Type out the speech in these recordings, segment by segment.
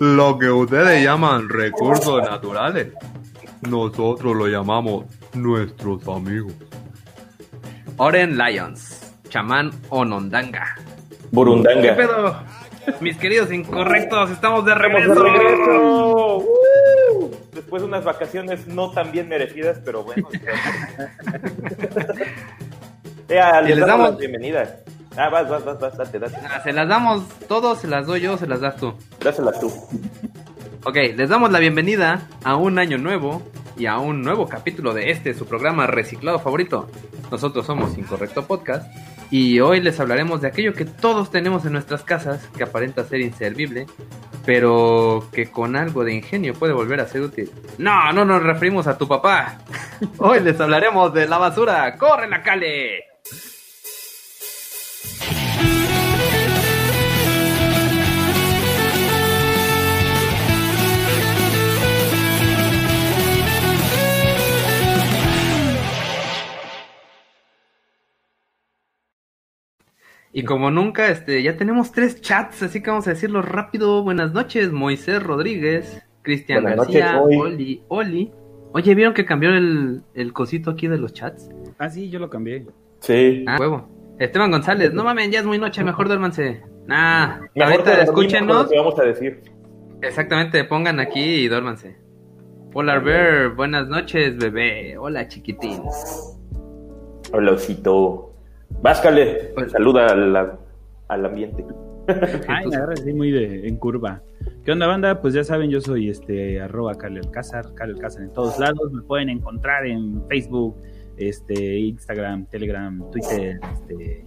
Lo que ustedes llaman recursos naturales, nosotros lo llamamos nuestros amigos. Oren Lions, chamán Onondanga. Burundanga. ¿Qué pedo? Mis queridos incorrectos, estamos de ¡Estamos regreso. de. Después de unas vacaciones no tan bien merecidas, pero bueno. ya, Y les les damos damos- la bienvenida. Ah, vas, vas, vas, vas, date, date. Ah, Se las damos todos, se las doy yo, se las das tú. Dásela tú. Ok, les damos la bienvenida a un año nuevo y a un nuevo capítulo de este, su programa reciclado favorito. Nosotros somos Incorrecto Podcast y hoy les hablaremos de aquello que todos tenemos en nuestras casas que aparenta ser inservible, pero que con algo de ingenio puede volver a ser útil. No, no nos referimos a tu papá. Hoy les hablaremos de la basura. ¡Corre la cale! Y como nunca, este, ya tenemos tres chats, así que vamos a decirlo rápido. Buenas noches, Moisés Rodríguez, Cristian Buenas García, noches. Oli, Oli. Oye, ¿vieron que cambió el, el cosito aquí de los chats? Ah, sí, yo lo cambié. Sí. Ah, huevo. Esteban González, no mamen, ya es muy noche, mejor duérmanse. Nah, ahorita escúchenos. que vamos a decir. Exactamente, pongan aquí y duérmanse. Polar Bear, buenas noches, bebé. Hola, chiquitín. Hola, osito. Váscale. Pues- Saluda al, al ambiente. Ay, me agarra así muy de, en curva. ¿Qué onda, banda? Pues ya saben, yo soy este arroba Cale Alcázar, Cale Alcázar en todos lados. Me pueden encontrar en Facebook, este, Instagram, Telegram, Twitter, este,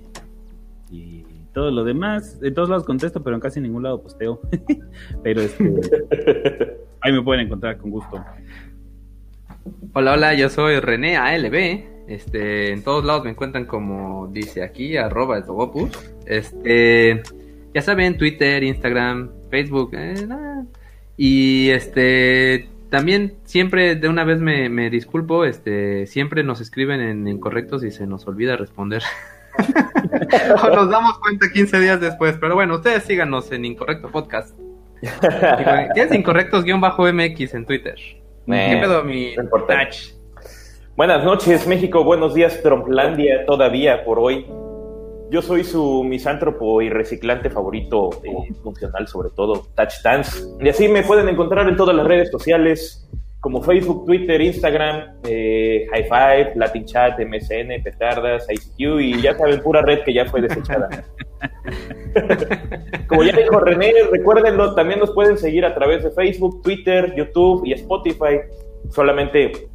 y todo lo demás. En todos lados contesto, pero en casi ningún lado posteo. pero este, ahí me pueden encontrar con gusto. Hola, hola, yo soy René ALB. Este, en todos lados me encuentran como dice aquí, arroba Esdogopus. Este, ya saben, Twitter, Instagram, Facebook, eh. Y este, también siempre de una vez me, me disculpo, este, siempre nos escriben en incorrectos y se nos olvida responder. o nos damos cuenta 15 días después, pero bueno, ustedes síganos en Incorrecto Podcast. ¿Qué es Incorrectos-MX en Twitter? ¿Qué pedo, mi touch? Buenas noches, México. Buenos días, Tromplandia, todavía por hoy. Yo soy su misántropo y reciclante favorito, eh, funcional sobre todo, Touch Dance. Y así me pueden encontrar en todas las redes sociales, como Facebook, Twitter, Instagram, eh, High Five, Latin Chat, MSN, Petardas, ICQ y ya saben, pura red que ya fue desechada. Como ya dijo René, recuérdenlo, también nos pueden seguir a través de Facebook, Twitter, YouTube y Spotify. Solamente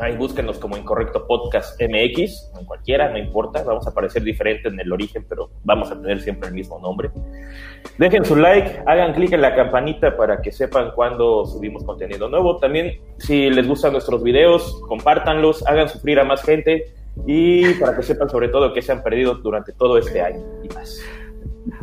ahí búsquenos como Incorrecto Podcast MX, en cualquiera, no importa, vamos a aparecer diferente en el origen, pero vamos a tener siempre el mismo nombre. Dejen su like, hagan clic en la campanita para que sepan cuando subimos contenido nuevo. También, si les gustan nuestros videos, compártanlos, hagan sufrir a más gente y para que sepan sobre todo que se han perdido durante todo este año y más.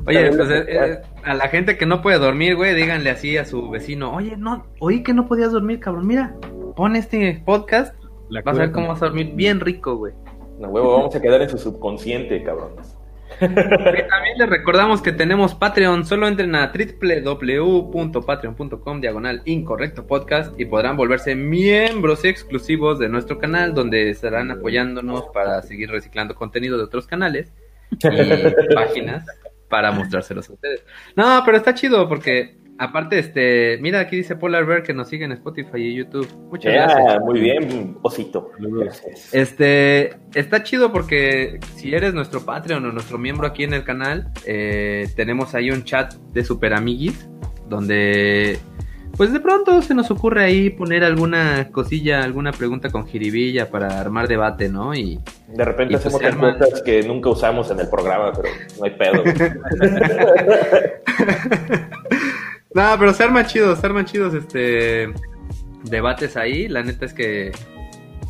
Oye, pues eh, eh, a la gente que no puede dormir, güey, díganle así a su vecino, oye, no, oí que no podías dormir, cabrón, mira, pon este podcast, La vas a ver cómo vas a dormir bien rico, güey. No, huevo, vamos a quedar en su subconsciente, cabrones. Y también les recordamos que tenemos Patreon, solo entren a www.patreon.com diagonal incorrecto podcast y podrán volverse miembros exclusivos de nuestro canal donde estarán apoyándonos para seguir reciclando contenido de otros canales y páginas para mostrárselos a ustedes. No, pero está chido porque aparte este, mira aquí dice Polar Bear que nos sigue en Spotify y YouTube. Muchas gracias. muy bien, osito. Gracias. Este, está chido porque si eres nuestro Patreon o nuestro miembro aquí en el canal, eh, tenemos ahí un chat de super amiguis donde, pues de pronto se nos ocurre ahí poner alguna cosilla, alguna pregunta con jiribilla para armar debate, ¿no? Y De repente Y pues hacemos se arma- encuestas que nunca usamos en el programa, pero no hay pedo. no, pero se arman chidos, se arman chidos este debates ahí. La neta es que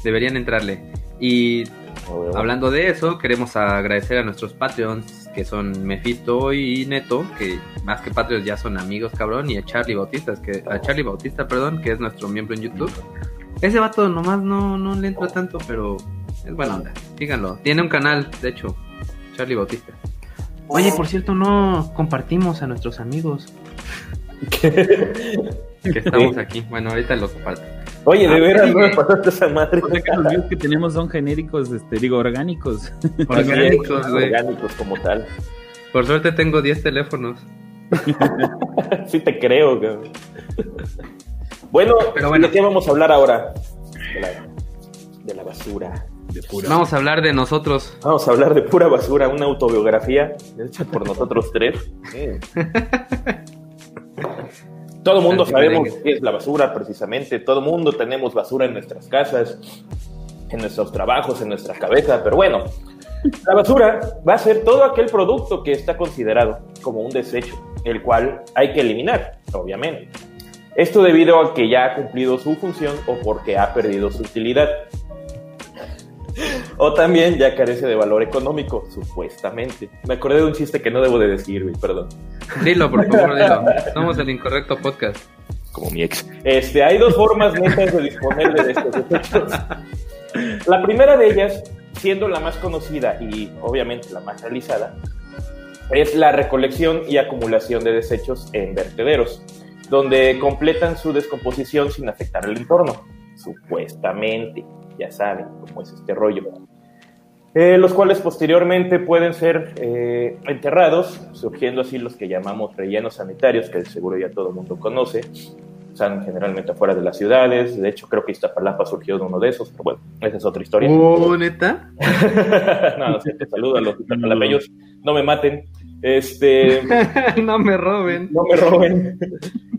deberían entrarle. Y Hablando de eso, queremos agradecer a nuestros Patreons, que son Mephisto y Neto, que más que Patreons ya son amigos, cabrón, y a Charlie Bautista, que, a Charlie Bautista, perdón, que es nuestro miembro en YouTube. Ese vato nomás no, no le entra tanto, pero es buena onda. Díganlo. Tiene un canal, de hecho, Charlie Bautista. Oye, por cierto, no compartimos a nuestros amigos. Que estamos aquí. Bueno, ahorita lo comparto. Oye, de Ah, veras, sí, no me pasaste esa madre. O sea que los videos que tenemos son genéricos, este, digo, orgánicos. Orgánicos, güey. Orgánicos como tal. Por suerte tengo 10 teléfonos. Sí te creo, cabrón. Bueno, Pero bueno. ¿de qué vamos a hablar ahora? De la, de la basura. De pura. Vamos a hablar de nosotros. Vamos a hablar de pura basura, una autobiografía hecha por nosotros tres. Todo mundo sabemos qué es la basura, precisamente. Todo mundo tenemos basura en nuestras casas, en nuestros trabajos, en nuestra cabeza. Pero bueno, la basura va a ser todo aquel producto que está considerado como un desecho, el cual hay que eliminar, obviamente. Esto debido a que ya ha cumplido su función o porque ha perdido su utilidad. O también ya carece de valor económico, supuestamente. Me acordé de un chiste que no debo de decir, güey, perdón. Dilo, por favor, dilo. Somos el incorrecto podcast. Como mi ex. Este, hay dos formas netas de disponer de estos desechos. La primera de ellas, siendo la más conocida y obviamente la más realizada, es la recolección y acumulación de desechos en vertederos, donde completan su descomposición sin afectar el entorno, supuestamente. Ya saben cómo es este rollo. Eh, los cuales posteriormente pueden ser eh, enterrados, surgiendo así los que llamamos rellenos sanitarios, que seguro ya todo el mundo conoce. Están generalmente afuera de las ciudades. De hecho, creo que Iztapalapa surgió de uno de esos, pero bueno, esa es otra historia. Oh, neta. no, no sé, te saludo a los iztapalapeños. No me maten. Este, no me roben. no me roben.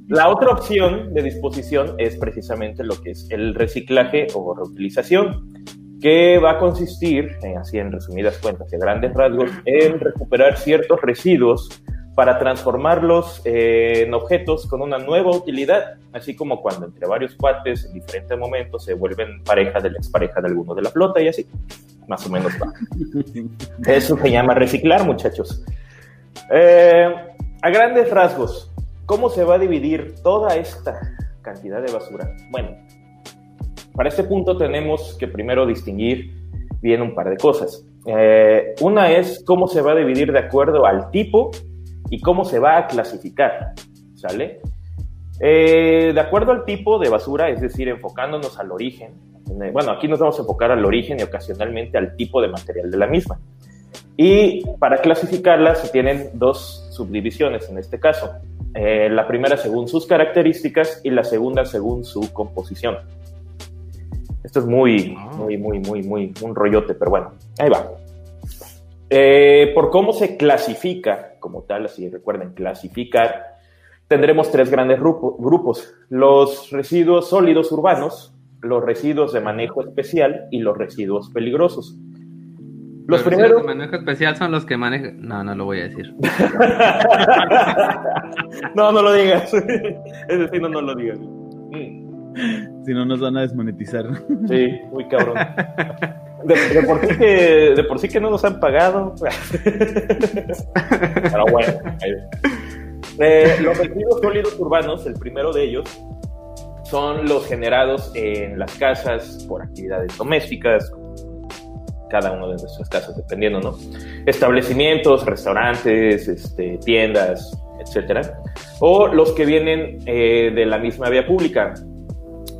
La otra opción de disposición es precisamente lo que es el reciclaje o reutilización, que va a consistir, eh, así en resumidas cuentas y a grandes rasgos, en recuperar ciertos residuos para transformarlos eh, en objetos con una nueva utilidad, así como cuando entre varios cuates en diferentes momentos se vuelven pareja de la expareja de alguno de la flota y así, más o menos va. Eso se llama reciclar, muchachos. Eh, a grandes rasgos, ¿cómo se va a dividir toda esta cantidad de basura? Bueno, para este punto tenemos que primero distinguir bien un par de cosas. Eh, una es cómo se va a dividir de acuerdo al tipo y cómo se va a clasificar, ¿sale? Eh, de acuerdo al tipo de basura, es decir, enfocándonos al origen. Bueno, aquí nos vamos a enfocar al origen y ocasionalmente al tipo de material de la misma. Y para clasificarla se tienen dos subdivisiones en este caso. Eh, la primera según sus características y la segunda según su composición. Esto es muy, muy, muy, muy, muy, un rollote, pero bueno, ahí va. Eh, por cómo se clasifica como tal, así recuerden, clasificar, tendremos tres grandes grupo- grupos. Los residuos sólidos urbanos, los residuos de manejo especial y los residuos peligrosos. Los Los primeros... de manejo especial son los que manejan. No, no lo voy a decir. no, no lo digas. Es decir, no, no lo digas. Si no, nos van a desmonetizar. Sí, muy cabrón. De, de por sí que, de por sí que no nos han pagado. Pero bueno. Eh, los residuos sólidos urbanos, el primero de ellos, son los generados en las casas por actividades domésticas, cada uno de nuestras casas, dependiendo, ¿no? Establecimientos, restaurantes, este, tiendas, etcétera. O los que vienen eh, de la misma vía pública.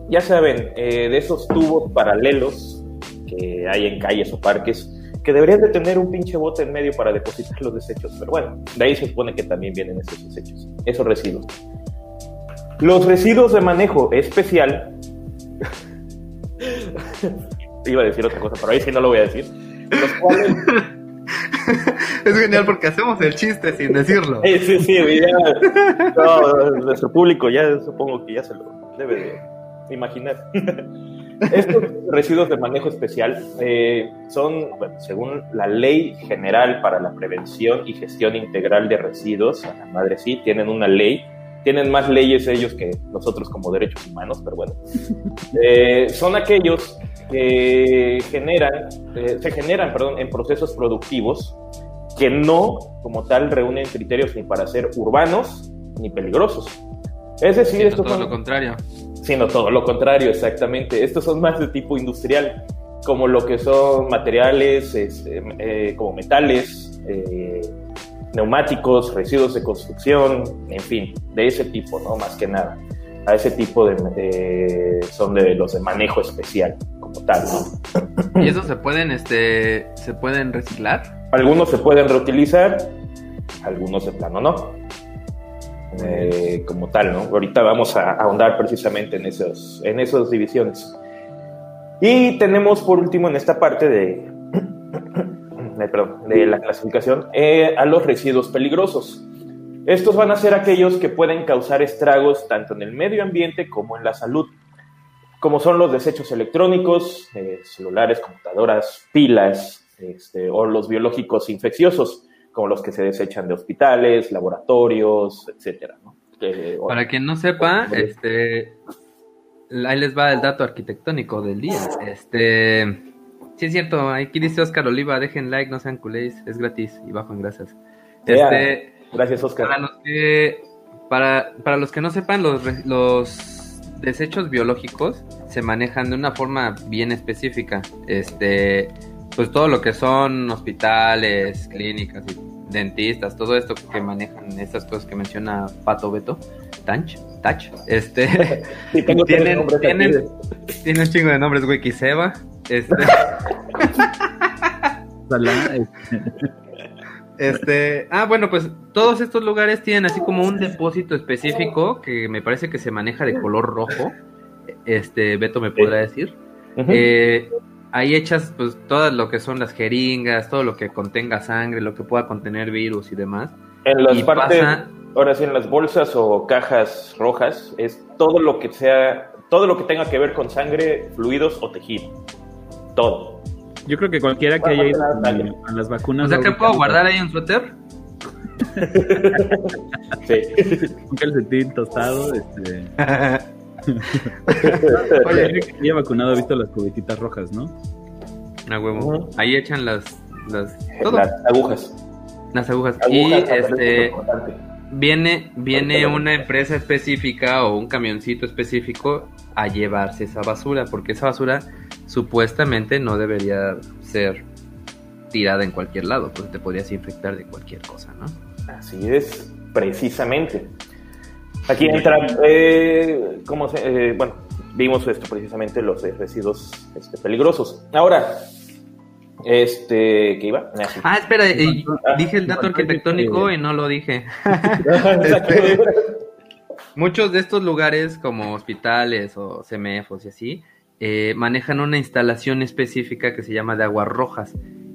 Ya saben, eh, de esos tubos paralelos que hay en calles o parques, que deberían de tener un pinche bote en medio para depositar los desechos. Pero bueno, de ahí se supone que también vienen esos desechos, esos residuos. Los residuos de manejo especial. Iba a decir otra cosa, pero ahí sí no lo voy a decir. Los cuales. Es genial porque hacemos el chiste sin decirlo. Eh, sí, sí, ya. No, nuestro público ya supongo que ya se lo debe de imaginar. Estos residuos de manejo especial eh, son, bueno, según la Ley General para la Prevención y Gestión Integral de Residuos, a la madre sí, tienen una ley, tienen más leyes ellos que nosotros como derechos humanos, pero bueno. Eh, son aquellos que generan, eh, se generan, perdón, en procesos productivos que no, como tal, reúnen criterios ni para ser urbanos ni peligrosos. Es decir, Sino estos todo son lo contrario. sino todo lo contrario, exactamente. Estos son más de tipo industrial, como lo que son materiales, este, eh, como metales, eh, neumáticos, residuos de construcción, en fin, de ese tipo, ¿no? Más que nada. A ese tipo de, de- son de los de manejo especial, como tal, ¿no? ¿Y esos se pueden, este, se pueden reciclar? Algunos se pueden reutilizar, algunos de plano no. Eh, como tal, ¿no? Ahorita vamos a ahondar precisamente en esos, en esas divisiones. Y tenemos por último en esta parte de, de, perdón, de la clasificación eh, a los residuos peligrosos. Estos van a ser aquellos que pueden causar estragos tanto en el medio ambiente como en la salud, como son los desechos electrónicos, eh, celulares, computadoras, pilas, este, o los biológicos infecciosos, como los que se desechan de hospitales, laboratorios, etcétera. ¿no? O- Para quien no sepa, este, ahí les va el dato arquitectónico del día. Este, sí es cierto, aquí dice Oscar Oliva, dejen like, no sean culés, es gratis y bajo en grasas. Ya. Este, Gracias, Oscar. para los que, para, para los que no sepan, los, re- los desechos biológicos se manejan de una forma bien específica. Este, pues todo lo que son hospitales, clínicas y dentistas, todo esto que manejan estas cosas que menciona Pato Beto, Tanch, Tach, este, Sí, tengo tienen, tienen, de- tiene un chingo de nombres, Wikiseba, este, Ojalá, este, ah, bueno, pues todos estos lugares tienen así como un depósito específico que me parece que se maneja de color rojo. Este, Beto me podrá decir. Ujú. Eh, ahí echas pues todo lo que son las jeringas, todo lo que contenga sangre, lo que pueda contener virus y demás. en las y partes, pasa- ahora sí, en las bolsas o cajas rojas, es todo lo que sea, todo lo que tenga que ver con sangre, fluidos o tejido. Todo. Yo creo que cualquiera que haya ido a las vacunas. O sea, ¿qué ahorita, puedo guardar ahí en suéter? Sí. Un calcetín tostado. Este, Oye, que haya vacunado ha visto las cubetitas rojas, ¿no? a huevo. Ahí echan las, las, todo, Las agujas. las agujas. Agujas, Y este. Viene, viene una empresa específica o un camioncito específico a llevarse esa basura, porque esa basura supuestamente no debería ser tirada en cualquier lado, porque te podrías infectar de cualquier cosa, ¿no? Así es, precisamente. Aquí entra, eh, ¿cómo se- eh, bueno, vimos esto precisamente, los eh, residuos este, peligrosos. Ahora, este, ¿qué iba? Ah, sí. Ah, espera, eh, Ah, dije el dato arquitectónico y no lo dije. Exacto. Muchos de estos lugares, como hospitales o CMFs y así, eh, manejan una instalación específica que se llama de aguas rojas.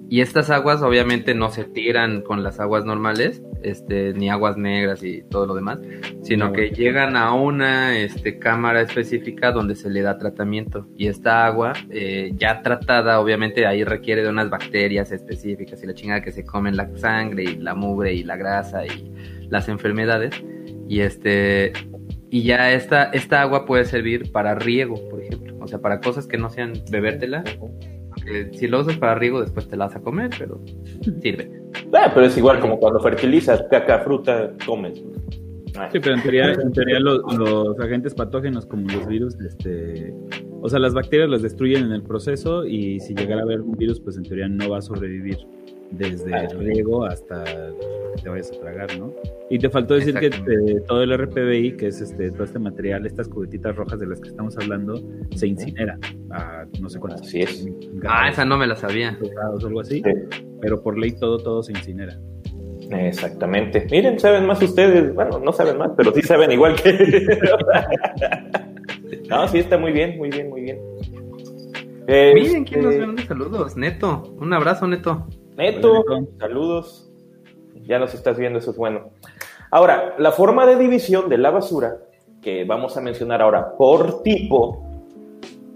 Y estas aguas obviamente no se tiran con las aguas normales, este, ni aguas negras y todo lo demás, sino No, que bueno. llegan a una este, cámara específica donde se le da tratamiento. Y esta agua, eh, ya tratada, obviamente ahí requiere de unas bacterias específicas y la chingada que se comen la sangre y la mugre y la grasa y las enfermedades. Y este y ya esta, esta agua puede servir para riego, por ejemplo. O sea, para cosas que no sean bebértela. Que si lo usas para riego, después te la vas a comer, pero sirve. Ah, pero es igual como cuando fertilizas caca, fruta, comes. Ah, Sí, pero en teoría, en teoría los, los agentes patógenos como los virus, este, o sea, las bacterias las destruyen en el proceso y si llegara a haber un virus, pues en teoría no va a sobrevivir desde Ah. el riego hasta lo que te vayas a tragar, ¿no? Y te faltó decir que eh, todo el RPBI, que es este, todo este material, estas cubetitas rojas de las que estamos hablando, se incinera a no sé cuántos. Así es. Ah, esa no me la sabía. grados o algo así, sí, pero por ley todo, todo se incinera. exactamente. Miren, saben más ustedes. Bueno, no saben más, pero sí saben igual que. no, sí, está muy bien, muy bien, muy bien. Miren quién nos Este, manda saludos. Neto. Un abrazo, Neto. Neto, Hola, saludos. Ya nos estás viendo, eso es bueno. Ahora, la forma de división de la basura, que vamos a mencionar ahora por tipo,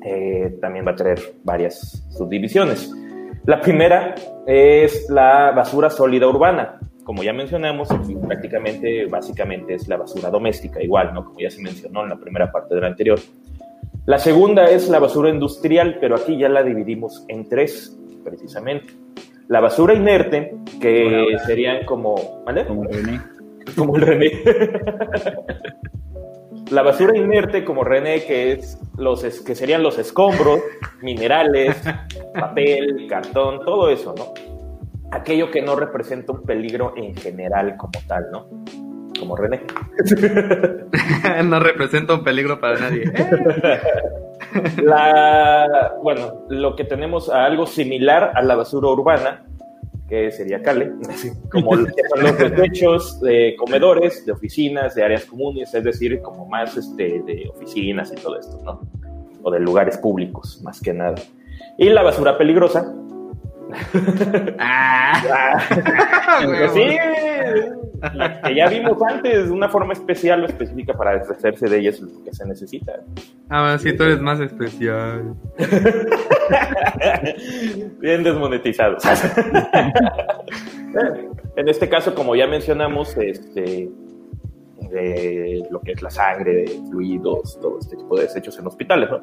eh, también va a tener varias subdivisiones. La primera es la basura sólida urbana. Como ya mencionamos, prácticamente, básicamente es la basura doméstica, igual, ¿no? Como ya se mencionó en la primera parte de la anterior. La segunda es la basura industrial, pero aquí ya la dividimos en tres, precisamente. La basura inerte, que Hola. serían como... ¿vale? Como René. Como el René. La basura inerte, como René, que es los es- que serían los escombros, minerales, papel, cartón, todo eso, ¿no? aquello que no representa un peligro en general como tal, ¿no? Como René. no representa un peligro para nadie. La, bueno, lo que tenemos a algo similar a la basura urbana, que sería Cale, como son los desechos de comedores, de oficinas, de áreas comunes, es decir, como más este, de oficinas y todo esto, ¿no? O de lugares públicos, más que nada. Y la basura peligrosa. Ah. Pues sí, la que ya vimos antes, una forma especial o específica para deshacerse de ella es lo que se necesita. Ah, sí, tú eres más especial. Bien desmonetizados. en este caso, como ya mencionamos, este, de lo que es la sangre, de fluidos, todo este tipo de desechos en hospitales, ¿no?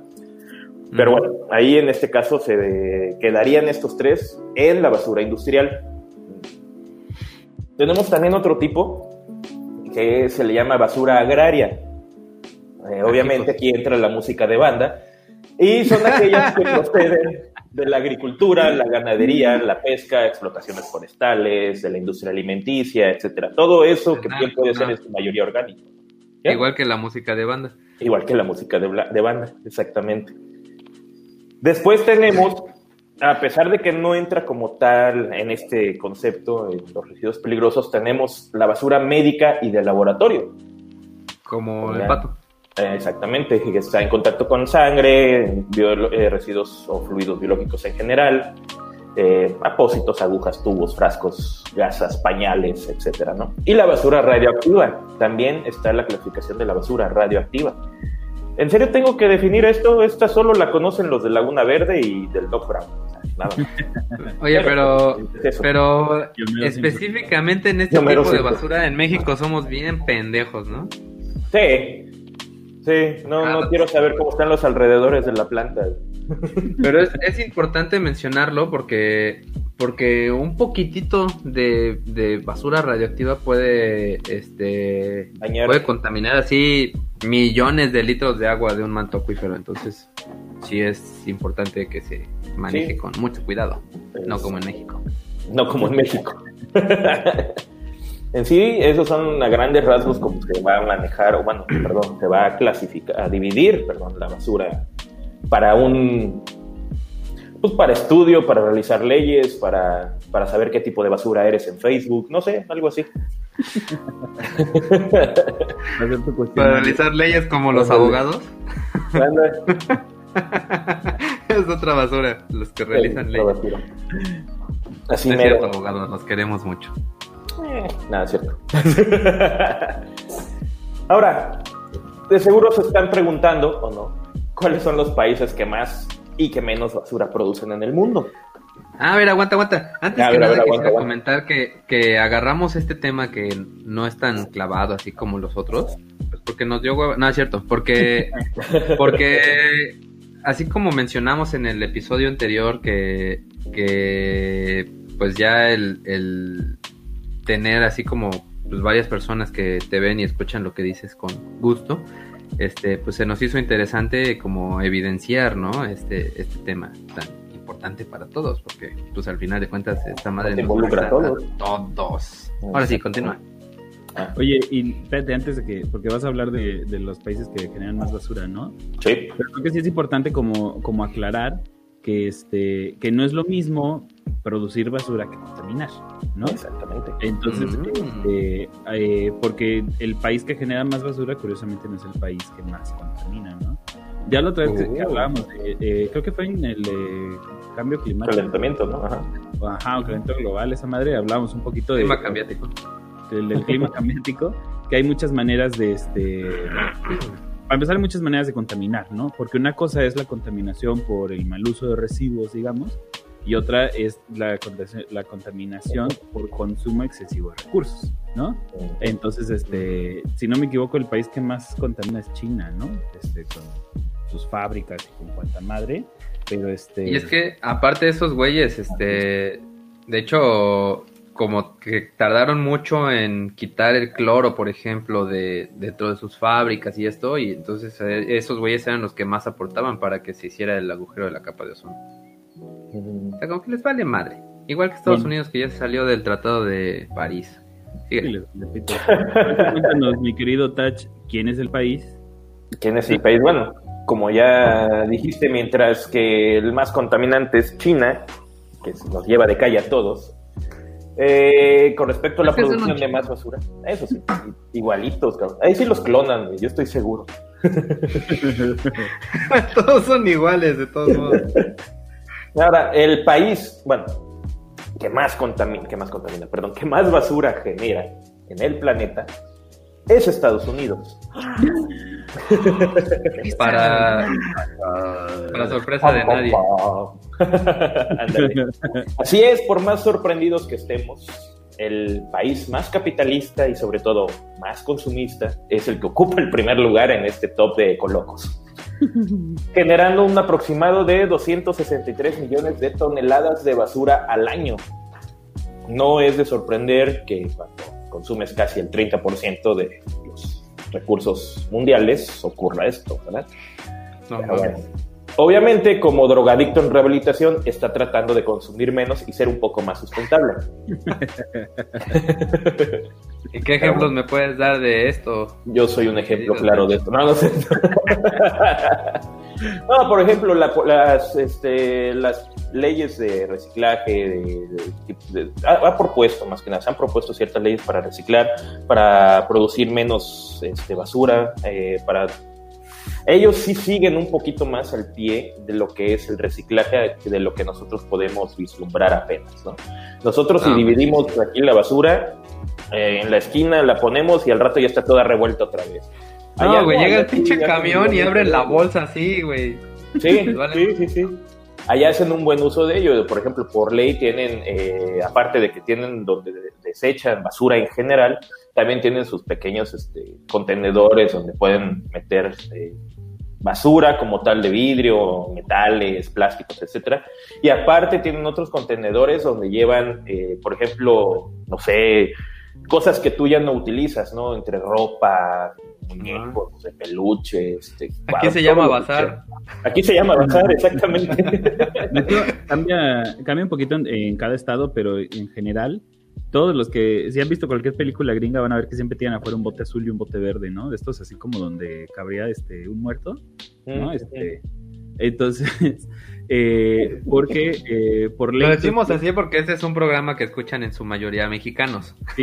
Pero bueno, ahí en este caso se quedarían estos tres en la basura industrial. Tenemos también otro tipo que se le llama basura agraria. Eh, obviamente aquí entra la música de banda y son aquellas que proceden de la agricultura, la ganadería, la pesca, explotaciones forestales, de la industria alimenticia, etcétera. Todo eso que bien puede ser en su mayoría orgánico. ¿Ya? Igual que la música de banda. Igual que la música de, de banda, exactamente. Después tenemos, a pesar de que no entra como tal en este concepto, en los residuos peligrosos, tenemos la basura médica y de laboratorio. Como el pato. Eh, Exactamente, que está en contacto con sangre, eh, residuos o fluidos biológicos en general, eh, apósitos, agujas, tubos, frascos, gasas, pañales, etcétera, ¿no? Y la basura radioactiva, también está en la clasificación de la basura radioactiva. ¿En serio tengo que definir esto? Esta solo la conocen los de Laguna Verde y del Doc Brown. O sea, nada más. Oye, pero, Es pero específicamente en este tipo de basura en México somos bien pendejos, ¿no? Sí, sí, no, no quiero saber cómo están los alrededores de la planta. Pero es, es importante mencionarlo porque, porque un poquitito de, de basura radioactiva puede, este, Dañar. puede contaminar así millones de litros de agua de un manto acuífero. Entonces, sí es importante que se maneje Sí. con mucho cuidado, no como en México. No como en México. en sí, esos son a grandes rasgos como se va a manejar, o bueno, perdón, se va a clasificar, a dividir, perdón, la basura para un, pues para estudio, para realizar leyes, para, para saber qué tipo de basura eres en Facebook, no sé, algo así. Hacer tu cuestión. Para realizar leyes como los abogados, es otra basura, los que realizan leyes. Así No es mero. cierto, abogados, los queremos mucho. Eh, nada, es cierto. Ahora, de seguro se están preguntando, o no, cuáles son los países que más y que menos basura producen en el mundo. Ah, a ver, aguanta, aguanta. Antes A que ver, nada ver, quisiera aguanta, comentar que, que agarramos este tema que no es tan clavado así como los otros, pues porque nos dio hueva. No, es cierto, porque, porque así como mencionamos en el episodio anterior que, que pues ya el, el tener así como pues varias personas que te ven y escuchan lo que dices con gusto, este, pues se nos hizo interesante como evidenciar, ¿no? Este, este tema tan importante para todos, porque pues al final de cuentas esta madre Nos involucra a todos. todos. Ahora sí, continúa. Oye, y espérate, antes de que, porque vas a hablar de, de los países que generan más basura, ¿no? Sí, Pero creo que sí es importante como, como aclarar que, este, que no es lo mismo producir basura que contaminar, ¿no? exactamente. Entonces, Mm. este, eh, porque el país que genera más basura, curiosamente, no es el país que más contamina, ¿no? Ya la otra vez que- que Oh. hablábamos, de, eh, creo que fue en el eh, cambio climático, Calentamiento, ¿no? Ajá. ajá, o calentamiento global, esa madre, hablábamos un poquito de, Clima cambiático. del, del clima cambiático, que hay muchas maneras de, este, para empezar, hay muchas maneras de contaminar, ¿no? Porque una cosa es la contaminación por el mal uso de residuos, digamos, y otra es la, contaminación- la contaminación por consumo excesivo de recursos, ¿no? Entonces, este, si no me equivoco, el país que más contamina es China, ¿no? Este, con sus fábricas y con cuanta madre, pero este... Y es que, aparte de esos güeyes, este, de hecho, como que tardaron mucho en quitar el cloro, por ejemplo, de dentro de sus fábricas y esto, y entonces eh, esos güeyes eran los que más aportaban para que se hiciera el agujero de la capa de ozono. O sea, como que les vale madre. Igual que Estados Bueno. Unidos, que ya se salió del Tratado de París. Sí, Síguele. Cuéntanos, mi querido Tach, ¿quién es el país? ¿Quién es el país? Bueno, como ya dijiste, mientras que el más contaminante es China, que nos lleva de calle a todos, eh, con respecto a la producción de más basura, eso sí, igualitos, cabrón. Ahí sí los clonan, yo estoy seguro. Todos son iguales, de todos modos. Ahora, el país, bueno, que más contamina, que más contamina, perdón, que más basura genera en el planeta es Estados Unidos. Para, para sorpresa de nadie. Así es, por más sorprendidos que estemos, el país más capitalista y sobre todo más consumista es el que ocupa el primer lugar en este top de colocos, generando un aproximado de 263 millones de toneladas de basura al año. No es de sorprender que cuando consumes casi el 30% de los recursos mundiales ocurra esto, ¿verdad? No, Pero bueno. Obviamente, como drogadicto en rehabilitación, está tratando de consumir menos y ser un poco más sustentable. ¿Y qué ejemplos me puedes dar de esto? Yo soy un ejemplo claro de esto. No, no sé. No, por ejemplo, la- las, este, las leyes de reciclaje, de, de- de- ha, ha propuesto más que nada, se han propuesto ciertas leyes para reciclar, para producir menos este, basura, eh, para ellos sí siguen un poquito más al pie de lo que es el reciclaje, de lo que nosotros podemos vislumbrar apenas, ¿no? Nosotros si Ah, dividimos aquí la basura, eh, en la esquina la ponemos y al rato ya está toda revuelta otra vez. Allá No, güey, no, llega el pinche camión y abren la bolsa así, güey. Sí, sí, sí, sí. Allá hacen un buen uso de ello. Por ejemplo, por ley tienen, eh, aparte de que tienen donde desechan basura en general, también tienen sus pequeños este, contenedores donde pueden meter eh, basura como tal de vidrio, metales, plásticos, etcétera. Y aparte tienen otros contenedores donde llevan, eh, por ejemplo, no sé, cosas que tú ya no utilizas, ¿no? Entre ropa, muñecos, de peluche, este, Aquí se llama bazar. sea. Aquí se llama bazar, exactamente. Cambia, cambia un poquito en, en cada estado, pero en general, todos los que, si han visto cualquier película gringa, van a ver que siempre tienen afuera un bote azul y un bote verde, ¿no? De estos así como donde cabría este, un muerto, ¿no? Este, entonces, eh, porque eh, por ley... Lo decimos así porque este es un programa que escuchan en su mayoría mexicanos. Sí.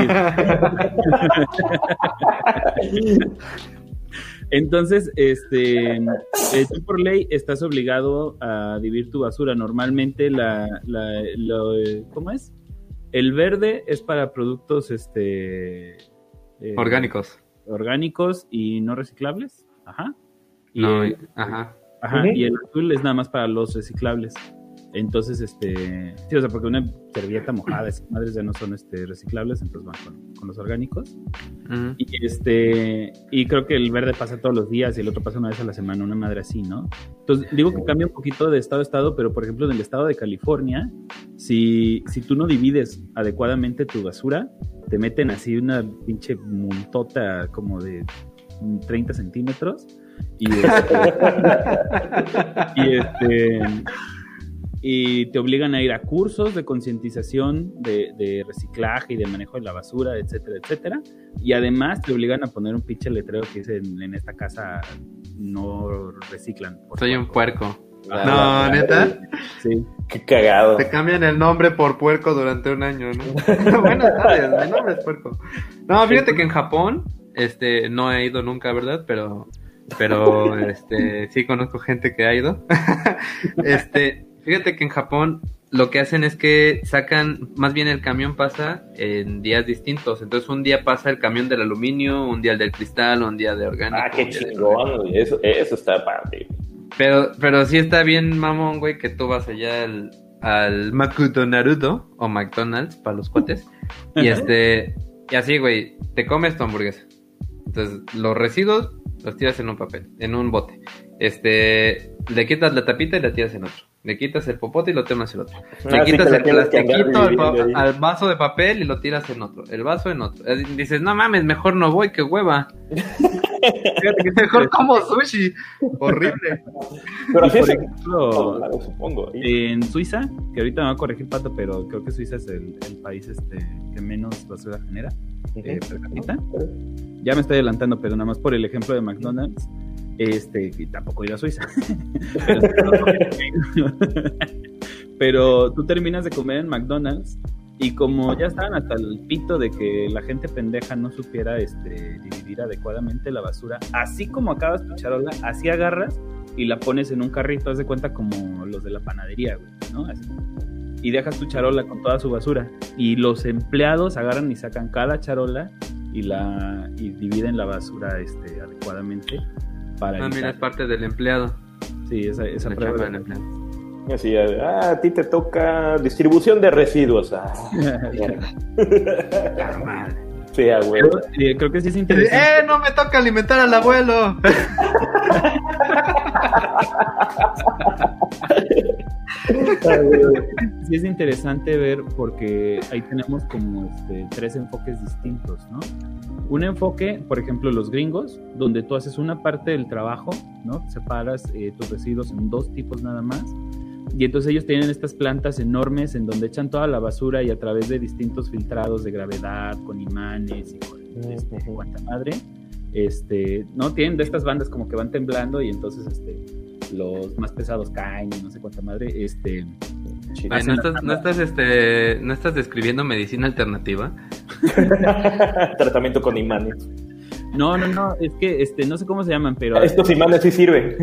Entonces, este, eh, tú por ley estás obligado a dividir tu basura. Normalmente la, ¿cómo es? El verde es para productos, este, eh, Orgánicos. orgánicos y no reciclables. Ajá. Y No, el- ajá. Ajá, Ujú. y el azul es nada más para los reciclables. Entonces, este, sí, o sea, porque una servilleta mojada, esas madres ya no son este, reciclables, entonces van con, con los orgánicos. Ujú. Y este, y creo que el verde pasa todos los días y el otro pasa una vez a la semana, una madre así, ¿no? Entonces, digo que cambia un poquito de estado a estado, pero por ejemplo, en el estado de California, si, si tú no divides adecuadamente tu basura, te meten así una pinche montota como de 30 centímetros. Y este, y este y te obligan a ir a cursos de concientización de, de reciclaje y de manejo de la basura, etcétera, etcétera. Y además te obligan a poner un pinche letrero que dice en, en esta casa no reciclan. Soy un favor". puerco. Ah, No, neta. Sí. Qué cagado. Te cambian el nombre por puerco durante un año, ¿no? Buenas tardes, mi nombre es puerco. No, fíjate que en Japón, este, no he ido nunca, ¿verdad? Pero, pero, este, sí conozco gente que ha ido. Este, fíjate que en Japón lo que hacen es que sacan, más bien el camión pasa en días distintos. Entonces un día pasa el camión del aluminio, un día el del cristal, un día de orgánico. Ah, qué un día de- chingón, güey. Eso, eso está padre. pero, pero sí está bien, mamón, güey, que tú vas allá al, al Makuto Naruto, o McDonald's, para los cuates. Y este, y así, güey, te comes tu hamburguesa. Entonces, los residuos los tiras en un papel, en un bote. Este, le quitas la tapita y la tiras en otro. Le quitas el popote y lo tomas en otro. Le Ah, sí, quitas el plastiquito al, vaso de papel y lo tiras en otro. El vaso en otro. Eh, Dices, no mames, mejor no voy, que hueva. Fíjate que es Mejor como sushi. Horrible. Pero así por ejemplo, supongo. En Suiza, que ahorita me va a corregir Pato, pero creo que Suiza es el, el país este, que menos basura genera eh, per cápita. Ya me estoy adelantando, pero nada más por el ejemplo de McDonald's. Este, y tampoco ido a Suiza. pero, pero tú terminas de comer en McDonald's y como ya estaban hasta el pito de que la gente pendeja no supiera este, dividir adecuadamente la basura, así como acabas tu charola, así agarras y la pones en un carrito, haz de cuenta como los de la panadería, güey, ¿no? Así. Y dejas tu charola con toda su basura. Y los empleados agarran y sacan cada charola y la y dividen la basura este, adecuadamente para Ah, mira, es parte del empleado. Sí, esa, esa La prueba. del empleado. Así, ah, a ti te toca distribución de residuos. Ah, eh, creo que sí es interesante. ¡Eh, no me toca alimentar al abuelo! sí es interesante ver porque ahí tenemos como este, tres enfoques distintos, ¿no? Un enfoque, por ejemplo, los gringos, donde tú haces una parte del trabajo, ¿no? Separas eh, tus residuos en dos tipos nada más. Y entonces ellos tienen estas plantas enormes en donde echan toda la basura y a través de distintos filtrados de gravedad, con imanes y con este, cuanta madre, este, ¿no? Tienen de estas bandas como que van temblando y entonces este, los más pesados caen y no sé cuánta madre, este. Ay, ¿no, estás, no, estás, este, ¿No estás describiendo medicina alternativa? Tratamiento con imanes. No, no, no, es que este, no sé cómo se llaman, pero Estos imanes sí sirven.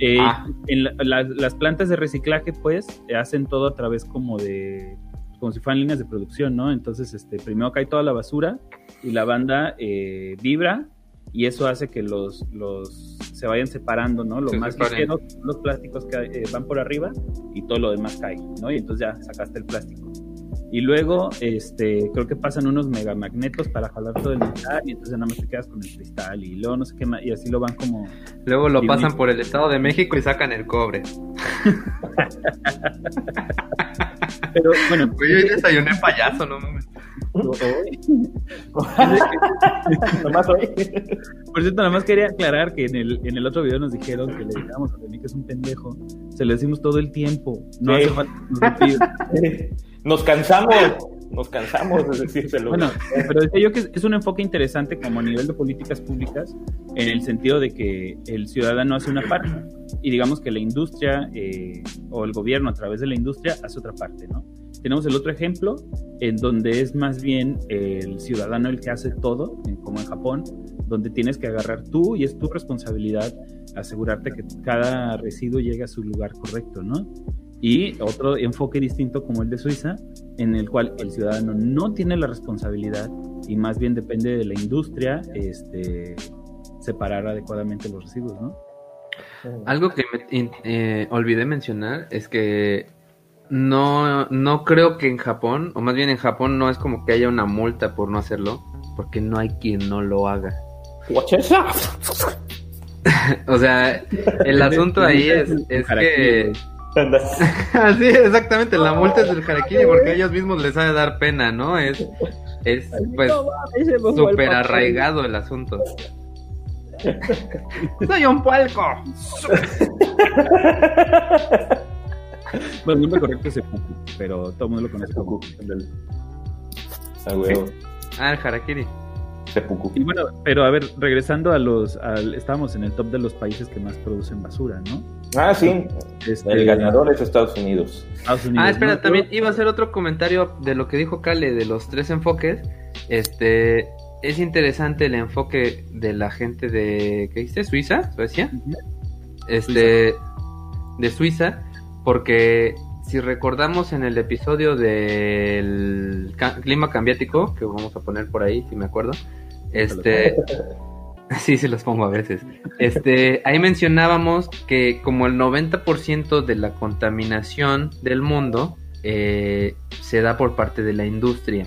eh, Ah. en la- la- las plantas de reciclaje, pues, eh, hacen todo a través como de, como si fueran líneas de producción, ¿no? Entonces, este, primero cae toda la basura y la banda eh, vibra y eso hace que los, los se vayan separando, ¿no? Lo Se más ligero, los plásticos que eh, van por arriba y todo lo demás cae, ¿no? Y entonces ya sacaste el plástico. Y luego, este, creo que pasan unos megamagnetos para jalar todo el metal y entonces nada más te quedas con el cristal y luego no sé qué más, y así lo van como... Luego lo pasan por el Estado de México y sacan el cobre. Pero bueno, Oye, hoy desayuné payaso, no mames. Nomás hoy. Por cierto, nada más quería aclarar que en el, en el otro video nos dijeron que le digamos a que es un pendejo. Se lo decimos todo el tiempo. No Sí. hace falta nos cansamos. Nos cansamos de decírselo. Bueno, pero decía yo que es, es un enfoque interesante como a nivel de políticas públicas, en el sentido de que el ciudadano hace una parte y digamos que la industria eh, o el gobierno a través de la industria hace otra parte, ¿no? Tenemos el otro ejemplo en donde es más bien el ciudadano el que hace todo, en- como en Japón, donde tienes que agarrar tú y es tu responsabilidad asegurarte que cada residuo llegue a su lugar correcto, ¿no? Y otro enfoque distinto como el de Suiza, en el cual el ciudadano no tiene la responsabilidad y más bien depende de la industria este, separar adecuadamente los residuos, ¿no? Algo que me eh, olvidé mencionar es que no, no creo que en Japón, o más bien en Japón no es como que haya una multa por no hacerlo, porque no hay quien no lo haga. O sea, el asunto ahí es, es que... Así, exactamente, la multa es del harakiri porque a ellos mismos les ha de dar pena, ¿no? Es, es pues súper arraigado el asunto. Soy un puerco. Bueno, el nombre correcto es Seppuku, pero todo el mundo lo conoce como Ah, huevo. Ah, el harakiri. Seppuku. Y bueno, pero a ver, regresando a los, al, estábamos en el top de los países que más producen basura, ¿no? Ah, sí. Este, El ganador es Estados Unidos. Estados Unidos, Ah, espera, ¿no? también iba a hacer otro comentario de lo que dijo Kale de los tres enfoques. Este, es interesante el enfoque de la gente de, ¿qué dice? ¿Suiza? ¿Suecia? Ujú. Este, de Suiza, porque si recordamos en el episodio del ca- clima cambiático, que vamos a poner por ahí, si me acuerdo, este, sí, se los pongo a veces, este, ahí mencionábamos que como el 90% de la contaminación del mundo eh, se da por parte de la industria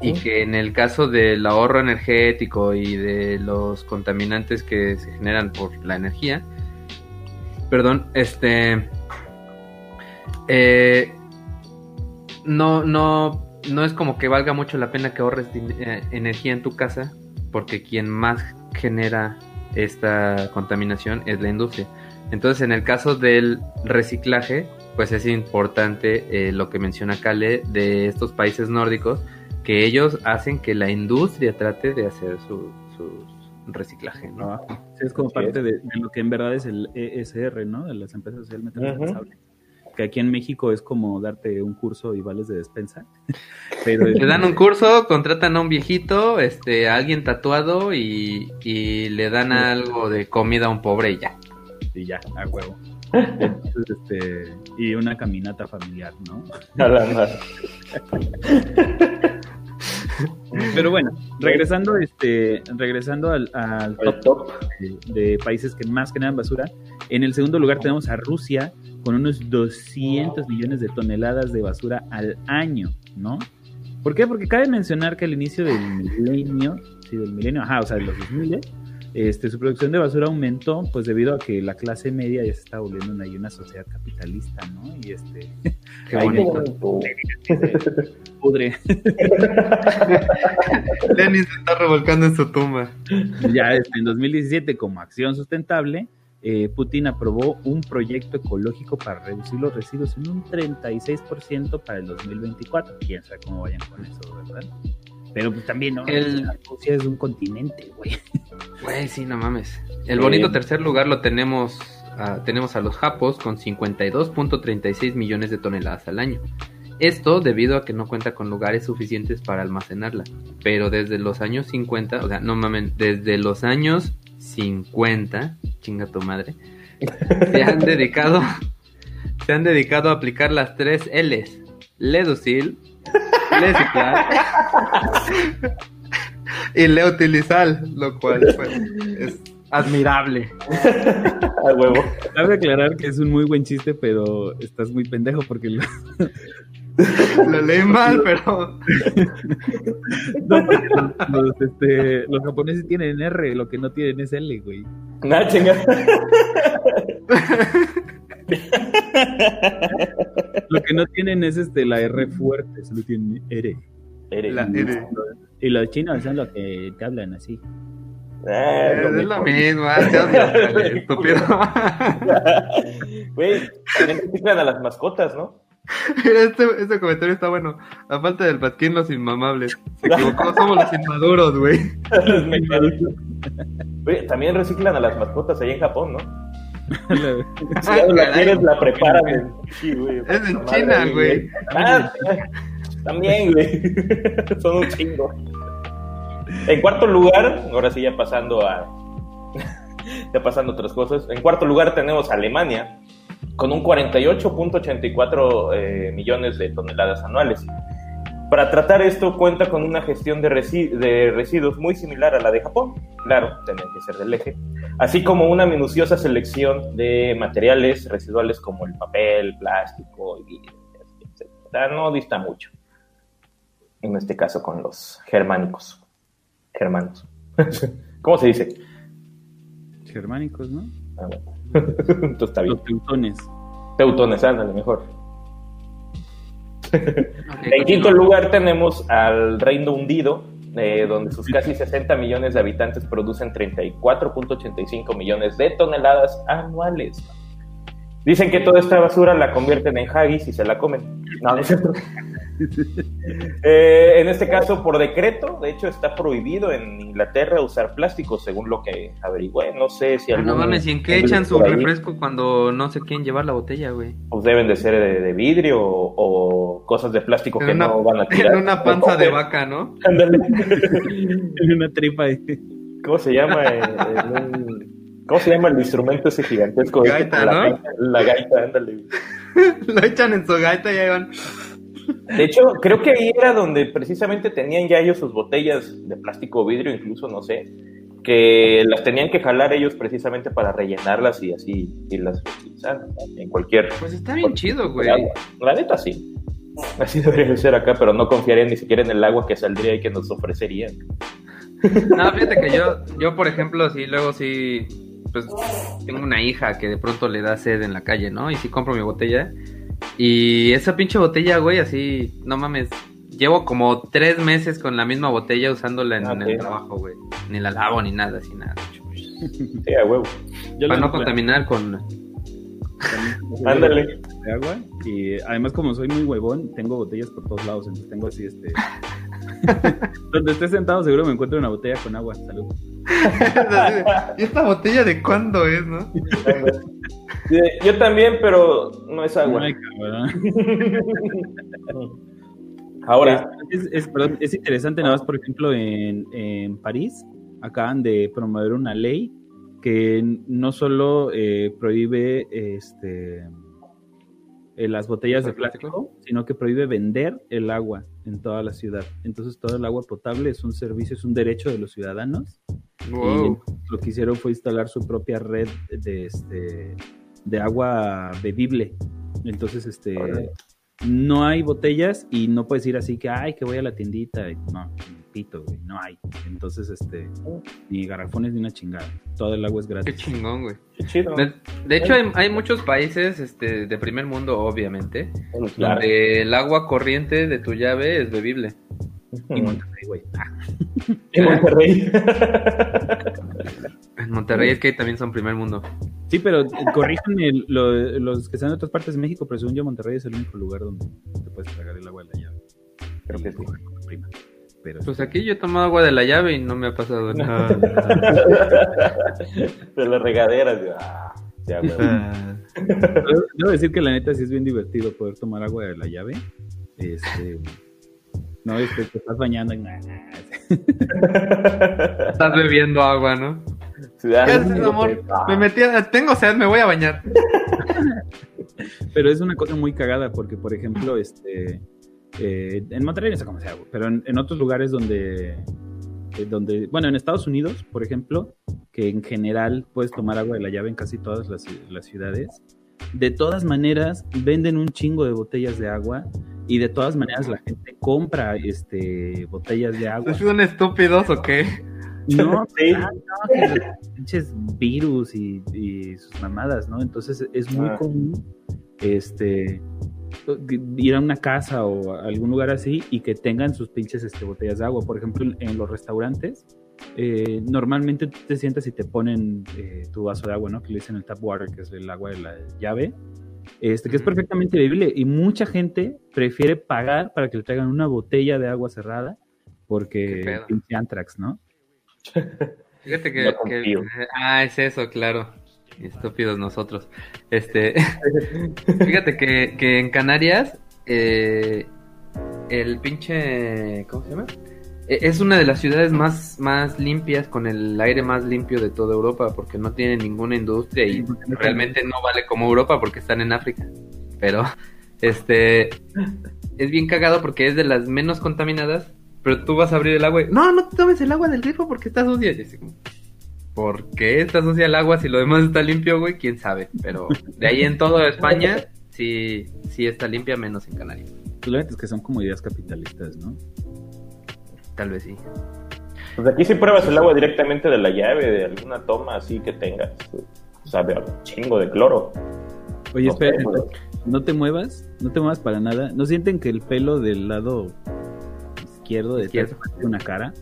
y que en el caso del ahorro energético y de los contaminantes que se generan por la energía, perdón, este, eh, no, no, no es como que valga mucho la pena que ahorres eh, energía en tu casa, porque quien más genera esta contaminación es la industria. Entonces, en el caso del reciclaje, pues es importante eh, lo que menciona Kale de estos países nórdicos, que ellos hacen que la industria trate de hacer su, su reciclaje, ¿no? Ah, sí, es como parte es. de, de lo que en verdad es el ESR, ¿no? De las empresas socialmente responsables. Que aquí en México es como darte un curso y vales de despensa. Pero Le dan un curso, contratan a un viejito, este, a alguien tatuado y, y le dan algo de comida a un pobre y ya. y ya, a huevo. Entonces, este, y una caminata familiar, ¿no? A la madre. Pero bueno, regresando, este, regresando al, al top top. de, de países que más generan basura, en el segundo lugar tenemos a Rusia con unos 200 millones de toneladas de basura al año, ¿no? ¿Por qué? Porque cabe mencionar que al inicio del milenio, sí, del milenio, ajá, o sea, de los 2000, este, su producción de basura aumentó, pues debido a que la clase media ya se está volviendo una, una sociedad capitalista, ¿no? Y este, Qué bonito. pudre. Lenin se está revolcando en su tumba. Ya este, en 2017, como acción sustentable, eh, Putin aprobó un proyecto ecológico para reducir los residuos en un 36% para el 2024. Quién sabe cómo vayan con eso, ¿verdad? Pero pues también, ¿no? El- Rusia es un continente, güey. Güey, sí, no mames. El Sí. bonito tercer lugar lo tenemos, a- tenemos a los japos con 52.36 millones de toneladas al año. Esto debido a que no cuenta con lugares suficientes para almacenarla. Pero desde los años 50, o sea, no mamen, desde los años 50, chinga tu madre, se han dedicado, se han dedicado a aplicar las tres L's. Leducil, Y Leutilizal, lo cual pues, es admirable. A huevo. Cabe aclarar que es un muy buen chiste, pero estás muy pendejo porque lo- Lo leí mal, pero no, los, los, este, los japoneses tienen R, lo que no tienen es L, güey. Nada, chinga. Lo que no tienen es este la R fuerte, solo tienen R. La- R. Y los chinos son los que te hablan así. Ah, lo es la mismo. misma. estúpido. Güey, a las mascotas, ¿no? Mira, este, este comentario está bueno. A falta del Pasquín, los inmamables. Se equivocó, somos los inmaduros. Güey, también reciclan a las mascotas ahí en Japón, ¿no? Si no la quieres, la preparan. en- Sí, güey. Es en Madre China, güey. Ah, también, güey. Son un chingo. En cuarto lugar, ahora sí ya pasando a. ya pasando otras cosas. En cuarto lugar tenemos a Alemania, con un 48.84 eh, millones de toneladas anuales. Para tratar esto cuenta con una gestión de, resi- de residuos muy similar a la de Japón, claro, tienen que ser del eje, así como una minuciosa selección de materiales residuales como el papel, plástico etc. No dista mucho, en este caso con los germánicos. Germanos. ¿Cómo se dice? Germánicos, ¿no? Ah, bueno. Entonces está bien. Los teutones. Teutones, ándale, mejor. En quinto lugar tenemos al Reino Hundido, eh, donde sus casi 60 millones de habitantes producen 34.85 millones de toneladas anuales. Dicen que toda esta basura la convierten en haggis y se la comen. No, no es cierto. Eh, en este caso, por decreto, de hecho, está prohibido en Inglaterra usar plástico, según lo que averigüé. No sé si Ah, no algún- mames, ¿y en qué echan su refresco cuando no se quieren llevar la botella, güey? Pues deben de ser de, de vidrio o, o cosas de plástico que una, no van a tirar. en una panza de vaca, ¿no? Ándale. En una tripa. de- ¿Cómo se llama? eh, en un- ¿Cómo se llama el instrumento ese gigantesco? Gaita, la ¿no? gaita, la gaita, ándale. Lo echan en su gaita y ahí van. De hecho, creo que ahí era donde precisamente tenían ya ellos sus botellas de plástico o vidrio, incluso, no sé, que las tenían que jalar ellos precisamente para rellenarlas y así irlas utilizar en cualquier... Pues está bien chido, güey. agua. La neta sí. Así debería de ser acá, pero no confiaría ni siquiera en el agua que saldría y que nos ofrecerían. No, fíjate que yo, yo por ejemplo, sí, luego sí, pues tengo una hija que de pronto le da sed en la calle, ¿no? Y sí compro mi botella. Y esa pinche botella, güey, así, no mames, llevo como tres meses con la misma botella usándola en, Ok. el trabajo, güey. Ni la lavo ni nada, así nada. Sí, a huevo. Yo Para no contaminar con... Ándale. de agua y además como soy muy huevón tengo botellas por todos lados entonces tengo así este donde esté sentado seguro me encuentro una botella con agua salud ¿Y esta botella de cuándo es, no? Yo también, pero no es agua. Ahora, es, es- perdón, es interesante nada más por ejemplo en, en París acaban de promover una ley que no solo eh, prohíbe este eh, las botellas de ¿El plástico? plástico, sino que prohíbe vender el agua en toda la ciudad. Entonces todo el agua potable es un servicio, es un derecho de los ciudadanos Wow. y lo que hicieron fue instalar su propia red de, este, de agua bebible. Entonces, este, Órale. no hay botellas y no puedes ir así que, ay, que voy a la tiendita. No, pito, güey, no hay. Entonces, este, ni garrafones ni una chingada. Todo el agua es Qué gratis. chingón, güey. qué chido. De, de hecho, hay, hay muchos países este, de primer mundo, obviamente, Bueno, claro. donde el agua corriente de tu llave es bebible. Y Monterrey, güey. Ah, En Monterrey. En Monterrey es que también son primer mundo. Sí, pero eh, lo- los que están en otras partes de México, pero según yo, Monterrey es el único lugar donde te puedes tragar el agua de la llave. Creo Y que sí. la prima. Pero Pues aquí yo he tomado agua de la llave y no me ha pasado nada. De las regaderas. güey. Ah, ya, güey. Debo debo decir que la neta sí es bien divertido poder tomar agua de la llave. Este, no, este, te estás bañando y nah, Estás bebiendo agua, ¿no? Sí, ¿Qué haces, amor? Me metí a... Tengo sed, me voy a bañar. Pero es una cosa muy cagada porque, por ejemplo, este, eh, en Monterrey no sé cómo sea, pero en, en otros lugares donde, eh, donde, bueno, en Estados Unidos, por ejemplo, que en general puedes tomar agua de la llave en casi todas las, las ciudades, de todas maneras venden un chingo de botellas de agua y de todas maneras la gente compra este, botellas de agua. ¿Son estúpidos o qué? No, Sí. ah, no, pinches virus y, y sus mamadas, ¿no? Entonces es muy Ah. común este ir a una casa o a algún lugar así y que tengan sus pinches este, botellas de agua. Por ejemplo, en los restaurantes, eh, normalmente te sientas y te ponen eh, tu vaso de agua, ¿no? Que le dicen el tap water, que es el agua de la llave. Este, que es perfectamente bebible y mucha gente prefiere pagar para que le traigan una botella de agua cerrada porque pinche Antrax, ¿no? Fíjate que, No que- confío. ah, es eso, claro. Estúpidos nosotros. Este, fíjate que, que en Canarias eh, el pinche, ¿cómo se llama? E- Es una de las ciudades más, más limpias, con el aire más limpio de toda Europa, porque no tiene ninguna industria y realmente no vale como Europa porque están en África. Pero, este, es bien cagado porque es de las menos contaminadas, pero tú vas a abrir el agua y, no, no te tomes el agua del grifo porque está sucia. Y así ¿Por qué está sucia el agua si lo demás está limpio, güey? ¿Quién sabe? Pero de ahí en toda España, sí, sí está limpia, menos en Canarias. Neta es que son como ideas capitalistas, ¿no? Tal vez sí. Pues aquí si pruebas el agua directamente de la llave, de alguna toma así que tengas. Sabe a chingo de cloro. Oye, No espera, no te muevas, no te muevas para nada. ¿No sienten que el pelo del lado izquierdo de Izquierdo. una cara?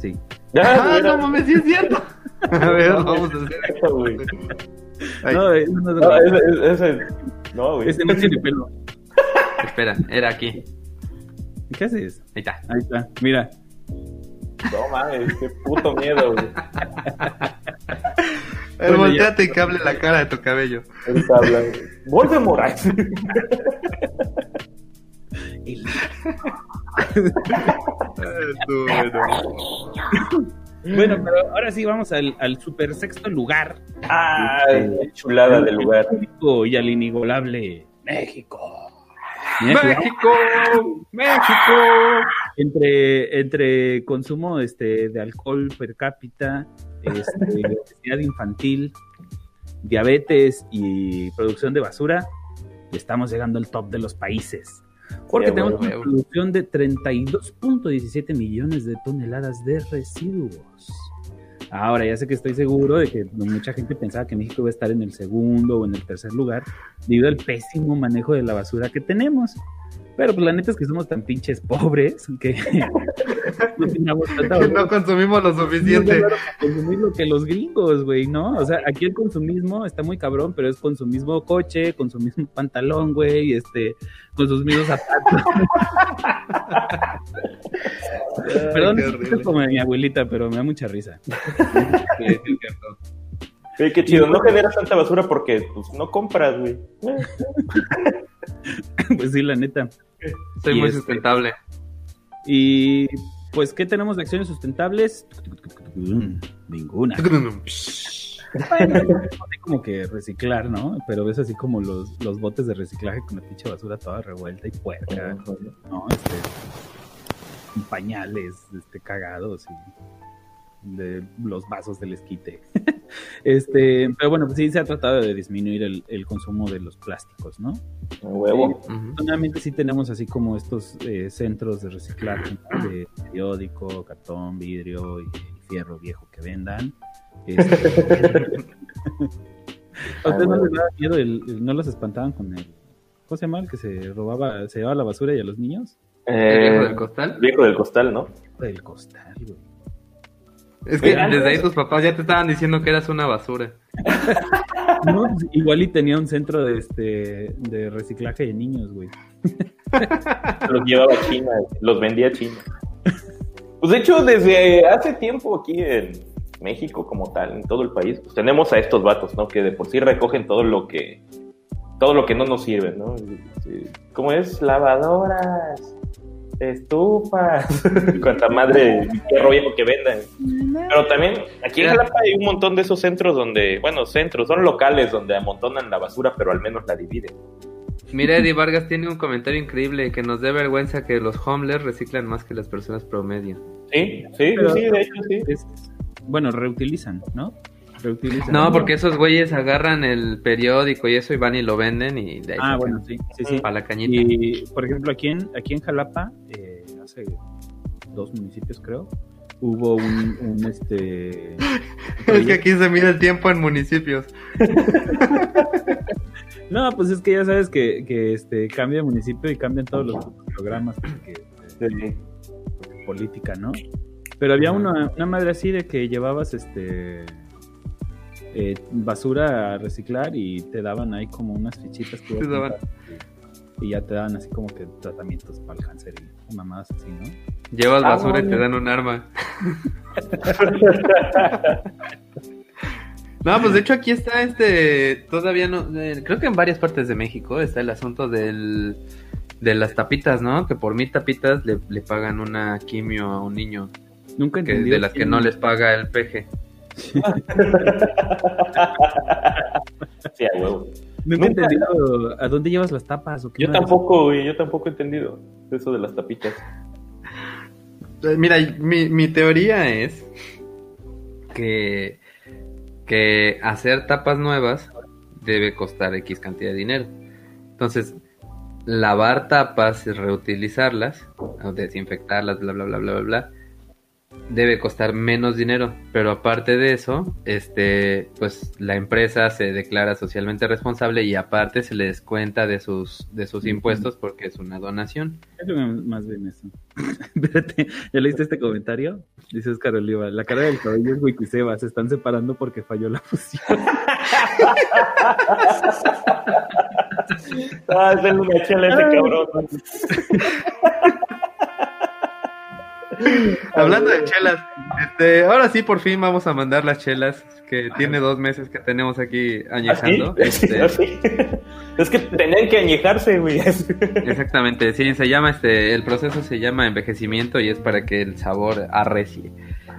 Sí. ¡Ah, no mames, sí es cierto! A ver, vamos a hacer Eso, güey. No, eso no es No, real. ese, ese- no, güey. Ese no tiene pelo. Espera, era aquí. ¿Qué haces? Ahí está. Ahí está, mira. No mames, qué puto miedo, güey. El Bueno, volteate y que hable la cara de tu cabello. Vuelve Moraes. Bueno, pero ahora sí vamos al, al super sexto lugar. Ah, qué chulada del lugar. México y al inigualable México. ¡México! ¡México! entre, entre consumo este, de alcohol per cápita, este, obesidad infantil, diabetes y producción de basura, estamos llegando al top de los países. Porque tenemos una producción de 32.17 millones de toneladas de residuos. Ahora, ya sé que estoy seguro de que mucha gente pensaba que México iba a estar en el segundo o en el tercer lugar debido al pésimo manejo de la basura que tenemos. Pero pues la neta es que somos tan pinches pobres que no teníamos tanta Que no consumimos lo suficiente. consumir lo que los gringos, güey, ¿no? O sea, aquí el consumismo está muy cabrón, pero es con su mismo coche, con su mismo pantalón, güey, este, con sus mismos zapatos. Perdón, es como mi abuelita, pero me da mucha risa. Sí, es cierto. Sí, qué chido. No generas tanta basura porque pues, no compras, güey. pues sí, la neta. Soy Y muy este- sustentable. Y pues, ¿qué tenemos de acciones sustentables? Ninguna. Bueno, así como que reciclar, ¿no? Pero ves así como los, los botes de reciclaje con la pinche basura toda revuelta y puerca, ¿no? Este, con pañales este, cagados y de los vasos del esquite. este, pero bueno, pues sí se ha tratado de disminuir el, el consumo de los plásticos, ¿no? Huevo. Afortunadamente sí tenemos así como estos eh, centros de reciclaje ¿no? de periódico, cartón, vidrio y fierro viejo que vendan. Este, ¿A ustedes no les daba miedo? el- el- ¿No los espantaban con el... ¿Cómo se llama? El que se robaba, se llevaba la basura y a los niños. ¿El Eh, viejo del costal? viejo del costal, ¿no? El costal, güey. Es que desde ahí tus papás ya te estaban diciendo que eras una basura. No, pues, igual y tenía un centro de, este, de reciclaje de niños, güey. Los llevaba a China, los vendía a China. Pues de hecho, desde hace tiempo aquí en México como tal, en todo el país, pues tenemos a estos vatos, ¿no? Que de por sí recogen todo lo que todo lo que no nos sirve, ¿no? ¿Cómo es? Lavadoras, estufas, cuanta madre hierro viejo que vendan. Pero también aquí en Jalapa hay un montón de esos centros donde, bueno, centros, son locales donde amontonan la basura, pero al menos la dividen. Mira, Eddie Vargas tiene un comentario increíble que nos dé vergüenza que los homeless reciclan más que las personas promedio. Sí, sí, Pero- sí, de hecho sí. Es- bueno, reutilizan, ¿no? Reutilizan. No, porque esos güeyes agarran el periódico y eso y van y lo venden y de ahí Ah, bueno, sí, sí, sí. para la cañita. Y, por ejemplo, aquí en, aquí en Jalapa, eh, hace dos municipios creo, hubo un, un, este... Es que aquí se mide el tiempo en municipios. No, pues es que ya sabes que, que este, cambia de municipio y cambian todos los programas porque, Sí. política, ¿no? Pero había una, una madre así de que llevabas este eh, basura a reciclar y te daban ahí como unas fichitas que Te daban. y, y ya te daban así como que tratamientos para el cáncer y mamadas así, ¿no? Llevas Ah, basura y te dan un arma. No, pues de hecho aquí Está este, todavía no, eh, creo que en varias partes de México está el asunto del, de las tapitas, ¿no? Que por mil tapitas le, le pagan una quimio a un niño, Nunca entendí de las que no les paga el peje. Sí, a huevo. Nunca he entendido a dónde llevas las tapas o qué Yo tampoco, güey, yo tampoco he entendido eso de las tapitas. Eh, Mira, mi, mi teoría es que, que hacer tapas nuevas debe costar X cantidad de dinero. Entonces, lavar tapas y reutilizarlas, o desinfectarlas, bla, bla, bla, bla, bla, bla, debe costar menos dinero. Pero aparte de eso, este, pues la empresa se declara socialmente responsable y aparte se le descuenta de sus, de sus impuestos porque es una donación. Más bien eso. Espérate, ¿ya leíste este comentario? Dice Oscar Oliva, la cara del cabello es Wikiseba, se están separando porque falló la fusión. Ah, es una chela ese cabrón. Hablando de chelas, este, ahora sí por fin vamos a mandar las chelas que tiene dos meses que tenemos aquí añejando. ¿Así? Este, ¿Así? Es que tenían que añejarse, güey. Exactamente, sí, se llama este, el proceso se llama envejecimiento y es para que el sabor arrecie.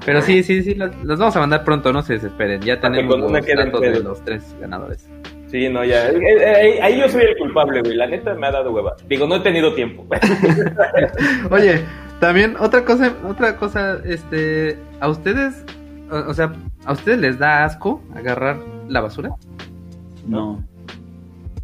Pero sí, sí, sí, los, los vamos a mandar pronto, no se desesperen. Ya tenemos los datos de los tres ganadores. Sí, no, ya. Eh, eh, Ahí, ahí yo soy el culpable, güey. La neta me ha dado hueva. Digo, no he tenido tiempo. Oye, también otra cosa, otra cosa, este, a ustedes, o, o sea, a ustedes les da asco agarrar la basura, No.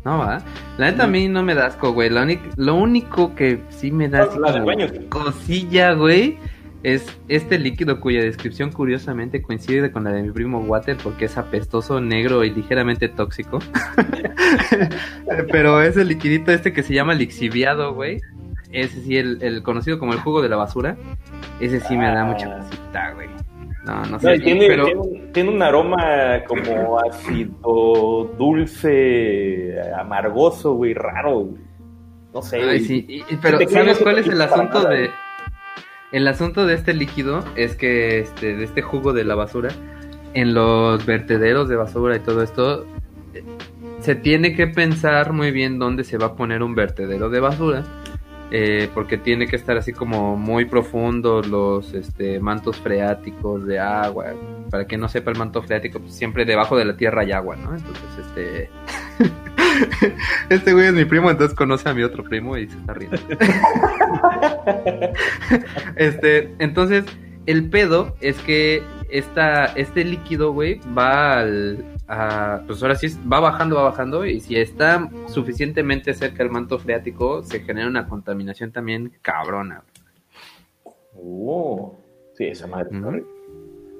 no va. La neta a mí no me da asco, güey. Lo, único- lo único que sí me da baño. cosilla, güey, es este líquido cuya descripción curiosamente coincide con la de mi primo Water porque es apestoso, negro y ligeramente tóxico. Pero es el liquidito este que se llama lixiviado, güey. Ese sí, el, el conocido como el jugo de la basura, ese sí me da mucha cosita, güey. No, no sé. No, tiene, pero... tiene un- tiene un aroma como ácido, dulce, amargoso, güey, raro. güey. No sé, Ay, sí, y- pero ¿sabes cuál es el asunto nada, de el asunto de este líquido es que este de este jugo de la basura en los vertederos de basura y todo esto eh, se tiene que pensar muy bien dónde se va a poner un vertedero de basura eh, porque tiene que estar así como muy profundo los este, mantos freáticos de agua para que no sepa el manto freático pues siempre debajo de la tierra hay agua no entonces este este güey es mi primo, entonces conoce a mi otro primo y se está riendo. este, entonces, el pedo es que esta, este líquido, güey, va al. A- pues ahora sí va bajando, va bajando. Y si está suficientemente cerca del manto freático, se genera una contaminación también cabrona. Oh, sí, esa madre.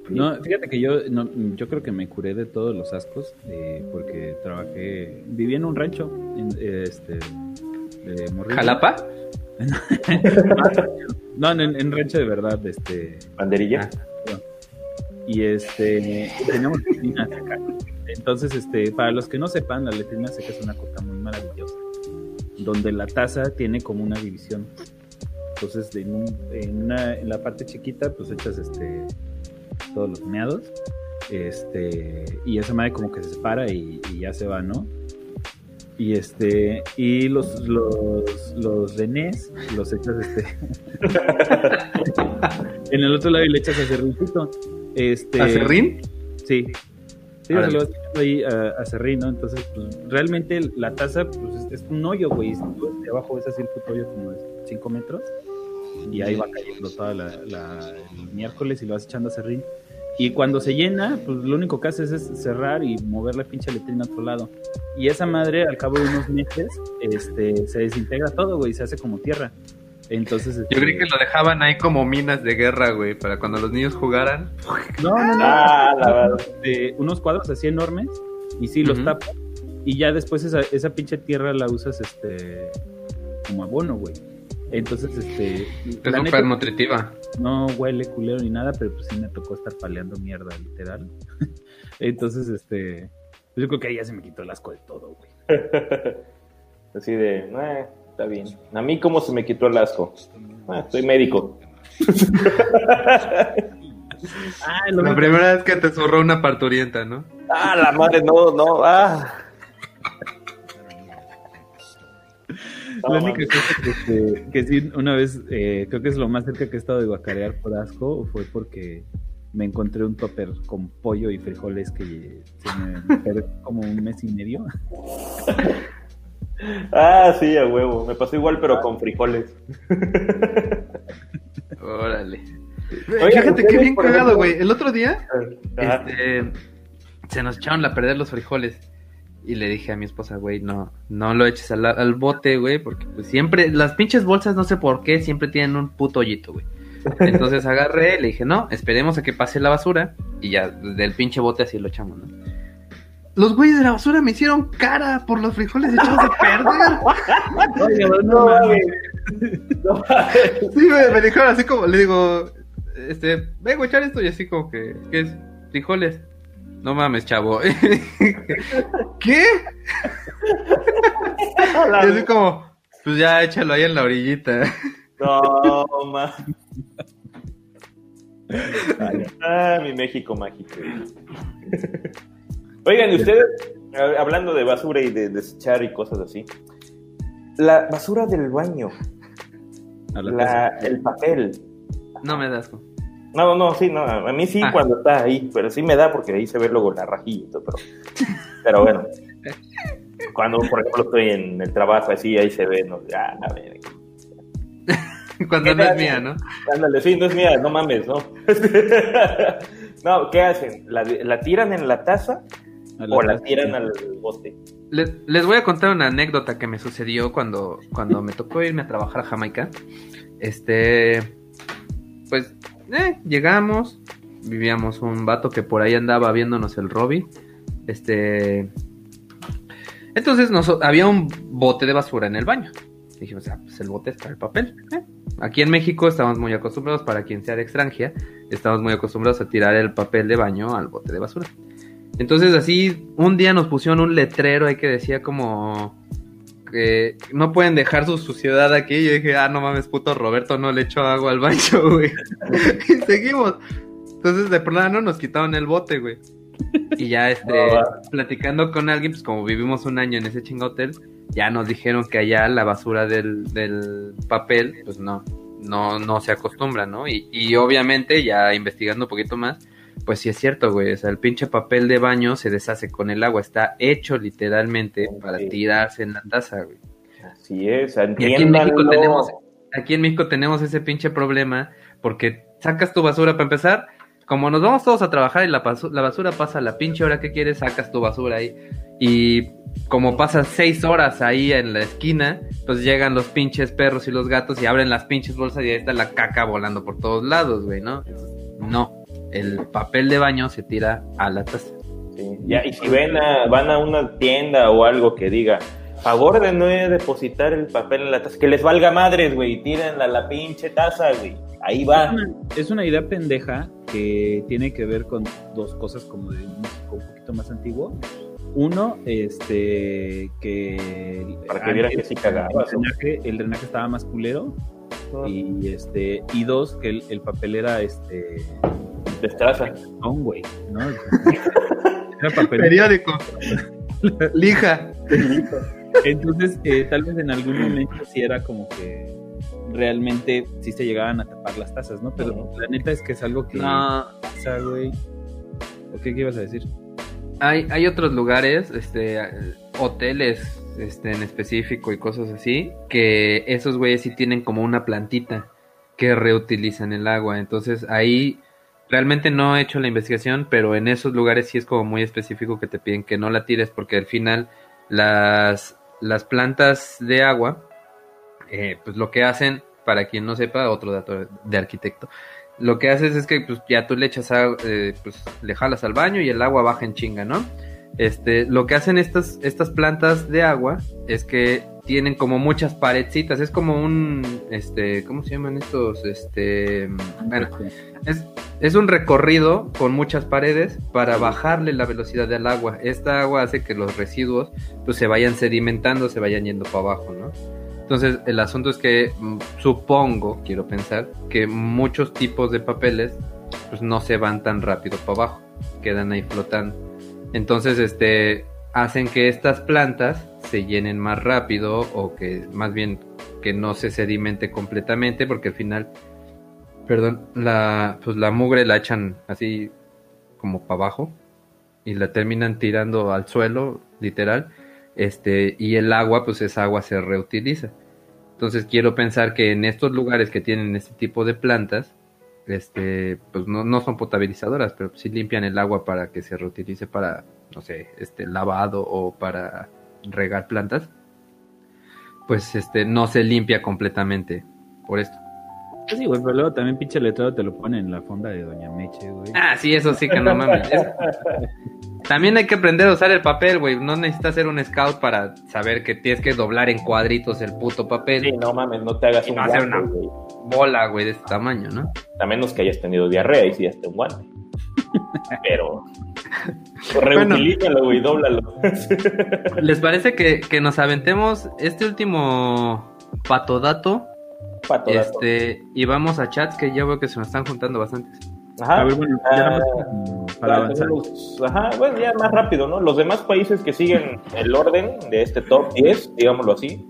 No, fíjate que yo, no, yo creo que me curé de todos los ascos eh, porque trabajé, viví en un rancho, en, eh, este, de morrillo. ¿Jalapa? No, en, en rancho de verdad, este, Banderilla. Y este, teníamos letrina seca. Entonces, este, para los que no sepan, la letrina seca es una cosa muy maravillosa, donde la taza tiene como una división. Entonces, en, en una- en la parte chiquita, pues echas este, todos los meados, este, y esa madre como que se separa y, ya se va, ¿no? Y este, y los, los, los renés los echas este, en el otro lado y le echas a serríncito. Este, ¿A serrín? Sí. Sí, o sea, lo vas echando ahí a, a serrín, ¿no? Entonces, pues, realmente la taza, pues, es, es un hoyo, güey. Si tú de abajo ves así el puto hoyo como de 5 metros. Y ahí va cayendo toda la, la- el miércoles y lo vas echando a serrín. Y cuando se llena, pues lo único que haces es cerrar y mover la pinche letrina a otro lado. Y esa madre, al cabo de unos meses, este, se desintegra todo, güey, se hace como tierra. Entonces, Yo este, creí que lo dejaban ahí como minas de guerra, güey, para cuando los niños jugaran. No, no, no. Ah, la verdad. de unos cuadros así enormes y sí los Ujú. tapas y ya después esa, esa pinche tierra la usas este como abono, güey. Entonces, este Es súper nutritiva. no huele culero ni nada, pero pues sí me tocó estar paleando mierda, literal. Entonces, este yo creo que ahí ya se me quitó el asco de todo, güey. Así de, eh, está bien. A mí, ¿cómo se me quitó el asco? Ah, soy médico. Ah, La primera vez que te zurró una parturienta, ¿no? Ah, la madre, no, no, ah. La única cosa que, que sí, una vez, eh, creo que es lo más cerca que he estado de guacarear por asco, fue porque me encontré un topper con pollo y frijoles que se me perdió como un mes y medio. Ah, sí, a huevo. Me pasó igual, pero con frijoles. Órale. Oigan, Fíjate qué bien cagado, güey. El otro día Ajá. este, se nos echaron a perder los frijoles. Y le dije a mi esposa, güey, no, no lo eches al, al bote, güey, porque pues siempre, las pinches bolsas, no sé por qué, siempre tienen un puto hoyito, güey. Entonces agarré, le dije, no, esperemos a que pase la basura y ya del pinche bote así lo echamos, ¿no? Los güeyes de la basura me hicieron cara por los frijoles echados a perder. Oye, no, No, mames. mames. No mames. Sí, me, me dijeron así como, le digo, este, vengo a echar esto y así como que, ¿qué es? Frijoles. No mames, chavo. ¿Qué? Y así como, pues ya échalo ahí en la orillita. No, ma. Ah, mi México mágico. Oigan, y ustedes, hablando de basura y de desechar y cosas así, la basura del baño, la el papel. No me das. asco. No, no, sí, no, a mí sí Ah. cuando está ahí, pero sí me da porque ahí se ve luego la rajilla y todo, pero, pero bueno. Cuando, por ejemplo, estoy en el trabajo así, ahí se ve, no, ya, a ver. Cuando no es mía, ¿no? Ándale, sí, no es mía, no mames, ¿no? no, ¿qué hacen? ¿La, la tiran en la taza o la tiran al bote? Les, les voy a contar una anécdota que me sucedió cuando, cuando me tocó irme a trabajar a Jamaica. Este, pues, eh, llegamos, vivíamos un vato que por ahí andaba viéndonos el Robby. Este, entonces nos, había un bote de basura en el baño. dijimos, ah, pues el bote es para el papel. ¿eh? Aquí en México estamos muy acostumbrados, para quien sea de extranjera, estamos muy acostumbrados a tirar el papel de baño al bote de basura. Entonces así, un día nos pusieron un letrero ahí que decía como que no pueden dejar su suciedad aquí. Y yo dije, ah, no mames, puto Roberto no le echó agua al baño, güey. y seguimos. Entonces de plano nos quitaron el bote, güey. Y ya este, platicando con alguien, pues como vivimos un año en ese chingo hotel, ya nos dijeron que allá la basura del, del papel, pues no, no, no se acostumbra, ¿no? Y, y obviamente, ya investigando un poquito más, pues sí es cierto, güey. O sea, el pinche papel de baño se deshace con el agua. Está hecho literalmente para tirarse en la taza, güey. Así es, y aquí en México tenemos, aquí en México tenemos ese pinche problema porque sacas tu basura para empezar. Como nos vamos todos a trabajar y la, la basura pasa a la pinche hora que quieres, sacas tu basura ahí. Y como pasas seis horas ahí en la esquina, pues llegan los pinches perros y los gatos y abren las pinches bolsas y ahí está la caca volando por todos lados, güey, ¿no? No, el papel de baño se tira a la taza. Sí, ya, y si ven a, van a una tienda o algo que diga, favor de no depositar el papel en la taza, que les valga madres, güey, tírenla a la pinche taza, güey. Ahí va. Es una, idea pendeja que tiene que ver con dos cosas como de un poquito más antiguo. Uno, este, que... Para que vieran que sí cagaba. El drenaje, el drenaje estaba más culero. Y este, y dos, que el, papel era este destraza. Un güey, ¿no? Era papel. Periódico. Lija. Entonces, eh, tal vez en algún momento sí era como que realmente sí se llegaban a tapar las tazas, ¿no? Pero la neta es que es algo que no. pasa, güey. ¿O qué, qué ibas a decir? Hay, hay otros lugares, este, hoteles este, en específico y cosas así, que esos güeyes sí tienen como una plantita que reutilizan el agua. Entonces ahí realmente no he hecho la investigación, pero en esos lugares sí es como muy específico que te piden que no la tires porque al final las, las plantas de agua, eh, pues lo que hacen, para quien no sepa, otro dato de arquitecto, lo que haces es que pues ya tú le echas, eh, pues le jalas al baño y el agua baja en chinga, ¿no? Este, lo que hacen estas, estas plantas de agua es que tienen como muchas paredcitas, es como un, este, ¿cómo se llaman estos? Este, bueno, es, es un recorrido con muchas paredes para bajarle la velocidad del agua. Esta agua hace que los residuos pues se vayan sedimentando, se vayan yendo para abajo, ¿no? Entonces el asunto es que mm, supongo, quiero pensar, que muchos tipos de papeles pues no se van tan rápido para abajo, quedan ahí flotando. Entonces, este, hacen que estas plantas se llenen más rápido o que más bien que no se sedimente completamente porque al final, perdón, la, pues la mugre la echan así como para abajo y la terminan tirando al suelo, literal, este, y el agua, pues esa agua se reutiliza. Entonces quiero pensar que en estos lugares que tienen este tipo de plantas, este, pues no, no son potabilizadoras, pero sí limpian el agua para que se reutilice para, no sé, este, lavado o para regar plantas, pues este, no se limpia completamente por esto. Pues sí, güey, pero luego también pinche letrado te lo pone en la fonda de Doña Meche, güey. Ah, sí, eso sí que no mames. También hay que aprender a usar el papel, güey. No necesitas ser un scout para saber que tienes que doblar en cuadritos el puto papel. Sí, no mames, no te hagas un hacer una bola, güey, de este tamaño, ¿no? A menos que hayas tenido diarrea y si ya un guante. Pero reutilízalo, güey, dóblalo. ¿Les parece que, que nos aventemos este último patodato este, y vamos a chats que ya veo que se nos están juntando bastantes. Ajá. A ver, bueno, ya para ajá, bueno, ya más rápido, ¿no? Los demás países que siguen el orden de este top 10, digámoslo así,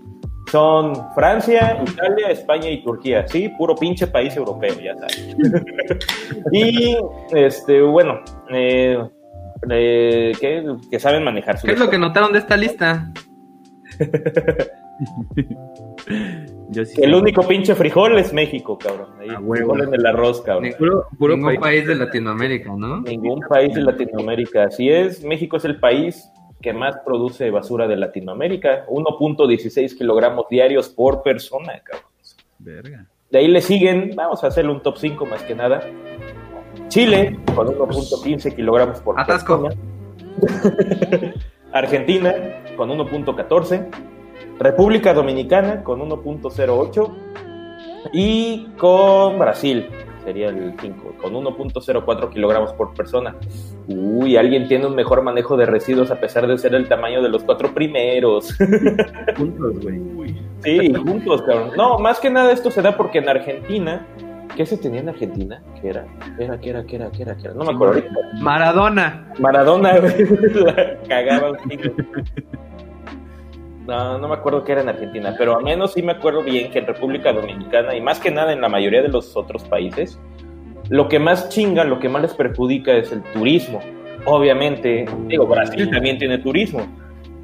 son Francia, Italia, España y Turquía. Sí, puro pinche país europeo, ya sabes. y, este, bueno, eh, eh, que, saben manejar su. ¿Qué es lo que notaron de esta lista? el único pinche frijol es México, cabrón. Ahí, frijol en el arroz, cabrón. Ningún país. de Latinoamérica, ¿no? Ningún país de Latinoamérica. Así es, México es el país que más produce basura de Latinoamérica. 1.16 kilogramos diarios por persona, cabrón. Verga. De ahí le siguen, vamos a hacerle un top 5 más que nada. Chile, con 1.15 kilogramos por Atasco. persona. Argentina, con 1.14 República Dominicana con 1.08 y con Brasil sería el 5, con 1.04 kilogramos por persona. Uy, alguien tiene un mejor manejo de residuos a pesar de ser el tamaño de los cuatro primeros. Juntos, güey. Sí, juntos, cabrón. No, más que nada esto se da porque en Argentina, ¿qué se tenía en Argentina? ¿Qué era? ¿Qué era? ¿Qué era? ¿Qué era? ¿Qué era? ¿Qué era? No me acuerdo. Maradona. Maradona, güey, la cagaba un chingo. No, no me acuerdo qué era en Argentina, pero al menos sí me acuerdo bien que en República Dominicana y más que nada en la mayoría de los otros países, lo que más chinga, lo que más les perjudica es el turismo. Obviamente, digo, Brasil también tiene turismo,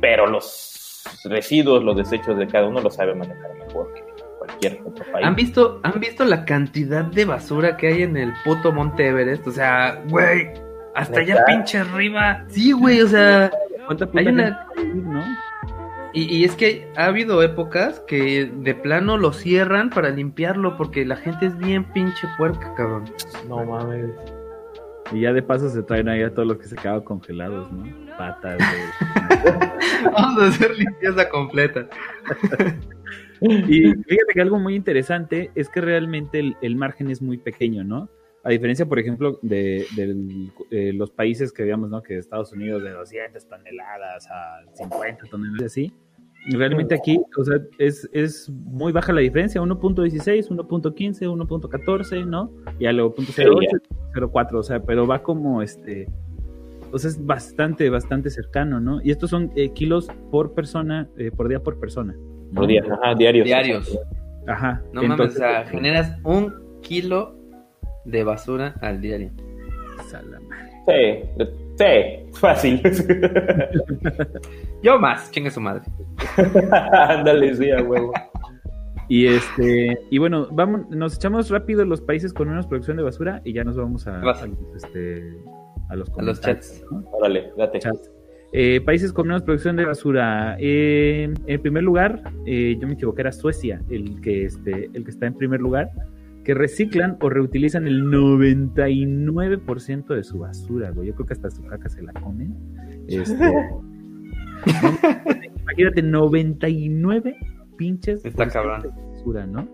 pero los residuos, los desechos de cada uno lo sabe manejar mejor que cualquier otro país. ¿Han visto, ¿Han visto la cantidad de basura que hay en el puto Monte Everest? O sea, güey, hasta allá pinche arriba. Sí, güey, o sea, ¿Cuánta Hay una- ¿no? Y, y es que ha habido épocas que de plano lo cierran para limpiarlo porque la gente es bien pinche puerca, cabrón. No mames. Y ya de paso se traen ahí a todos los que se quedaban congelados, ¿no? Patas, güey. Vamos a hacer limpieza completa. Y fíjate que algo muy interesante es que realmente el, el margen es muy pequeño, ¿no? A diferencia, por ejemplo, de, del- eh, los países que digamos, ¿no? Que Estados Unidos de 200 toneladas a 50 toneladas, así. Realmente aquí, o sea, es, es muy baja la diferencia, 1.16, 1.15, 1.14, ¿no? Y a luego 0.08, 0.4, o sea, pero va como este, o sea, es bastante, bastante cercano, ¿no? Y estos son eh, kilos por persona, eh, por día por persona. ¿no? Por día, ajá, diarios. Diarios. Ajá. No mames, o sea, generas un kilo de basura al diario. Sí, sí, fácil. Yo más, chingue su madre. Ándale, sí, a huevo. Y este, y bueno, vamos, nos echamos rápido los países con menos producción de basura y ya nos vamos a, a los, este, a los, A los chats. ¿no? Órale, date. Chats. Eh, países con menos producción de basura. Eh, en primer lugar, eh, yo me equivoqué, era Suecia, el que, este, el que está en primer lugar, que reciclan o reutilizan el 99% de su basura, güey. Yo creo que hasta su caca se la comen. Este, no, imagínate, 99 pinches Está cabrón. de basura, ¿no?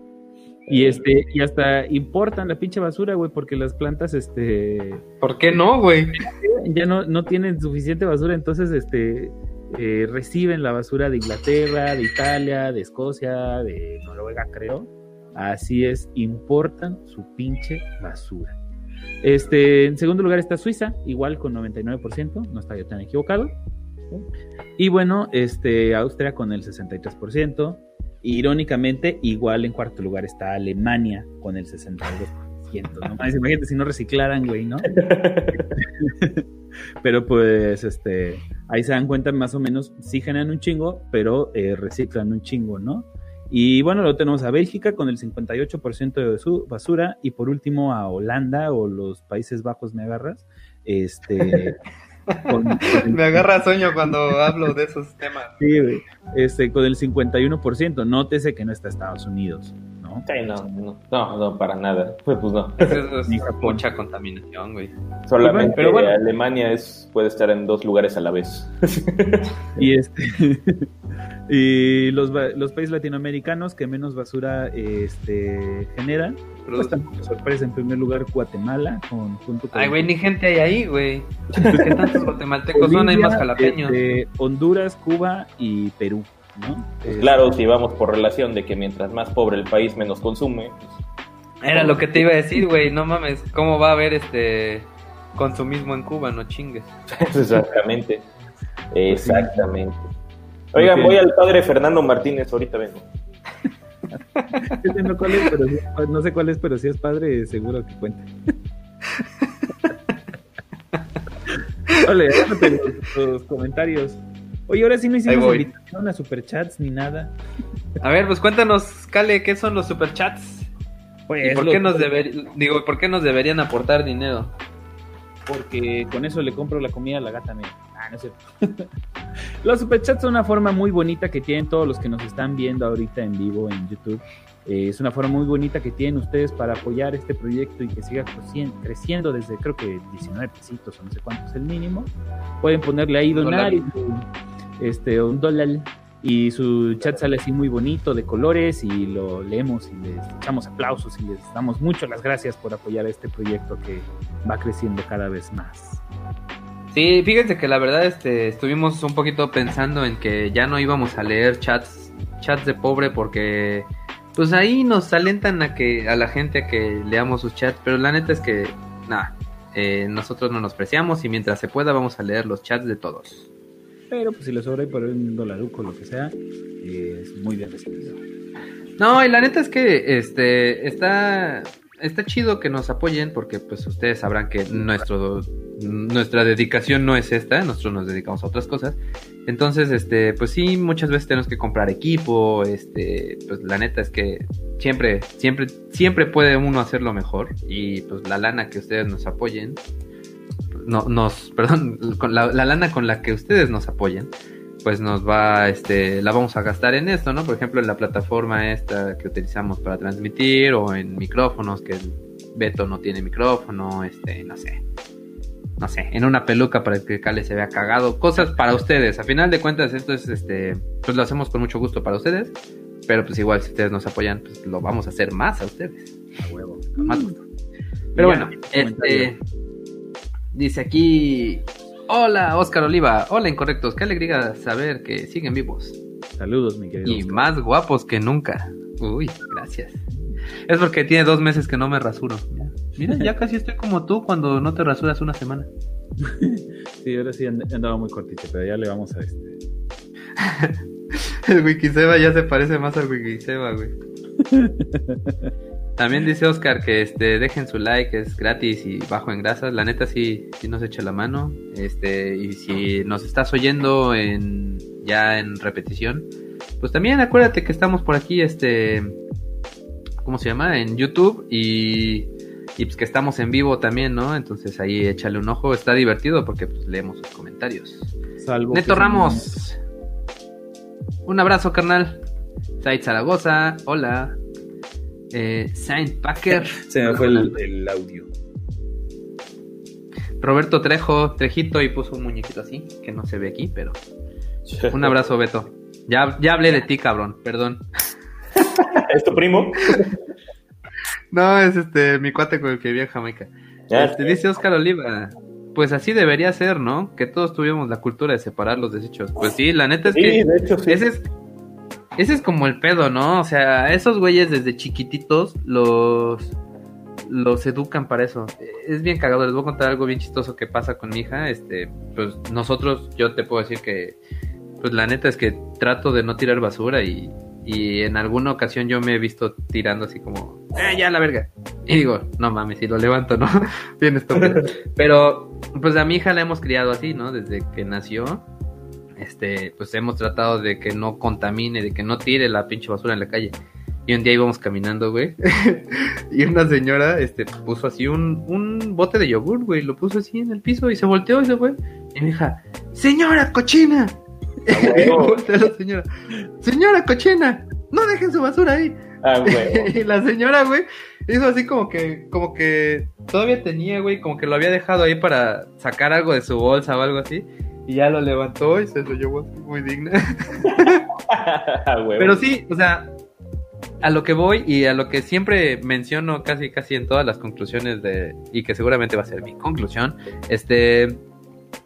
Y este, y hasta importan la pinche basura, güey, porque las plantas, este, ¿Por qué no, güey? ya no, no tienen suficiente basura, entonces este eh, reciben la basura de Inglaterra, de Italia, de Escocia, de Noruega, creo. Así es, importan su pinche basura. Este, en segundo lugar está Suiza, igual con 99%, no está yo tan equivocado. Y bueno, este, Austria con el 63%. Irónicamente, igual en cuarto lugar está Alemania con el 62%. ¿no? Mames, Imagínate si no reciclaran, güey, ¿no? pero pues, este, ahí se dan cuenta más o menos, sí generan un chingo, pero eh, reciclan un chingo, ¿no? Y bueno, luego tenemos a Bélgica con el 58% de su basura y por último a Holanda o los Países Bajos, me agarras, este... con- con el- Me agarra sueño cuando hablo de esos temas. Sí. Este, con el 51%. Nótese que no está Estados Unidos, ¿no? Sí, no, no, no, no, para nada. Pues, pues no. Eso es Ni Japón. mucha contaminación, güey. Solamente Pero bueno. Alemania es, puede estar en dos lugares a la vez. Y este y los, ba- los países latinoamericanos que menos basura este, generan, pues tampoco sorpresa. En primer lugar, Guatemala, con, junto con Ay, güey, ni gente hay ahí, güey. ¿Qué tantos guatemaltecos son? Hay más Bolivia, jalapeños. este, Honduras, Cuba y Perú, ¿no? Pues Eh, claro, si vamos por relación de que mientras más pobre el país, menos consume. Era lo que te iba a decir, güey. No mames, ¿cómo va a haber este consumismo en Cuba? No chingues. Exactamente. Exactamente. Oigan, voy al padre Fernando Martínez, ahorita vengo. no, cuál es, pero sí- no sé cuál es, pero si es padre, seguro que cuenta. Ole, déjate tus comentarios. Oye, ahora sí no hicimos invitación a superchats ni nada. A ver, pues cuéntanos, Cale, ¿qué son los superchats? Pues, ¿Y por qué nos deber... digo, por qué nos deberían aportar dinero? Porque con eso le compro la comida a la gata, mira. Ah, no es cierto. los superchats son una forma muy bonita que tienen todos los que nos están viendo ahorita en vivo en YouTube. Eh, es una forma muy bonita que tienen ustedes para apoyar este proyecto y que siga creci- creciendo desde creo que 19 pesitos o no sé cuánto es el mínimo. Pueden ponerle ahí donar y, este, un dólar y su chat sale así muy bonito, de colores, y lo leemos y les echamos aplausos y les damos mucho las gracias por apoyar este proyecto que va creciendo cada vez más. Sí, fíjense que la verdad este, estuvimos un poquito pensando en que ya no íbamos a leer chats, chats de pobre porque pues ahí nos alentan a que a la gente a que leamos sus chats, pero la neta es que nada, eh, nosotros no nos preciamos y mientras se pueda vamos a leer los chats de todos. Pero pues si le sobra por un dolaruco lo que sea, es muy bien recibido. No, y la neta es que este está está chido que nos apoyen porque pues ustedes sabrán que nuestro nuestra dedicación no es esta, nosotros nos dedicamos a otras cosas. Entonces, este, pues sí, muchas veces tenemos que comprar equipo, este, pues la neta es que siempre siempre siempre puede uno hacerlo mejor y pues la lana que ustedes nos apoyen no, nos, perdón, con la, la lana con la que ustedes nos apoyen, pues nos va, este, la vamos a gastar en esto, ¿no? Por ejemplo, en la plataforma esta que utilizamos para transmitir o en micrófonos, que el Beto no tiene micrófono, este, no sé. No sé, en una peluca para que Cale se vea cagado. Cosas para ustedes. A final de cuentas, esto es, este, pues lo hacemos con mucho gusto para ustedes. Pero pues igual, si ustedes nos apoyan, pues lo vamos a hacer más a ustedes. A huevo. Con más gusto. Pero bueno, este, dice aquí Hola, Oscar Oliva. Hola, incorrectos. Qué alegría saber que siguen vivos. Saludos, mi querido. Y Oscar. más guapos que nunca. Uy, gracias. Es porque tiene dos meses que no me rasuro. Mira, ya casi estoy como tú cuando no te rasuras una semana. Sí, ahora sí and- andaba muy cortito, pero ya le vamos a este. El Wikiseba ya se parece más al Wikiseba, güey. También dice Oscar que este dejen su like, es gratis y bajo en grasas. La neta sí, sí nos echa la mano. Este, y si nos estás oyendo en ya en repetición, pues también acuérdate que estamos por aquí, este, ¿cómo se llama? En YouTube y, y pues que estamos en vivo también, ¿no? Entonces ahí échale un ojo, está divertido porque pues leemos sus comentarios. Salvo Neto Ramos. Un abrazo, carnal. Said Zaragoza, hola. Eh, Saint Packer. Se me fue el, el audio. Roberto Trejo, Trejito, y puso un muñequito así, que no se ve aquí, pero. Un abrazo, Beto. Ya, ya hablé de ti, cabrón, perdón. ¿Es tu primo? No, es este, mi cuate con el que vive a Jamaica. Ya, Este, dice Oscar Oliva. Pues así debería ser, ¿no? Que todos tuviéramos la cultura de separar los desechos. Pues sí, la neta es Sí, que. de hecho, sí. Ese es, ese es como el pedo, ¿no? O sea, esos güeyes desde chiquititos los, los educan para eso. Es bien cagado. Les voy a contar algo bien chistoso que pasa con mi hija. Este, pues nosotros, yo te puedo decir que, pues la neta es que trato de no tirar basura y, y en alguna ocasión yo me he visto tirando así como, eh, ya la verga. Y digo, no mames, si lo levanto, ¿no? bien estúpido. Pero, pues a mi hija la hemos criado así, ¿no? Desde que nació este, pues hemos tratado de que no contamine, de que no tire la pinche basura en la calle. Y un día íbamos caminando, güey, y una señora, este, puso así un, un bote de yogur, güey, lo puso así en el piso y se volteó y se fue. Y mi hija, señora cochina. y huevo. voltea la señora, señora cochina, no dejen su basura ahí. Ah, y la señora, güey, hizo así como que, como que todavía tenía, güey, como que lo había dejado ahí para sacar algo de su bolsa o algo así. Y ya lo levantó y se lo llevó muy digna. Pero sí, o sea, a lo que voy y a lo que siempre menciono casi casi en todas las conclusiones de y que seguramente va a ser mi conclusión, este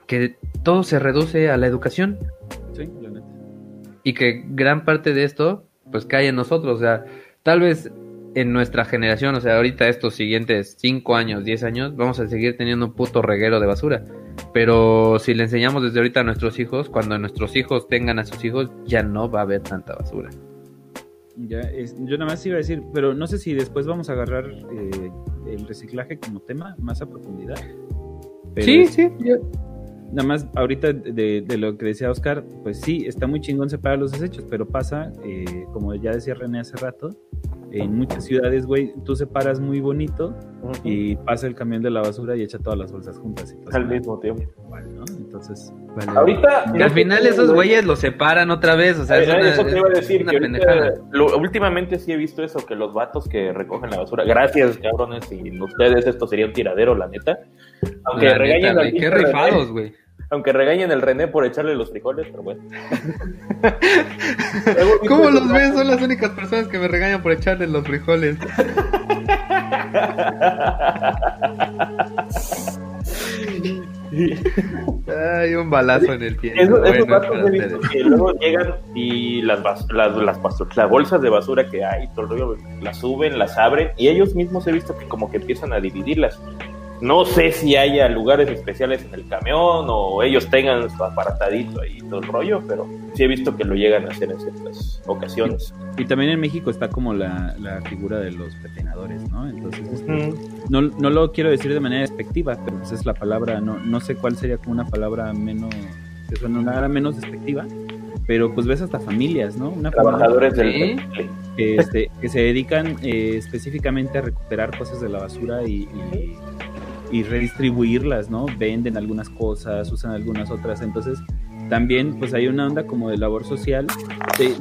que todo se reduce a la educación Sí, la neta. y que gran parte de esto pues cae en nosotros, o sea, tal vez en nuestra generación, o sea, ahorita estos siguientes 5 años, 10 años, vamos a seguir teniendo un puto reguero de basura. Pero si le enseñamos desde ahorita a nuestros hijos, cuando nuestros hijos tengan a sus hijos, ya no va a haber tanta basura. Ya, es- yo nada más iba a decir, pero no sé si después vamos a agarrar eh, el reciclaje como tema más a profundidad. Pero sí, sí, yo- Nada más ahorita de, de lo que decía Oscar, pues sí, está muy chingón separar los desechos, pero pasa, eh, como ya decía René hace rato, en muchas ciudades, güey, tú separas muy bonito y pasa el camión de la basura y echa todas las bolsas juntas. Y Al mismo tiempo. igual, ¿no? Entonces, vale. Ahorita. Que al final esos güeyes los separan otra vez, o sea, es una, eso te iba a decir, una que ahorita, pendejada. lo- últimamente sí he visto eso, que los vatos que recogen la basura, gracias cabrones, sin ustedes esto sería un tiradero, la neta. Aunque La neta, qué rifados, güey. Aunque regañen el René por echarle los frijoles, pero bueno. ¿Cómo los ves? Son las únicas personas que me regañan por echarle los frijoles. Hay un balazo en el pie. Eso, bueno, que luego llegan y las, las, las, las, bolsas de basura que hay, todo el rollo, las suben, las abren y ellos mismos he visto que como que empiezan a dividirlas. No sé si haya lugares especiales en el camión o ellos tengan su aparatadito ahí todo el rollo, pero sí he visto que lo llegan a hacer en ciertas ocasiones. Y, también en México está como la, la figura de los pepenadores, ¿no? Entonces, este, no, no lo quiero decir de manera despectiva, pero pues es la palabra, no, no sé cuál sería como una palabra menos, que suena menos despectiva, pero pues ves hasta familias, ¿no? Una Trabajadores del que, este, que se dedican eh, específicamente a recuperar cosas de la basura y, y redistribuirlas, ¿no? Venden algunas cosas, usan algunas otras, entonces también pues hay una onda como de labor social,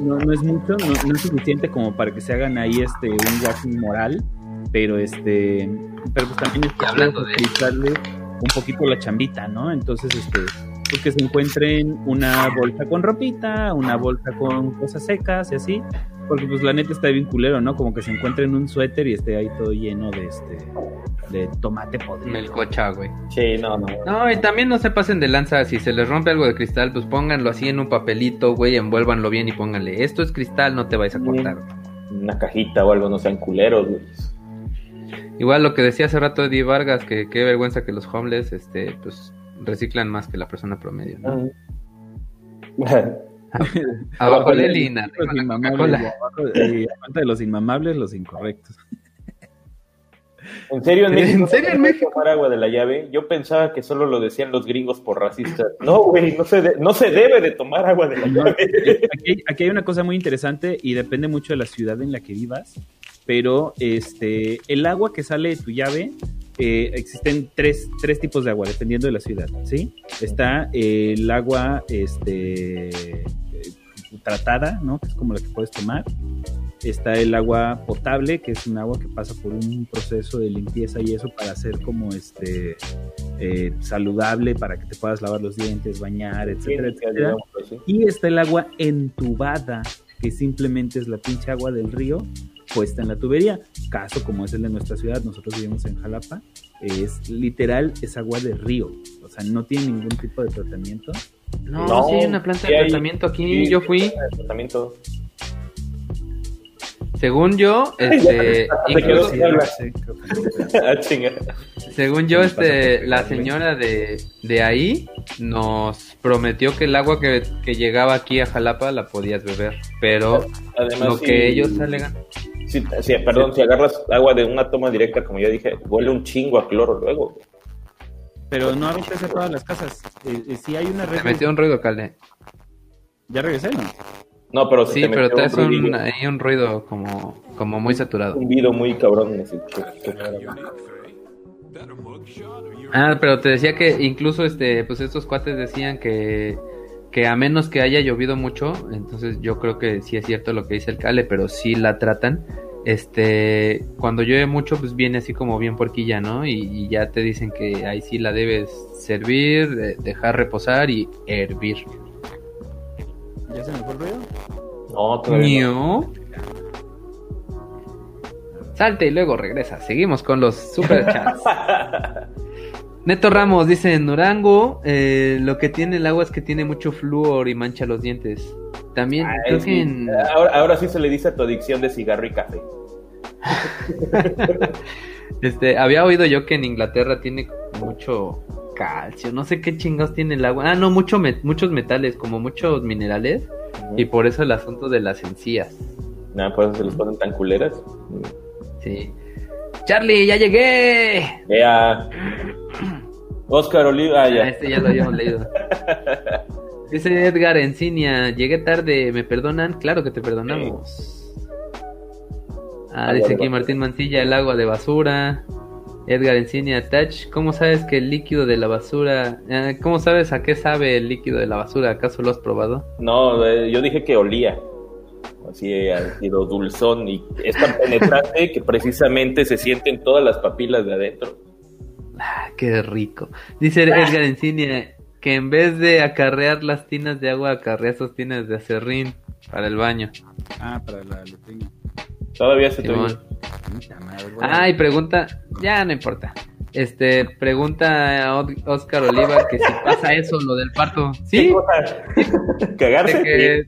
no, no, es mucho, no, es suficiente como para que se hagan ahí este un gasto moral, pero este, pero pues también es hablando de un poquito la chambita, ¿no? Entonces este pues que se encuentren una bolsa con ropita, una bolsa con cosas secas y así, porque pues la neta está bien culero, ¿no? Como que se encuentren un suéter y esté ahí todo lleno de este de tomate podrido. Melcocha, güey. Sí, no, no. No, y también no se pasen de lanza. Si se les rompe algo de cristal, pues pónganlo así en un papelito, güey, envuélvanlo bien y pónganle, esto es cristal, no te vais a cortar. Una cajita o algo, no sean culeros, güey. Igual lo que decía hace rato Eddie Vargas, que qué vergüenza que los homeless, este, pues, reciclan más que la persona promedio, ¿no? abajo de Lina, de los inmamables, los incorrectos. ¿En serio en México? ¿En México? tomar agua de la llave? Yo pensaba que solo lo decían los gringos por racistas. No, güey, no se, no se debe de tomar agua de la llave. Aquí, hay una cosa muy interesante y depende mucho de la ciudad en la que vivas, pero este, el agua que sale de tu llave, eh, existen tres, tres tipos de agua dependiendo de la ciudad, ¿sí? Está el agua este, eh, tratada, ¿no? Que es como la que puedes tomar está el agua potable, que es un agua que pasa por un proceso de limpieza y eso para hacer como este eh, saludable, para que te puedas lavar los dientes, bañar, etcétera, etcétera. Y está el agua entubada, que simplemente es la pinche agua del río puesta en la tubería. Caso como es el de nuestra ciudad, nosotros vivimos en Jalapa, es literal, es agua de río, o sea, no tiene ningún tipo de tratamiento. No, sí hay una planta de tratamiento aquí, yo fui. Tratamiento. Según yo, este, según yo, este, la señora de, de ahí nos prometió que el agua que, que, llegaba aquí a Jalapa la podías beber, pero lo que ellos alegan. Sí, perdón, si agarras agua de una toma directa, como ya dije, huele un chingo a cloro luego. Pero no abres a todas las casas. Eh, eh, si hay una red. metió un ruido, Calde. ¿Ya regresé, no? No, pero sí, pero te hace un, hay un ruido como, como muy saturado. Un ruido muy cabrón. Así. Ah, pero te decía que incluso este, pues estos cuates decían que, que a menos que haya llovido mucho, entonces yo creo que sí es cierto lo que dice el Cale, pero sí la tratan. Este, cuando llueve mucho, pues viene así como bien porquilla, ¿no? Y, ya te dicen que ahí sí la debes servir, dejar reposar y hervir. ¿Ya se me fue el ruido? No, todavía no. Salte y luego regresa. Seguimos con los super chats. Neto Ramos dice en Durango eh, lo que tiene el agua es que tiene mucho flúor y mancha los dientes. También ah, creo que en... ahora, ahora, sí se le dice a tu adicción de cigarro y café. este, había oído yo que en Inglaterra tiene mucho calcio, no sé qué chingados tiene el agua. Ah, no, mucho muchos metales, como muchos minerales. Y por eso el asunto de las encías. Nada, por eso se les ponen tan culeras. Sí. Charlie, ya llegué. Ya. Oscar Oliva, ah, ya. Ah, este ya lo habíamos leído. Dice Edgar Encinia, llegué tarde, ¿me perdonan? Claro que te perdonamos. Ah, dice aquí Martín Mancilla, el agua de basura. Edgar Encinia, Touch, ¿cómo sabes que el líquido de la basura, eh, cómo sabes a qué sabe el líquido de la basura? ¿Acaso lo has probado? No, eh, yo dije que olía. Así ha sido dulzón y es tan penetrante que precisamente se sienten todas las papilas de adentro. Ah, qué rico. Dice Edgar Encinia que en vez de acarrear las tinas de agua, acarrea sus tinas de acerrín para el baño. Ah, para la letrina. Todavía se te Simón. Ah, y pregunta, ya no importa. Este, pregunta a Oscar Oliva que si pasa eso, lo del parto. ¿Qué Sí? ¿Cagarse? de que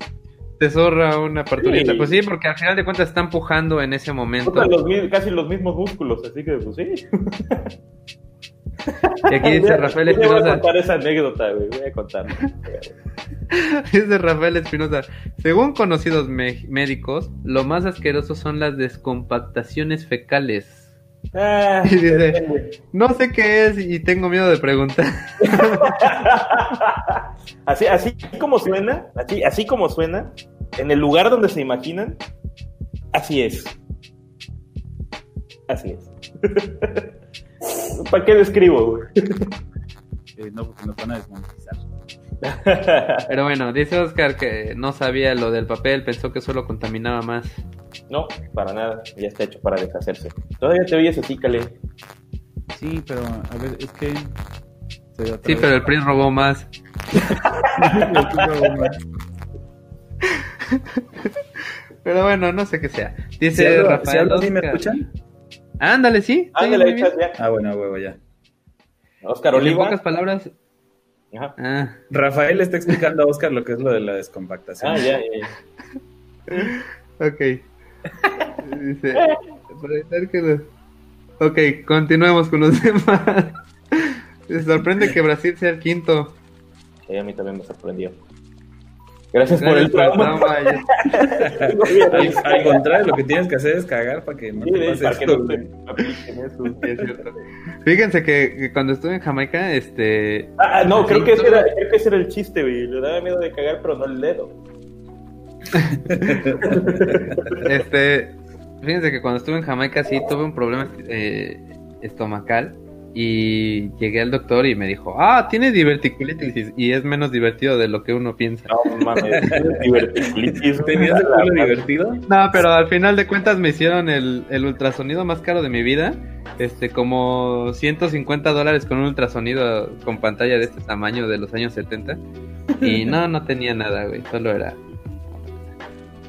te zorra una parturita. Sí. Pues sí, porque al final de cuentas está empujando en ese momento. Los casi los mismos músculos, así que pues sí. Y aquí dice Rafael Yo voy a Espinosa. contar esa anécdota, güey. Voy a contar. Dice Rafael Espinosa. Según conocidos médicos, lo más asqueroso son las descompactaciones fecales. Ah, Y dice, no sé qué es y tengo miedo de preguntar. así, así como suena, así, así como suena, en el lugar donde se imaginan, así es. Así es. ¿Para qué describo, güey? Eh, no, porque nos van a desmonetizar. Pero bueno, dice Oscar que no sabía lo del papel, pensó que solo contaminaba más. No, para nada. Ya está hecho para deshacerse. Todavía te oyes así, Cale. Sí, pero a ver, es que. Sí, pero el PRI robó más. Pero bueno, no sé qué sea. Si Dice Rafael. así, ¿me escuchan? Ándale, sí. Ándale, sí. Ah, bueno, a huevo, ya. Oscar En Oliva. pocas palabras. Ajá. Ah, Rafael está explicando a Oscar lo que es lo de la descompactación. Ah, ya, ya. ok. Dice. para evitar que los- Ok, continuemos con los demás. Se sorprende que Brasil sea el quinto. Sí, a mí también me sorprendió. Gracias por el Gracias por el trauma. trauma, ya. Al, al contrario, lo que tienes que hacer es cagar para que no Sí, te pase esto, no güey. te apliquen eso. Sí, es cierto. Fíjense que, que cuando estuve en Jamaica, este, Ah, no, creo que, ese era, creo que ese era el chiste, güey. Le daba miedo de cagar, pero no el dedo. este, fíjense que cuando estuve en Jamaica sí tuve un problema eh, estomacal y llegué al doctor y me dijo, ah, tienes diverticulitis y es menos divertido de lo que uno piensa. No mames, diverticulitis. ¿Tenías el culo divertido? No, pero al final de cuentas me hicieron el, el ultrasonido más caro de mi vida. Este, como 150 dólares con un ultrasonido con pantalla de este tamaño de los años 70. Y no, no tenía nada, güey. Solo era.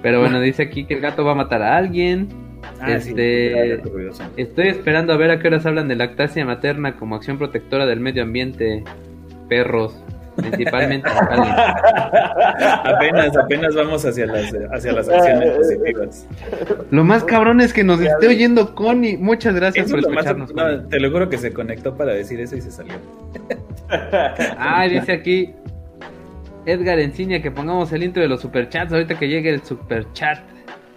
Pero bueno, dice aquí que el gato va a matar a alguien. Ah, sí, Este-. Estoy esperando a ver a qué horas hablan de lactancia materna como acción protectora del medio ambiente. Perros, principalmente. Apenas, apenas vamos hacia las, hacia las acciones positivas. Lo más cabrón es que nos esté oyendo Connie. Muchas gracias Eso por más, escucharnos. no, te lo juro que se conectó para decir eso y se salió. Ah, dice aquí Edgar Encinia que pongamos el intro de los superchats ahorita que llegue el superchat.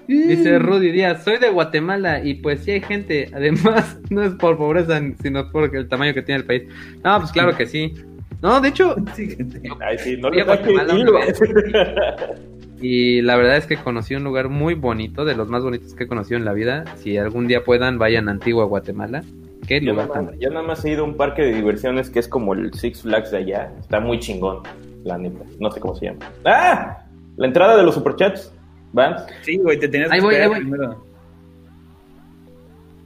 Dice Rudy Díaz, soy de Guatemala y pues sí hay gente, además no es por pobreza sino por el tamaño que tiene el país. No, pues claro que sí. No, de hecho, Siguiente. Ay, sí, no Fui a Guatemala y la verdad es que conocí un lugar muy bonito, de los más bonitos que he conocido en la vida. Si algún día puedan, vayan a Antigua Guatemala. Qué Yo lugar nada, tan yo nada más he ido a un parque de diversiones que es como el Six Flags de allá. Está muy chingón, la neta. No sé cómo se llama. ¡Ah! La entrada de los superchats. ¿Van? Sí, güey, te tenías que voy, esperar ahí voy. primero.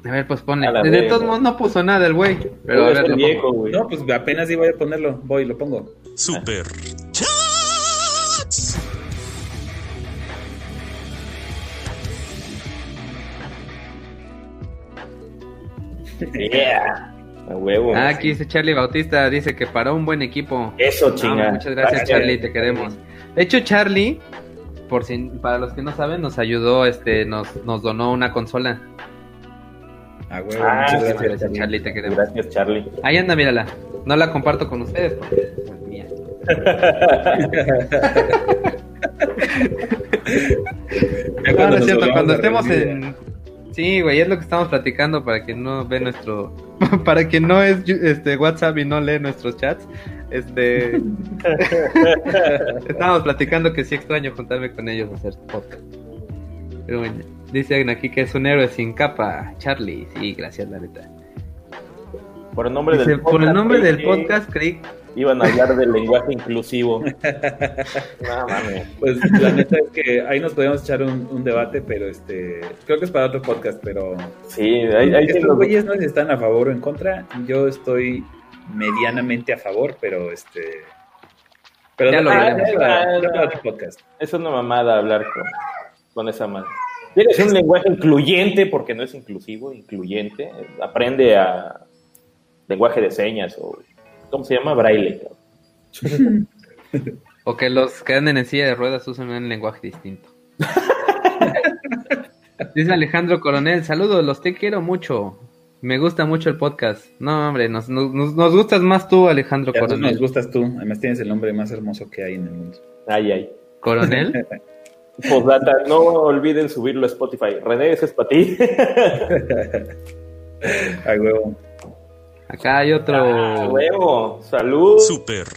A ver, pues la De todos modos no puso nada el güey. Pero a ver, lo viejo, pongo. No, pues apenas iba a ponerlo. Voy, lo pongo. Super Chats. Yeah. A huevo. Ah, aquí dice Charlie Bautista, dice que paró un buen equipo. Eso, No, chinga. muchas gracias, Charlie, te queremos. De hecho, Charlie, por si, para los que no saben, nos ayudó, este, nos, nos donó una consola. A huevo, Ah, muchas gracias, gracias, Charlie. Charlie, te queremos. Gracias, Charlie. Ahí anda, mírala. No la comparto con ustedes porque es mía. No cuando es cierto, cuando estemos en... Sí, güey, es lo que estamos platicando para quien no ve nuestro... para quien no es este WhatsApp y no lee nuestros chats. Este... Estábamos platicando que sí extraño juntarme con ellos a hacer podcast. Pero bueno, dicen aquí que es un héroe sin capa, Charlie. Sí, gracias, la neta. Por el nombre Dice, del por el nombre del podcast, creí Iban a hablar del lenguaje inclusivo. no mames. Pues la neta es que ahí nos podríamos echar un, un debate, pero este creo que es para otro podcast, pero Sí, ahí, ahí estos güeyes no están a favor o en contra. Yo estoy medianamente a favor, pero este Pero ya lo veremos. podcast. Es una mamada hablar con, con esa madre. Tienes un lenguaje incluyente, porque no es inclusivo, incluyente. Aprende a lenguaje de señas o, ¿cómo se llama? Braille. o que los que anden en silla de ruedas usen un lenguaje distinto. Dice Alejandro Coronel, saludos, los te quiero mucho. Me gusta mucho el podcast. No, hombre, nos, nos, gustas más tú, Alejandro Coronel. Nos gustas tú. Además tienes el nombre más hermoso que hay en el mundo. Ay, ay. ¿Coronel? Postdata, no olviden subirlo a Spotify. René, ese es para ti. a huevo. Acá hay otro. A huevo. Salud. Super.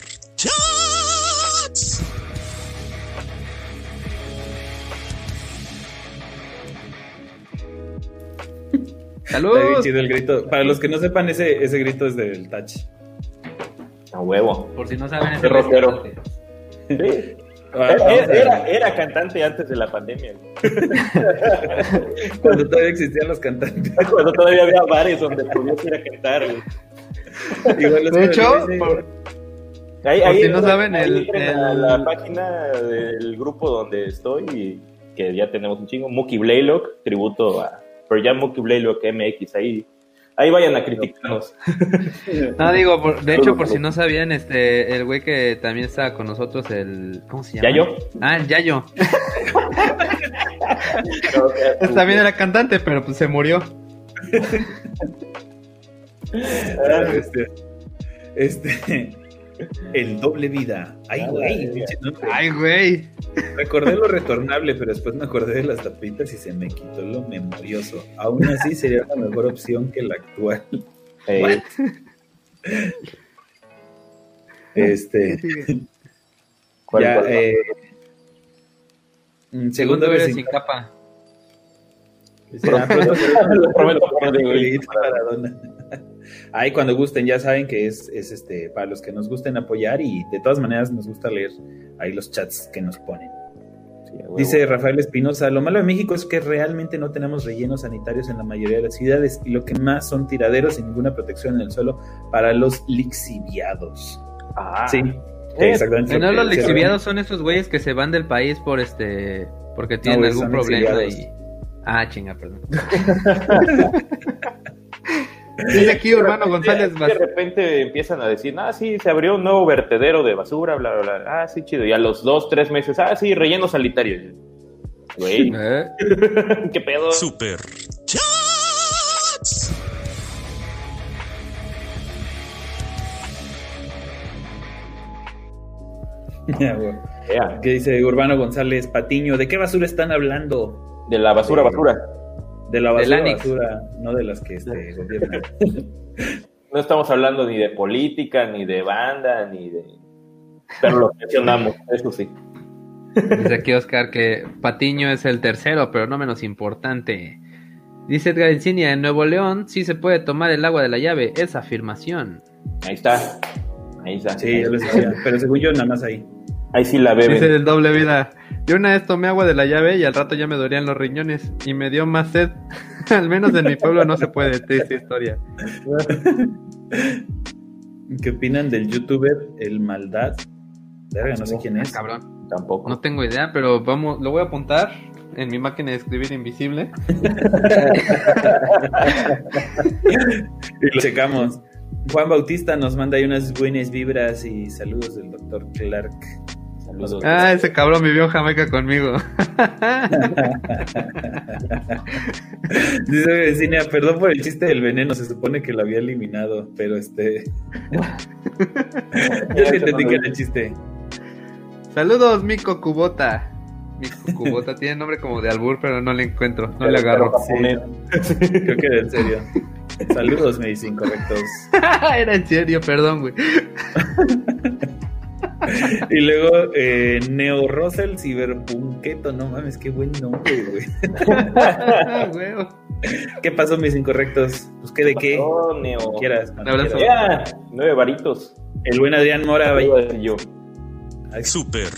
Saludos. el grito. Para los que no sepan, ese, ese grito es del touch. A huevo. Por si no saben, ese rockero. Sí. Era, era, cantante antes de la pandemia. Cuando todavía existían los cantantes. Cuando todavía había bares donde podías ir a cantar. de hecho, por, ahí, si no saben, el, la página del grupo donde estoy, que ya tenemos un chingo, Mookie Blaylock, tributo a pero ya Mookie Blaylock MX, ahí Ahí vayan a criticarnos. No, digo, de hecho, por si no sabían, este, el güey que también estaba con nosotros, el. ¿Cómo se llama? ¿Yayo? Ah, el Yayo. también era cantante, pero pues se murió. este. Este. El doble vida. Ay, güey. Ay, güey. Recordé lo retornable, pero después me acordé de las tapitas y se me quitó lo memorioso. Aún así sería una mejor opción que la actual. Este. ¿Cuál, ya, eh, mm, segundo vez sin capa. Lo prometo, Ahí cuando gusten, ya saben que es, es este para los que nos gusten apoyar y de todas maneras nos gusta leer ahí los chats que nos ponen. Dice Rafael Espinosa, lo malo de México es que realmente no tenemos rellenos sanitarios en la mayoría de las ciudades y lo que más son tiraderos sin ninguna protección en el suelo para los lixiviados. Ah, sí. exactamente. No, los lixiviados son esos güeyes que se van del país por este porque tienen algún problema y Ah, chinga, perdón. Dice aquí Urbano González. De repente empiezan a decir, ah, sí, se abrió un nuevo vertedero de basura, bla, bla, bla. Ah, sí, chido. Y a los dos, tres meses, ah, sí, relleno sanitario. Güey. ¿Eh? ¿Qué pedo? Super Chats. ¿Qué dice Urbano González Patiño? ¿De qué basura están hablando? De la basura, basura. De la basura, no de las que este, gobiernan. no estamos hablando ni de política, ni de banda, ni de... Pero lo mencionamos, eso sí. Dice aquí Oscar que Patiño es el tercero, pero no menos importante. Dice Edgar Encinia, en Nuevo León sí se puede tomar el agua de la llave, es afirmación. Ahí está. Ahí está. Sí, yo decía, pero según yo nada más ahí. Ahí sí la beben. Dice del doble vida. Yo una vez tomé agua de la llave y al rato ya me dolían los riñones y me dio más sed. al menos en mi pueblo no se puede, triste historia. ¿Qué opinan del youtuber El Maldad? Verga, no sé quién es. cabrón. Tampoco. No tengo idea, pero vamos, lo voy a apuntar en mi máquina de escribir invisible. y lo checamos. Juan Bautista nos manda ahí unas buenas vibras y saludos del doctor Clark. Saludos. Ah, ese cabrón vivió en Jamaica conmigo. Dice vecina, perdón por el chiste del veneno, se supone que lo había eliminado, pero este... Yo sí entendí que era el chiste. Saludos, Mico Cubota. Mico Cubota tiene nombre como de albur, pero no le encuentro, no le agarro. Creo que era en serio. Saludos, me dicen incorrectos. Era en serio, perdón, güey. y luego eh, Neo Russell Ciberpunqueto, no mames, qué buen nombre, güey. ¿Qué pasó, mis incorrectos? Pues qué de qué. No, Neo. Quieras, nueve varitos. El buen Adrián Mora. Yo. Super.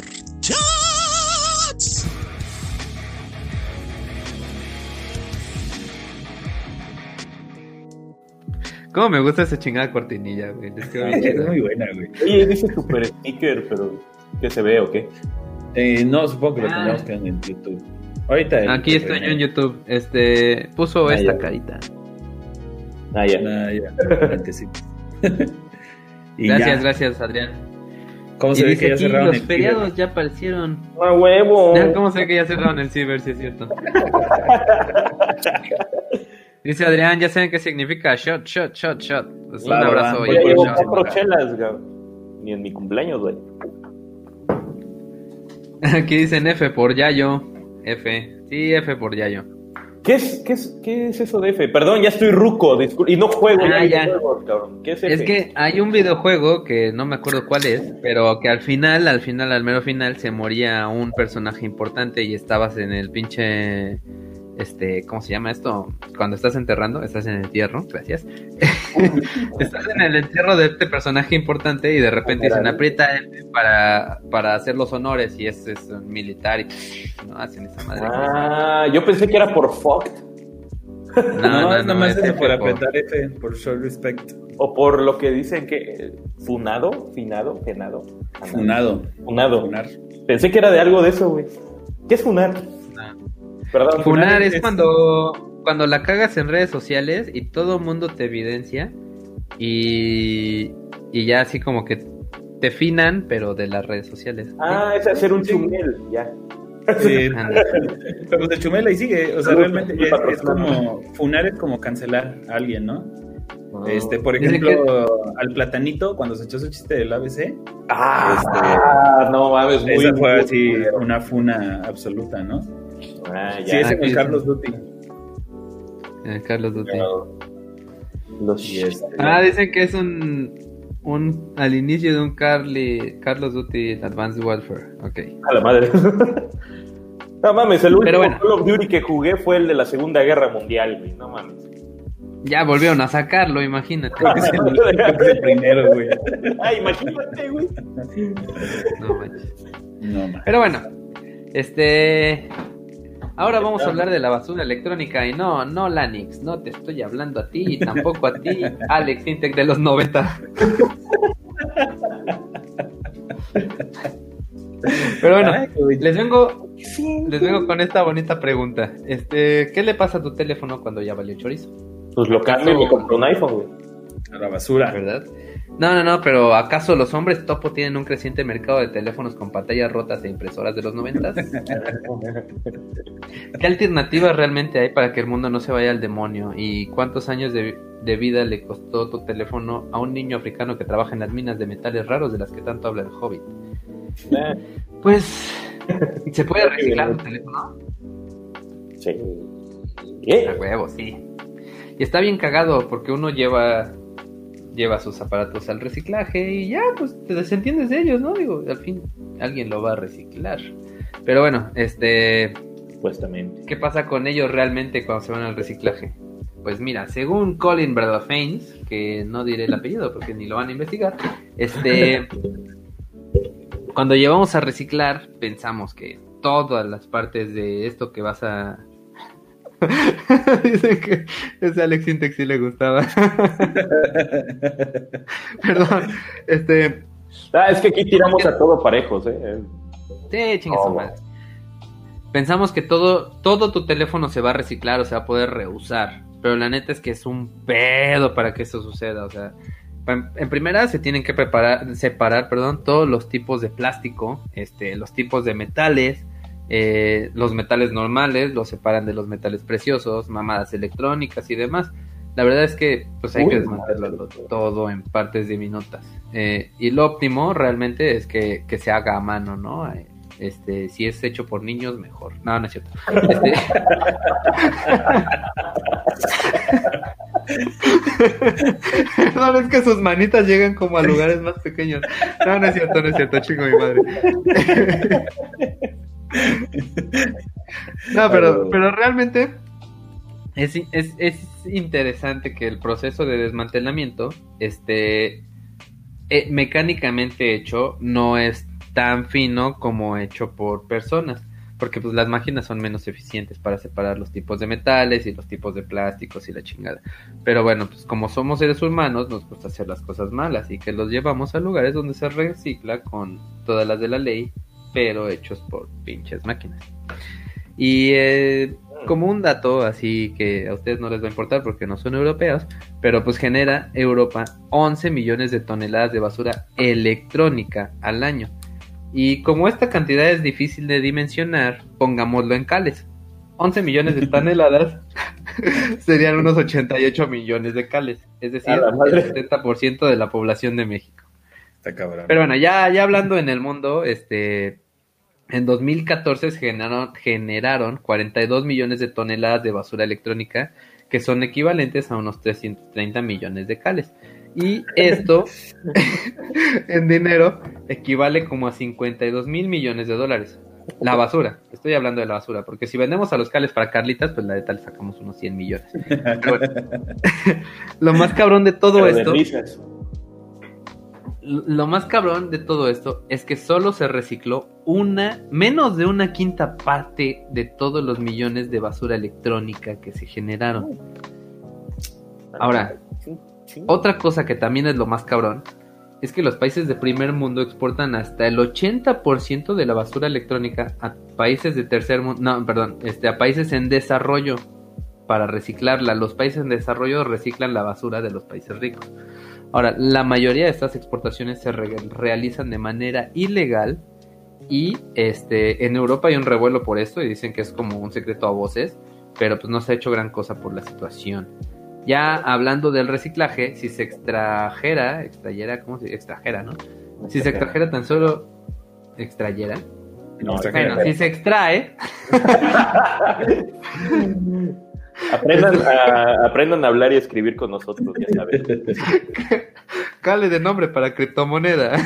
¿Cómo me gusta esa chingada cortinilla, güey? Es, muy buena, güey. Oye, dice super sticker, pero. ¿Qué se ve o qué? Eh, no, supongo que lo Ah. tendríamos que ver en YouTube. Ahorita. el- Aquí estoy yo en YouTube. Este, puso Ah, esta ya. carita. Ah, ya. Ah, ya. Sí. Gracias, ya. gracias, Adrián. ¿Cómo Y se ve dice que ya aquí, cerraron los el feriados ya aparecieron. ¡A huevo! ¿Cómo se ve que ya cerraron el ciber, si es cierto? Dice Adrián, ya saben qué significa shot, shot, shot, shot. Un abrazo. llevo cuatro chelas, güey. Ni en mi cumpleaños, güey. Aquí dicen F por Yayo. F. Sí, F por Yayo. ¿Qué es, qué, es, ¿Qué es eso de F? Perdón, ya estoy ruco, y no juego Ah, ya. videojuegos, cabrón. ¿Qué es F? Es que hay un videojuego que no me acuerdo cuál es, pero que al final, al final, al mero final, se moría un personaje importante y estabas en el pinche. Este, ¿cómo se llama esto? Cuando estás enterrando, estás en el entierro, gracias. estás en el entierro de este personaje importante y de repente dicen aprieta F para, para hacer los honores y es, es un militar y no hacen esa madre. Ah, yo pensé que era por fucked. no, No, no, es no, nomás es por apretar F, por show respect. O por lo que dicen que. eh, Funado, finado, penado. Funado. Funado. Funar. Pensé que era de algo de eso, güey. ¿Qué es funar? Perdón. Funar es es- cuando, cuando la cagas en redes sociales y todo el mundo te evidencia y, y ya así como que te finan, pero de las redes sociales. Ah, es hacer un chumel, ya. Sí, pero de chumela y sigue. O sea, realmente es, como. Funar es como cancelar a alguien, ¿no? Este, por ejemplo, al platanito, cuando se echó su chiste del ABC, Ah, no mames, muy esa fue muy así una funa absoluta, ¿no? Ah, Sí, ya. ese con sí. Carlos Duty. Eh, Carlos Duty. Los Y este, Ah, dicen que es un, un al inicio de un Carly, Carlos Duty Advanced Warfare. Ok. A la madre. No mames, el último Pero bueno. Call of Duty que jugué fue el de la Segunda Guerra Mundial, güey. No mames. Ya volvieron a sacarlo, imagínate. es el, es el primero, güey. Ah, imagínate, güey. No manches. No, man. Pero bueno, este. Ahora vamos a hablar de la basura electrónica y no, no Lanix, no te estoy hablando a ti y tampoco a ti, Alex Intec de los 90. Pero bueno, les vengo, les vengo con esta bonita pregunta. Este, ¿qué le pasa a tu teléfono cuando ya valió chorizo? Pues lo cambio y me compré un iPhone, güey. A la basura. ¿Verdad? No, no, no, pero ¿acaso los hombres topo tienen un creciente mercado de teléfonos con pantallas rotas e impresoras de los 90? ¿Qué alternativas realmente hay para que el mundo no se vaya al demonio? ¿Y cuántos años de, de vida le costó tu teléfono a un niño africano que trabaja en las minas de metales raros de las que tanto habla el Hobbit? Pues, ¿se puede reciclar tu teléfono? Sí. A huevo, sí. Y está bien cagado porque uno lleva lleva sus aparatos al reciclaje y ya, pues te desentiendes de ellos, ¿no? Digo, al fin alguien lo va a reciclar. Pero bueno, este, Supuestamente. ¿qué pasa con ellos realmente cuando se van al reciclaje? Pues mira, según Colin Berdofains, que no diré el apellido porque ni lo van a investigar, este, cuando llevamos a reciclar, pensamos que todas las partes de esto que vas a... Dicen que ese Alex Intex sí le gustaba. Perdón, este... Ah, es que aquí tiramos a todo parejos, ¿eh? Sí, chingue su Oh, madre. Pensamos que todo, todo tu teléfono se va a reciclar o se va a poder reusar. Pero la neta es que es un pedo para que eso suceda. O sea, en primera se tienen que preparar, separar, perdón, todos los tipos de plástico, este, los tipos de metales, eh, los metales normales, los separan de los metales preciosos, mamadas electrónicas y demás. La verdad es que pues hay Uy, que desmantelarlo todo en partes diminutas. Eh, y lo óptimo realmente es que, que se haga a mano, ¿no? Este, si es hecho por niños, mejor. No, no es cierto. Este... Perdón, es que sus manitas llegan como a lugares más pequeños. No, no es cierto, no es cierto, chingo mi madre. No, pero, pero realmente es, es, es interesante que el proceso de desmantelamiento esté eh, mecánicamente hecho no es tan fino como hecho por personas. porque pues las máquinas son menos eficientes para separar los tipos de metales y los tipos de plásticos y la chingada. Pero bueno, pues como somos seres humanos nos gusta hacer las cosas malas y que los llevamos a lugares donde se recicla con todas las de la ley, pero hechos por pinches máquinas. Y eh, como un dato así que a ustedes no les va a importar porque no son europeos, pero pues genera Europa 11 millones de toneladas de basura electrónica al año. Y como esta cantidad es difícil de dimensionar, pongámoslo en cales. 11 millones de toneladas serían unos 88 millones de cales, es decir, el 70% de la población de México. Está cabrón. Pero bueno, ya, ya hablando en el mundo, este, en 2014 se generaron, generaron 42 millones de toneladas de basura electrónica, que son equivalentes a unos 330 millones de cales. Y esto, en dinero, equivale como a 52 mil millones de dólares. La basura, estoy hablando de la basura, porque si vendemos a los cales para Carlitas, pues la de tal sacamos unos 100 millones. Bueno, lo más cabrón de todo Pero esto. Lo más cabrón de todo esto es que solo se recicló una, menos de una quinta parte de todos los millones de basura electrónica que se generaron. Ahora, otra cosa que también es lo más cabrón es que los países de primer mundo exportan hasta el 80% de la basura electrónica a países de tercer mundo, no, perdón, este, a países en desarrollo para reciclarla. Los países en desarrollo reciclan la basura de los países ricos. Ahora, la mayoría de estas exportaciones se re- realizan de manera ilegal y este en Europa hay un revuelo por esto y dicen que es como un secreto a voces, pero pues no se ha hecho gran cosa por la situación. Ya hablando del reciclaje, si se extrajera, extrayera, ¿cómo se dice? Extrajera, ¿no? Si se extrajera tan solo extrayera. No, está Bueno, si se extrae, Aprendan a, aprendan a hablar y escribir con nosotros, ya saben. cale de nombre para criptomoneda.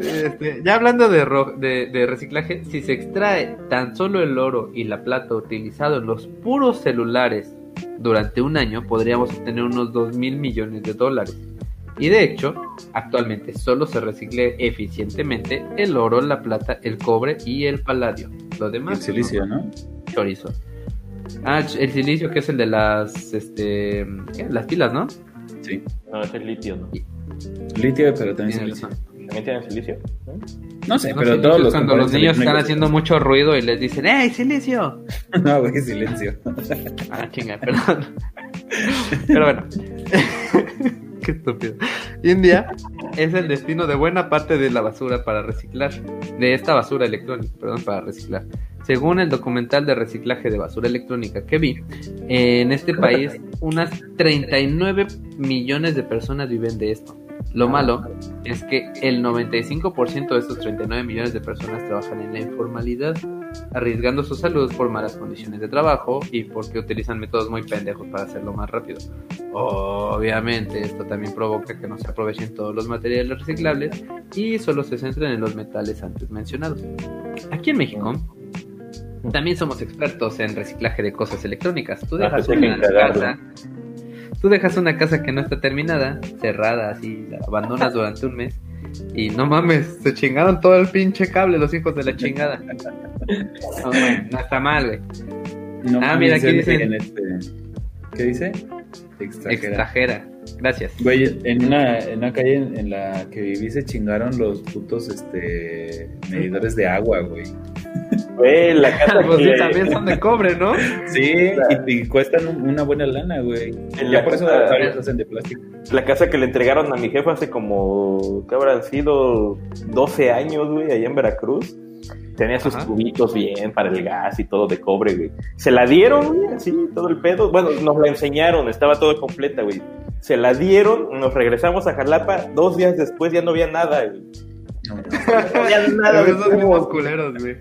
Este, ya hablando de, ro- de- de reciclaje, si se extrae tan solo el oro y la plata utilizado en los puros celulares durante un año, podríamos obtener unos 2 mil millones de dólares. Y de hecho, actualmente solo se recicle eficientemente el oro, la plata, el cobre y el paladio. Lo demás, El silicio, ¿no? ¿no? chorizo. Ah, el silicio que es el de las, este, ¿qué? las pilas, ¿no? Sí. No, ese es litio, ¿no? Litio, pero también silicio. ¿También tienen silicio? No sé, No pero sé, todos los cuando los niños están haciendo mucho ruido y les dicen ¡Ey, silicio! No, güey, silencio. Ah, chinga, perdón. Pero bueno. Qué estúpido. India es el destino de buena parte de la basura para reciclar. De esta basura electrónica, perdón, para reciclar. Según el documental de reciclaje de basura electrónica que vi, en este país unas 39 millones de personas viven de esto. Lo malo es que el 95% de estos 39 millones de personas trabajan en la informalidad, arriesgando su salud por malas condiciones de trabajo y porque utilizan métodos muy pendejos para hacerlo más rápido. Obviamente, esto también provoca que no se aprovechen todos los materiales reciclables y solo se centren en los metales antes mencionados. Aquí en México también somos expertos en reciclaje de cosas electrónicas. Tú Ah, dejas que una casa, tú dejas una casa que no está terminada, cerrada, así, la abandonas durante un mes y no mames, se chingaron todo el pinche cable los hijos de la chingada. No, está mal, güey. No, Ah, mira, aquí dicen dicen- en este- ¿Qué dice? Extranjera. Extrajera. Gracias. Güey, en una, en una calle en, en la que viví se chingaron los putos este, medidores de agua, güey. Güey, la casa Pues sí, también son de cobre, ¿no? Sí, y, y cuestan un- una buena lana, güey. Ya la por eso varios hacen de plástico. La casa que le entregaron a mi jefa hace como, ¿qué habrán sido? 12 años, güey, allá en Veracruz. Tenía sus Ajá. tubitos bien para el gas y todo de cobre, güey. Se la dieron, güey, así, todo el pedo. Bueno, nos la enseñaron, estaba todo completa, güey. Se la dieron, nos regresamos a Jalapa. Dos días después ya no había nada, güey. No, no. No había nada, Pero esos mismos culeros, güey.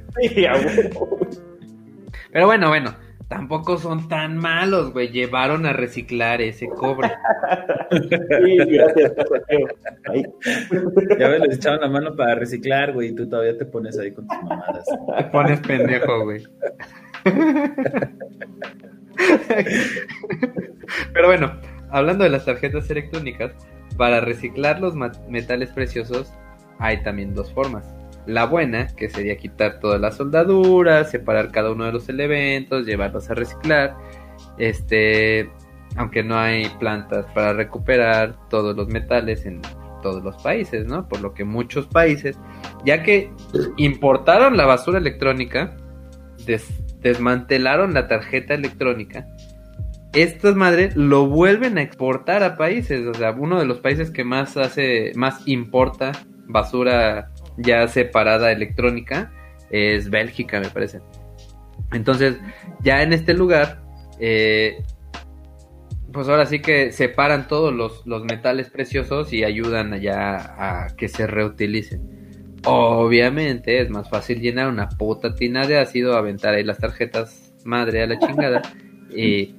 Pero bueno, bueno, tampoco son tan malos, güey. Llevaron a reciclar ese cobre. Sí, gracias. Ay, Ya ves, les echaron la mano para reciclar, güey, y tú todavía te pones ahí con tus mamadas. Te pones pendejo, güey. Pero bueno, hablando de las tarjetas electrónicas, para reciclar los metales preciosos hay también dos formas. la buena, que sería quitar todas las soldaduras, separar cada uno de los elementos, llevarlos a reciclar. Este, aunque no hay plantas para recuperar todos los metales en todos los países, ¿no? Por lo que muchos países, ya que importaron la basura electrónica, desmantelaron la tarjeta electrónica, estas madres lo vuelven a exportar a países, o sea, uno de los países que más hace, más importa basura ya separada electrónica es Bélgica, me parece. Entonces, ya en este lugar, eh, pues ahora sí que separan todos los, los metales preciosos y ayudan allá a que se reutilicen. Obviamente es más fácil llenar una puta tina de ácido, aventar ahí las tarjetas madre a la chingada y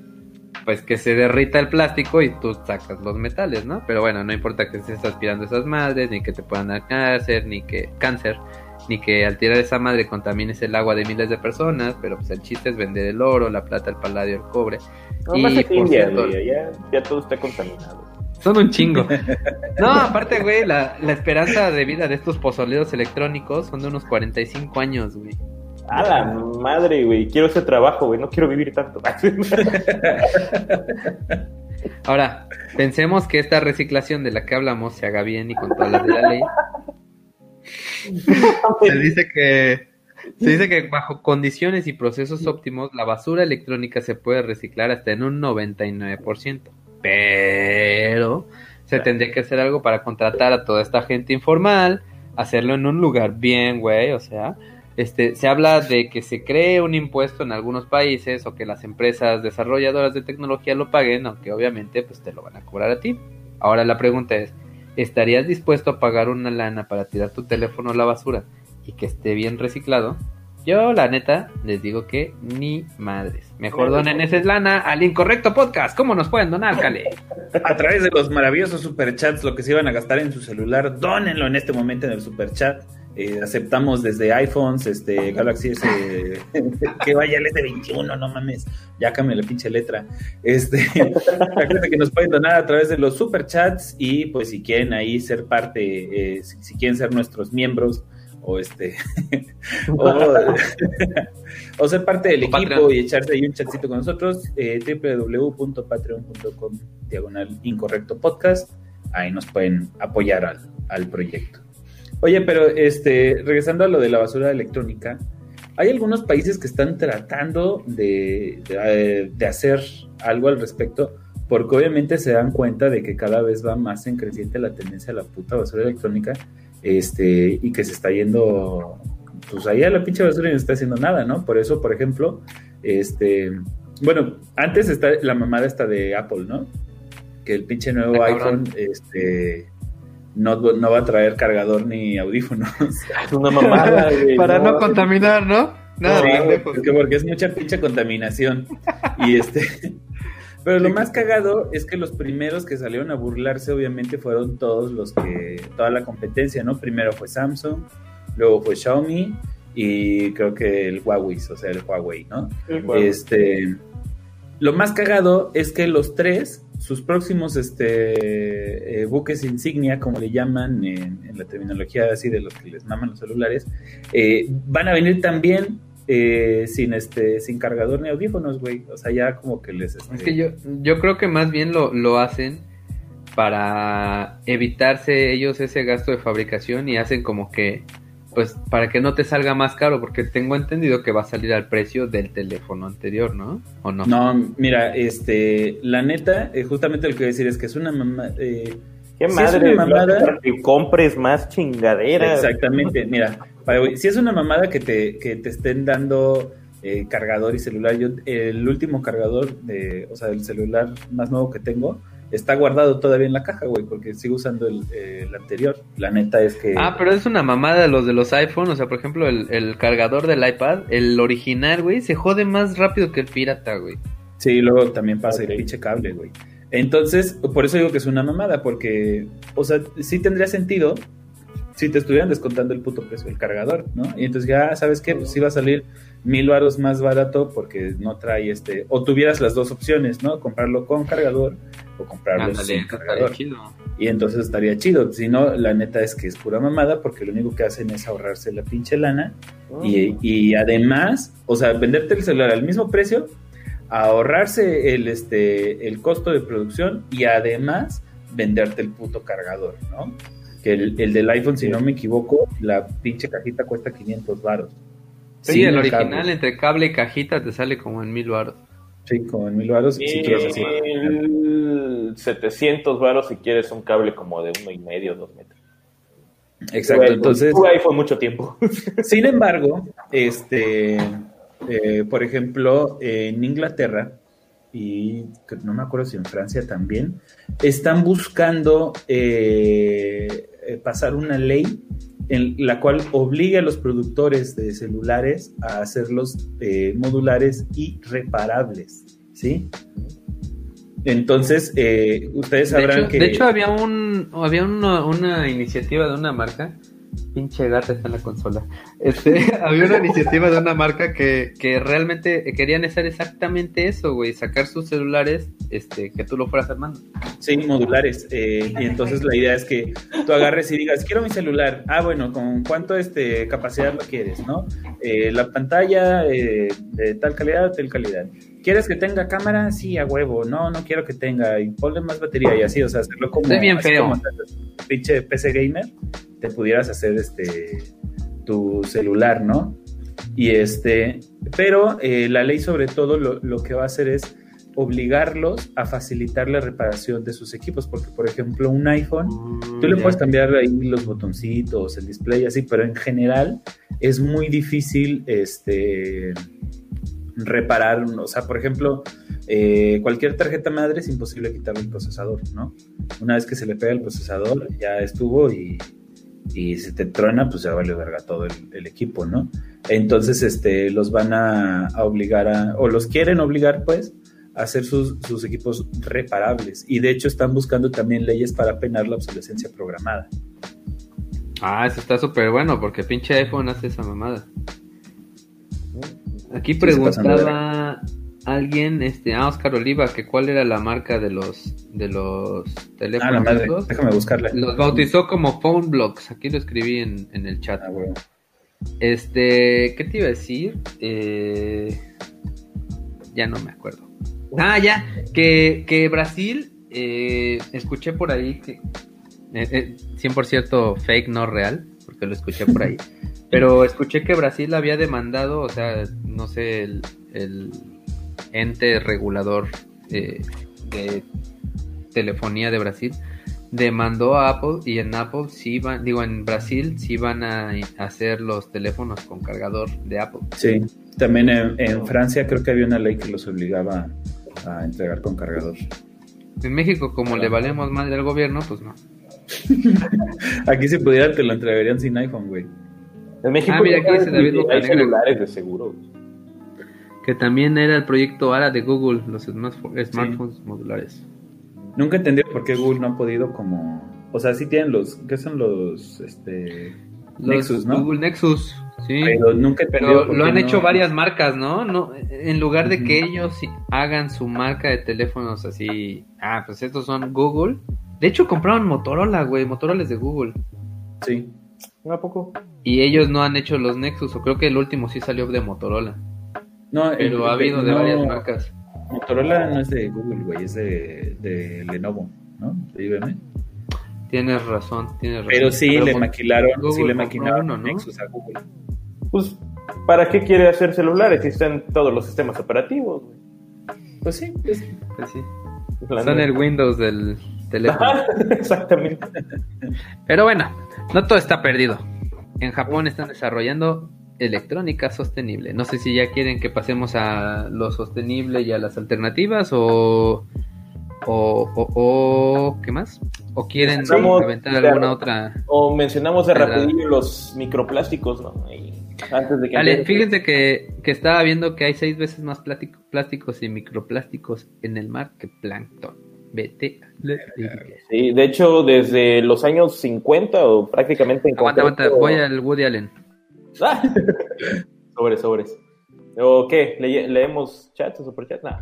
pues que se derrita el plástico y tú sacas los metales, ¿no? Pero bueno, no importa que estés aspirando esas madres, ni que te puedan dar cáncer, ni que cáncer, ni que al tirar esa madre contamines el agua de miles de personas, pero pues el chiste es vender el oro, la plata, el paladio, el cobre. No, y más ya, ya todo está contaminado. Son un chingo. No, aparte, güey, la, la esperanza de vida de estos pozoleros electrónicos son de unos 45 años, güey. A la madre, güey. Quiero ese trabajo, güey. No quiero vivir tanto. Ahora, pensemos que esta reciclación de la que hablamos se haga bien y con todas las de la ley. se dice que se dice que bajo condiciones y procesos óptimos la basura electrónica se puede reciclar hasta en un 99%. Pero se tendría que hacer algo para contratar a toda esta gente informal, hacerlo en un lugar bien, güey, o sea, este, se habla de que se cree un impuesto en algunos países o que las empresas desarrolladoras de tecnología lo paguen, aunque obviamente pues te lo van a cobrar a ti. Ahora la pregunta es, ¿estarías dispuesto a pagar una lana para tirar tu teléfono a la basura y que esté bien reciclado? Yo, la neta, les digo que ni madres. Mejor donen esa lana al incorrecto podcast. ¿Cómo nos pueden donar, Cale? A través de los maravillosos superchats, lo que se iban a gastar en su celular, donenlo en este momento en el superchat. Eh, aceptamos desde iPhones, este, Galaxy S, que vaya el S21, no mames, ya cambia la pinche letra. Este, que nos pueden donar a través de los superchats y pues si quieren ahí ser parte, eh, si, quieren ser nuestros miembros o este, o, ser parte del equipo y echarse ahí un chatcito con nosotros, eh, www.patreon.com diagonal incorrecto podcast, ahí nos pueden apoyar al, al proyecto. Oye, pero este, regresando a lo de la basura electrónica, hay algunos países que están tratando de, de, hacer algo al respecto, porque obviamente se dan cuenta de que cada vez va más en creciente la tendencia a la puta basura electrónica, este, y que se está yendo, pues ahí a la pinche basura y no está haciendo nada, ¿no? Por eso, por ejemplo, este, bueno, antes está la mamada esta de Apple, ¿no? Que el pinche nuevo iPhone, este, no, no va a traer cargador ni audífonos. Es una mamada, Para no, contaminar, ¿no? Nada, porque, porque es mucha pinche contaminación. y este. Pero lo más cagado es que los primeros que salieron a burlarse, obviamente, fueron todos los que. toda la competencia, ¿no? Primero fue Samsung, luego fue Xiaomi y creo que el Huawei, o sea, el Huawei, ¿no? Este. Lo más cagado es que los tres sus próximos este, eh, buques insignia, como le llaman en, la terminología así de los que les maman los celulares, eh, van a venir también eh, sin este sin cargador ni audífonos, güey. O sea, ya como que les... Este... Es que yo, yo creo que más bien lo, lo hacen para evitarse ellos ese gasto de fabricación y hacen como que pues para que no te salga más caro, porque tengo entendido que va a salir al precio del teléfono anterior, ¿no? ¿O no? No, mira, este, la neta, eh, justamente lo que voy a decir es que es una mamá... Eh, ¿Qué madre? mamada, que compres más chingaderas. Exactamente, mira, si es una mamada que te, que te estén dando eh, cargador y celular, yo el último cargador, de, o sea, el celular más nuevo que tengo, está guardado todavía en la caja, güey, porque sigo usando el, anterior. La neta es que... Ah, pero es una mamada de los de los iPhone, o sea, por ejemplo, el, cargador del iPad, el original, güey, se jode más rápido que el pirata, güey. Sí, luego también pasa el pinche cable, güey. Entonces, por eso digo que es una mamada, porque, o sea, sí tendría sentido si te estuvieran descontando el puto precio del cargador, ¿no? Y entonces ya, ¿sabes qué? Pues sí va a salir mil varos más barato porque no trae este, o tuvieras las dos opciones, ¿no? Comprarlo con cargador o comprarlo sin cargador. Y entonces estaría chido. Si no, la neta es que es pura mamada porque lo único que hacen es ahorrarse la pinche lana. Y, y además, o sea, venderte el celular al mismo precio, ahorrarse el, este, el costo de producción y además venderte el puto cargador, ¿no? Que el, el del iPhone, si no me equivoco, la pinche cajita cuesta 500 baros. Sí, el original cable. entre cable y cajita te sale como en mil baros. Sí, como en mil baros, si quieres así. 700 varos si quieres un cable como de uno y medio, dos metros. Exacto, entonces... tuve iPhone mucho tiempo. Sin embargo, este, eh, por ejemplo, en Inglaterra, y no me acuerdo si en Francia también, están buscando eh, eh, pasar una ley en la cual obligue a los productores de celulares a hacerlos eh, modulares y reparables, ¿sí? Entonces, eh, ustedes De sabrán hecho, que... de hecho, había un había una, una iniciativa de una marca. Pinche gata está en la consola. Este, había una iniciativa de una marca que, que realmente querían hacer exactamente eso, güey, sacar sus celulares, este, que tú lo fueras armando. Sí, modulares. eh, y entonces la idea es que tú agarres y digas, quiero mi celular. Ah, bueno, ¿con cuánto este, capacidad lo quieres, no? Eh, la pantalla eh, de tal calidad, tal calidad. ¿Quieres que tenga cámara? Sí, a huevo. No, no quiero que tenga. Y ponle más batería y así, o sea, hacerlo como... Estoy bien feo. como pinche PC gamer, te pudieras hacer este tu celular, ¿no? Y este, pero eh, la ley sobre todo lo, lo que va a hacer es obligarlos a facilitar la reparación de sus equipos, porque por ejemplo un iPhone, tú le puedes cambiar ahí los botoncitos, el display así, pero en general es muy difícil este reparar, o sea, por ejemplo, eh, cualquier tarjeta madre es imposible quitarle el procesador, ¿no? Una vez que se le pega el procesador, ya estuvo y, si te truena, pues ya vale verga todo el, equipo, ¿no? Entonces, este, los van a, obligar a, o los quieren obligar, pues, a hacer sus, sus equipos reparables. Y de hecho están buscando también leyes para penar la obsolescencia programada. Ah, eso está súper bueno porque pinche iPhone hace esa mamada. Aquí preguntaba alguien, este, ah, Oscar Oliva, que cuál era la marca de los de los Ah, la teléfonos. madre, déjame buscarla. Los bautizó como Phone Blocks. Aquí lo escribí en, en el chat. Ah, bueno. Este, ¿qué te iba a decir? Eh, ya no me acuerdo. Ah, ya, que, que Brasil, eh, escuché por ahí que, eh, eh, 100% fake, no real, porque lo escuché por ahí, pero escuché que Brasil había demandado, o sea, no sé, el, el ente regulador eh, de telefonía de Brasil demandó a Apple y en Apple sí van, digo, en Brasil sí van a hacer los teléfonos con cargador de Apple. Sí, también en, en Francia creo que había una ley que los obligaba a entregar con cargador. En México, como le valemos madre al gobierno, pues no. Aquí si pudiera te lo entregarían sin iPhone, güey. En México Ah, mira, aquí dice David hay celulares de seguro. Que también era el proyecto ARA de Google, los smartpho- smartphones modulares. Nunca entendí por qué Google no ha podido como... O sea, sí tienen los... ¿Qué son los... Este... Los Nexus, ¿no? Google Nexus, sí. Pero nunca he Pero lo han no- hecho varias marcas, ¿no? no en lugar de que ellos hagan su marca de teléfonos así, ah, pues estos son Google. De hecho, compraron Motorola, güey. Motorola es de Google. Sí. ¿A poco? Y ellos no han hecho los Nexus, o creo que el último sí salió de Motorola. No, Pero el- ha habido de no, varias marcas. Motorola no es de Google, güey, es de, de Lenovo, ¿no? De IBM. Tienes razón, tienes razón. Pero sí Pero le maquilaron, Google sí le ¿no? Nexus a Google. Pues, ¿para qué quiere hacer celulares si están todos los sistemas operativos? güey? Pues sí, es- pues sí. En el. Windows del teléfono. Exactamente. Pero bueno, no todo está perdido. En Japón están desarrollando electrónica sostenible. No sé si ya quieren que pasemos a lo sostenible y a las alternativas o... O, o, o- ¿qué más? ¿O quieren Empezamos aventar de- alguna otra? O mencionamos de rapidillo los microplásticos, ¿no? Y antes de que Dale, empiece- fíjense que, que estaba viendo que hay seis veces más plásticos y microplásticos en el mar que plancton. Vete. Sí, de hecho, desde los años 50 o prácticamente en Aguanta, aguanta, voy al Woody Allen. Ah. sobres, sobres. ¿O qué? ¿Le- ¿Leemos chats o superchats? No.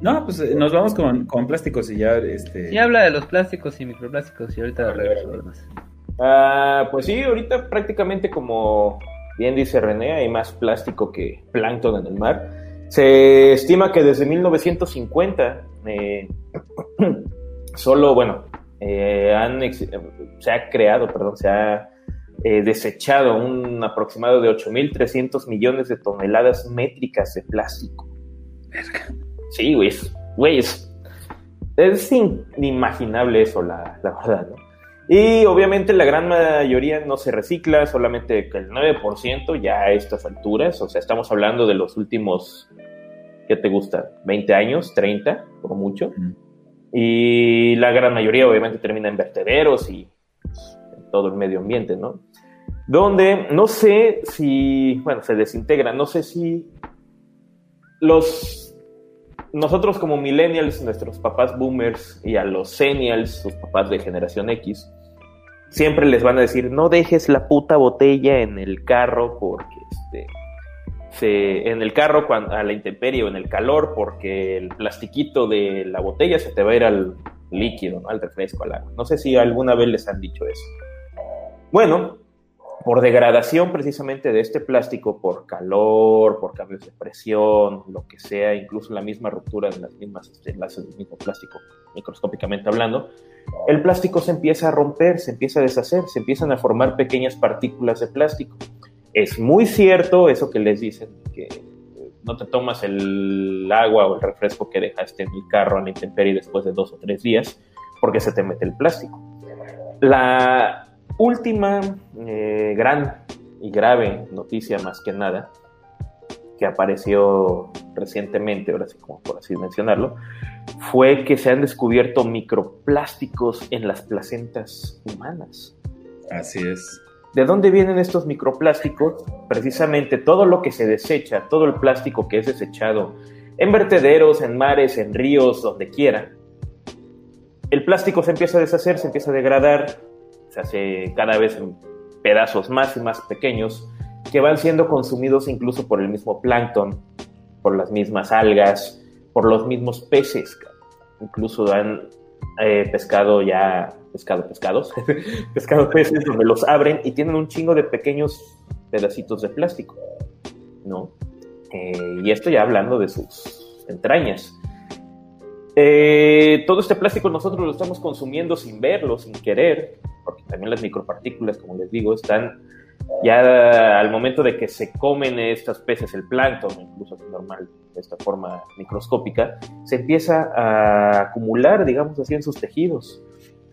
No, pues eh, nos vamos con, con plásticos y ya, este... Y habla de los plásticos y microplásticos y ahorita regreso a lo demás. Ah, pues sí, ahorita prácticamente como bien dice René, hay más plástico que plancton en el mar. Se estima que desde 1950 eh, solo, bueno, eh, han se ha creado, perdón, se ha eh, desechado un aproximado de 8.300 millones de toneladas métricas de plástico. Sí, güey, güey, es, es inimaginable eso, la, la verdad, ¿no? Y obviamente la gran mayoría no se recicla, solamente el 9% ya a estas alturas, o sea, estamos hablando de los últimos, ¿qué te gusta? ¿20 años? ¿30? Por mucho. Y la gran mayoría obviamente termina en vertederos y pues, en todo el medio ambiente, ¿no? Donde no sé si, bueno, se desintegra, no sé si los nosotros como millennials, nuestros papás boomers y a los senials, sus papás de generación X, siempre les van a decir, no dejes la puta botella en el carro porque este, se, en el carro cuando, a la intemperie o en el calor porque el plastiquito de la botella se te va a ir al líquido, al refresco, al agua. No sé si alguna vez les han dicho eso. Bueno, por degradación precisamente de este plástico, por calor, por cambios de presión, lo que sea, incluso la misma ruptura de las mismas enlaces del mismo plástico, microscópicamente hablando, el plástico se empieza a romper, se empieza a deshacer, se empiezan a formar pequeñas partículas de plástico. Es muy cierto eso que les dicen, que no te tomas el agua o el refresco que dejaste en el carro a la intemperie después de dos o tres días, porque se te mete el plástico. La última eh, gran y grave noticia más que nada que apareció recientemente, ahora sí como por así mencionarlo, fue que se han descubierto microplásticos en las placentas humanas. Así es. ¿De dónde vienen estos microplásticos? Precisamente todo lo que se desecha, todo el plástico que es desechado en vertederos, en mares, en ríos, donde quiera. El plástico se empieza a deshacer, se empieza a degradar, se hace cada vez en pedazos más y más pequeños que van siendo consumidos incluso por el mismo plancton, por las mismas algas, por los mismos peces. Incluso han eh, pescado ya, pescado, pescados, pescado peces donde los abren y tienen un chingo de pequeños pedacitos de plástico, ¿no? Eh, y esto ya hablando de sus entrañas. Eh, todo este plástico nosotros lo estamos consumiendo sin verlo, sin querer, porque también las micropartículas, como les digo, están ya al momento de que se comen estos peces, el plancton, incluso normal, de esta forma microscópica, se empieza a acumular, digamos así, en sus tejidos.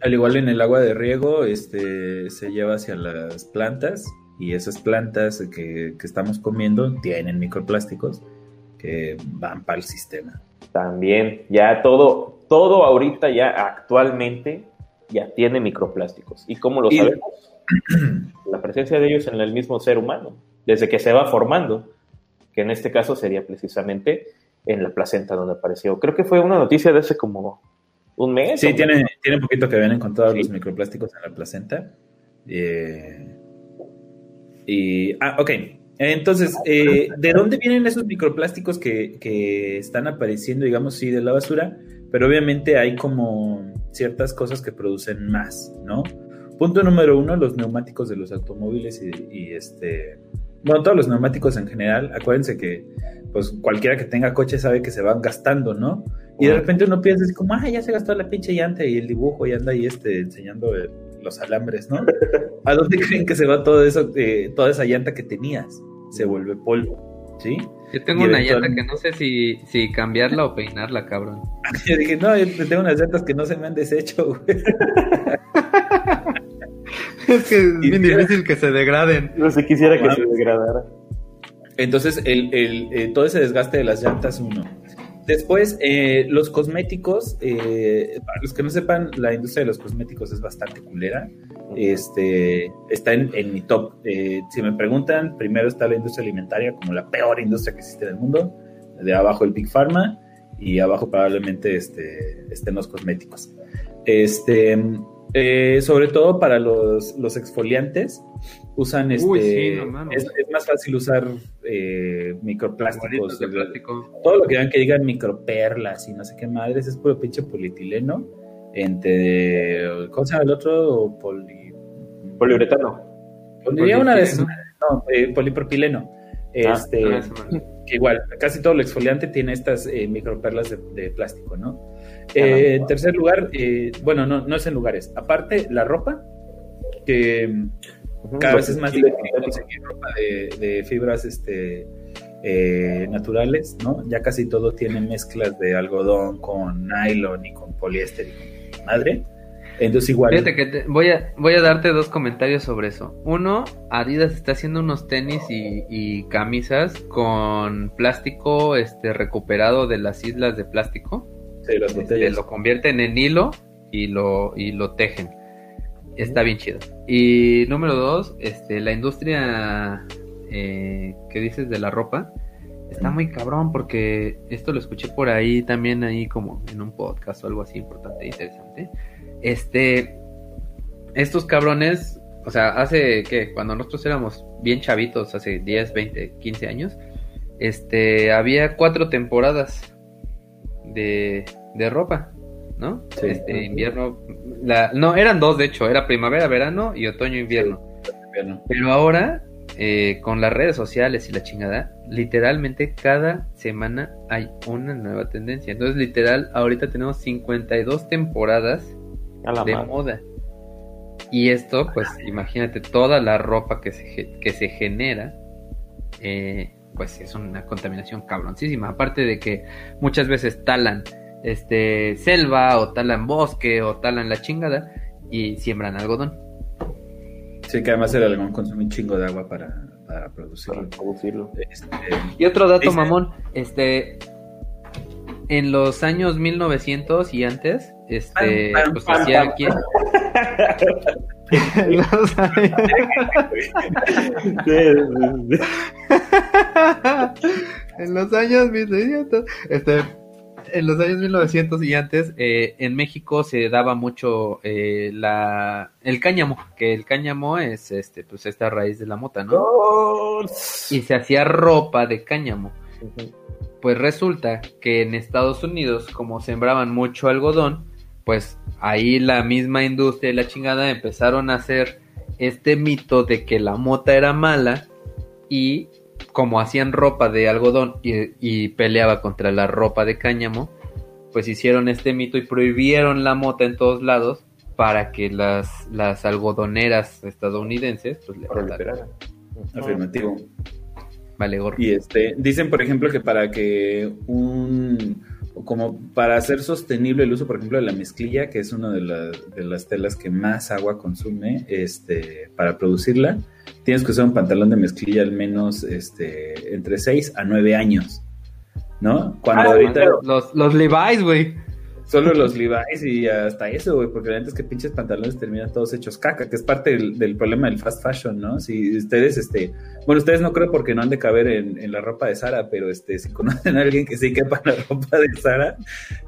Al igual en el agua de riego, este, se lleva hacia las plantas y esas plantas que, que estamos comiendo tienen microplásticos que van para el sistema. También, ya todo, todo ahorita ya actualmente ya tiene microplásticos. ¿Y cómo lo sabemos? La presencia de ellos en el mismo ser humano, desde que se va formando, que en este caso sería precisamente en la placenta donde apareció. Creo que fue una noticia de hace como un mes. Sí, tiene, tiene un poquito que habían encontrado los microplásticos en la placenta. Eh, y, ah, ok. Entonces, eh, ¿de dónde vienen esos microplásticos que, que, están apareciendo, digamos, sí, de la basura? Pero obviamente hay como ciertas cosas que producen más, ¿no? Punto número uno, los neumáticos de los automóviles y, este, bueno, todos los neumáticos en general, acuérdense que pues cualquiera que tenga coche sabe que se van gastando, ¿no? Y de repente uno piensa así como, ah, ya se gastó la pinche llanta y el dibujo y anda ahí este, enseñando los alambres, ¿no? ¿A dónde creen que se va todo eso, eh, toda esa llanta que tenías? Se vuelve polvo, ¿sí? Yo tengo una llanta que no sé si, si cambiarla o peinarla, cabrón. Yo dije, no, yo tengo unas llantas que no se me han deshecho, güey. es que es bien difícil que se degraden. No sé, quisiera que se degradara. Entonces, el, el, eh, todo ese desgaste de las llantas, uno. Después, eh, los cosméticos, eh, para los que no sepan, la industria de los cosméticos es bastante culera. Este, está en, mi top. Eh, si me preguntan, primero está la industria alimentaria como la peor industria que existe en el mundo. De abajo el Big Pharma y abajo probablemente este, estén los cosméticos. Este, sobre todo para los, exfoliantes, usan este. es, más fácil usar microplásticos. de plástico. Todo lo que vean que digan microperlas y no sé qué madres es puro pinche polietileno. Entre. ¿Cómo se llama el otro? Poli, Poliuretano. Diría una vez. Polipropileno. No, eh, polipropileno. Ah, Este, Ah, que igual, casi todo el exfoliante tiene estas eh, microperlas de, de plástico, ¿no? Eh, en tercer lugar, eh, bueno, no, no es en lugares. Aparte, la ropa, que Ujú, cada vez es más difícil conseguir ropa de, de fibras este, eh, naturales, ¿no? Ya casi todo tiene mezclas de algodón con nylon y con poliéster y con madre. Entonces igual... Fíjate que te- voy, a, voy a darte dos comentarios sobre eso. Uno, Adidas está haciendo unos tenis y, y camisas con plástico este recuperado de las islas de plástico. Sí, las Este, lo convierten en hilo y lo, y lo tejen. Está bien chido. Y número dos, este, la industria eh, que dices de la ropa está muy cabrón porque esto lo escuché por ahí también ahí como en un podcast o algo así importante e interesante. Este, estos cabrones, o sea, hace que cuando nosotros éramos bien chavitos, hace 10, 20, 15 años, este, había cuatro temporadas de, de ropa, ¿no? Sí. Este, invierno, la, no, eran dos de hecho, era primavera, verano y otoño, invierno. Bueno, Pero ahora, eh, con las redes sociales y la chingada, literalmente cada semana hay una nueva tendencia. Entonces, literal, ahorita tenemos 52 temporadas A de madre. moda. Y esto, pues, imagínate, toda la ropa que se, que se genera, eh, pues es una contaminación cabroncísima. Aparte de que muchas veces talan este selva o talan bosque o talan la chingada y siembran algodón. sí, que además el algodón consume un chingo de agua para, para Para producirlo. Este, Y otro dato Dice- mamón, este en los años 1900 y antes, este pues hacía aquí En los años 1900, este, en los años 1900 y antes, eh, en México se daba mucho eh, la, el cáñamo, que el cáñamo es, este, pues esta raíz de la mota, ¿no? Y se hacía ropa de cáñamo. Pues resulta que en Estados Unidos, como sembraban mucho algodón, pues ahí la misma industria y la chingada empezaron a hacer este mito de que la mota era mala y como hacían ropa de algodón y, y peleaba contra la ropa de cáñamo, pues hicieron este mito y prohibieron la mota en todos lados para que las, las algodoneras estadounidenses pues le afirmativo. Vale, gorro. Y este, dicen, por ejemplo, que para que un, como para hacer sostenible el uso, por ejemplo, de la mezclilla, que es una de, la- de las telas que más agua consume, este, para producirla, tienes que usar un pantalón de mezclilla al menos, este, entre 6 a 9 años, ¿no? Cuando Ah, ahorita. Los, los Levi's, güey. Solo los Levi's y hasta eso, güey, porque la neta es que pinches pantalones terminan todos hechos caca, que es parte del, del problema del fast fashion, ¿no? Si ustedes, este, bueno, ustedes no creo porque no han de caber en, en la ropa de Sara, pero este, si conocen a alguien que sí quepa en la ropa de Sara,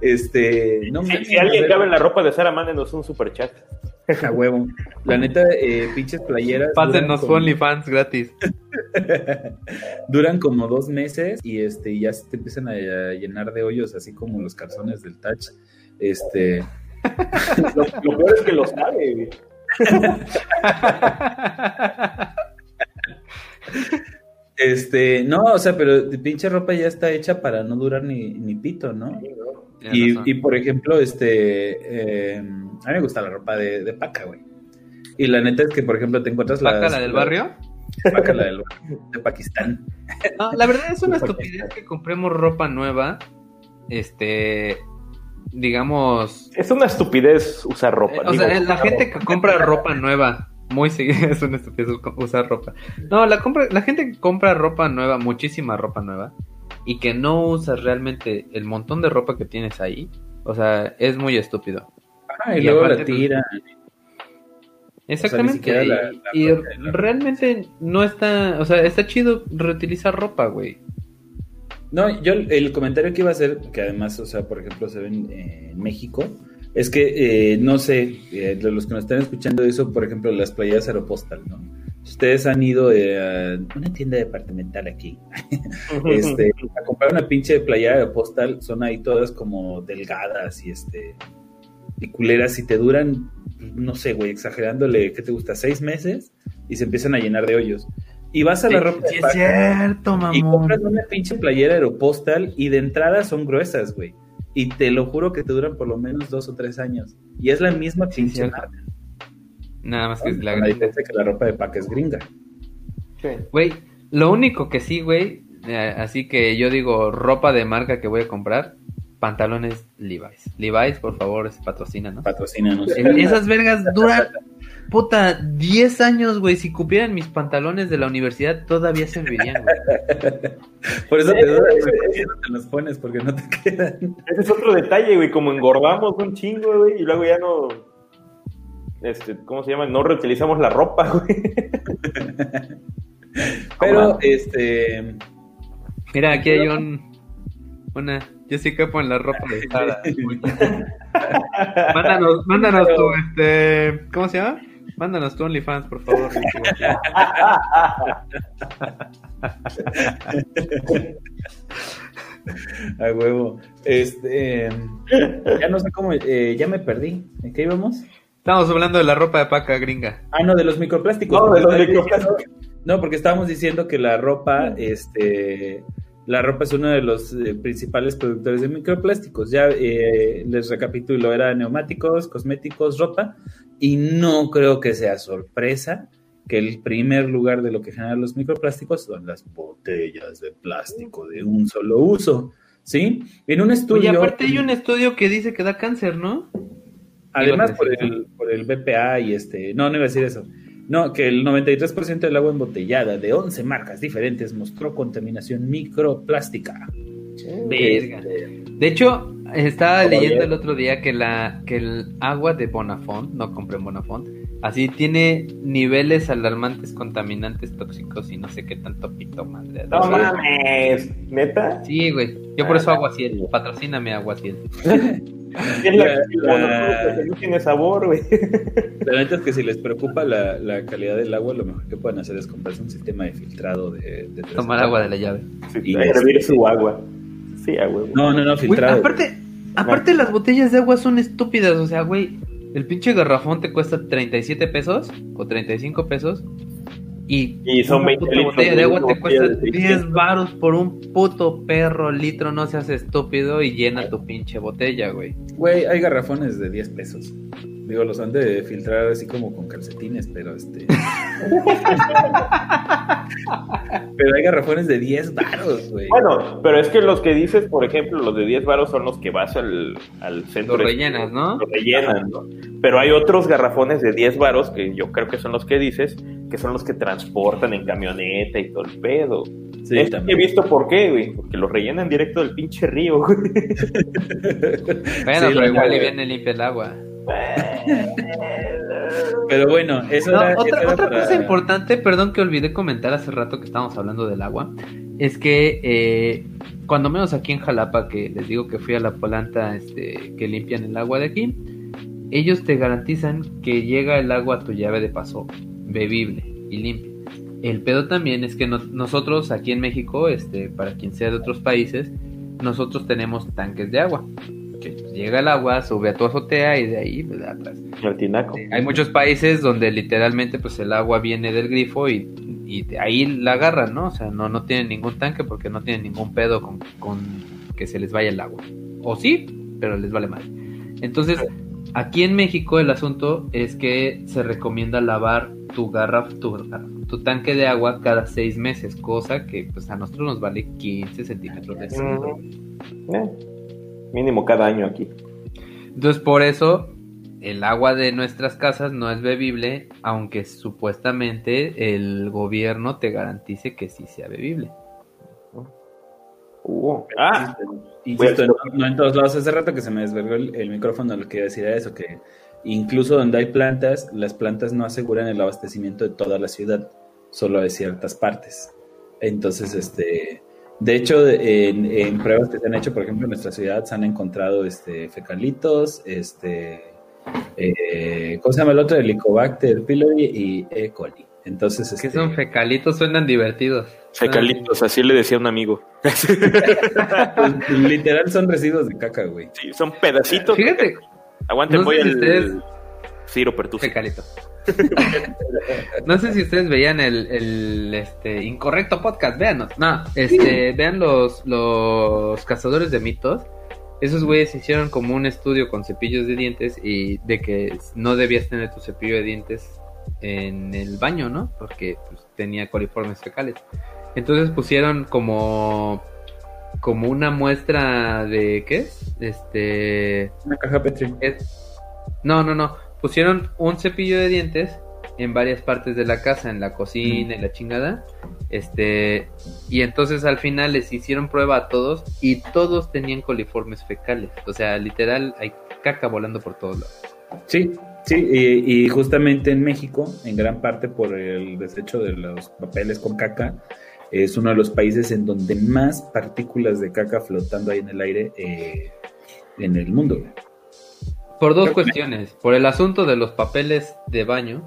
este, no Si, mames, si alguien cabe en la ropa de Sara, mándenos un super chat. a huevo. La neta, eh, pinches playeras. Pásenos como- OnlyFans gratis. duran como dos meses y este y ya se te empiezan a, a llenar de hoyos, así como los calzones del touch. Este, Lo, lo peor es que lo sabe. güey. este, no, o sea, pero de pinche ropa ya está hecha para no durar ni, ni pito, ¿no? Y, y, por ejemplo, este, eh, a mí me gusta la ropa de, de paca, güey. Y la neta es que, por ejemplo, te encuentras ¿Paca las- la del barrio? Paca la del de Pakistán. No, la verdad es una estupidez que compremos ropa nueva. Este. Digamos. Es una estupidez usar ropa. eh, o digo, sea, la usar gente ropa. que compra ropa nueva. Muy seguido es una estupidez usar ropa. No, la, compra, la gente que compra ropa nueva, muchísima ropa nueva. Y que no usas realmente el montón de ropa que tienes ahí. O sea, es muy estúpido. Ah, y, Y luego la pues, tira. Exactamente. la- la y realmente no está. O sea, está chido reutilizar ropa, güey. No, yo el comentario que iba a hacer, que además, o sea, por ejemplo, se ven eh, en México, es que, eh, no sé, eh, de los que nos están escuchando eso, por ejemplo, las playas Aeropostal, ¿no? ustedes han ido eh, a una tienda departamental aquí este, a comprar una pinche playera de postal, son ahí todas como delgadas y este y culeras y te duran, no sé, güey, exagerándole, ¿qué te gusta? ¿Seis meses? Y se empiezan a llenar de hoyos. Y vas a la ropa Sí, es cierto, mamón. y compras una pinche playera aeropostal y de entrada son gruesas, güey. Y te lo juro que te duran por lo menos dos o tres años. Y es la misma Sí, pinche marca. Nada más que la la gringa. diferencia que la ropa de paca es gringa. Güey, lo único que sí, güey, eh, así que yo digo ropa de marca que voy a comprar, pantalones Levi's. Levi's, por favor, patrocina, ¿no? Patrocínanos. Esas vergas duran, puta, 10 años, güey. Si cupieran mis pantalones de la universidad, todavía se verían, güey. Por eso te eh, eso te los pones, porque no te quedan. Ese es otro detalle, güey, como engordamos un chingo, güey, y luego ya no, este, ¿cómo se llama? No reutilizamos la ropa, güey. Pero, este. Mira, aquí hay un, una, yo sí capo en la ropa de Zara. Mándanos, mándanos tu, este, ¿cómo se llama? Mándanos tu OnlyFans, por favor. A huevo. Este. Ya no sé cómo. eh, ya me perdí. ¿En qué íbamos? Estamos hablando de la ropa de paca gringa. Ah, no, de los microplásticos. No, de los microplásticos. diciendo- No, porque estábamos diciendo que la ropa, este, la ropa es uno de los eh, principales productores de microplásticos. Ya eh, les recapitulo, era neumáticos, cosméticos, ropa, y no creo que sea sorpresa que el primer lugar de lo que generan los microplásticos son las botellas de plástico de un solo uso. ¿Sí? En un estudio. Oye, aparte hay un estudio que dice que da cáncer, ¿no? Además, por el, por el BPA y este. No, no iba a decir eso. No, que el 93% del agua embotellada de 11 marcas diferentes mostró contaminación microplástica. Verga. Este, De hecho, estaba Como leyendo bien. el otro día que la que el agua de Bonafont, no compré en Bonafont, así tiene niveles alarmantes contaminantes tóxicos y no sé qué tanto pito madre. No mames, ¿neta? Sí, güey. Yo por eso agua ciel. Patrocíname agua ciel. Es la, La- bueno, la- que no tiene sabor, güey. la neta es que si les preocupa la, la calidad del agua, lo mejor que pueden hacer es comprarse un sistema de filtrado de, de tres Tomar agua de la llave. Sí, Y hervir este- su agua. Sí, a huevo. No, no, no, Güey, filtrado. aparte, aparte las botellas de agua son estúpidas, o sea, güey, el pinche garrafón te cuesta 37 pesos o 35 pesos y, Y son una 20 puta litros de de agua te cuesta de 10 600. varos por un puto perro litro, no seas estúpido y llena tu pinche botella, güey. Güey, hay garrafones de 10 pesos. Digo, los han de filtrar así como con calcetines, pero este. pero hay garrafones de 10 varos, güey. Bueno, pero es que los que dices, por ejemplo, los de 10 varos son los que vas al, al centro. Los rellenas, ¿no? Los rellenan, ¿no? Pero hay otros garrafones de 10 varos que yo creo que son los que dices, que son los que transportan en camioneta y todo el pedo. Sí, Es que he visto por qué, güey. Porque los rellenan directo del pinche río, güey. Bueno, Sí, pero igual y neta. viene limpia el agua. Pero bueno, eso No, era. eso otra era otra para- cosa importante, perdón que olvidé comentar hace rato que estábamos hablando del agua, es que eh, cuando menos aquí en Jalapa, que les digo que fui a la planta este, que limpian el agua de aquí, ellos te garantizan que llega el agua a tu llave de paso bebible y limpia. El pedo también es que no- nosotros aquí en México, este, para quien sea de otros países, nosotros tenemos tanques de agua. Que llega el agua, sube a tu azotea y de ahí pues, atrás. El tinaco. Hay muchos países donde literalmente pues el agua viene del grifo y, y de ahí la agarran, ¿no? O sea, no, no tienen ningún tanque porque no tienen ningún pedo con, con que se les vaya el agua. O sí, pero les vale mal. Entonces, aquí en México el asunto es que se recomienda lavar tu garraf, tu, tanque de agua cada seis meses, cosa que pues a nosotros nos vale 15 centímetros de agua. Mm, eh, mínimo cada año aquí. Entonces, por eso el agua de nuestras casas no es bebible, aunque supuestamente el gobierno te garantice que sí sea bebible. Uh, ah, Insisto, Bueno, no, no en todos lados. Hace rato que se me desvergó el, el micrófono, lo que iba a decir era eso, que incluso donde hay plantas, las plantas no aseguran el abastecimiento de toda la ciudad, solo de ciertas partes. Entonces, este, de hecho, en, en pruebas que se han hecho, por ejemplo, en nuestra ciudad se han encontrado este, fecalitos, este, eh, ¿cómo se llama el otro? Helicobacter pylori y E. coli. Entonces, ¿Qué este, son fecalitos? Suenan divertidos. Fecalitos, así le decía un amigo. pues, literal son residuos de caca, güey. Sí, son pedacitos. Fíjate, Aguanten, no voy al ustedes- Ciro Pertusi. fecalito. no sé si ustedes veían el, el, este incorrecto podcast, véanos. No, este, vean los, los cazadores de mitos. Esos güeyes hicieron como un estudio con cepillos de dientes y de que no debías tener tu cepillo de dientes en el baño, ¿no? Porque pues, tenía coliformes fecales. Entonces pusieron como como una muestra de ¿qué es? Este Una caja Petri. es- No, no, no. Pusieron un cepillo de dientes en varias partes de la casa, en la cocina, en la chingada. Este, y entonces al final les hicieron prueba a todos y todos tenían coliformes fecales. O sea, literal, hay caca volando por todos lados. Sí, sí, y, y justamente en México, en gran parte por el desecho de los papeles con caca, es uno de los países en donde más partículas de caca flotando hay en el aire eh, en el mundo. Por dos cuestiones. Por el asunto de los papeles de baño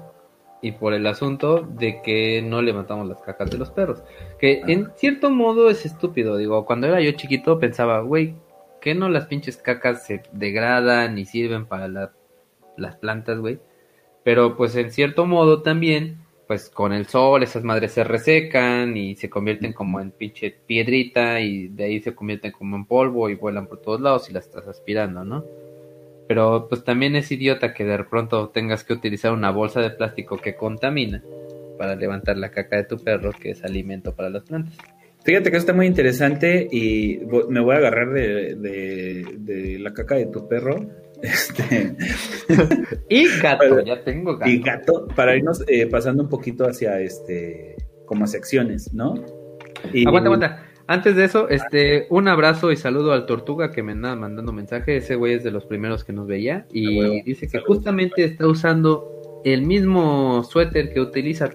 y por el asunto de que no levantamos las cacas de los perros. Que en cierto modo es estúpido. Digo, cuando era yo chiquito pensaba, güey, que no las pinches cacas se degradan y sirven para la- las plantas, güey? Pero pues en cierto modo también, pues con el sol esas madres se resecan y se convierten como en pinche piedrita y de ahí se convierten como en polvo y vuelan por todos lados y las estás aspirando, ¿no? Pero pues también es idiota que de pronto tengas que utilizar una bolsa de plástico que contamina para levantar la caca de tu perro, que es alimento para las plantas. Fíjate que eso está muy interesante y me voy a agarrar de, de- de la caca de tu perro. Este, Y gato, ya tengo gato. y gato, para irnos eh, pasando un poquito hacia este, como secciones, ¿no? Y- Aguanta, aguanta. Antes de eso, este, un abrazo y saludo al Tortuga que me anda mandando mensaje. Ese güey es de los primeros que nos veía y dice que Saludos. justamente está usando el mismo suéter que utiliza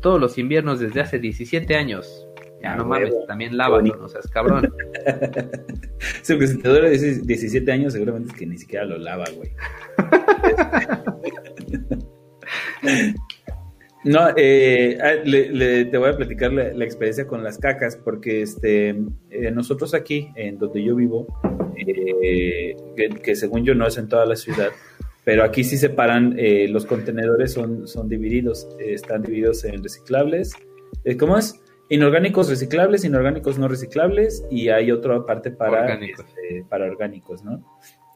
todos los inviernos desde hace 17 años. Ya no mames, también lávalo, no seas cabrón. Si te dura 17 años, seguramente es que ni siquiera lo lava, güey. No, eh, ah, le- le- te voy a platicar la, la experiencia con las cacas, porque este, eh, nosotros aquí, en donde yo vivo, eh, que, que según yo no es en toda la ciudad, pero aquí sí separan, eh, los contenedores son, son divididos, eh, están divididos en reciclables, ¿cómo es? Inorgánicos reciclables, inorgánicos no reciclables, y hay otra parte para Orgánicos. este, para orgánicos, ¿no?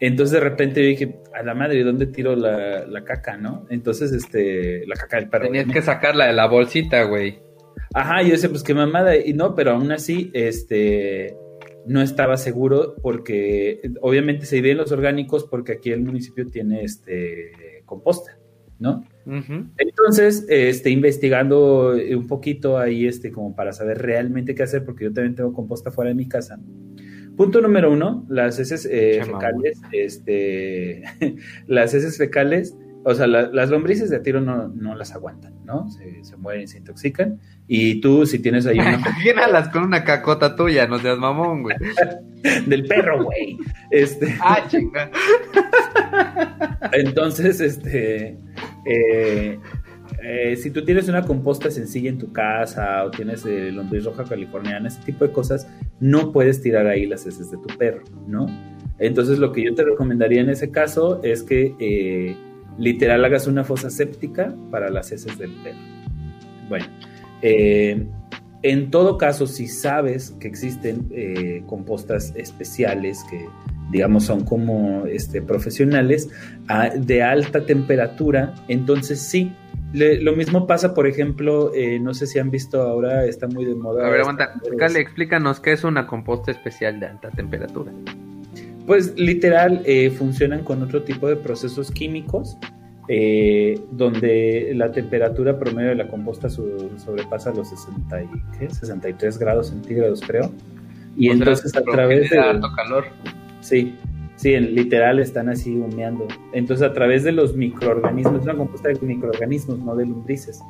Entonces de repente yo dije, a la madre, ¿dónde tiro la, la caca, no? Entonces, este, la caca del perro. Tenías ¿no? que sacarla de la bolsita, güey. Ajá, yo decía, pues qué mamada, y no, pero aún así, este, no estaba seguro porque obviamente se dividen los orgánicos porque aquí el municipio tiene, este, composta, ¿no? Entonces, este, investigando un poquito ahí, este, como para saber realmente qué hacer, porque yo también tengo composta fuera de mi casa. Punto número uno, las heces eh, fecales, este, las heces fecales, o sea, la- las lombrices de tiro no, no las aguantan, ¿no? Se, se mueren, se intoxican. Y tú, si tienes ahí una Imagínalas con una cacota tuya, no seas mamón, güey. del perro, güey. Este, Ah, chinga. Entonces, este, eh, eh, si tú tienes una composta sencilla en tu casa o tienes eh, lombriz roja californiana, ese tipo de cosas, no puedes tirar ahí las heces de tu perro, ¿no? Entonces, lo que yo te recomendaría en ese caso es que eh, literal hagas una fosa séptica para las heces del perro. Bueno, eh, en todo caso, si sabes que existen compostas especiales que, digamos, son como este, profesionales a- de alta temperatura, entonces sí. Le- lo mismo pasa, por ejemplo, eh, no sé si han visto ahora, está muy de moda. A ver, aguanta. Cale, explícanos qué es una composta especial de alta temperatura. Pues literal, eh, funcionan con otro tipo de procesos químicos, eh, donde la temperatura promedio de la composta su- sobrepasa los 60 y, ¿qué? 63 grados centígrados, creo. Y O entonces a través de... alto calor. Sí, sí, en, literal están así humeando. Entonces, a través de los microorganismos, es una composta de microorganismos, no de lombrices,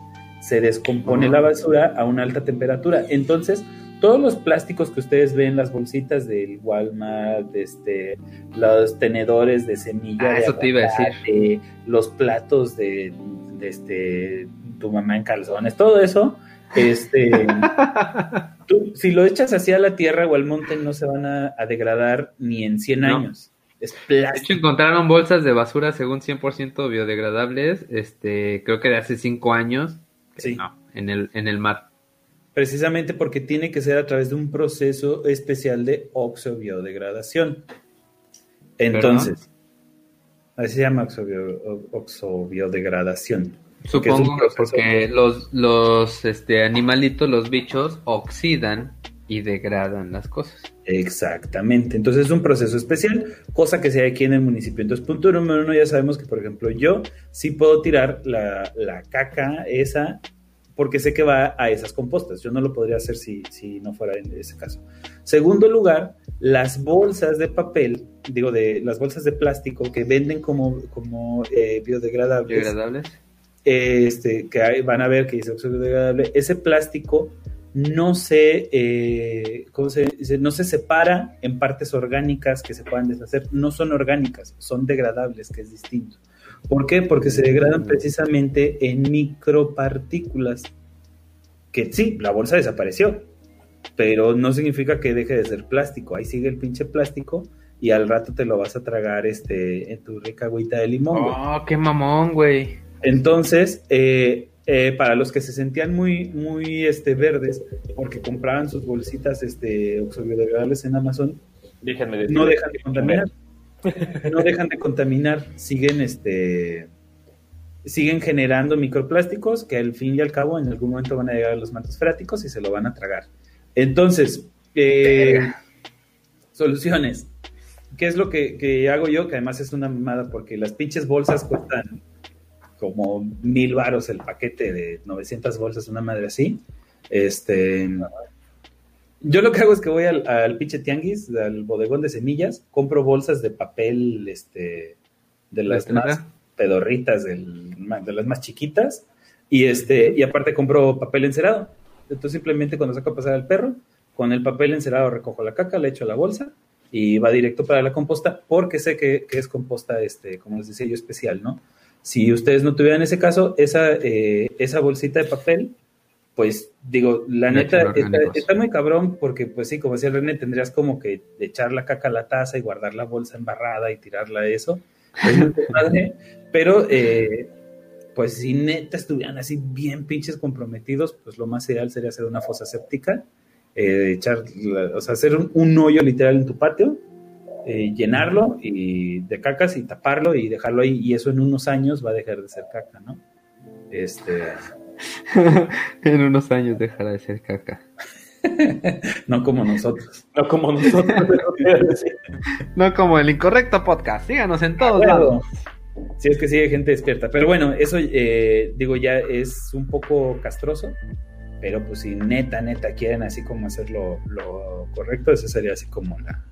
se descompone la basura a una alta temperatura. Entonces, todos los plásticos que ustedes ven, las bolsitas del Walmart, este, los tenedores de semilla, Ah, de eso te iba a decir. los platos de, de este tu mamá en calzones, todo eso, este, tú, si lo echas hacia la tierra o al monte no se van a, degradar ni en 100 años. Es de hecho, encontraron bolsas de basura según 100% biodegradables, este, creo que de hace 5 años, sí. en el, en el mar. Precisamente porque tiene que ser a través de un proceso especial de oxobiodegradación. Entonces, así se llama oxobiodegradación. Supongo porque los, los este, animalitos, los bichos, oxidan y degradan las cosas. Exactamente. Entonces es un proceso especial, cosa que se aquí en el municipio. Entonces, punto número uno, ya sabemos que, por ejemplo, yo sí puedo tirar la, la caca esa porque sé que va a esas compostas. Yo no lo podría hacer si, si no fuera en ese caso. Segundo lugar, las bolsas de papel, digo, de las bolsas de plástico que venden como, como eh, biodegradables. ¿Biodegradables? este, que van a ver que dice óxido degradable, ese plástico no se, eh, ¿cómo se dice? no se separa en partes orgánicas que se puedan deshacer, no son orgánicas, son degradables, que es distinto. ¿Por qué? Porque se degradan precisamente en micropartículas. Que sí, la bolsa desapareció, pero no significa que deje de ser plástico. Ahí sigue el pinche plástico y al rato te lo vas a tragar este en tu rica agüita de limón. Oh, qué mamón, güey. Entonces, eh, eh, para los que se sentían muy, muy este, verdes, porque compraban sus bolsitas este, oxobiodegradables en Amazon, no dejan de contaminar no dejan de contaminar, siguen este siguen generando microplásticos que al fin y al cabo en algún momento van a llegar a los mantos freáticos y se lo van a tragar. Entonces, eh, soluciones. ¿Qué es lo que, hago yo? Que además es una mamada porque las pinches bolsas cuestan como mil varos el paquete de 900 bolsas, una madre así. Este, yo lo que hago es que voy al, al pinche tianguis, al bodegón de semillas, compro bolsas de papel, este, de las más pedorritas, del, de las más chiquitas, y este, y aparte compro papel encerado. Entonces simplemente cuando saco a pasar al perro, con el papel encerado recojo la caca, le echo a la bolsa y va directo para la composta, porque sé que, es composta, este, como les decía yo, especial, ¿no? Si ustedes no tuvieran ese caso, esa, eh, esa bolsita de papel pues digo, la neta está, muy cabrón porque pues sí, como decía René, tendrías como que echar la caca a la taza y guardar la bolsa embarrada y tirarla a eso. pero eh, pues si neta estuvieran así bien pinches comprometidos, pues lo más ideal sería hacer una fosa séptica, eh, echar, o sea, hacer un, hoyo literal en tu patio, eh, llenarlo y de cacas y taparlo y dejarlo ahí y eso en unos años va a dejar de ser caca, ¿no? Este... en unos años dejará de ser caca. no como nosotros. No como nosotros. no como el incorrecto podcast. Síganos en todos lados. Si es que sigue gente despierta. Pero bueno, eso eh, digo ya es un poco castroso. Pero pues si neta, neta quieren así como hacer lo, correcto, esa sería así como la,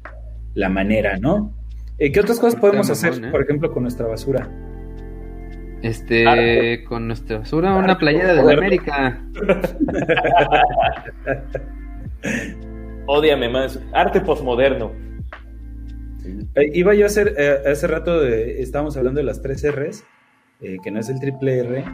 la manera, ¿no? Eh, ¿Qué otras cosas podemos hacer, ¿eh? por ejemplo, con nuestra basura? Este, con nuestra basura, una playera de la América. Odiame más. Arte posmoderno. Eh, iba yo a hacer, eh, hace rato estábamos hablando de las tres R's, eh, que no es el triple R,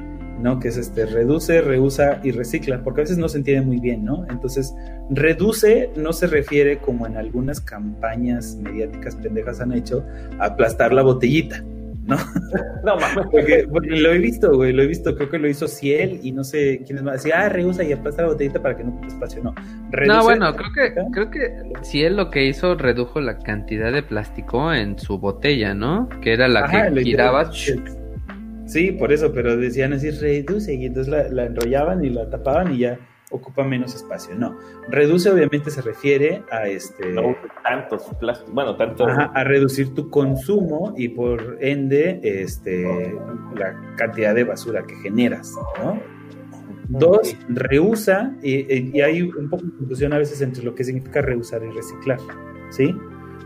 ¿no? Que es este, reduce, reusa y recicla, porque a veces no se entiende muy bien, ¿no? Entonces, reduce no se refiere como en algunas campañas mediáticas pendejas han hecho, a aplastar la botellita. ¿no? No mames. Porque, lo he visto, güey, lo he visto, creo que lo hizo Ciel y no sé quién es más. Decía, ah, reusa y aplasta la botellita para que no ocupe espacio. No, no bueno, creo que, creo que Ciel lo que hizo redujo la cantidad de plástico en su botella, ¿no? Que era la que giraba. Sí, por eso, pero decían así, reduce, y entonces la, la enrollaban y la tapaban y ya ocupa menos espacio. No, reduce obviamente se refiere a este... No, tantos plásticos, bueno, tanto... a reducir tu consumo y por ende este, la cantidad de basura que generas, ¿no? Dos, reusa, y, y, hay un poco de confusión a veces entre lo que significa reusar y reciclar, ¿sí?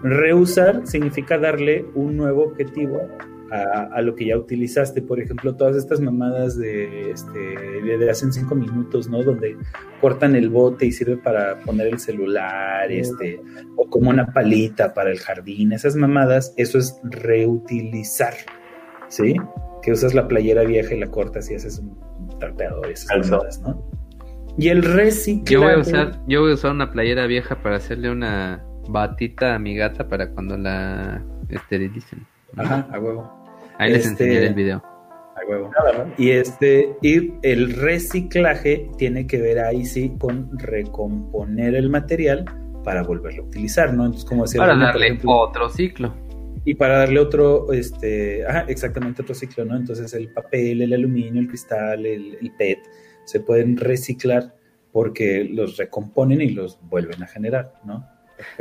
Reusar significa darle un nuevo objetivo a, lo que ya utilizaste. Por ejemplo, todas estas mamadas de, este, de hace cinco minutos, ¿no? Donde cortan el bote y sirve para poner el celular, este, o como una palita para el jardín. Esas mamadas, eso es reutilizar, ¿sí? Que usas la playera vieja y la cortas y haces un trapeadores, calzadas, ¿no? Y el reciclaje... Yo voy, a usar, yo voy a usar una playera vieja para hacerle una batita a mi gata para cuando la esterilicen. Ajá, a huevo. Ahí les este, enseñaré el video. Huevo. Y este, y el reciclaje tiene que ver ahí sí con recomponer el material para volverlo a utilizar, ¿no? Entonces, como decía, para darle otro ciclo. Y para darle otro, este, ajá, exactamente otro ciclo, ¿no? Entonces el papel, el aluminio, el cristal, el, el PET, se pueden reciclar porque los recomponen y los vuelven a generar, ¿no?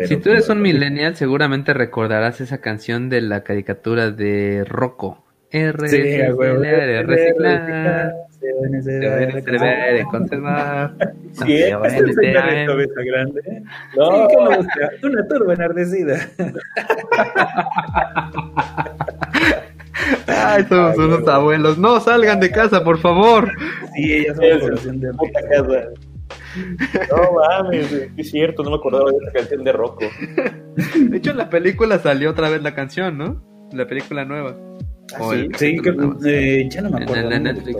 Si tú eres un millennial, seguramente recordarás esa canción de la caricatura de Rocco. R sí, reciclar, reciclar, se conservar. Sí, es un grande. No, una turba enardecida. Ay, somos unos abuelos. No salgan de casa, por favor. Sí, ellas son de casa. No mames, es cierto, no me acordaba de esa canción de Rocco. De hecho, en la película salió otra vez la canción, ¿no? La película nueva. ¿Ah, sí, eh, ya no me acuerdo. En, Netflix.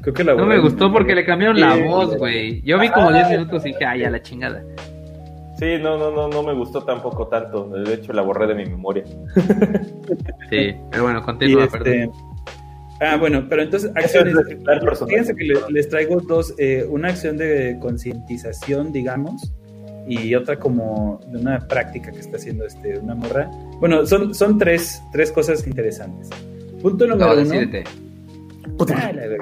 Creo que la no me gustó porque le cambiaron la voz, güey. Yo vi como 10 minutos y dije, ay, ya la chingada. Sí, no, no, no, no me gustó tampoco tanto. De hecho, la borré de mi memoria. sí, pero bueno, continúa, este, perdón. Ah, bueno, pero entonces acciones. Fíjense que les, traigo dos, eh, una acción de concientización, digamos, y otra como de una práctica que está haciendo este, una morra. Bueno, son, son tres, tres cosas interesantes. Punto número uno.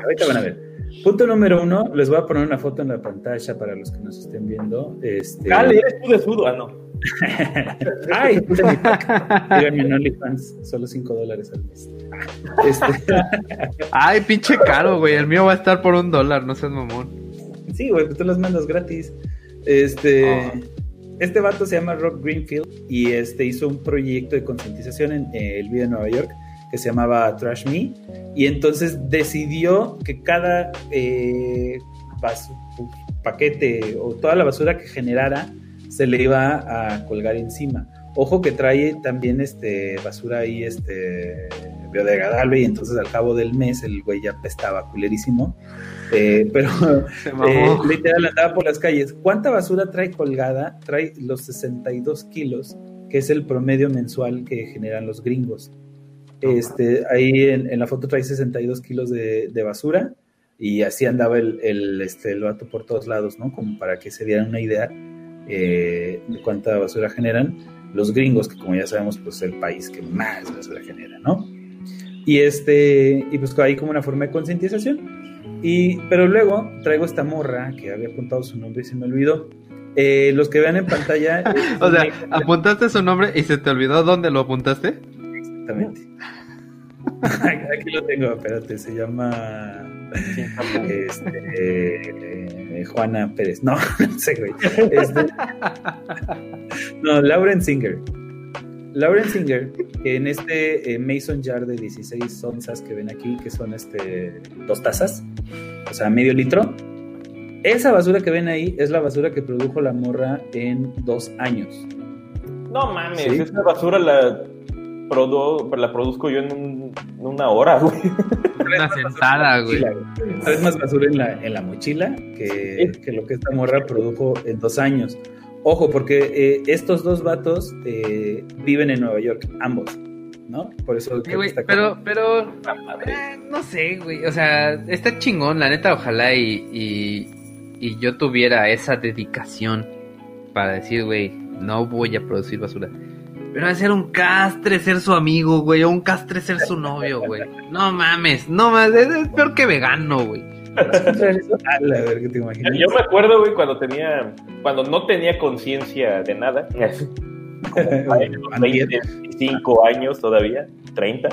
ahorita van a ver. Punto número uno, les voy a poner una foto en la pantalla para los que nos estén viendo. Este... Dale, eres tú de sudo, ah, no. Ay, puse mi pack. Díganme en OnlyFans, solo 5 dólares al mes. Este... Ay, pinche caro, güey. El mío va a estar por un dólar, no seas mamón. Sí, güey, pues tú los mandas gratis. Este. Oh. Este vato se llama Rob Greenfield y este hizo un proyecto de concientización en el video de Nueva York que se llamaba Trash Me y entonces decidió que cada eh, paquete o toda la basura que generara se le iba a colgar encima. Ojo que trae también este basura ahí este biodegradable y entonces al cabo del mes el güey ya pestaba culerísimo. Eh, pero eh, literal andaba por las calles. ¿Cuánta basura trae colgada? Trae los 62 kilos, que es el promedio mensual que generan los gringos. Este, ahí en, la foto trae 62 kilos de, basura y así andaba el, el, este, el vato por todos lados, ¿no? Como para que se dieran una idea eh, de cuánta basura generan los gringos, que como ya sabemos, pues es el país que más basura genera, ¿no? Y este, y pues ahí como una forma de concientización. Y, pero luego traigo esta morra que había apuntado su nombre y se me olvidó. Eh, los que vean en pantalla. o sea, apuntaste su nombre y se te olvidó dónde lo apuntaste. Exactamente. Aquí lo tengo, espérate, se llama este, eh, Juana Pérez. No, no sé, güey. Este, no, Lauren Singer. Lauren Singer, en este eh, Mason Jar de 16 onzas que ven aquí, que son este dos tazas, o sea, medio litro, esa basura que ven ahí es la basura que produjo la morra en dos años. No mames, esa basura la la produzco yo en, una hora, güey. Una sentada, güey. Es más basura en la, en la mochila que, lo que esta morra produjo en dos años. Ojo, porque eh, estos dos vatos eh, viven en Nueva York, ambos. ¿no? Por eso pero, pero, eh, no sé, güey, o sea, está chingón, la neta, ojalá y, y, y yo tuviera esa dedicación para decir, güey, no voy a producir basura. Pero es ser un castre ser su amigo, güey, o un castre ser su novio, güey. No mames, no mames, es, peor que vegano, güey. Yo me acuerdo, güey, cuando tenía, cuando no tenía conciencia de nada, como 25 años todavía, 30,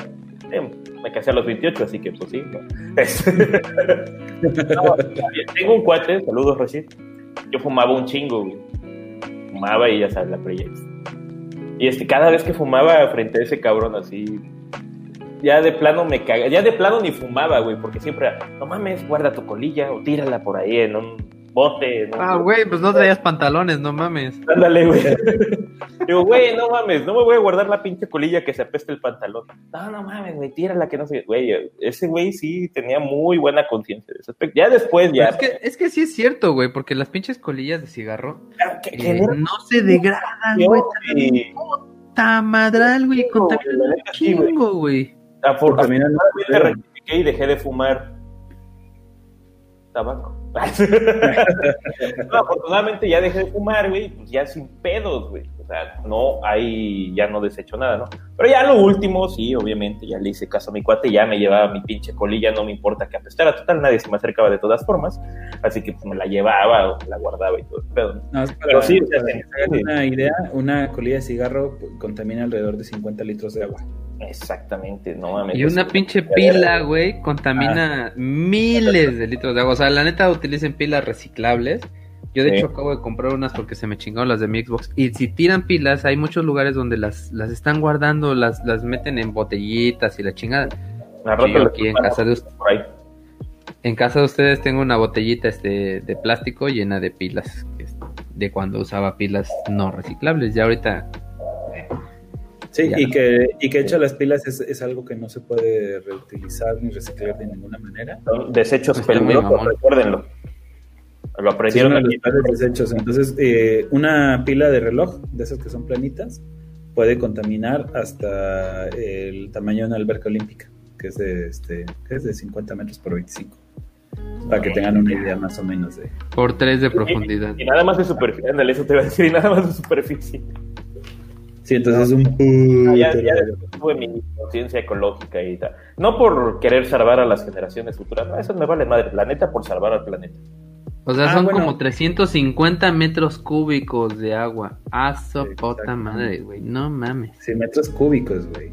eh, me casé a los 28, así que pues sí, tengo un cuate, saludos Rashid, yo fumaba un chingo, güey, fumaba y ya sabes, la proyección y este, cada vez que fumaba frente a ese cabrón así, ya de plano me caga, ya de plano ni fumaba, güey, porque siempre, no mames, guarda tu colilla o tírala por ahí en un bote. ah, güey, pues no traías pantalones, no mames. Ándale, güey. Digo, güey, no mames, no me voy a guardar la pinche colilla que se apeste el pantalón. No, no mames, güey, tírala que no sé. Güey, ese güey sí tenía muy buena conciencia de ese aspecto. Ya después, ya. Es que, es que sí es cierto, güey, porque las pinches colillas de cigarro que- eh, que no- no se degradan, güey. y- Puta madral, güey, contaminan un chingo, güey. Afortunadamente y dejé de fumar tabaco. no, afortunadamente ya dejé de fumar, güey, pues ya sin pedos, güey. O sea, no hay, ya no desecho nada, ¿no? Pero ya lo último, sí, obviamente, ya le hice caso a mi cuate, ya me llevaba mi pinche colilla, no me importa que apestara, total, nadie se me acercaba de todas formas, así que pues me la llevaba o me la guardaba y todo el pedo. ¿no? No, es para, Pero sí, o sea, para sí, una idea, una colilla de cigarro contamina alrededor de 50 litros de agua. Exactamente, no mames. Y una pinche pila, güey, contamina miles de litros de agua. O sea, la neta utilicen pilas reciclables. Yo de Sí. hecho acabo de comprar unas porque se me chingaron las de mi Xbox. Y si tiran pilas, hay muchos lugares donde las, las están guardando, las, las meten en botellitas y la chingada. Yo aquí en casa de. En casa ustedes tengo una botellita este de plástico llena de pilas. que es De cuando usaba pilas no reciclables. Ya ahorita Sí, y que, y que de hecho las pilas es, es algo que no se puede reutilizar ni reciclar de ninguna manera. Son desechos muy peligrosos, recuérdenlo. Lo Sí, aprendieron uno de los desechos. Entonces, eh, una pila de reloj, de esas que son planitas, puede contaminar hasta el tamaño de una alberca olímpica, que es de, este, que es de 50 metros por 25. Para que tengan una idea más o menos de... por tres de profundidad. Y nada más de superficie, ándale, eso te iba a decir, y nada más de superficie. Sí, entonces es un... Ah, ya, puto ya tuve mi conciencia ecológica y tal. No por querer salvar a las generaciones futuras, no, eso me vale madre, la neta por salvar al planeta. O sea, Ah, son bueno. como 350 metros cúbicos de agua. Ah, su Sí, puta madre, güey. No mames. Sí, metros cúbicos, güey.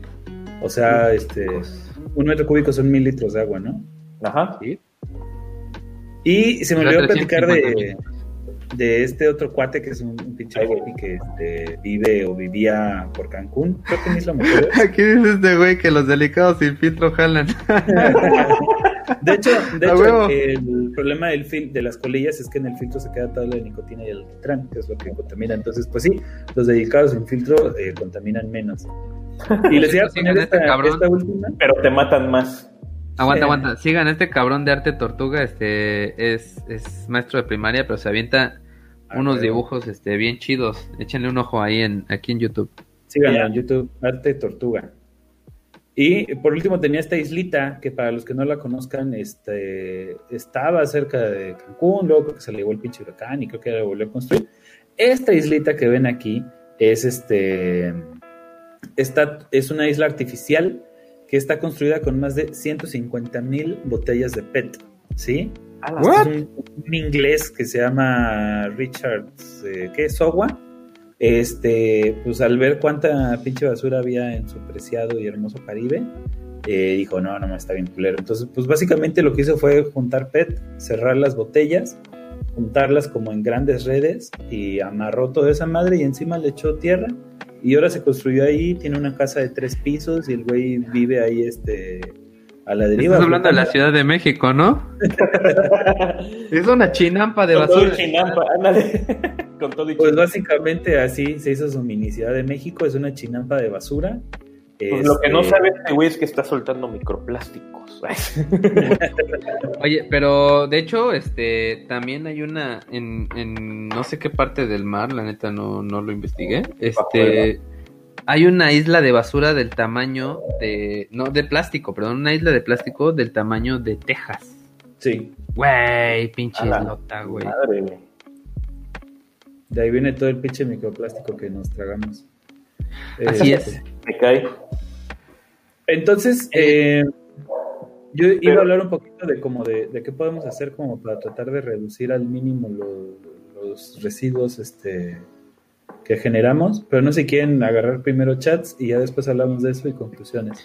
O sea, este... Un metro cúbico son mil litros de agua, ¿no? Ajá. Y se me O sea, olvidó platicar 350 de, de este otro cuate que es un, un pinche güey. que este, vive o vivía por Cancún. Creo que en Isla Mujeres. Aquí dice este güey que los delicados sin filtro jalan. De hecho, de hecho el problema del fil- de las colillas es que en el filtro se queda toda la nicotina y el alquitrán, que es lo que contamina. Entonces, pues sí, los dedicados sin filtro eh, contaminan menos. Y les iba a Sigan poner este esta, cabrón. esta última. Pero te matan más. Aguanta, Sí. aguanta. Sigan, este cabrón de arte tortuga, este, es, es maestro de primaria, pero se avienta Ah, unos dibujos, este, bien chidos. Échenle un ojo ahí en, aquí en YouTube. Síganlo en YouTube, Arte Tortuga. Y por último tenía esta islita que para los que no la conozcan, este, estaba cerca de Cancún, luego creo que se le llevó el pinche huracán y creo que la volvió a construir. Esta islita que ven aquí es este, esta es una isla artificial que está construida con más de 150 mil botellas de PET, ¿sí? Es un, un inglés que se llama Richard, eh, ¿qué? Sowa. Este, pues al ver cuánta pinche basura había en su preciado y hermoso Caribe, eh, dijo, no, no, está bien culero. Entonces, pues básicamente lo que hizo fue juntar PET, cerrar las botellas, juntarlas como en grandes redes y amarró toda esa madre y encima le echó tierra. Y ahora se construyó ahí, tiene una casa de tres pisos y el güey vive ahí, este, a la deriva. Estás hablando de la. Ciudad de México, ¿no? es una chinampa de Con todo basura. chinampa, ándale. Con todo y Pues chinampa. básicamente así se hizo su mini Ciudad de México, es una chinampa de basura. Pues lo que no Este, sabe este güey es que está soltando microplásticos. Oye, pero de hecho, este, también hay una en, en no sé qué parte del mar, la neta no, no lo investigué. Este, hay una isla de basura del tamaño de, no, de plástico, perdón, una isla de plástico del tamaño de Texas. Sí, Güey, pinche A la islota, güey. Madre, güey. de ahí viene todo el pinche microplástico que nos tragamos. Así Este, es. Me cae. Entonces, eh, yo iba Pero- a hablar un poquito de como de, de qué podemos hacer como para tratar de reducir al mínimo lo- los residuos este, que generamos, pero no sé si quieren agarrar primero chats y ya después hablamos de eso y conclusiones.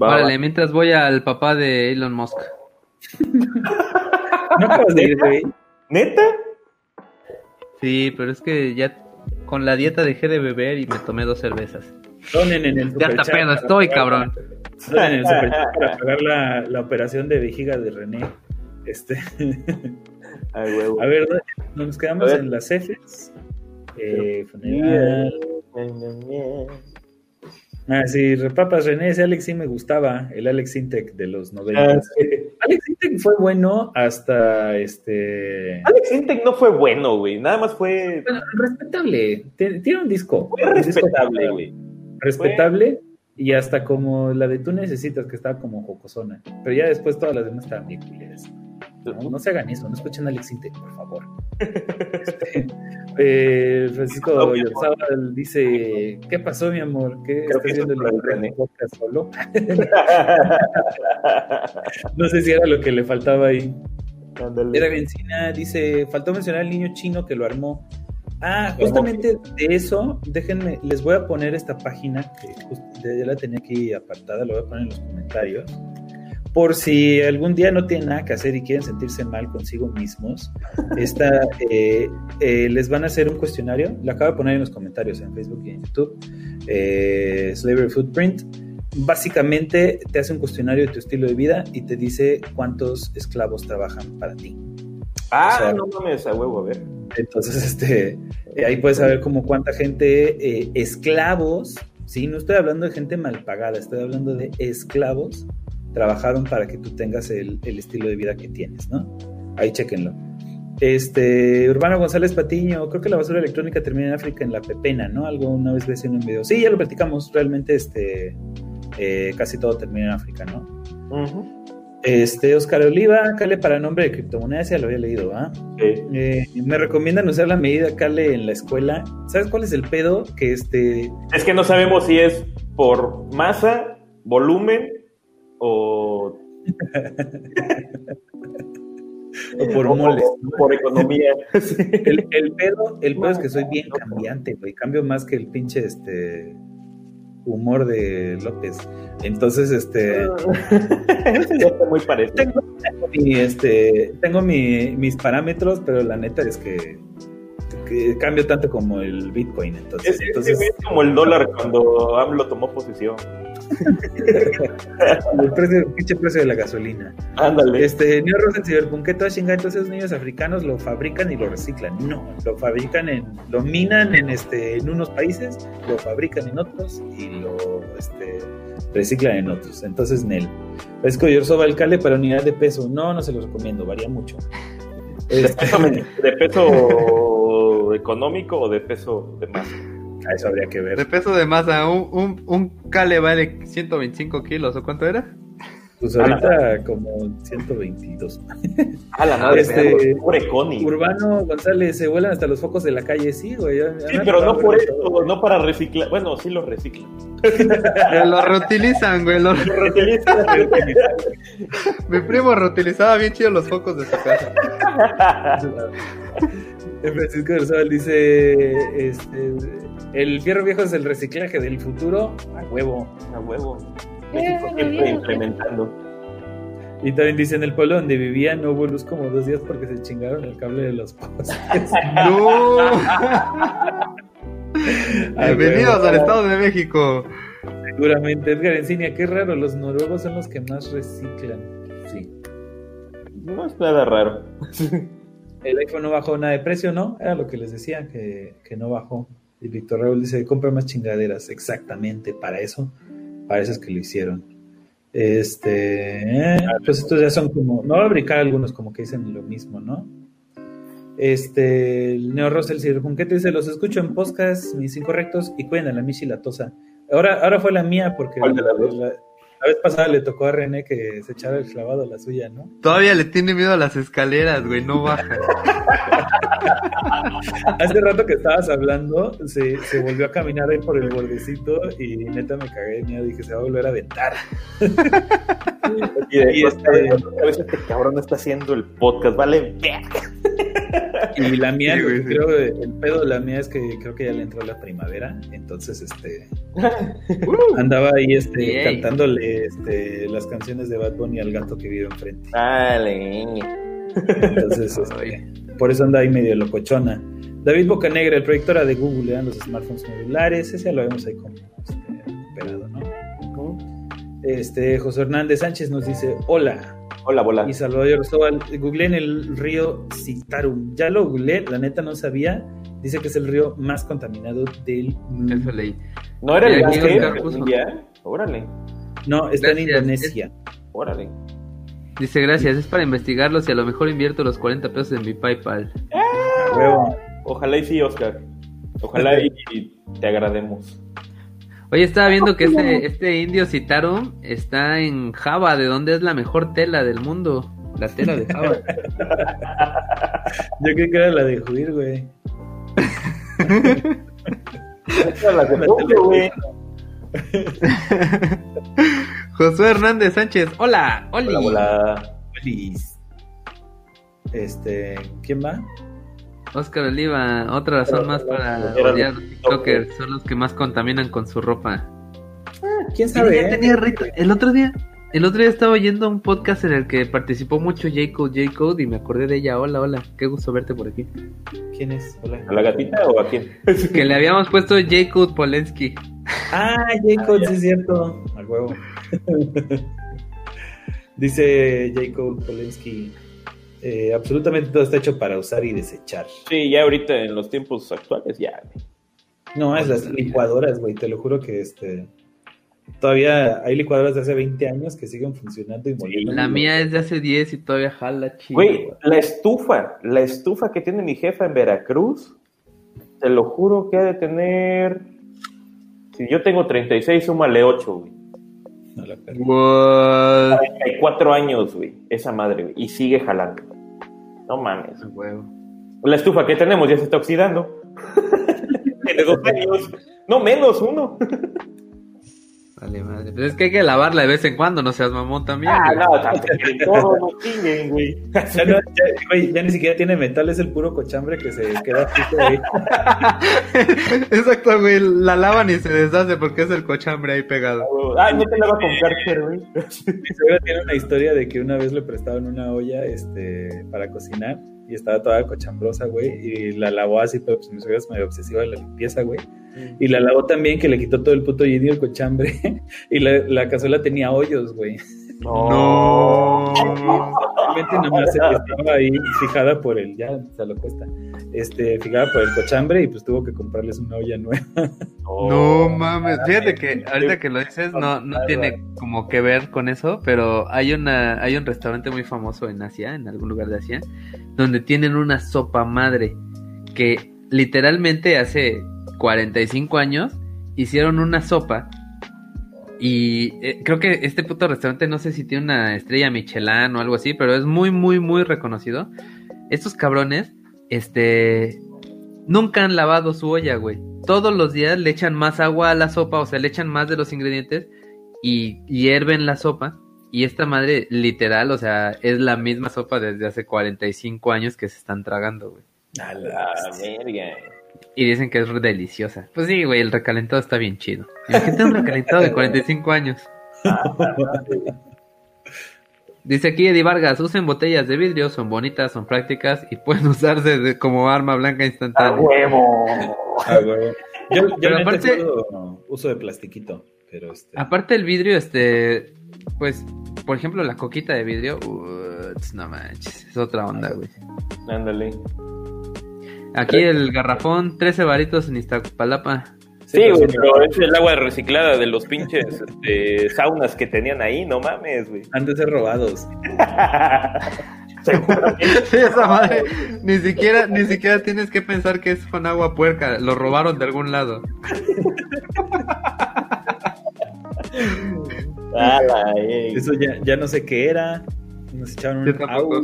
Va, va. Órale, mientras voy al papá de Elon Musk. ¿No acabas de ir, güey? ¿Neta? Sí, pero es que ya con la dieta dejé de beber y me tomé dos cervezas. Donen en el Ya está superchat pedo estoy, cabrón. Donen en el superchat para pagar la, la operación de vejiga de René. Este, Ay, huevo. a ver, nos quedamos en las Fs. Eh, funeral, Ah, sí, Repapas René, ese Alex sí me gustaba, el Alex Intec de los 90. Ah, sí. Alex Intec fue bueno hasta este. Alex Intec no fue bueno, güey. Nada más fue. Bueno, respetable. Tiene tiene un disco. Fue un disco respetable, güey. Respetable y hasta como la de tú necesitas, que estaba como jocosona. Pero ya después todas las demás estaban bien culeras. No, se hagan eso, no escuchen a Alex Intec, por favor. Este, eh, Francisco. Oyarzábal dice: ¿Qué pasó, mi amor? ¿Qué Creo estás viendo el podcast solo? No sé si era lo que le faltaba ahí. Era Bencina dice, faltó mencionar al niño chino que lo armó. Ah, justamente de eso, déjenme, les voy a poner esta página, que ya la tenía aquí apartada, lo voy a poner en los comentarios. Por si algún día no tienen nada que hacer y quieren sentirse mal consigo mismos, esta, eh, eh, les van a hacer un cuestionario, lo acabo de poner en los comentarios en Facebook y en YouTube, eh, Slavery Footprint. Básicamente te hace un cuestionario de tu estilo de vida y te dice cuántos esclavos trabajan para ti. Ah, O sea, no mames, a huevo, a ver. Entonces, este, ahí puedes saber como cuánta gente, esclavos, sí, no estoy hablando de gente mal pagada, estoy hablando de esclavos, trabajaron para que tú tengas el, el estilo de vida que tienes, ¿no? Ahí chequenlo. Este, Urbano González Patiño, creo que la basura electrónica termina en África en la pepena, ¿no? Algo una vez ves en un video. Sí, ya lo platicamos, realmente este, eh, casi todo termina en África, ¿no? Este, Oscar Oliva, Cale para nombre de criptomonedas, ya lo había leído, ¿ah? Sí. Eh, me recomiendan usar la medida Cale en la escuela. ¿Sabes cuál es el pedo? Que este. Es que no sabemos si es por masa, volumen o, O por o- moles. o por economía. El, el pedo, el pedo es que soy bien cambiante, güey. Cambio más que el pinche este humor de López. Entonces, este. está muy parecido. Tengo, tengo mi, este, tengo mi- mis parámetros, pero la neta es que, que cambio tanto como el Bitcoin. Entonces, Es, es- entonces es como el dólar cuando AMLO tomó posesión. el, precio, el precio de la gasolina. Ándale. Este, Neo Rosa en Cyberpunk, ¿qué toda chingada? Entonces los niños africanos lo fabrican y lo reciclan. No, lo fabrican en, lo minan en este, en unos países, lo fabrican en otros y lo este, reciclan en otros. Entonces, Nel. Francisco Yorzoba, alcalde para unidad de peso. No, no se los recomiendo, varía mucho. ¿De Este, de peso económico o de peso de masa? A eso habría que De ver. peso de masa, un, un, un cale vale 125 kilos, ¿o cuánto era? Pues ahorita como 122. Ah, la madre, Este- pobre Connie. Urbano González, se vuelan hasta los focos de la calle. Sí, güey. Sí, pero no por de todo. eso, no para reciclar. Bueno, sí lo reciclan. Pero lo reutilizan, güey. lo- Lo reutilizan. Mi primo reutilizaba bien chido los focos de su casa. Francisco Garzal dice, este, el fierro viejo es el reciclaje del futuro, a huevo. A huevo. México siempre implementando. Y también dice, en el pueblo donde vivía no hubo luz como dos días porque se chingaron el cable de los postes. ¡No! Bienvenidos al Estado de México. Seguramente, Edgar Encinia, qué raro, los noruegos son los que más reciclan. Sí. No es nada raro. El iPhone no bajó nada de precio, ¿no? Era lo que les decía, que, que no bajó. Y Víctor Raúl dice, compra más chingaderas. Exactamente, para eso, para eso es que lo hicieron. Este, eh, pues estos ya son como, no voy a fabricar algunos como que dicen lo mismo, ¿no? Este, el Neo Russell Circunquete dice, los escucho en podcast, mis incorrectos, y cuiden a la Michi y la Tosa. Ahora, ahora fue la mía, porque ¿Cuál de la, las dos? la- la vez pasada le tocó a René que se echara el clavado a la suya, ¿no? Todavía le tiene miedo a las escaleras, güey. No baja. Hace rato que estabas hablando, se, se volvió a caminar ahí por el bordecito y neta me cagué de miedo. Dije, se va a volver a aventar. Y de Y este- a veces este cabrón está haciendo el podcast, vale. Y la mía, Sí, güey, sí. creo, el pedo de la mía es que creo que ya le entró la primavera. Entonces, este, andaba ahí este, Yay. cantándole este, las canciones de Bad Bunny al gato que vive enfrente. Dale. Entonces, este, por eso anda ahí medio locochona. David Bocanegra, el proyectora de Google, le dan los smartphones modulares. Ese ya lo vemos ahí como este, recuperado, ¿no? Este, José Hernández Sánchez nos dice, hola. Hola, bola. Y Salvador Sobal, googleé en el río Citarum. Ya lo googleé, la neta no sabía dice que es el río más contaminado del mundo. Eso leí. ¿No era el India? Órale, No, está en. Indonesia. órale. Dice, gracias, es para investigarlos y a lo mejor invierto los 40 pesos en mi PayPal. A huevo. Ojalá y sí, Oscar. Ojalá y, y te agrademos. Oye, estaba viendo que este, este indio Citarum está en Java, de donde es la mejor tela del mundo. La tela de Java. Yo creo que era la de Juir, güey. Esa es la pongo, güey. Josué Hernández Sánchez, hola, Hola, Oli. hola. Feliz. Este, ¿quién va? Oscar Oliva, otra razón más para odiar a los TikTokers, son los que más contaminan con su ropa. ¿Quién Sí, sabe? ya eh? tenía rito. El otro día, el otro día estaba oyendo un podcast en el que participó mucho J-Code, J-Code y me acordé de ella. Hola, hola, qué gusto verte por aquí. ¿Quién es? Hola. ¿A la gatita o a quién? Que le habíamos puesto J-Code Polensky. Ah, Jacob, sí es cierto. Al huevo. Dice Jacob Polensky. eh, absolutamente todo está hecho para usar y desechar. Sí, ya ahorita en los tiempos actuales, ya. No, es las licuadoras, güey. Te lo juro que este. Todavía hay licuadoras de hace 20 años que siguen funcionando y moliendo. La mía es de hace 10 y todavía jala chido. Güey, la estufa, la estufa que tiene mi jefa en Veracruz, te lo juro que ha de tener. Si yo tengo 36, súmale 8, güey. La. What? 4 años, güey, esa madre, güey, y sigue jalando. No mames. A huevo. La estufa que tenemos ya se está oxidando. Tiene dos años. No menos, uno. Vale, madre. Pues es que hay que lavarla de vez en cuando, no seas mamón también. Ah, güey. no, tanto que todo no chinguen, güey. Ya, no- ya- güey, ya ni siquiera tiene metal, es el puro cochambre que se queda fijo ahí. Exacto, güey. La lavan y se deshace porque es el cochambre ahí pegado. Ay, no te la va a comprar, güey. Mi suegra tiene una historia de que una vez le prestaban una olla este, para cocinar y estaba toda cochambrosa, güey, y la lavó así, pero pues mi suegra es medio obsesiva de la limpieza, güey. Y la lavó también que le quitó todo el puto y el cochambre y la, la cazuela tenía hoyos, güey. No. Realmente nomás estaba ahí fijada por el, ya se lo cuesta, este, fijada por el cochambre y pues tuvo que comprarles una olla nueva. No mames, fíjate que ahorita que lo dices no, no Nada. tiene como que ver con eso, pero hay una hay un restaurante muy famoso en Asia, en algún lugar de Asia, donde tienen una sopa madre que literalmente hace 45 años hicieron una sopa y eh, creo que este puto restaurante no sé si tiene una estrella Michelin o algo así, pero es muy muy muy reconocido. Estos cabrones este nunca han lavado su olla, güey. Todos los días le echan más agua a la sopa, o sea, le echan más de los ingredientes y hierven la sopa. Y esta madre, literal, o sea, es la misma sopa desde hace 45 años que se están tragando, güey. A la verga. Y dicen que es deliciosa. Pues sí, güey, el recalentado está bien chido. Imagínate un recalentado de 45 años. Dice aquí Eddie Vargas, usen botellas de vidrio, son bonitas, son prácticas y pueden usarse de- como arma blanca ¡A instantánea. huevo! Ah, güey. Yo, yo Pero neta aparte- uso de plastiquito, pero este... Aparte el vidrio, este, pues, por ejemplo, la coquita de vidrio, uts, no manches, es otra onda, güey. Ándale. Aquí el garrafón, 13 varitos en Iztapalapa. Sí, güey, pero es el agua reciclada de los pinches este, saunas que tenían ahí, no mames, güey. Han de ser robados. Sí, esa madre, ni siquiera, ni siquiera tienes que pensar que es con agua puerca, lo robaron de algún lado. Ala, eh. Eso ya, ya no sé qué era. Nos echaron un tampoco.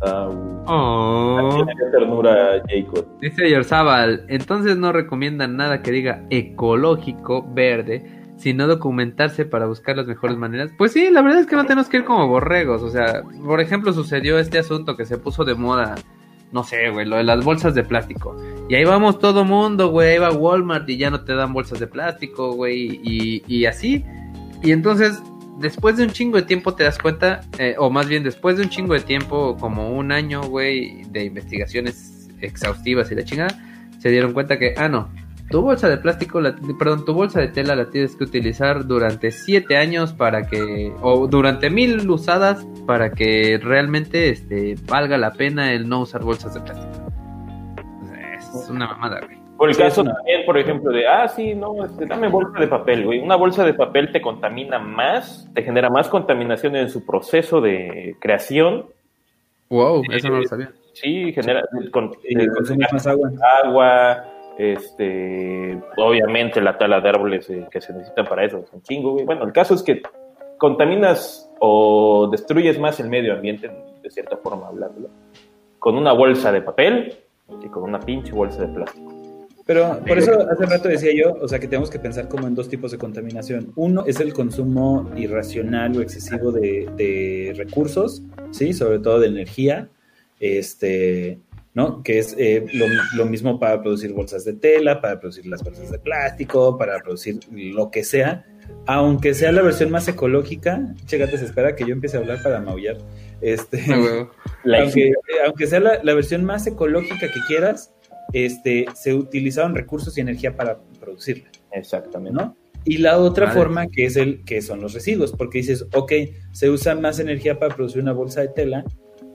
Ah. Oh. Tiene ternura, Jacob. Dice Yorzabal, entonces no recomiendan nada que diga ecológico, verde, sino documentarse para buscar las mejores maneras. Pues sí, la verdad es que no tenemos que ir como borregos. O sea, por ejemplo, sucedió este asunto que se puso de moda, no sé, güey, lo de las bolsas de plástico. Y ahí vamos todo mundo, güey, ahí va Walmart y ya no te dan bolsas de plástico, güey, y, y así. Y entonces, después de un chingo de tiempo te das cuenta, eh, o más bien después de un chingo de tiempo, como un año, güey, de investigaciones exhaustivas y la chingada, se dieron cuenta que, ah, no, tu bolsa de plástico, la- perdón, tu bolsa de tela la tienes que utilizar durante siete años para que, o durante mil usadas para que realmente este, valga la pena el no usar bolsas de plástico. Es una mamada, güey. Por el caso también, por ejemplo, de, ah, sí, no, este, dame bolsa de papel, güey. Una bolsa de papel te contamina más, te genera más contaminación en su proceso de creación. Wow, eso no lo sabía. Sí, genera, con, Y consume más agua. agua, este, obviamente la tala de árboles eh, que se necesitan para eso, es un chingo, güey. Bueno, el caso es que contaminas o destruyes más el medio ambiente, de cierta forma hablándolo, con una bolsa de papel que con una pinche bolsa de plástico. Pero por eso hace rato decía yo, o sea, que tenemos que pensar como en dos tipos de contaminación. Uno es el consumo irracional o excesivo de, de recursos, ¿sí? Sobre todo de energía, este, ¿no? Que es eh, lo, lo mismo para producir bolsas de tela, para producir las bolsas de plástico, para producir lo que sea. Aunque sea la versión más ecológica, chécate, se espera que yo empiece a hablar para maullar. Este, Ah, güey. La aunque, aunque sea la, la versión más ecológica que quieras, este, se utilizaron recursos y energía para producirla, Exactamente. ¿no? Y la otra Vale. forma que es el que son los residuos, porque dices, ok, se usa más energía para producir una bolsa de tela,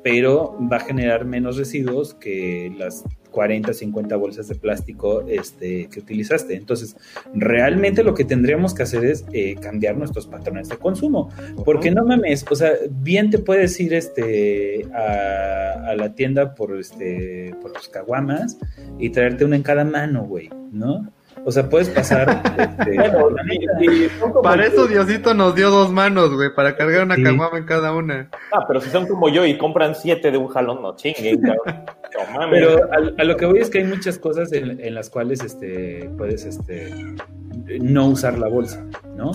pero va a generar menos residuos que las 40, 50 bolsas de plástico este, que utilizaste. Entonces, realmente lo que tendríamos que hacer es eh, cambiar nuestros patrones de consumo. Porque no mames, o sea, bien te puedes ir este, a, a la tienda por, este, por tus caguamas y traerte una en cada mano, güey, ¿no? O sea, puedes pasar... este, Bueno, y- y Para eso Diosito nos dio dos manos, güey, para cargar una Sí. caguama en cada una. Ah, pero si son como yo y compran siete de un jalón, no chinguen, cabrón. No mames. Pero a, a lo que voy es que hay muchas cosas en, en las cuales este, puedes este, no usar la bolsa, ¿no?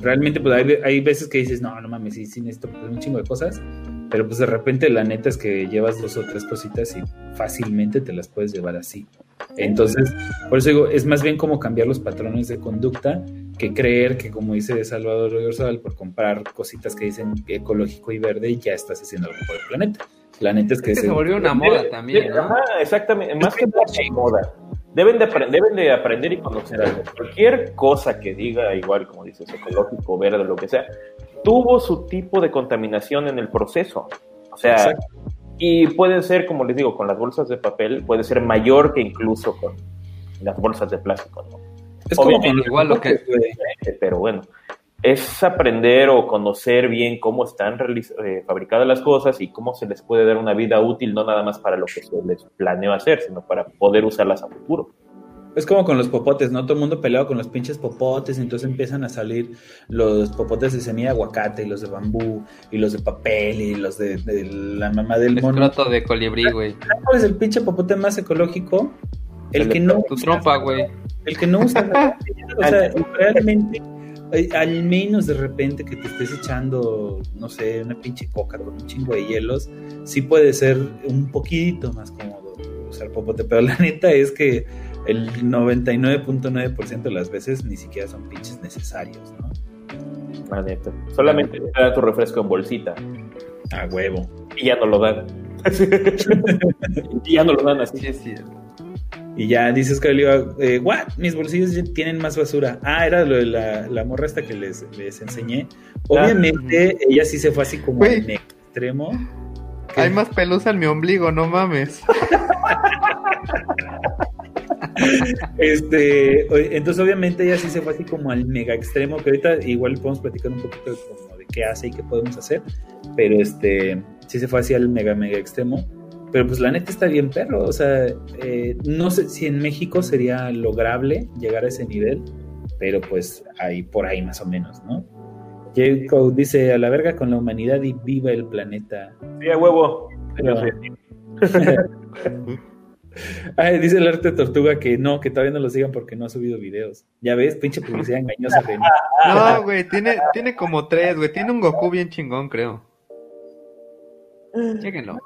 Realmente, pues hay, hay veces que dices, no, no mames, sí, sí necesito pues, un chingo de cosas, pero pues de repente la neta es que llevas dos o tres cositas y fácilmente te las puedes llevar así. Entonces, por eso digo, es más bien como cambiar los patrones de conducta que creer que, como dice Salvador Oyarzabal, por comprar cositas que dicen ecológico y verde, ya estás haciendo algo por el planeta. La neta es que, Es que se volvió una moda también, ¿no? Ajá, exactamente. Más que de moda. Deben de, deben de aprender y conocer algo. Cualquier cosa que diga, igual como dices, ecológico, verde, lo que sea, tuvo su tipo de contaminación en el proceso. O sea, Exacto. Y puede ser, como les digo, con las bolsas de papel, puede ser mayor que incluso con las bolsas de plástico, ¿no? Es como Obviamente, igual lo que- pero bueno, es aprender o conocer bien cómo están eh, fabricadas las cosas y cómo se les puede dar una vida útil, no nada más para lo que se les planeó hacer, sino para poder usarlas a futuro. Es como con los popotes, ¿no? Todo el mundo peleado con los pinches popotes, entonces empiezan a salir los popotes de semilla de aguacate, y los de bambú, y los de papel, y los de, de la mamá del mono. Escroto de colibrí, güey. ¿Cuál es el pinche popote más ecológico? El El que no Tu usa- trompa, güey. El que no usa. O sea, realmente, eh, al menos de repente que te estés echando, no sé, una pinche coca con un chingo de hielos, sí puede ser un poquito más cómodo usar popote, pero la neta es que el 99.9% de las veces ni siquiera son pinches necesarios, ¿no? La neta. Solamente te da tu refresco en bolsita A huevo. y ya no lo dan. y ya no lo dan así. Sí. Y ya dices que le iba, eh, what? Mis bolsillos ya tienen más basura. Ah, era lo de la, la morra esta que les, les enseñé. Obviamente, ella sí se fue así como en extremo. Hay más pelusa en mi ombligo, no mames. Este, entonces obviamente ella sí se fue así como al mega extremo, que ahorita igual podemos platicar un poquito de, como de qué hace y qué podemos hacer, pero este, sí se fue así al mega mega extremo, pero pues la neta está bien perro, o sea, eh, no sé si en México sería lograble llegar a ese nivel, pero pues ahí por ahí más o menos, ¿no? Jacob dice, a la verga con la humanidad y viva el planeta. Sí, a huevo. Pero-. Ay, dice el arte tortuga que no, que todavía no lo sigan porque no ha subido videos. Ya ves, pinche publicidad engañosa. René. No, güey, tiene, tiene como tres, güey. Tiene un Goku bien chingón, creo. Chéquenlo.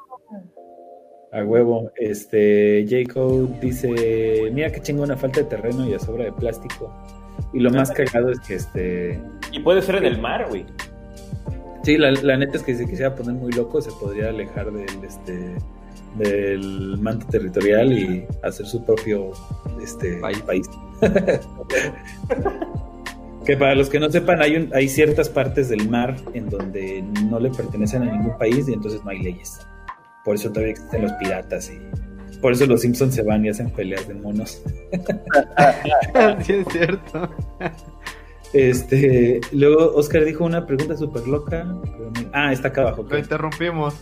A huevo. Este, Jacob dice, mira qué chingona falta de terreno y a sobra de plástico. Y lo más cagado es que este... Y puede ser en el mar, güey. Sí, la, la neta es que si se quisiera poner muy loco se podría alejar del este del manto territorial y hacer su propio este País. país. que para los que no sepan hay un, hay ciertas partes del mar en donde no le pertenecen a ningún país y entonces no hay leyes. Por eso todavía existen los piratas y Por eso los Simpsons se van y hacen peleas de monos. sí, es cierto. Este, luego Oscar dijo una pregunta súper loca. Ah, está acá abajo. Lo interrumpimos.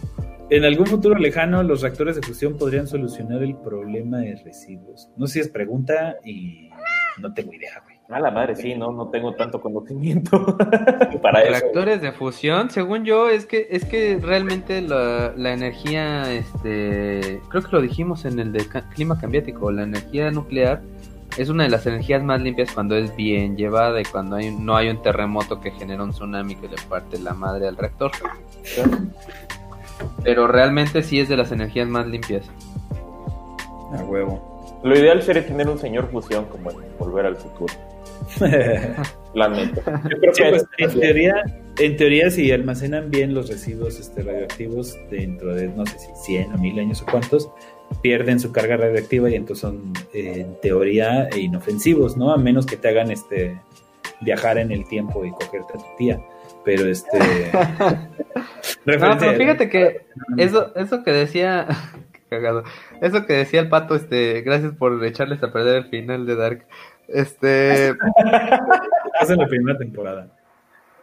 En algún futuro lejano, los reactores de fusión podrían solucionar el problema de residuos. No sé si es pregunta y no tengo idea, güey. A la madre, sí, no, no tengo tanto conocimiento para eso. Reactores de fusión, según yo, es que es que realmente la, la, energía, este, creo que lo dijimos en el de clima cambiático, la energía nuclear es una de las energías más limpias cuando es bien llevada y cuando hay, no hay un terremoto que genera un tsunami que le parte la madre al reactor. Pero realmente sí es de las energías más limpias. A huevo. Lo ideal sería tener un señor fusión como en Volver al Futuro. La neta. Pues, en, teoría, en teoría, si almacenan bien los residuos este, radioactivos dentro de, no sé si 100 o 1000 años o cuántos, pierden su carga radioactiva y entonces son, en teoría, inofensivos, ¿no? A menos que te hagan este viajar en el tiempo y cogerte a tu tía. Pero este. no, pero fíjate que eso, eso que decía. cagado. Eso que decía el pato, este, gracias por echarles a perder el final de Dark. Este. es en la primera temporada.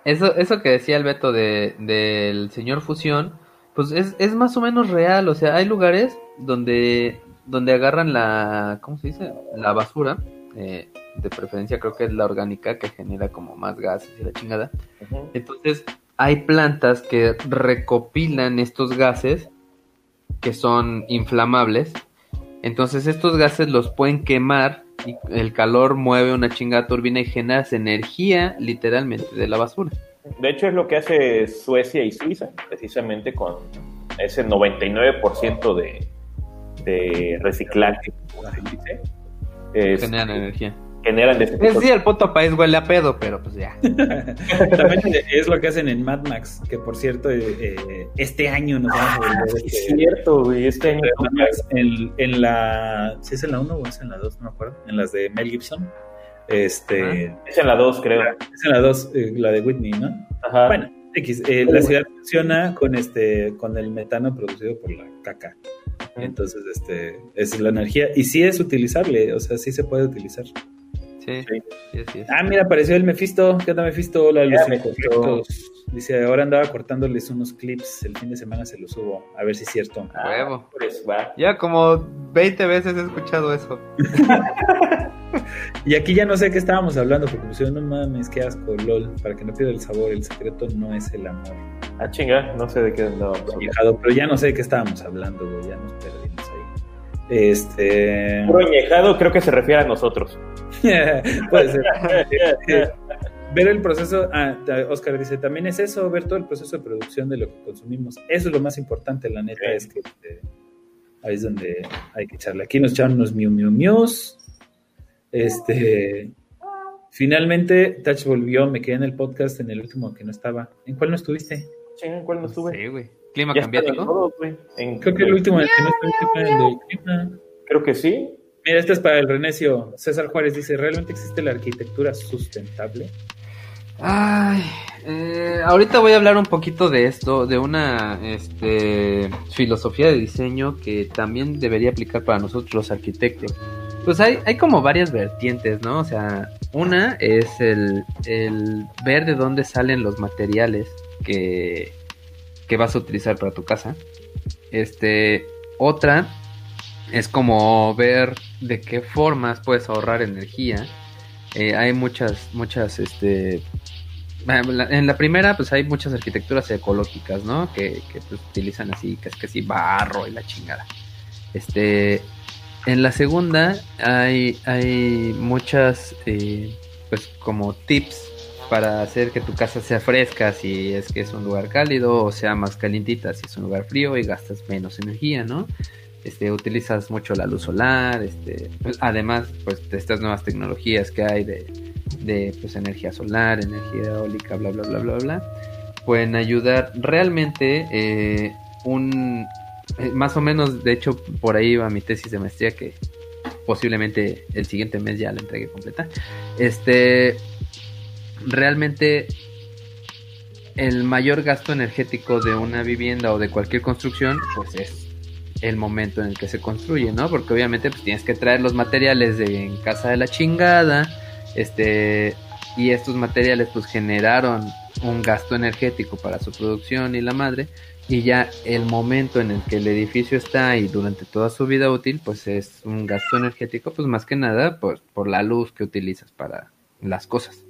Eso, eso que decía el Beto de, del señor Fusión, pues es, es más o menos real. O sea, hay lugares donde, donde agarran la. ¿Cómo se dice? La basura. Eh, de preferencia creo que es la orgánica que genera como más gases y la chingada. Entonces hay plantas que recopilan estos gases que son inflamables. Entonces estos gases los pueden quemar y el calor mueve una chingada turbina y genera energía literalmente de la basura. De hecho es lo que hace Suecia y Suiza, precisamente con ese 99% de, de reciclaje. Generan energía generan de Es sí, el puto país huele a pedo, pero pues ya. También es lo que hacen en Mad Max, que por cierto, eh, eh, este año nos vamos a volver. Ah, es cierto, güey, este año. En, en, la. ¿Sí es en la 1 o es en la 2? No me acuerdo. En las de Mel Gibson. Este. es en la 2, creo. Es en la 2, eh, la de Whitney, ¿no? Ajá. Bueno, X. la ciudad funciona con, este, con el metano producido por la caca. Entonces, este, es la energía. Y sí es utilizable, o sea, sí se puede utilizar. Sí, Ah, mira, apareció el Mephisto. ¿Qué onda, Mephisto? Hola, los Dice, ahora andaba cortándoles unos clips. El fin de semana se los subo. A ver si es cierto. Ah, pues, ya como 20 veces he escuchado eso. y aquí ya no sé qué estábamos hablando, porque pusieron, no mames, qué asco, lol. Para que no pierda el sabor, el secreto no es el amor. Ah, chinga, no sé de qué andábamos Pero ya no sé de qué estábamos hablando, güey. Ya nos perdimos. Este. Puro creo que se refiere a nosotros. Puede ser. ver el proceso, ah, Oscar dice, también es eso, ver todo el proceso de producción de lo que consumimos. Eso es lo más importante, la neta, es que este, ahí es donde hay que echarle. Aquí nos echaron unos miu miu mius. Este, finalmente, Touch volvió, me quedé en el podcast en el último que no estaba. ¿En cuál no estuviste? Sí, ¿en cuál no estuve? Sí, güey. Clima cambiado, Creo que el último en el que no el clima. Creo que sí. Mira, este es para el Renecio. César Juárez dice, ¿realmente existe la arquitectura sustentable? Ay, eh, ahorita voy a hablar un poquito de esto, de una este, filosofía de diseño que también debería aplicar para nosotros los arquitectos. Pues hay, hay como varias vertientes, ¿no? O sea, una es el, el ver de dónde salen los materiales que, que vas a utilizar para tu casa. Este, otra es como ver de qué formas puedes ahorrar energía. Eh, hay muchas, muchas, este, en la primera, pues hay muchas arquitecturas ecológicas, ¿no? Que, que pues, utilizan así, que sí, barro y la chingada. Este, en la segunda hay, hay muchas, eh, pues como tips para hacer que tu casa sea fresca si es que es un lugar cálido o sea más calientita si es un lugar frío y gastas menos energía, ¿no? Este, utilizas mucho la luz solar, este, pues, además pues de estas nuevas tecnologías que hay de, de pues, energía solar, energía eólica, bla bla bla bla bla, pueden ayudar realmente eh, un eh, más o menos, de hecho por ahí va mi tesis de maestría que posiblemente el siguiente mes ya la entregue completa. Este realmente el mayor gasto energético de una vivienda o de cualquier construcción, pues es el momento en el que se construye, ¿no? Porque obviamente pues, tienes que traer los materiales de en casa de la chingada, este, y estos materiales pues generaron un gasto energético para su producción y la madre, y ya el momento en el que el edificio está y durante toda su vida útil, pues es un gasto energético, pues más que nada pues, por la luz que utilizas para las cosas.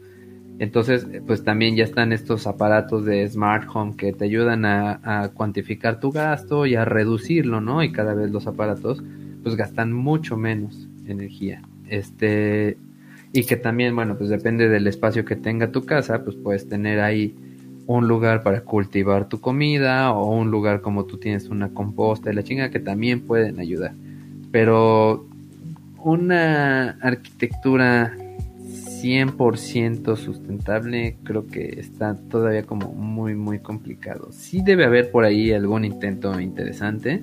Entonces, pues también ya están estos aparatos de smart home que te ayudan a, cuantificar tu gasto y a reducirlo, ¿no? Y cada vez los aparatos, pues gastan mucho menos energía. Este, y que también, bueno, pues depende del espacio que tenga tu casa, pues puedes tener ahí un lugar para cultivar tu comida o un lugar como tú tienes una composta y la chinga que también pueden ayudar. Pero una arquitectura 100% sustentable creo que está todavía como muy muy complicado. Sí debe haber por ahí algún intento interesante,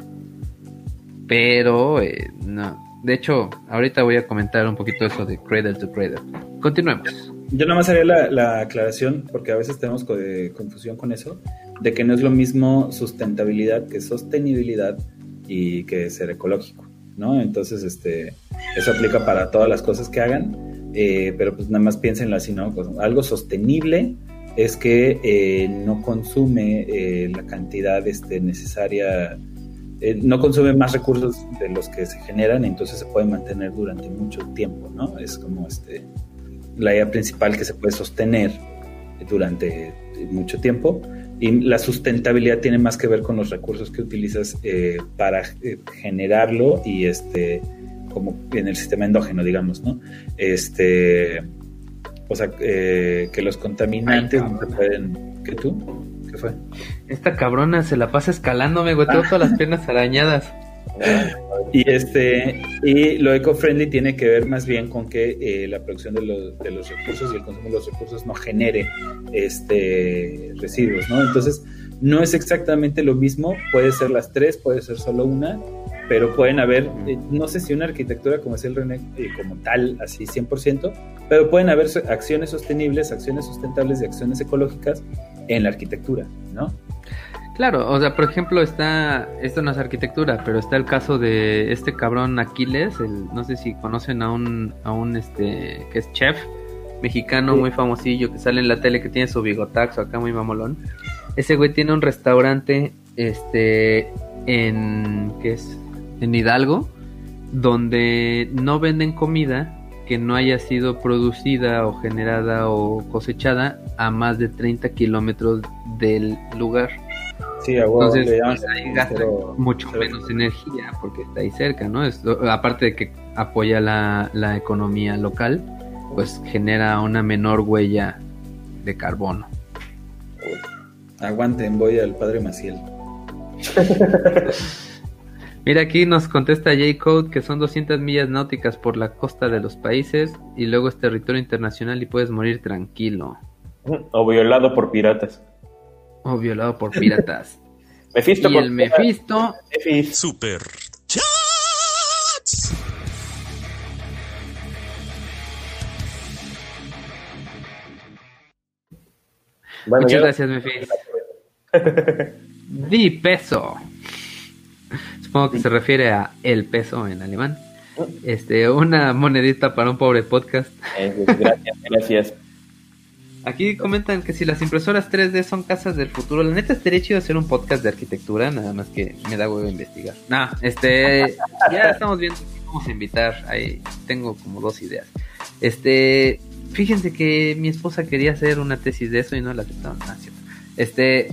pero eh, no. De hecho, ahorita voy a comentar un poquito eso de Cradle to Cradle. Continuemos. Yo nada más haría la, la aclaración, porque a veces tenemos confusión con eso, de que no es lo mismo sustentabilidad que sostenibilidad y que ser ecológico, ¿no? Entonces, este, eso aplica para todas las cosas que hagan eh, pero pues nada más piénsenlo así, ¿no? Pues, algo sostenible es que eh, no consume eh, la cantidad este, necesaria, no consume más recursos de los que se generan, entonces se puede mantener durante mucho tiempo, ¿no? Es como este, la idea principal que se puede sostener durante mucho tiempo. Y la sustentabilidad tiene más que ver con los recursos que utilizas para generarlo y este como en el sistema endógeno, digamos, ¿no? Este, o sea, eh, que los contaminantes no se pueden... ¿Qué tú? ¿Qué fue? Esta cabrona se la pasa escalándome, güey, tengo todas las piernas arañadas. Y este y lo eco-friendly tiene que ver más bien con que eh, la producción de los, de los, recursos y el consumo de los recursos no genere este residuos, ¿no? Entonces, no es exactamente lo mismo, puede ser las tres, puede ser solo una, pero pueden haber, eh, no sé si una arquitectura como es el René, eh, como tal, así 100%, pero pueden haber acciones sostenibles, acciones sustentables y acciones ecológicas en la arquitectura, ¿no? Claro, o sea, por ejemplo, está, esto no es arquitectura, pero está el caso de este cabrón Aquiles, el, no sé si conocen a un, a un, este, que es chef mexicano muy famosillo, que sale en la tele, que tiene su bigotaxo acá muy mamolón. Ese güey tiene un restaurante, este, en, ¿qué es? En Hidalgo, donde no venden comida que no haya sido producida o generada o cosechada a más de 30 kilómetros del lugar. Sí, Entonces, pues, ahí gasta mucho menos energía porque está ahí cerca, ¿no? aparte de que apoya la, la economía local, pues genera una menor huella de carbono. Aguanten, voy al padre Maciel. Mira, aquí nos contesta J-Code que son 200 millas náuticas por la costa de los países y luego es territorio internacional y puedes morir tranquilo. O violado por piratas. O violado por piratas. Mephisto y el Mephisto. Super Muchas gracias, Mephisto. Di peso. Supongo que se refiere a el peso en alemán. Este, una monedita para un pobre podcast. Eh, gracias, gracias. Aquí comentan que si las impresoras 3D son casas del futuro, la neta estaría chido hacer un podcast de arquitectura, nada más que me da huevo investigar. No, este, ya estamos viendo que vamos a invitar, ahí tengo como dos ideas. Este, fíjense que mi esposa quería hacer una tesis de eso y no la aceptaron. Ah, este,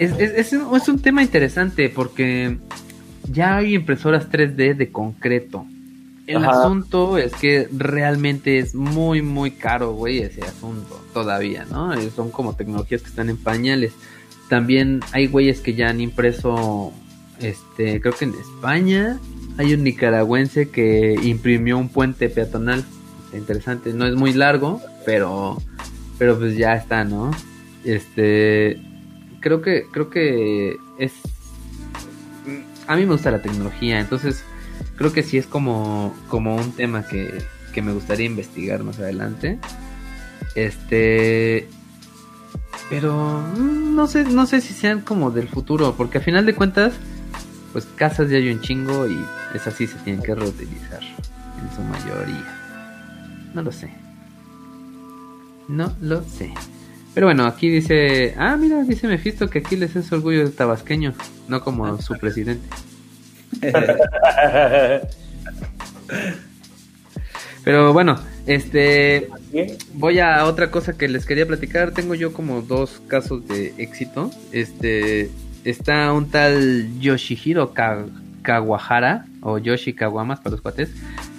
es, es, es un tema interesante porque ya hay impresoras 3D de concreto. El asunto es que realmente es muy, muy caro, güey, ese asunto todavía, ¿no? Eh, son como tecnologías que están en pañales. También hay güeyes que ya han impreso, este, creo que en España hay un nicaragüense que imprimió un puente peatonal. Interesante, no es muy largo, pero, pero pues ya está, ¿no? Este, creo que, creo que es a mí me gusta la tecnología, entonces creo que sí es como, como un tema que, que me gustaría investigar más adelante. Este, pero mm, no sé, no sé si sean como del futuro, porque a final de cuentas, pues casas ya hay un chingo y esas sí se tienen que reutilizar en su mayoría. No lo sé. No lo sé. Pero bueno, aquí dice, ah, mira, dice Mephisto que aquí les es orgullo de tabasqueño, no como su presidente. Pero bueno, este voy a otra cosa que les quería platicar. Tengo yo como dos casos de éxito. Este está un tal Yoshihiro Kawahara o Yoshi Kawamas para los cuates,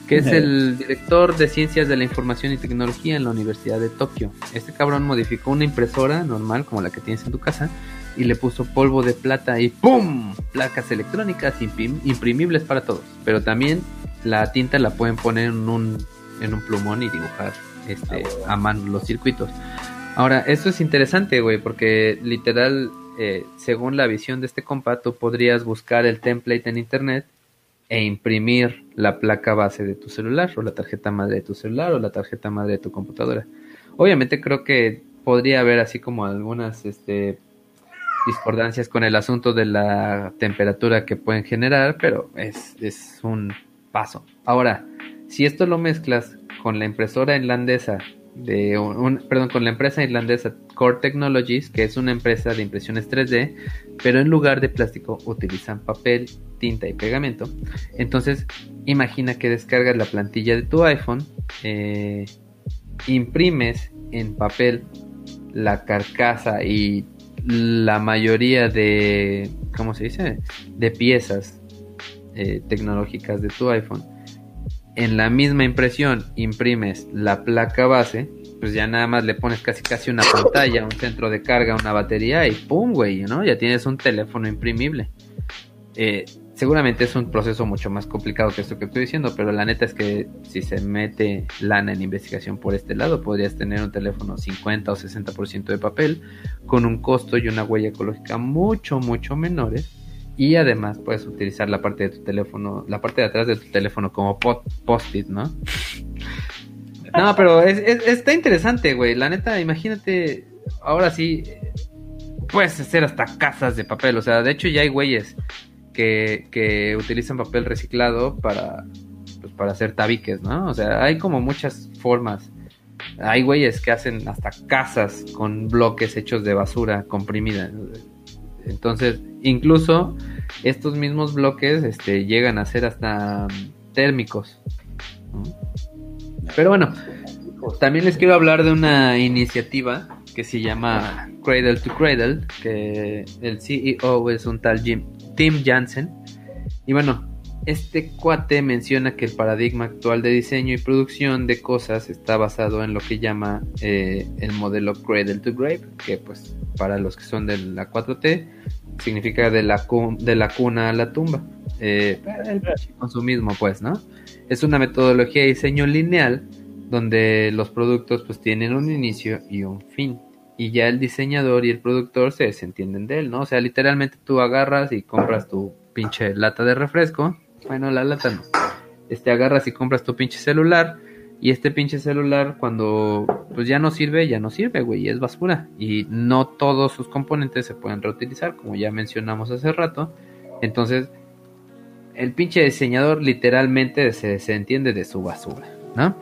que es el director de Ciencias de la Información y Tecnología en la Universidad de Tokio. Este cabrón modificó una impresora normal como la que tienes en tu casa y le puso polvo de plata y ¡pum! Placas electrónicas imprimibles para todos. Pero también la tinta la pueden poner en un, en un plumón y dibujar este, a mano los circuitos. Ahora, esto es interesante, güey, porque literal, eh, según la visión de este compa, tú podrías buscar el template en internet e imprimir la placa base de tu celular, o la tarjeta madre de tu celular, o la tarjeta madre de tu computadora. Obviamente creo que podría haber así como algunas este, discordancias con el asunto de la temperatura que pueden generar, pero es, es un paso. Ahora, si esto lo mezclas con la impresora irlandesa de un, perdón, con la empresa irlandesa Core Technologies, que es una empresa de impresiones 3D, pero en lugar de plástico utilizan papel, tinta y pegamento. Entonces, imagina que descargas la plantilla de tu iPhone, eh, imprimes en papel la carcasa y la mayoría de, ¿cómo se dice? De piezas eh, tecnológicas de tu iPhone en la misma impresión imprimes la placa base, pues ya nada más le pones casi casi una pantalla, un centro de carga, una batería y ¡pum! güey, ¿no? Ya tienes un teléfono imprimible. Eh, seguramente es un proceso mucho más complicado que esto que estoy diciendo, pero la neta es que si se mete lana en investigación por este lado, podrías tener un teléfono 50 o 60% de papel con un costo y una huella ecológica mucho, mucho menores y además puedes utilizar la parte de tu teléfono, la parte de atrás de tu teléfono como post-it, ¿no? No, pero está interesante, güey. La neta, imagínate, ahora sí, puedes hacer hasta casas de papel. O sea, de hecho ya hay güeyes que, que utilizan papel reciclado para, pues, para hacer tabiques, ¿no? O sea, hay como muchas formas. Hay güeyes que hacen hasta casas con bloques hechos de basura comprimida. Entonces, incluso estos mismos bloques este, llegan a ser hasta térmicos. Pero bueno, también les quiero hablar de una iniciativa que se llama Cradle to Cradle, que el CEO es un tal Jim, Tim Jansen. Y bueno, este cuate menciona que el paradigma actual de diseño y producción de cosas está basado en lo que llama eh, el modelo Cradle to Grave, que pues para los que son de la 4T significa de la, de la cuna a la tumba. Eh, el consumismo, pues, ¿no? Es una metodología de diseño lineal donde los productos pues tienen un inicio y un fin. Y ya el diseñador y el productor se desentienden de él, ¿no? O sea, literalmente tú agarras y compras tu pinche lata de refresco. Bueno, la lata no. Este agarras y compras tu pinche celular y este pinche celular cuando pues ya no sirve, ya no sirve, güey, es basura. Y no todos sus componentes se pueden reutilizar, como ya mencionamos hace rato. Entonces, el pinche diseñador literalmente se, se entiende de su basura, ¿no?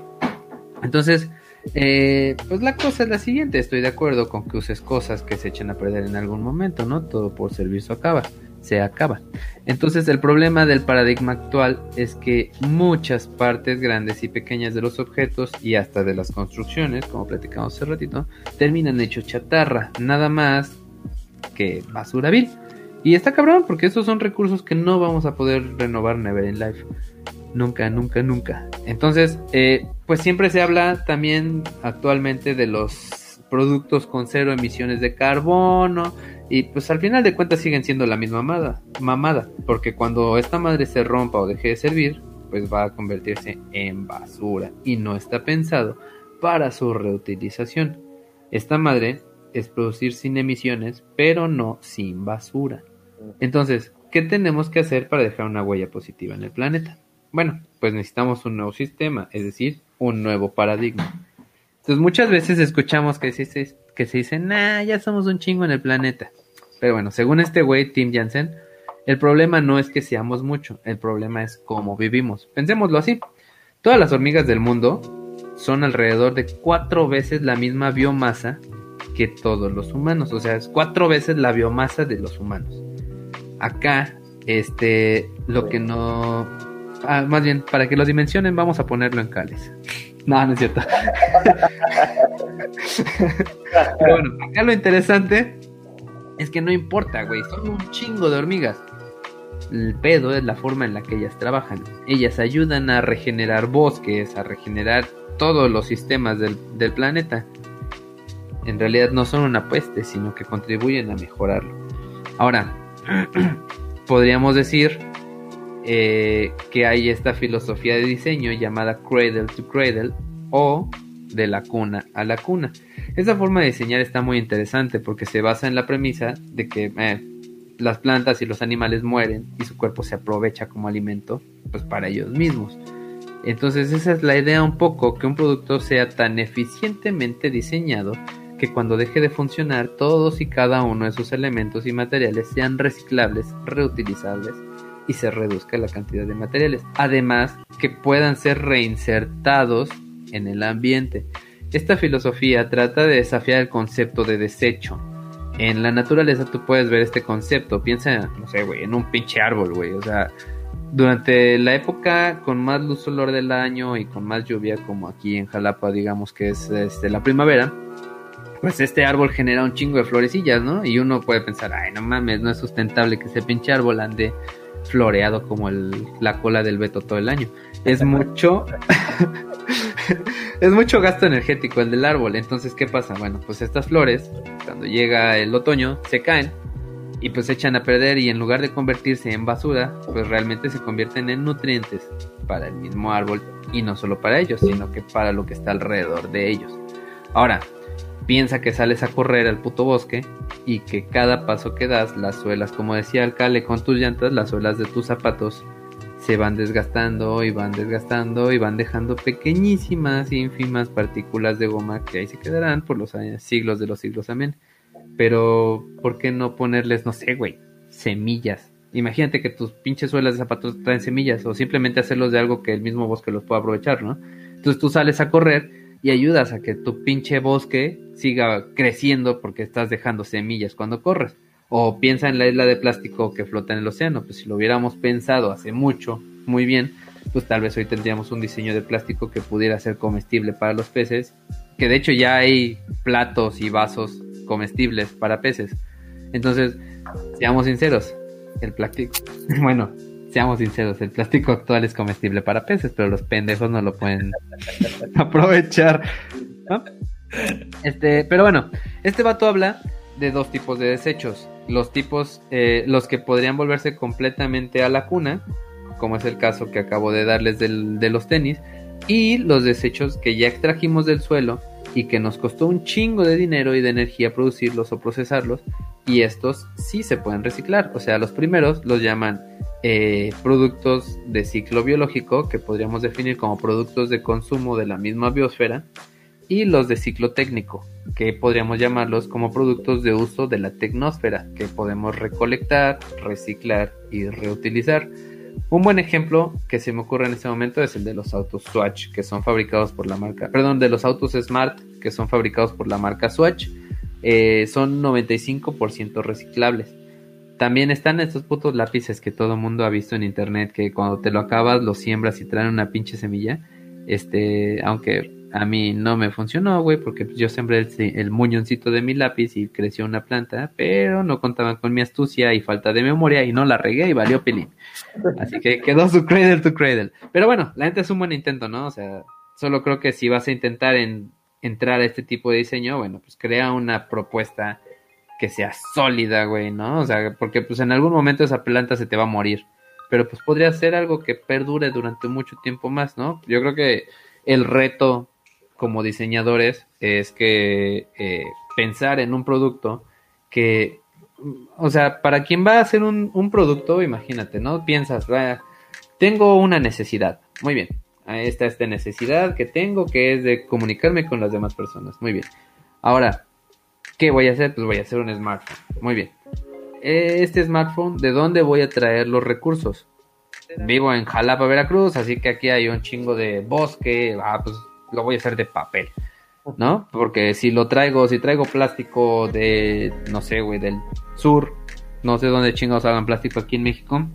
Entonces, eh, pues la cosa es la siguiente, estoy de acuerdo con que uses cosas que se echen a perder en algún momento, ¿no? Todo por servicio acaba se acaba. Entonces el problema del paradigma actual es que muchas partes grandes y pequeñas de los objetos y hasta de las construcciones, como platicamos hace ratito, terminan hechos chatarra, nada más que basura vil. Y está cabrón, porque estos son recursos que no vamos a poder renovar never in life. Nunca, nunca, nunca. Entonces, eh, pues siempre se habla también actualmente de los productos con cero emisiones de carbono, y pues al final de cuentas siguen siendo la misma mamada, porque cuando esta madre se rompa o deje de servir, pues va a convertirse en basura y no está pensado para su reutilización. Esta madre es producir sin emisiones, pero no sin basura. Entonces, ¿qué tenemos que hacer para dejar una huella positiva en el planeta? Bueno, pues necesitamos un nuevo sistema, es decir, un nuevo paradigma. Entonces muchas veces escuchamos que se, que se dice, nah, ya somos un chingo en el planeta. Pero bueno, según este güey, Tim Jansen, El problema no es que seamos mucho, el problema es cómo vivimos. Pensémoslo así. Todas las hormigas del mundo son alrededor de cuatro veces la misma biomasa que todos los humanos. O sea, es cuatro veces la biomasa de los humanos. Acá, este, lo que no... Ah, más bien, para que lo dimensionen, vamos a ponerlo en cales. No, no es cierto. Pero bueno, acá lo interesante es que no importa, güey. Son un chingo de hormigas. El pedo es la forma en la que ellas trabajan. Ellas ayudan a regenerar bosques, a regenerar todos los sistemas del, del planeta. En realidad no son una peste, sino que contribuyen a mejorarlo. Ahora, podríamos decir eh, que hay esta filosofía de diseño llamada cradle to cradle o de la cuna a la cuna. Esta forma de diseñar está muy interesante porque se basa en la premisa de que eh, las plantas y los animales mueren y su cuerpo se aprovecha como alimento pues para ellos mismos. Entonces esa es la idea un poco, que un producto sea tan eficientemente diseñado que cuando deje de funcionar todos y cada uno de sus elementos y materiales sean reciclables, reutilizables y se reduzca la cantidad de materiales. Además, que puedan ser reinsertados en el ambiente. Esta filosofía trata de desafiar el concepto de desecho. En la naturaleza tú puedes ver este concepto. Piensa, no sé, güey, en un pinche árbol, güey. O sea, durante la época con más luz solar del año y con más lluvia, como aquí en Jalapa, digamos que es este, la primavera, pues este árbol genera un chingo de florecillas, ¿no? Y uno puede pensar, ay, no mames, no es sustentable que ese pinche árbol ande floreado como la cola del Beto todo el año. Es mucho, es mucho gasto energético el del árbol. Entonces, ¿qué pasa? Bueno, pues estas flores, cuando llega el otoño, se caen y pues se echan a perder y en lugar de convertirse en basura, pues realmente se convierten en nutrientes para el mismo árbol y no solo para ellos, sino que para lo que está alrededor de ellos. Ahora, piensa que sales a correr al puto bosque y que cada paso que das, las suelas, como decía Alcalde con tus llantas, las suelas de tus zapatos se van desgastando y van desgastando y van dejando pequeñísimas, ínfimas partículas de goma que ahí se quedarán por los siglos de los siglos, amén. Pero, ¿por qué no ponerles, no sé, güey, semillas? Imagínate que tus pinches suelas de zapatos traen semillas o simplemente hacerlos de algo que el mismo bosque los pueda aprovechar, ¿no? Entonces tú sales a correr y ayudas a que tu pinche bosque siga creciendo porque estás dejando semillas cuando corres. O piensa en la isla de plástico que flota en el océano, pues si lo hubiéramos pensado hace mucho, muy bien, pues tal vez hoy tendríamos un diseño de plástico que pudiera ser comestible para los peces, que de hecho ya hay platos y vasos comestibles para peces. Entonces, seamos sinceros, el plástico, bueno, seamos sinceros, el plástico actual es comestible para peces, pero los pendejos no lo pueden aprovechar. Este, pero bueno, este vato habla de dos tipos de desechos los tipos, eh, los que podrían volverse completamente a la cuna, como es el caso que acabo de darles de los tenis, y los desechos que ya extrajimos del suelo y que nos costó un chingo de dinero y de energía producirlos o procesarlos, y estos sí se pueden reciclar. O sea, los primeros los llaman eh, productos de ciclo biológico, que podríamos definir como productos de consumo de la misma biosfera, y los de ciclo técnico, que podríamos llamarlos como productos de uso de la tecnosfera, que podemos recolectar, reciclar y reutilizar. Un buen ejemplo que se me ocurre en este momento es el de los autos Swatch, que son fabricados por la marca, perdón, de los autos Smart, que son fabricados por la marca Swatch, eh, son 95% reciclables. También están estos putos lápices que todo mundo ha visto en internet, que cuando te lo acabas, lo siembras y traen una pinche semilla. Este, aunque a mí no me funcionó, güey, porque yo sembré el, el, muñoncito de mi lápiz y creció una planta, pero no contaban con mi astucia y falta de memoria y no la regué y valió pelín. Así que quedó su cradle to cradle. Pero bueno, la gente es un buen intento, ¿no? O sea, solo creo que si vas a intentar en, entrar a este tipo de diseño, bueno, pues crea una propuesta que sea sólida, güey, ¿no? O sea, porque pues en algún momento esa planta se te va a morir. Pero pues podría ser algo que perdure durante mucho tiempo más, ¿no? Yo creo que el reto como diseñadores es que eh, pensar en un producto que, o sea, para quien va a hacer un, producto, imagínate, ¿no? Piensas, tengo una necesidad, muy bien, esta esta necesidad que tengo que es de comunicarme con las demás personas, muy bien. Ahora, ¿qué voy a hacer? Pues voy a hacer un smartphone, muy bien. este smartphone, ¿de dónde voy a traer los recursos? Vivo en Jalapa, Veracruz, así que aquí hay un chingo de bosque, ah, pues lo voy a hacer de papel, ¿no? Porque si lo traigo, si traigo plástico de, no sé, güey, del sur, no sé dónde chingados hagan plástico aquí en México,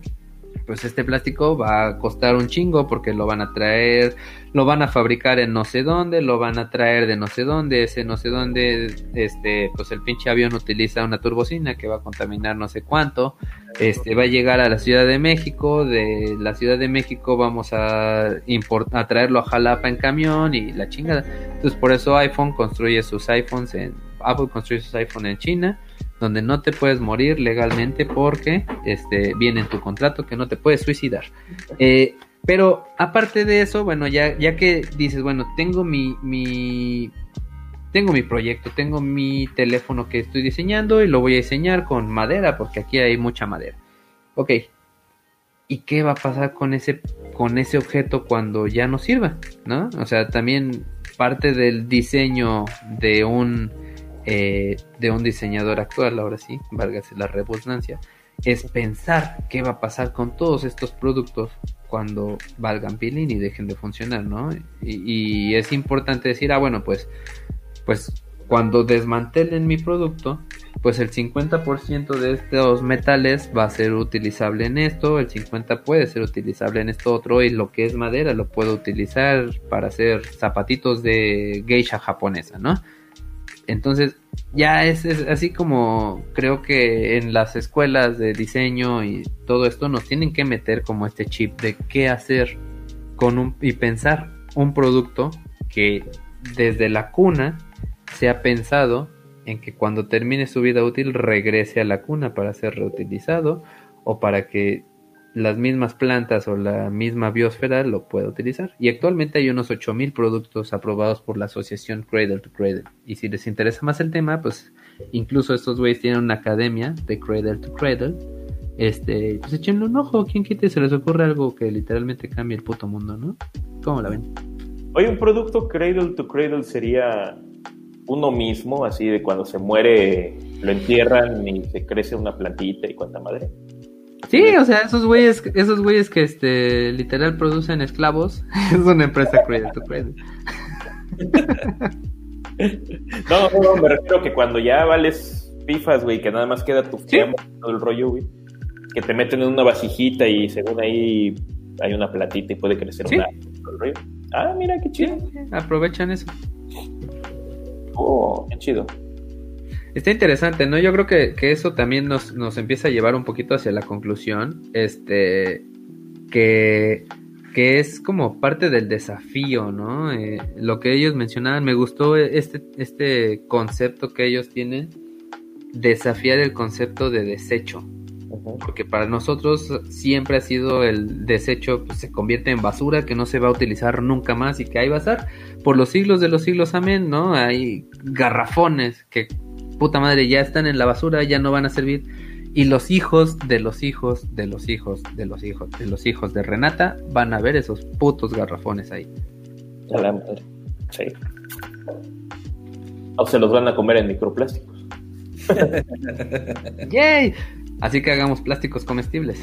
pues este plástico va a costar un chingo porque lo van a traer, lo van a fabricar en no sé dónde, lo van a traer de no sé dónde, ese no sé dónde, este, pues el pinche avión utiliza una turbocina que va a contaminar no sé cuánto, este, va a llegar a la Ciudad de México, de la Ciudad de México vamos a, a traerlo a Jalapa en camión y la chingada. Entonces por eso iPhone construye sus iPhones en, Apple construye sus iPhones en China donde no te puedes morir legalmente porque este, viene en tu contrato que no te puedes suicidar. Eh, pero aparte de eso, bueno, ya, ya que dices, bueno, tengo mi, mi, tengo mi proyecto, tengo mi teléfono que estoy diseñando y lo voy a diseñar con madera porque aquí hay mucha madera. Ok. ¿Y qué va a pasar con ese, con ese objeto cuando ya no sirva? ¿No? O sea, también parte del diseño de un eh, de un diseñador actual, ahora sí, válgase la redundancia, es pensar qué va a pasar con todos estos productos cuando valgan peeling y dejen de funcionar, ¿no? Y, es importante decir, ah, bueno, pues, pues cuando desmantelen mi producto, pues el 50% de estos metales va a ser utilizable en esto, el 50% puede ser utilizable en esto otro y lo que es madera lo puedo utilizar para hacer zapatitos de geisha japonesa, ¿no? Entonces, ya es, así como creo que en las escuelas de diseño y todo esto nos tienen que meter como este chip de qué hacer con un y pensar un producto que desde la cuna se ha pensado en que cuando termine su vida útil regrese a la cuna para ser reutilizado o para que las mismas plantas o la misma biosfera lo puede utilizar. Y actualmente hay unos 8000 productos aprobados por la asociación Cradle to Cradle. Y si les interesa más el tema, pues incluso estos güeyes tienen una academia de Cradle to Cradle. Este, pues échenle un ojo, quien quite se les ocurre algo que literalmente cambie el puto mundo, ¿no? ¿Cómo la ven? Oye, un producto Cradle to Cradle sería uno mismo, así de cuando se muere lo entierran y se crece una plantita y cuánta madre. Sí, o sea, esos güeyes, esos güeyes que este literal producen esclavos, es una empresa credit to credit. no, no, me refiero que cuando ya vales pifas, güey, que nada más queda tu ¿Sí? todo el rollo, güey, que te meten en una vasijita y según ahí hay una platita y puede crecer una rollo. Ah, mira qué chido. aprovechan eso. Oh, qué chido. Está interesante, ¿no? Yo creo que, eso también nos, nos, empieza a llevar un poquito hacia la conclusión, este, que, que es como parte del desafío, ¿no? Eh, lo que ellos mencionaban, me gustó este, este concepto que ellos tienen, desafiar el concepto de desecho, porque para nosotros siempre ha sido el desecho pues, se convierte en basura que no se va a utilizar nunca más y que ahí va a estar por los siglos de los siglos amén no hay garrafones que puta madre, ya están en la basura, ya no van a servir. Y los hijos de los hijos de los hijos de los hijos de los hijos de Renata van a ver esos putos garrafones ahí. Sí. O se los van a comer en microplásticos. ¡Yay! Así que hagamos plásticos comestibles.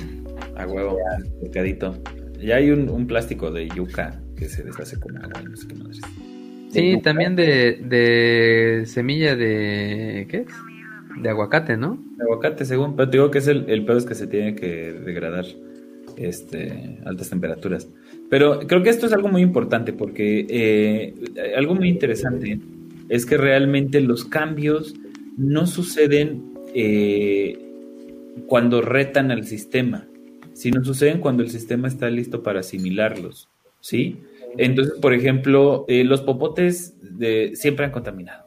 A huevo, picadito. Ya hay un, plástico de yuca que se deshace como agua, no sé qué madres. Sí, también de, de semilla de... ¿Qué es? De aguacate, ¿no? De aguacate, según, pero te digo que es el, el pedo es que se tiene que degradar este, altas temperaturas. Pero creo que esto es algo muy importante porque eh, algo muy interesante es que realmente los cambios no suceden eh, cuando retan al sistema, sino suceden cuando el sistema está listo para asimilarlos, ¿sí? Entonces, por ejemplo, eh, los popotes de, siempre han contaminado.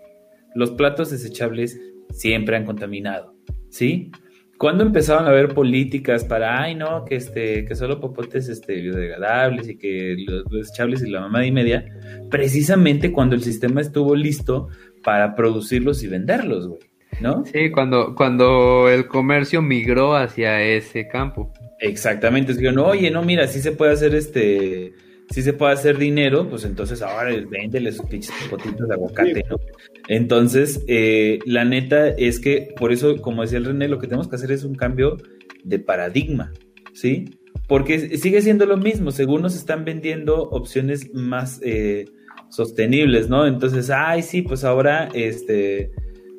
Los platos desechables siempre han contaminado, ¿sí? Cuando empezaron a haber políticas para, ay, no, que este, que solo popotes este, biodegradables y que los desechables y la mamá y media, precisamente cuando el sistema estuvo listo para producirlos y venderlos, güey, ¿no? Sí, cuando, cuando el comercio migró hacia ese campo. Exactamente, es que, no, oye, no, mira, sí se puede hacer este sí se puede hacer dinero, pues entonces ahora véndele sus pinches potitos de aguacate, ¿no? Entonces, eh, la neta es que, por eso, como decía el René, lo que tenemos que hacer es un cambio de paradigma, ¿sí? Porque sigue siendo lo mismo, según nos están vendiendo opciones más eh, sostenibles, ¿no? Entonces, ay, sí, pues ahora, este,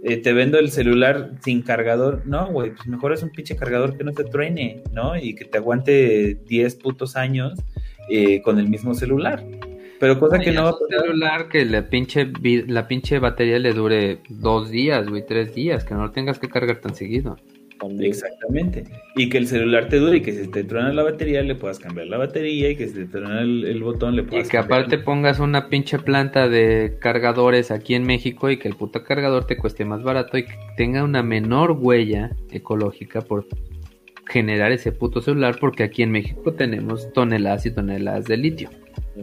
eh, te vendo el celular sin cargador. No, güey, pues mejor es un pinche cargador que no te truene, ¿no? Y que te aguante 10 putos años eh, con el mismo celular. Pero cosa que no va a celular que la pinche, la pinche batería le dure dos días, güey, tres días, que no lo tengas que cargar tan seguido. Exactamente. Y que el celular te dure y que si te truena la batería le puedas cambiar la batería y que si te truena el, botón le puedas Y que aparte pongas una pinche planta de cargadores aquí en México y que el puto cargador te cueste más barato y que tenga una menor huella ecológica por generar ese puto celular porque aquí en México tenemos toneladas y toneladas de litio.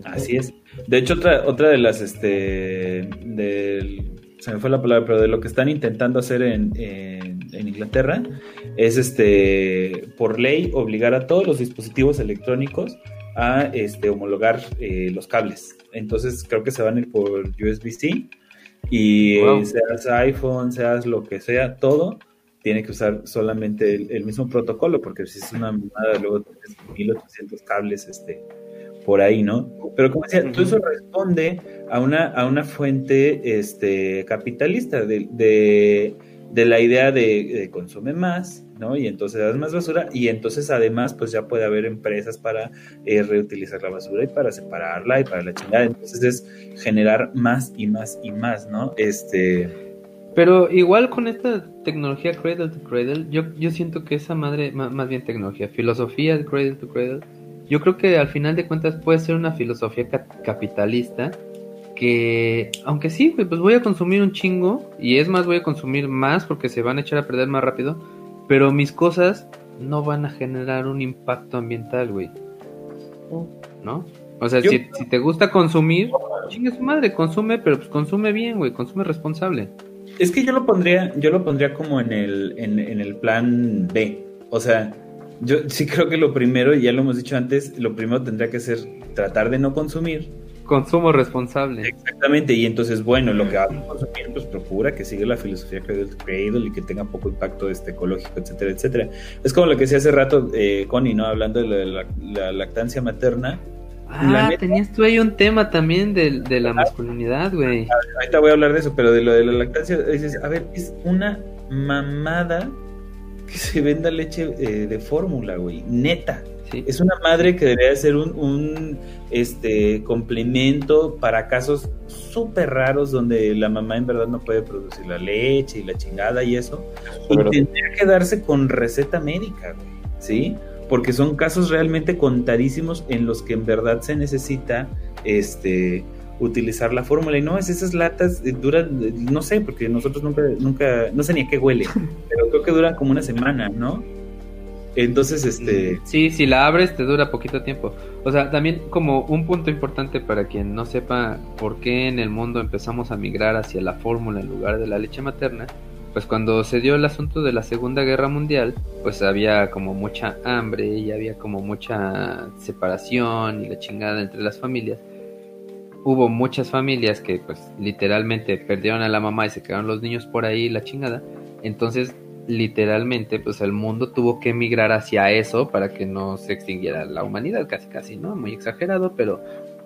Así es. De hecho, otra, otra de las, este, del, se me fue la palabra, pero de lo que están intentando hacer en, en, Inglaterra es, este, por ley, obligar a todos los dispositivos electrónicos a, este, homologar eh, los cables. Entonces, creo que se van a ir por USB-C y seas iPhone, seas lo que sea, todo tiene que usar solamente el, mismo protocolo, porque si es una mamada, luego tienes 1800 cables este, por ahí, ¿no? Pero como decía, todo eso responde a una, a una fuente este, capitalista de, de, la idea de, consume más, ¿no? Y entonces das más basura y entonces además pues ya puede haber empresas para eh, reutilizar la basura y para separarla y para la chingada. Entonces es generar más y más y más, ¿no? Este pero igual con esta tecnología cradle to cradle, yo, yo siento que esa madre, más, bien tecnología, filosofía de cradle to cradle, yo creo que al final de cuentas puede ser una filosofía capitalista que, aunque sí, pues voy a consumir un chingo y es más, voy a consumir más porque se van a echar a perder más rápido, pero mis cosas no van a generar un impacto ambiental, güey. ¿No? O sea, si, si, te gusta consumir, chingue su madre, consume, pero pues consume bien, güey, consume responsable. Es que yo lo pondría, yo lo pondría como en el, en, el plan B. O sea, yo sí creo que lo primero, y ya lo hemos dicho antes, lo primero tendría que ser tratar de no consumir. Consumo responsable. Exactamente, y entonces, bueno, lo que va a consumir, pues procura que siga la filosofía Cradle Cradle y que tenga poco impacto este, ecológico, etcétera, etcétera. Es como lo que decía hace rato eh, Connie, ¿no? Hablando de la lactancia materna Ah, tenías tú ahí un tema también de, de la masculinidad, güey. Ahorita voy a hablar de eso, pero de lo de la lactancia, dices, a ver, es una mamada que se venda leche eh, de fórmula, güey, neta. Es una madre que debería ser un, un este, complemento para casos súper raros donde la mamá en verdad no puede producir la leche y la chingada y eso. Y tendría que darse con receta médica, güey, ¿sí? Porque son casos realmente contadísimos en los que en verdad se necesita este utilizar la fórmula. Y no es esas latas eh, duran eh, no sé porque nosotros nunca nunca no sé ni a qué huele pero creo que duran como una semana no entonces este sí si la abres te dura poquito tiempo. O sea también como un punto importante para quien no sepa por qué en el mundo empezamos a migrar hacia la fórmula en lugar de la leche materna pues cuando se dio el asunto de la Segunda Guerra Mundial, pues había como mucha hambre y había como mucha separación y la chingada entre las familias. Hubo muchas familias que pues literalmente perdieron a la mamá y se quedaron los niños por ahí la chingada. Entonces, literalmente, pues el mundo tuvo que emigrar hacia eso para que no se extinguiera la humanidad, casi casi, ¿no? Muy exagerado, pero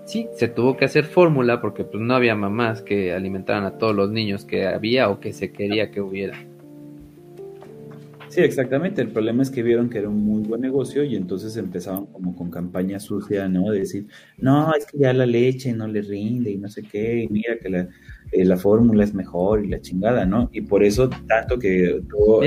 sí, se tuvo que hacer fórmula porque pues no había mamás que alimentaran a todos los niños que había o que se quería que hubiera. Sí, exactamente. El problema es que vieron que era un muy buen negocio y entonces empezaron como con campaña sucia, ¿no? De decir, no, es que ya la leche no le rinde y no sé qué, y mira que la, eh, fórmula es mejor y la chingada, ¿no? Y por eso tanto que todo...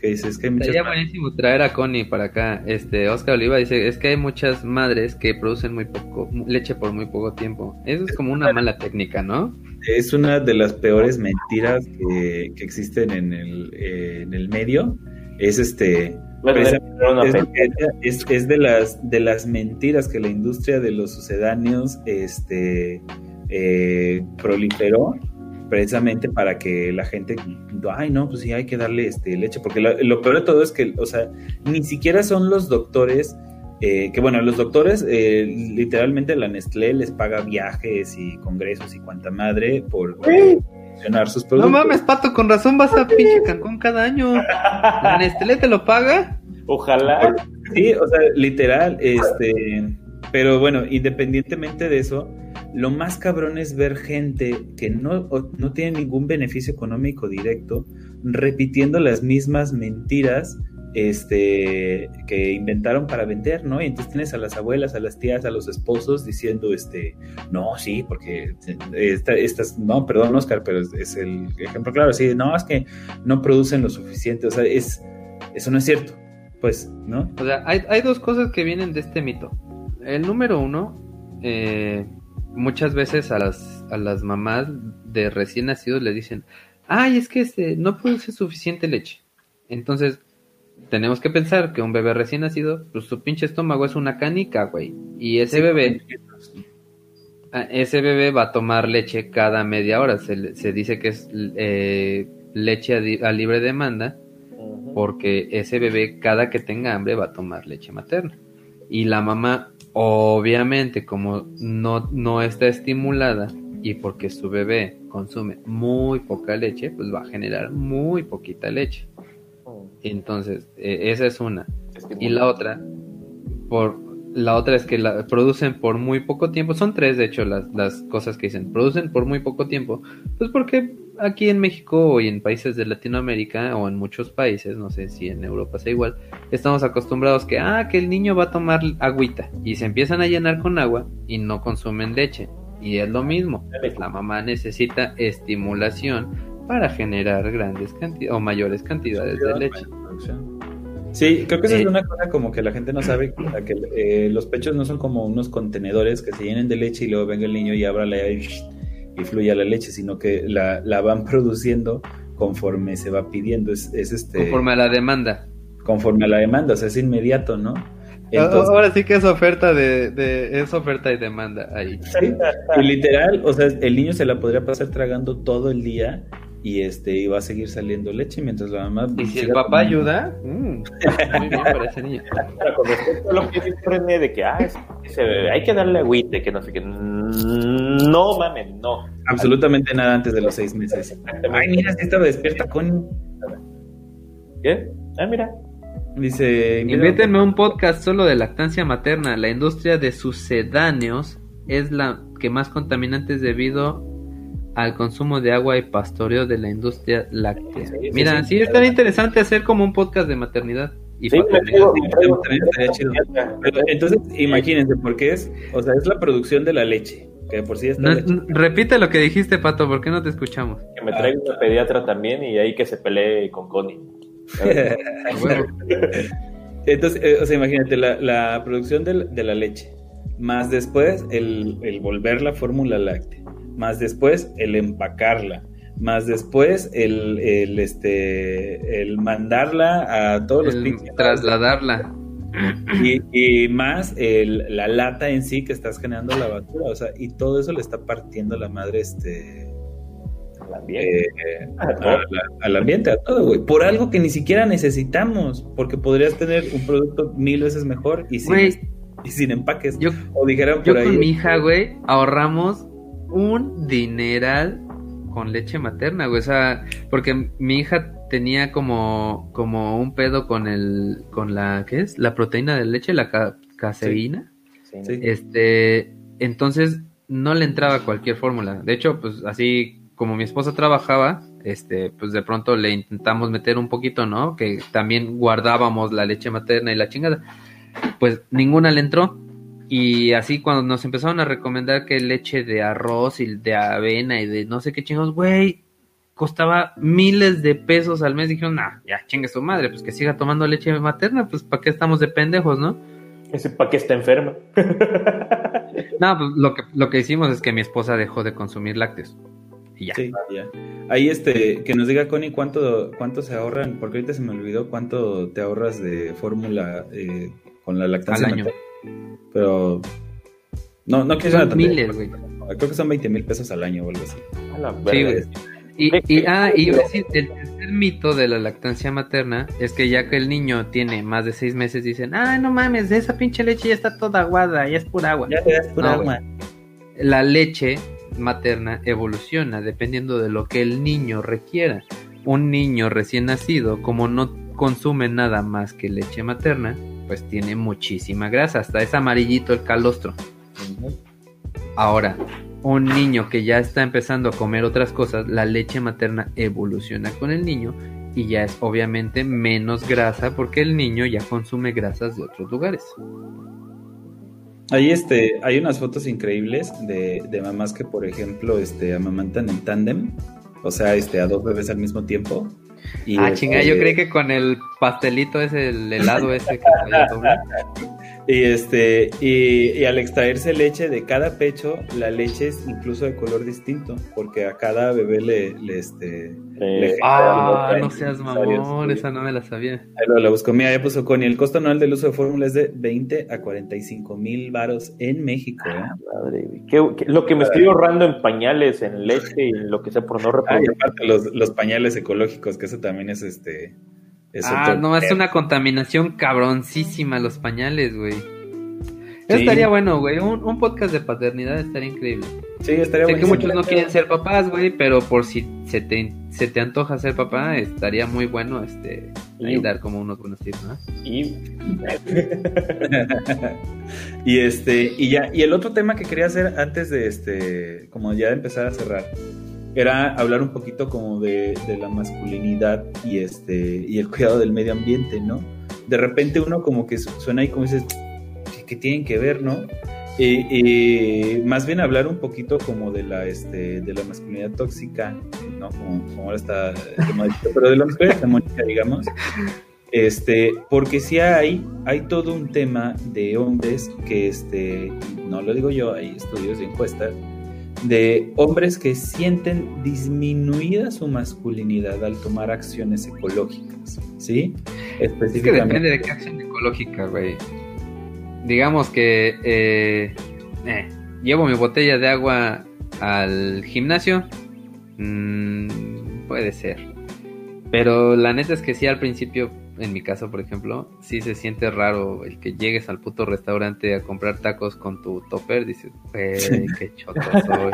que dices que hay muchas Sería buenísimo traer a Connie para acá. Este, Oscar Oliva dice, es que hay muchas madres que producen muy poco leche por muy poco tiempo. Eso es como una mala técnica, ¿no? Es una de las peores mentiras que, existen en el, eh, en el medio. Es este es, es, de las de las mentiras que la industria de los sucedáneos este eh, proliferó precisamente para que la gente, ay no, pues sí hay que darle este leche, porque lo, peor de todo es que, o sea, ni siquiera son los doctores eh, que bueno, los doctores, eh, literalmente la Nestlé les paga viajes y congresos y cuanta madre por promocionar sus productos. No mames, Pato, con razón vas a pinche Cancún cada año. ¿La Nestlé te lo paga? Ojalá. Sí, o sea, literal, este, pero bueno, independientemente de eso, lo más cabrón es ver gente que no, no tiene ningún beneficio económico directo repitiendo las mismas mentiras este, que inventaron para vender, ¿no? Y entonces tienes a las abuelas, a las tías, a los esposos diciendo, este, no, sí, porque estas, no, perdón, Oscar, pero es, el ejemplo claro, sí, no, es que no producen lo suficiente, o sea, es, eso no es cierto, pues, ¿no? O sea, hay, hay dos cosas que vienen de este mito. El número uno, eh, muchas veces a las, a las mamás de recién nacidos le dicen, ay, es que este, no produce suficiente leche. Entonces, tenemos que pensar que un bebé recién nacido, pues su pinche estómago es una canica, güey. Y ese bebé, ah, ese bebé va a tomar leche cada media hora. Se, se dice que es eh, leche a, libre demanda, porque ese bebé cada que tenga hambre va a tomar leche materna. Y la mamá, obviamente, como no, no está estimulada y porque su bebé consume muy poca leche, pues va a generar muy poquita leche. Entonces, e, esa es una. y la otra, por la otra es que la producen por muy poco tiempo. Son tres, de hecho, las, las cosas que dicen. Producen por muy poco tiempo. Pues porque aquí en México y en países de Latinoamérica o en muchos países, no sé si en Europa sea igual, estamos acostumbrados que, ah, que el niño va a tomar agüita y se empiezan a llenar con agua y no consumen leche. Y es lo mismo, la mamá necesita estimulación para generar grandes cantidades o mayores cantidades de leche. Sí, creo que eso es una cosa como que la gente no sabe, que eh, los pechos no son como unos contenedores que se llenen de leche y luego venga el niño y abra la y, y fluya la leche, sino que la, la, van produciendo conforme se va pidiendo. Es, es, este, conforme a la demanda. Conforme a la demanda, o sea, es inmediato, ¿no? Ahora sí que es oferta de, de, es oferta y demanda ahí. y literal, o sea, el niño se la podría pasar tragando todo el día y este iba a seguir saliendo leche mientras la mamá y si el papá ayuda mm, muy bien para ese niño. Con respecto a lo que dice René de que ah, hay que darle agüite que no sé qué no mames no. Absolutamente nada antes de los seis meses. Ay mira si estaba despierta con ¿qué? ah mira. Dice invítenme a un podcast solo de lactancia materna. La industria de sucedáneos es la que más contaminantes debido al consumo de agua y pastoreo de la industria láctea. Mira, sí, estaría interesante hacer como un podcast de maternidad. Y Entonces, imagínense, porque es, o sea, es la producción de la leche. Que por sí está repite lo que dijiste, Pato, ¿por qué no te escuchamos? Que me traiga una pediatra también y ahí que se pelee con Connie. Entonces, eh, o sea, imagínate, la, la producción de, de, la leche, más después el, el volver la fórmula láctea más después el empacarla, más después el, el este, el mandarla a todos el los trasladarla. Y, y más el, la lata en sí que estás generando la basura, o sea, y todo eso le está partiendo la madre este al ambiente, eh, al ambiente, a todo, güey, por algo que ni siquiera necesitamos, porque podrías tener un producto mil veces mejor y sin, y sin empaques. Yo, o dijeron por yo con mi hija, güey, ahorramos un dineral con leche materna, güey. O sea, porque mi hija tenía como, como un pedo con el, con la, ¿qué es? La proteína de leche, la caseína. Este, entonces no le entraba cualquier fórmula. De hecho, pues así como mi esposa trabajaba, este, pues de pronto le intentamos meter un poquito, ¿no? Que también guardábamos la leche materna y la chingada. Pues ninguna le entró. Y así cuando nos empezaron a recomendar que leche de arroz y de avena y de no sé qué chingos, güey, costaba miles de pesos al mes. Dijeron, nah, ya chingue su madre, pues que siga tomando leche materna, pues para qué estamos de pendejos, ¿no? Ese para qué está enferma. no, pues lo que, lo que hicimos es que mi esposa dejó de consumir lácteos. Y ya. Sí, ya. Ahí este, que nos diga Connie cuánto, cuánto se ahorran, porque ahorita se me olvidó cuánto te ahorras de fórmula eh, con la lactancia. Al año. Pero. No, no quiero Son miles, güey. Creo que son 20 mil pesos al año o algo así. Sí, güey. Y, y, ah, y decir, el tercer mito de la lactancia materna es que ya que el niño tiene más de seis meses, dicen, ah, no mames, esa pinche leche ya está toda aguada, ya es pura agua. Ya das pura No, agua. La leche materna evoluciona dependiendo de lo que el niño requiera. Un niño recién nacido, como no consume nada más que leche materna, pues tiene muchísima grasa, hasta es amarillito el calostro. Ahora, un niño que ya está empezando a comer otras cosas, la leche materna evoluciona con el niño y ya es obviamente menos grasa porque el niño ya consume grasas de otros lugares. Hay este, hay unas fotos increíbles de, de mamás que, por ejemplo, este, amamantan en tándem, o sea, este, a dos bebés al mismo tiempo. Y, ah, este, chinga, yo creí que con el pastelito ese, el helado ese que doble. Y este, y, y al extraerse leche de cada pecho, la leche es incluso de color distinto, porque a cada bebé le, le, este, le Ah, no seas mamón, esa no me la sabía. Ahí lo, lo busco. Mira, ya puso Connie. El costo anual del uso de fórmula es de 20 a 45 mil varos en México. ¿eh? Madre. ¿Qué- qué- lo que me estoy ahorrando en pañales, en leche y en lo que sea por no Ah, reproducir. aparte los, los pañales ecológicos, que eso también es este. Ah, no, es una contaminación cabroncísima los pañales, güey. Sí. estaría bueno, güey. Un, un podcast de paternidad estaría increíble. Sí, estaría Sé que muchos no quieren ser papás, güey, pero por si se te, se te antoja ser papá, estaría muy bueno este ahí Y- dar como unos buenos tips, ¿no? Y y este, y ya, y el otro tema que quería hacer antes de este, como ya empezar a cerrar, era hablar un poquito como de, la masculinidad y este, y el cuidado del medio ambiente, ¿no? De repente uno como que su- suena ahí como dices, ¿qué, tienen que ver, no? Y, y más bien hablar un poquito como de la, este, de la masculinidad tóxica, ¿no? Como, ahora está pero de la masculinidad hegemónica, digamos. Este, porque sí hay, hay todo un tema de hombres que, este, no lo digo yo, hay estudios de encuestas, de hombres que sienten disminuida su masculinidad al tomar acciones ecológicas, ¿sí? Es que depende de qué acción ecológica, güey. Digamos que eh, eh, llevo mi botella de agua al gimnasio. Mm, puede ser. Pero la neta es que sí, al principio, en mi caso, por ejemplo, sí se siente raro el que llegues al puto restaurante a comprar tacos con tu topper. Dices, güey, qué choto soy.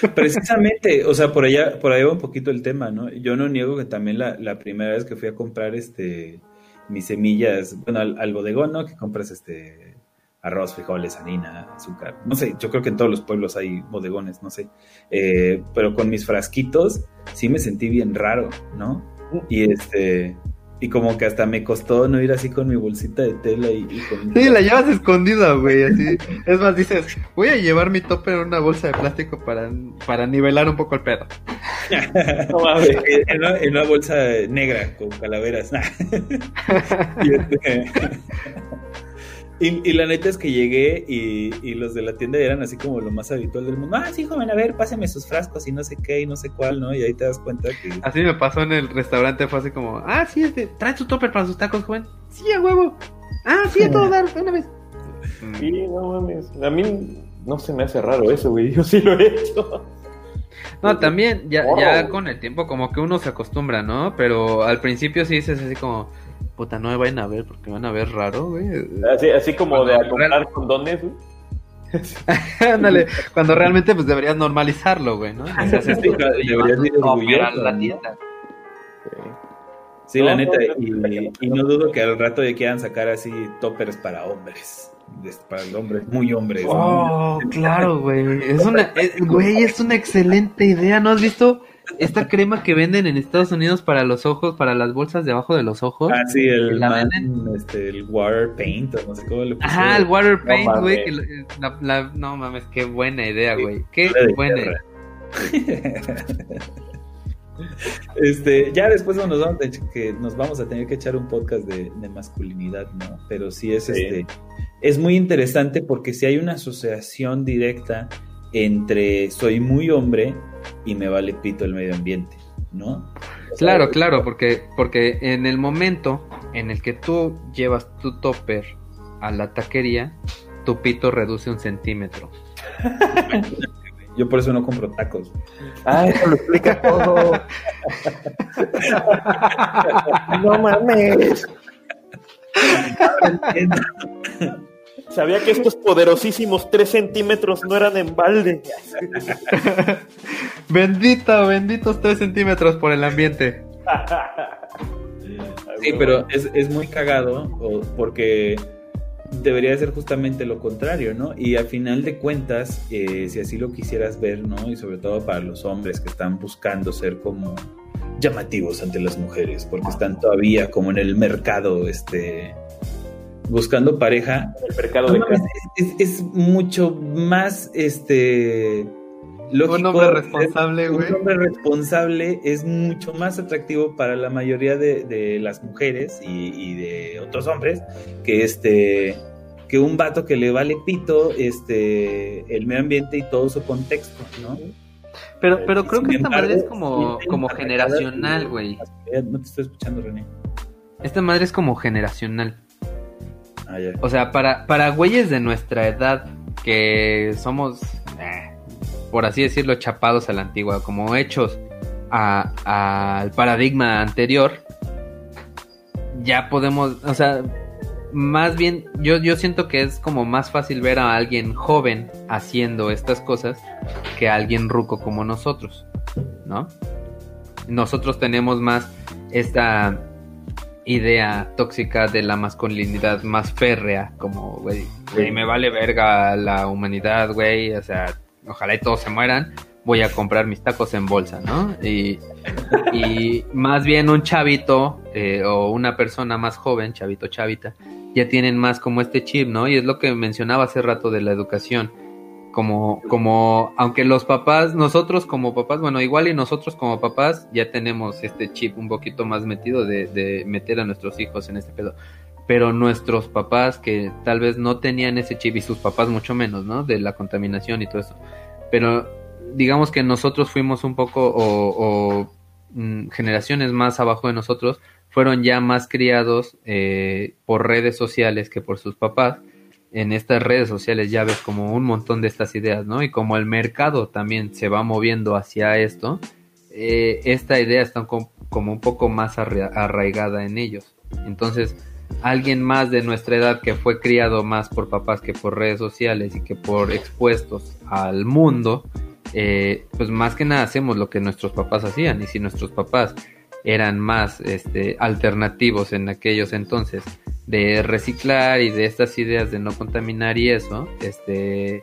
Precisamente, o sea, por allá, por ahí va un poquito el tema, ¿no? Yo no niego que también la, la primera vez que fui a comprar este mis semillas, bueno, al, al bodegón, ¿no? Que compras este arroz, frijoles, harina, azúcar. No sé, yo creo que en todos los pueblos hay bodegones, no sé. Eh, pero con mis frasquitos sí me sentí bien raro, ¿no? Y este, y como que hasta me costó no ir así con mi bolsita de tela y, y con Sí, la llevas escondida, güey, así. Es más, dices, voy a llevar mi topper en una bolsa de plástico para, para nivelar un poco el pedo. no en, una, en una bolsa negra con calaveras. y, este, y- y la neta es que llegué y, y los de la tienda eran así como lo más habitual del mundo. Ah, sí, joven, a ver, páseme sus frascos y no sé qué y no sé cuál, ¿no? Y ahí te das cuenta que... Así me pasó en el restaurante, fue así como, ah, sí, este, trae tu topper para sus tacos, joven. Sí, a huevo. Ah, sí, a todo dar, una vez. Sí, no mames. A mí no se me hace raro eso, güey. Yo sí lo he hecho. No, también, ya, ya con el tiempo como que uno se acostumbra, ¿no? Pero al principio sí dices así como, puta, no me vayan a ver porque me van a ver raro, güey. Así, así como de comprar condones, güey. Ándale, cuando realmente pues deberías normalizarlo, güey, ¿no? Sí, deberías ir orgulloso, la tienda. Sí, la No, neta, no, y, y no dudo que al rato ya quieran sacar así toppers para hombres. Para el hombre, muy hombres. ¿no? Oh, claro, güey. Es una, es- güey, es una excelente idea. ¿No has visto esta crema que venden en Estados Unidos para los ojos, para las bolsas debajo de los ojos? Ah, sí, el, ¿La man- venden? este, el water paint, o no sé cómo le pusieron. Ajá, el water paint, güey. la- la- no mames, qué buena idea, güey. Qué buena idea. Este, ya después nos vamos, a, que nos vamos a tener que echar un podcast de, de masculinidad, ¿no? Pero sí es Sí. este, es muy interesante porque si hay una asociación directa entre soy muy hombre y me vale pito el medio ambiente, ¿no? O sea, Claro, claro, porque, porque en el momento en el que tú llevas tu topper a la taquería, tu pito reduce un centímetro. Yo por eso no compro tacos. Ah, eso lo explica todo. no mames. Sabía que estos poderosísimos 3 centímetros no eran en balde. Bendito, benditos 3 centímetros por el ambiente. Sí, pero es, es muy cagado o- porque debería ser justamente lo contrario, ¿no? Y al final de cuentas, eh, si así lo quisieras ver, ¿no? Y sobre todo para los hombres que están buscando ser como llamativos ante las mujeres, porque están todavía como en el mercado, este, buscando pareja, El mercado no de mames, es, es- es mucho más, este, lógico. Un hombre responsable, güey. Un hombre responsable es mucho más atractivo para la mayoría de, de las mujeres y, y de otros hombres que este que un vato que le vale pito este el medio ambiente y todo su contexto, ¿no? Pero, pero creo Sin que esta madre es como, como generacional, güey. Eh, No te estoy escuchando, René. Esta madre es como generacional. Ah. O sea, para, para güeyes de nuestra edad que somos, eh, por así decirlo, chapados a la antigua, como hechos al paradigma anterior, ya podemos, o sea, más bien, yo, yo siento que es como más fácil ver a alguien joven haciendo estas cosas que a alguien ruco como nosotros, ¿no? Nosotros tenemos más esta idea tóxica de la masculinidad más férrea, como, güey, me vale verga la humanidad, güey, o sea, ojalá y todos se mueran, voy a comprar mis tacos en bolsa, ¿no? Y, y más bien un chavito eh, o una persona más joven, chavito, chavita, ya tienen más como este chip, ¿no? Y es lo que mencionaba hace rato de la educación. Como, como, aunque los papás, nosotros como papás, bueno, igual y nosotros como papás ya tenemos este chip un poquito más metido de, de meter a nuestros hijos en este pedo. Pero nuestros papás que tal vez no tenían ese chip y sus papás mucho menos, ¿no? De la contaminación y todo eso. Pero digamos que nosotros fuimos un poco o, mm, generaciones más abajo de nosotros fueron ya más criados eh, por redes sociales que por sus papás. En estas redes sociales ya ves como un montón de estas ideas, ¿no? Y como el mercado también se va moviendo hacia esto, eh, esta idea está com- como un poco más arra- arraigada en ellos. Entonces, alguien más de nuestra edad que fue criado más por papás que por redes sociales y que por expuestos al mundo, eh, pues más que nada hacemos lo que nuestros papás hacían. Y si nuestros papás eran más este, alternativos en aquellos entonces de reciclar y de estas ideas de no contaminar y eso, este,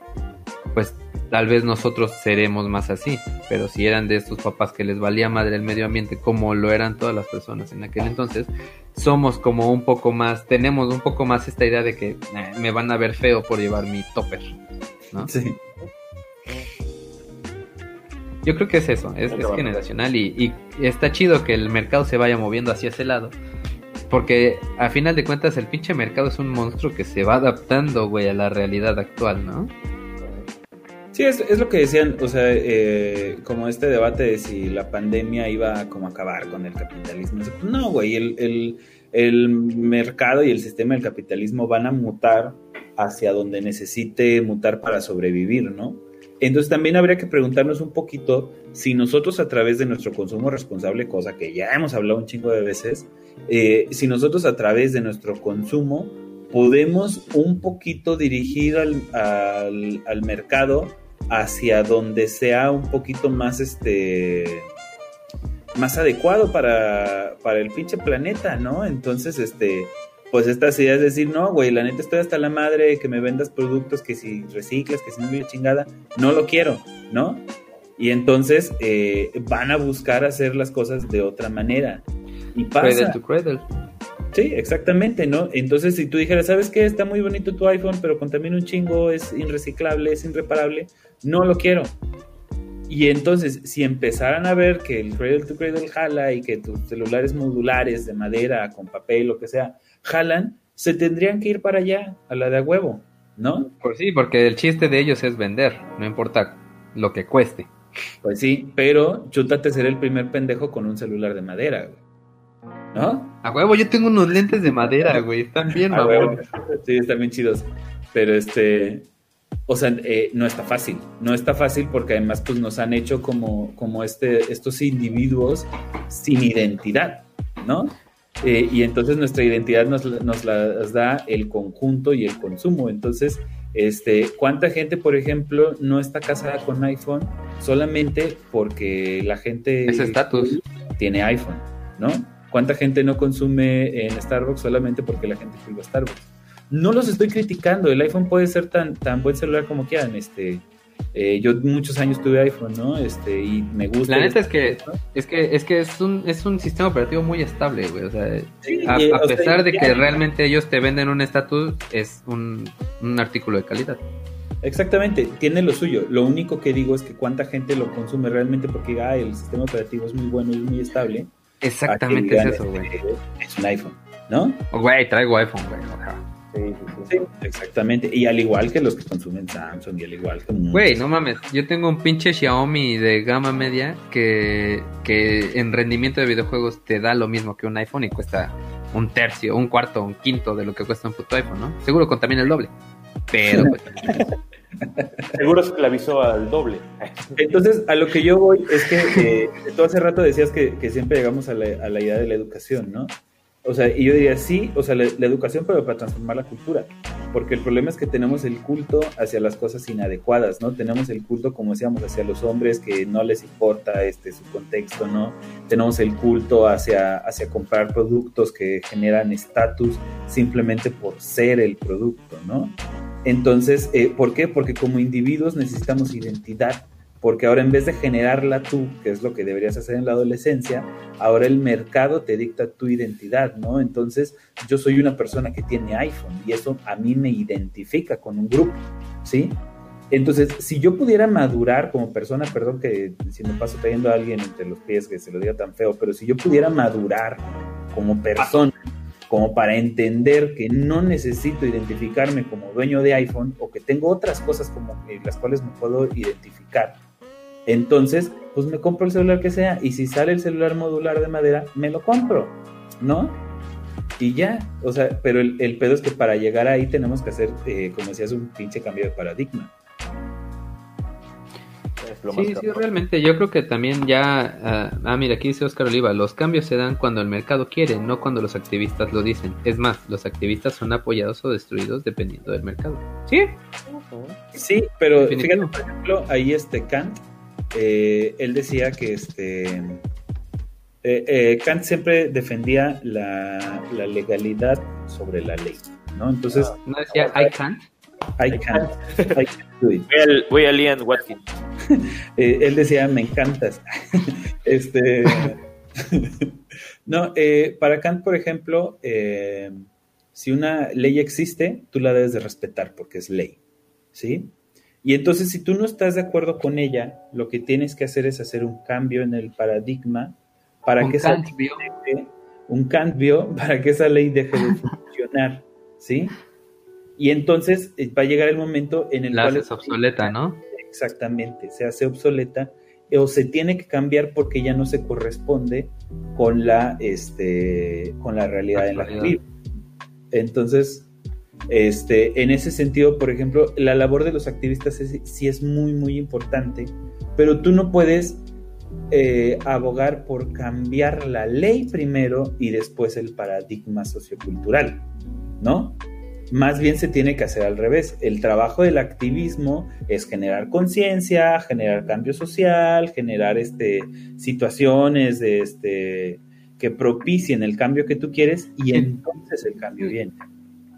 pues tal vez nosotros seremos más así, pero si eran de estos papás que les valía madre el medio ambiente como lo eran todas las personas en aquel entonces, somos como un poco más, tenemos un poco más esta idea de que me van a ver feo por llevar mi topper, ¿no? Sí. Yo creo que es eso, es, es generacional y, y está chido que el mercado se vaya moviendo hacia ese lado. Porque a final de cuentas el pinche mercado es un monstruo que se va adaptando, güey, a la realidad actual, ¿no? Sí, es, es lo que decían, o sea, eh, como este debate de si la pandemia iba a como acabar con el capitalismo. No, güey, el, el, el mercado y el sistema del capitalismo van a mutar hacia donde necesite mutar para sobrevivir, ¿no? Entonces también habría que preguntarnos un poquito si nosotros a través de nuestro consumo responsable, cosa que ya hemos hablado un chingo de veces, eh, si nosotros a través de nuestro consumo podemos un poquito dirigir al, al, al mercado hacia donde sea un poquito más este más adecuado para, para el pinche planeta, ¿no? Entonces, este, pues estas ideas de decir, no, güey, la neta estoy hasta la madre que me vendas productos que si reciclas, que si no es chingada, no lo quiero, ¿no? Y entonces eh, van a buscar hacer las cosas de otra manera. Y pasa. Cradle to cradle. Sí, exactamente, ¿no? Entonces, si tú dijeras, ¿sabes qué? Está muy bonito tu iPhone, pero contamina un chingo, es irreciclable, es irreparable, no lo quiero. Y entonces, si empezaran a ver que el Cradle to Cradle jala y que tus celulares modulares de madera, con papel, lo que sea, jalan, se tendrían que ir para allá, a la de a huevo, ¿no? Pues sí, porque el chiste de ellos es vender, no importa lo que cueste. Pues sí, pero chútate ser el primer pendejo con un celular de madera, güey. ¿No? A huevo, yo tengo unos lentes de madera, güey, están bien, Ah, mamón. Sí, están bien chidos. Pero este. o sea, eh, no está fácil, no está fácil porque además pues nos han hecho como, como este, estos individuos sin identidad, ¿no? Eh, y entonces nuestra identidad nos, nos las da el conjunto y el consumo. Entonces, este, ¿cuánta gente, por ejemplo, no está casada con iPhone solamente porque la gente Ese estatus tiene iPhone, ¿no? ¿Cuánta gente no consume en Starbucks solamente porque la gente a Starbucks? No los estoy criticando, el iPhone puede ser tan, tan buen celular como quieran, este, eh, yo muchos años tuve iPhone, ¿no? Este, y me gusta. La neta es que, es que es que es un, es un sistema operativo muy estable, güey. O sea, a, pesar de que realmente ellos te venden un estatus, es un, un artículo de calidad. Exactamente, tiene lo suyo. Lo único que digo es que cuánta gente lo consume realmente porque ah, el sistema operativo es muy bueno y muy estable. Exactamente es eso, güey. Es un iPhone, ¿no? Güey, traigo iPhone, güey. Sí, sí, exactamente. Y al igual que los que consumen Samsung y al igual que... Güey, no mames. Yo tengo un pinche Xiaomi de gama media que, que en rendimiento de videojuegos te da lo mismo que un iPhone y cuesta un tercio, un cuarto, un quinto de lo que cuesta un puto iPhone, ¿no? Seguro contamina el doble. Pero... Pues, Seguro esclavizó al doble. Entonces, a lo que yo voy es que eh, tú hace rato decías que, que siempre llegamos a la, a la idea de la educación, ¿no? O sea, y yo diría sí, o sea, la, educación, pero para transformar la cultura. Porque el problema es que tenemos el culto hacia las cosas inadecuadas, ¿no? Tenemos el culto, como decíamos, hacia los hombres que no les importa este, su contexto, ¿no? Tenemos el culto hacia, hacia comprar productos que generan estatus simplemente por ser el producto, ¿no? Entonces, eh, ¿por qué? Porque como individuos necesitamos identidad porque ahora en vez de generarla tú, que es lo que deberías hacer en la adolescencia, ahora el mercado te dicta tu identidad, ¿no? Entonces yo soy una persona que tiene iPhone y eso a mí me identifica con un grupo, ¿sí? Entonces, si yo pudiera madurar como persona, perdón que si me paso trayendo a alguien entre los pies que se lo diga tan feo, pero si yo pudiera madurar como persona, como para entender que no necesito identificarme como dueño de iPhone o que tengo otras cosas como las cuales me puedo identificar, entonces, pues me compro el celular que sea y si sale el celular modular de madera, me lo compro, ¿no? Y ya, o sea, pero el, pedo es que para llegar ahí tenemos que hacer, eh, como decías, un pinche cambio de paradigma. Sí, sí, realmente yo creo que también ya, ah, ah, mira, aquí dice Oscar Oliva, los cambios se dan cuando el mercado quiere, no cuando los activistas lo dicen. Es más, los activistas son apoyados o destruidos dependiendo del mercado. ¿Sí? Sí, pero fíjate, por ejemplo, ahí este Kant eh, él decía que este, eh, eh, Kant siempre defendía la, legalidad sobre la ley, ¿no? Entonces... Ah, ¿No decía I can't? I can't. I do it. Voy a, Liam Watkins. él decía, me encantas. este... no, para Kant, por ejemplo, si una ley existe, tú la debes de respetar porque es ley, ¿sí? Y entonces, si tú no estás de acuerdo con ella, lo que tienes que hacer es hacer un cambio en el paradigma para que esa ley deje, un cambio para que esa ley deje de funcionar, ¿sí? Y entonces eh, va a llegar el momento en el la cual es obsoleta, ¿no? Exactamente, se hace obsoleta o se tiene que cambiar porque ya no se corresponde con la este con la realidad en la que vive. Entonces, este, en ese sentido, por ejemplo, la labor de los activistas sí es muy, muy importante, pero tú no puedes eh, abogar por cambiar la ley primero y después el paradigma sociocultural, ¿no? Más bien se tiene que hacer al revés. El trabajo del activismo es generar conciencia, generar cambio social, generar este, situaciones de, este, que propicien el cambio que tú quieres y entonces el cambio viene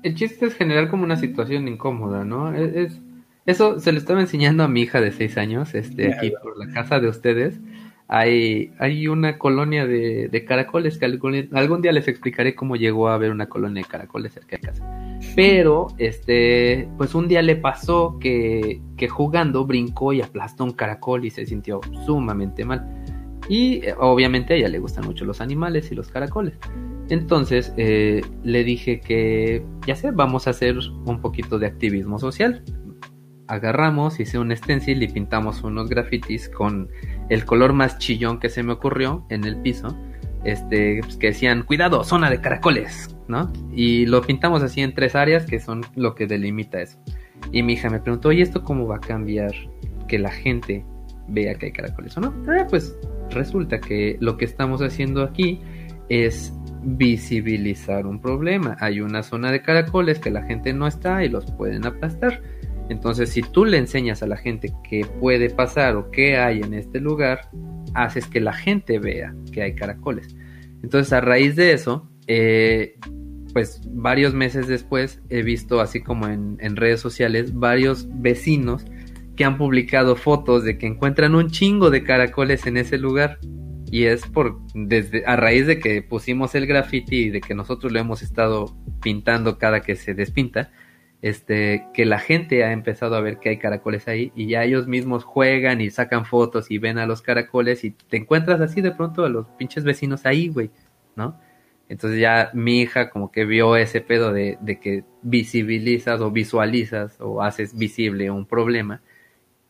el chiste es generar como una situación incómoda, ¿no? Es, eso se lo estaba enseñando a mi hija de seis años, este, aquí por la casa de ustedes. Hay, hay una colonia de, de caracoles que algún, día les explicaré cómo llegó a haber una colonia de caracoles cerca de casa. Pero, este, pues un día le pasó que, que jugando brincó y aplastó un caracol y se sintió sumamente mal. Y eh, obviamente a ella le gustan mucho los animales y los caracoles. Entonces eh, le dije que, ya sé, vamos a hacer un poquito de activismo social. Agarramos, hice un stencil y pintamos unos grafitis con el color más chillón que se me ocurrió en el piso. Este, pues, que decían, cuidado, zona de caracoles, ¿no? Y lo pintamos así en tres áreas que son lo que delimita eso. Y mi hija me preguntó, ¿y esto cómo va a cambiar que la gente vea que hay caracoles o no? Ah, pues resulta que lo que estamos haciendo aquí es visibilizar un problema. Hay una zona de caracoles que la gente no está y los pueden aplastar. Entonces, si tú le enseñas a la gente qué puede pasar o qué hay en este lugar, haces que la gente vea que hay caracoles. Entonces, a raíz de eso, eh, pues varios meses después he visto, así como en, en, redes sociales, varios vecinos que han publicado fotos de que encuentran un chingo de caracoles en ese lugar. Y es por, desde, a raíz de que pusimos el graffiti y de que nosotros lo hemos estado pintando cada que se despinta, este, que la gente ha empezado a ver que hay caracoles ahí y ya ellos mismos juegan y sacan fotos y ven a los caracoles y te encuentras así de pronto a los pinches vecinos ahí, güey, ¿no? Entonces ya mi hija como que vio ese pedo de, de que visibilizas o visualizas o haces visible un problema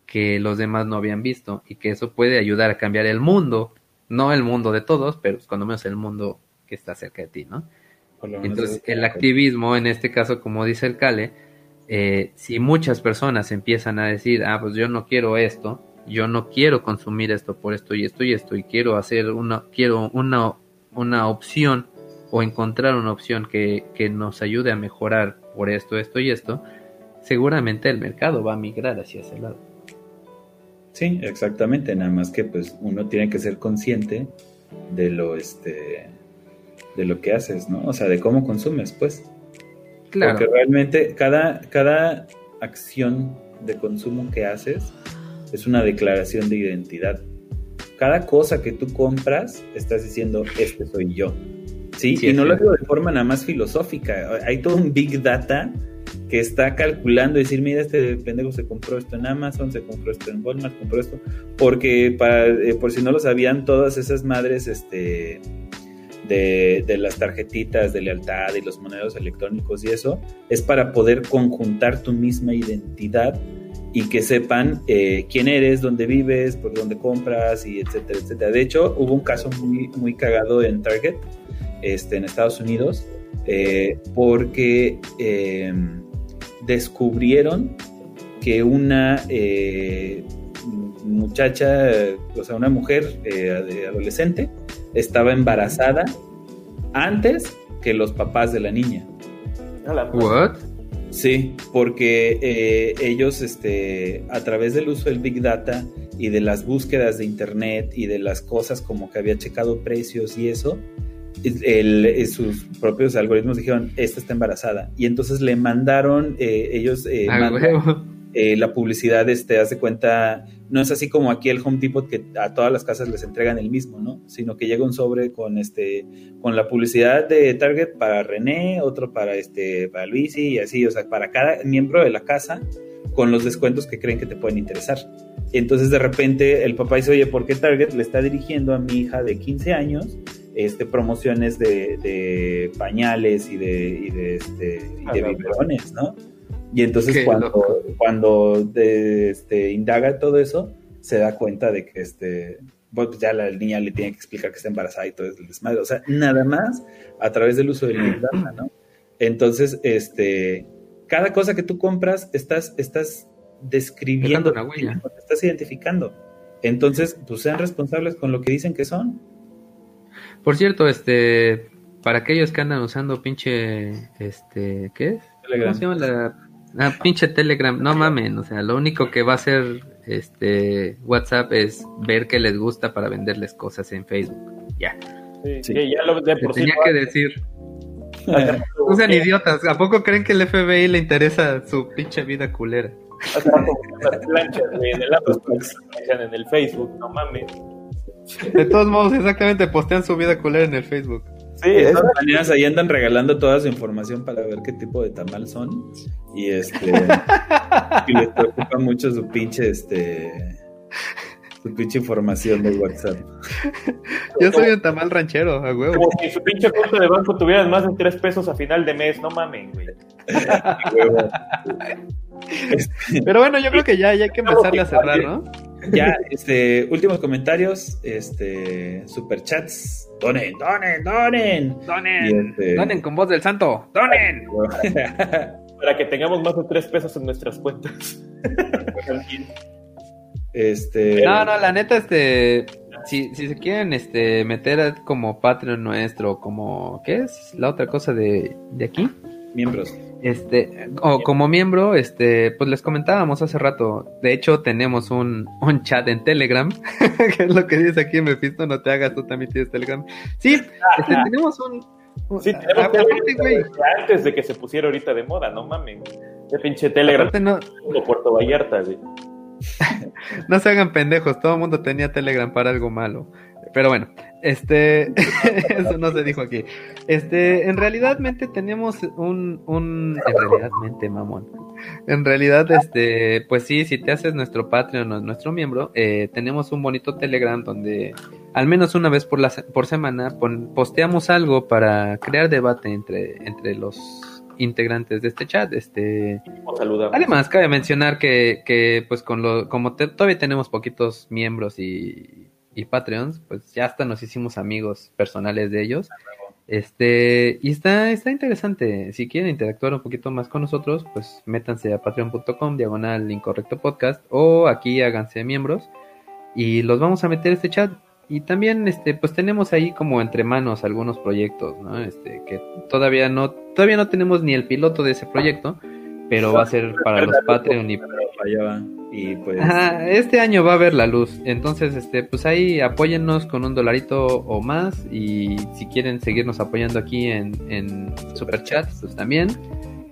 que los demás no habían visto y que eso puede ayudar a cambiar el mundo, no el mundo de todos, pero cuando menos el mundo que está cerca de ti, ¿no? Entonces, el activismo, en este caso, como dice el Cale, eh, si muchas personas empiezan a decir, ah, pues yo no quiero esto, yo no quiero consumir esto por esto y esto y esto, y quiero hacer una, quiero una, una opción o encontrar una opción que, que nos ayude a mejorar por esto, esto y esto, seguramente el mercado va a migrar hacia ese lado. Sí, exactamente, nada más que pues uno tiene que ser consciente de lo este de lo que haces, ¿no? O sea, de cómo consumes, pues. Claro. Porque realmente cada, cada acción de consumo que haces es una declaración de identidad. Cada cosa que tú compras, estás diciendo, este soy yo. Sí, y no lo digo de forma nada más filosófica. Hay todo un big data que está calculando y decir, mira, este pendejo se compró esto en Amazon, se compró esto en Walmart, compró esto. Porque para, eh, por si no lo sabían, todas esas madres, este de, las tarjetitas de lealtad y los monedos electrónicos y eso, es para poder conjuntar tu misma identidad y que sepan eh, quién eres, dónde vives, por dónde compras y etcétera, etcétera. De hecho, hubo un caso muy, muy cagado en Target, este, en Estados Unidos, eh, porque em, descubrieron que una eh, muchacha, o sea, una mujer adolescente, estaba embarazada antes que los papás de la niña. What? Sí, porque eh, ellos, este, a través del uso del Big Data y de las búsquedas de Internet y de las cosas como que había checado precios y eso, el, sus propios algoritmos dijeron, esta está embarazada. Y entonces le mandaron, eh, ellos eh, eh, la publicidad, este, hace cuenta, no es así como aquí el Home Depot que a todas las casas les entregan el mismo, ¿no? Sino que llega un sobre con este, con la publicidad de Target para René, otro para este, para Luisi y así, o sea, para cada miembro de la casa con los descuentos que creen que te pueden interesar. Entonces de repente el papá dice, oye, ¿por qué Target le está dirigiendo a mi hija de 15 años este, promociones de, pañales y de, y de, este, y de biberones, ¿no? Y entonces cuando, cuando este, indaga todo eso, se da cuenta de que este, pues ya la niña le tiene que explicar que está embarazada y todo es el desmadre. O sea, nada más a través del uso del Data, ¿no? Entonces, este, cada cosa que tú compras, estás, estás describiendo, una huella. estás identificando. Entonces, pues sean responsables con lo que dicen que son. Por cierto, este, para aquellos que andan usando pinche, este, ¿qué es? ¿Cómo se llama la Ah, pinche Telegram, no mamen, o sea, lo único que va a hacer este WhatsApp es ver qué les gusta para venderles cosas en Facebook. Ya. Sí, ya lo de por Tenía que decir. no sean idiotas, ¿a poco creen que el FBI le interesa su pinche vida culera? Las planchas en el en el Facebook, no mames. De todos modos, exactamente, postean su vida culera en el Facebook. Sí, de todas maneras ahí andan regalando toda su información para ver qué tipo de tamal son. Y este y les preocupa mucho su pinche este su pinche información de WhatsApp. Yo soy un tamal ranchero, a huevo. Como si su pinche cuenta de banco tuvieran más de tres pesos a final de mes, no mamen, güey. Pero bueno, yo creo que ya, ya hay que empezarle a cerrar, ¿no? Ya, este, últimos comentarios, este, superchats. Donen, donen, donen. Donen. Este, donen con voz del santo. Donen. para que tengamos más de tres pesos en nuestras cuentas. Este. No, no, la neta, este. Si, si se quieren este, meter como Patreon nuestro, como. ¿Qué es? La otra cosa de, de aquí. Miembros. Este, o como miembro, este, pues les comentábamos hace rato. De hecho, tenemos un, un chat en Telegram, que es lo que dice aquí, Mephisto, no te hagas, tú también tienes Telegram. Sí, este, tenemos un, un- Sí, tenemos Telegram güey, desde antes de que se pusiera ahorita de moda, no mames. Ese pinche Telegram no, Puerto Vallarta, güey. no se hagan pendejos, todo el mundo tenía Telegram para algo malo. Pero bueno, este, eso no se dijo aquí. Este, en realidad mente tenemos un, un, en realidad mente, mamón. En realidad, este, pues sí, si te haces nuestro Patreon o nuestro miembro, eh, tenemos un bonito Telegram donde al menos una vez por la por semana pon- posteamos algo para crear debate entre, entre los integrantes de este chat. Este, saludamos. Además, cabe mencionar que, que pues con lo, como te- todavía tenemos poquitos miembros y, y Patreons, pues ya hasta nos hicimos amigos personales de ellos. Este, y está, está interesante. Si quieren interactuar un poquito más con nosotros, pues métanse a patreon.com, diagonal incorrecto podcast, o aquí háganse miembros y los vamos a meter a este chat. Y también, este, pues tenemos ahí como entre manos algunos proyectos, ¿no? Este, que todavía no, todavía no tenemos ni el piloto de ese proyecto, pero va a ser para los Patreon y Allá va. Y pues. Ajá, este año va a ver la luz. Entonces, este, pues ahí apóyennos con un dolarito o más. Y si quieren seguirnos apoyando aquí en, en Superchat, pues también.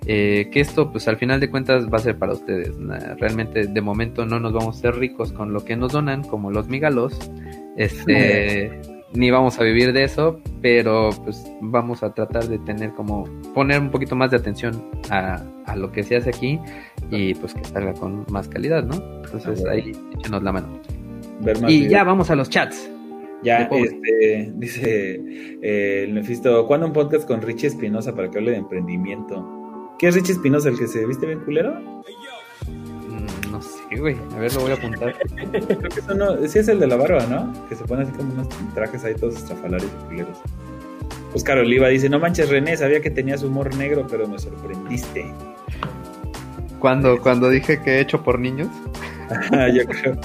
Eh, que esto, pues al final de cuentas, va a ser para ustedes. Realmente, de momento, no nos vamos a ser ricos con lo que nos donan, como los migalos. Este. Ni vamos a vivir de eso, pero pues vamos a tratar de tener como poner un poquito más de atención a, a lo que se hace aquí y pues que salga con más calidad, ¿no? Entonces Ah, ahí échenos la mano. ver más Y ya vamos a los chats. Ya, este, dice eh, el Mephisto, ¿cuándo un podcast con Richie Espinosa para que hable de emprendimiento? ¿Qué es Richie Espinosa, el que se viste bien culero? Güey. A ver, lo voy a apuntar. Creo que eso no, sí es el de la barba, ¿no? Que se pone así como unos trajes ahí todos estrafalarios y culeros. Oscar Oliva dice, no manches René, sabía que tenías humor negro, pero me sorprendiste. Cuando, cuando dije que he hecho por niños. Ah, yo creo.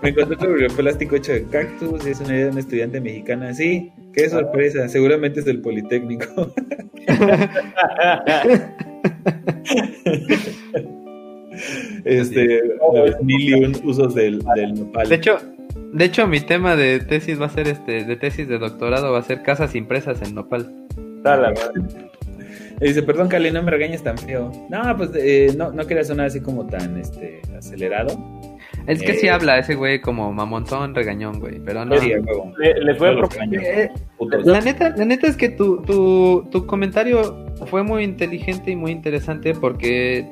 Me encontré otro plástico hecho de cactus y es una idea de una estudiante mexicana. Sí, qué sorpresa, seguramente es del Politécnico. este, mil y un usos del, del nopal. De hecho, de hecho, mi tema de tesis va a ser este, de tesis de doctorado va a ser casas impresas en nopal. Y dice, perdón, Cali, no me regañes tan feo. No, pues eh, no, no quería sonar así como tan este, acelerado. Es que Eh. sí habla ese güey como mamonzón, regañón, güey. Pero no. Sí. Le- les voy a proponer. Eh. La neta, la neta es que tu, tu, tu comentario fue muy inteligente y muy interesante porque,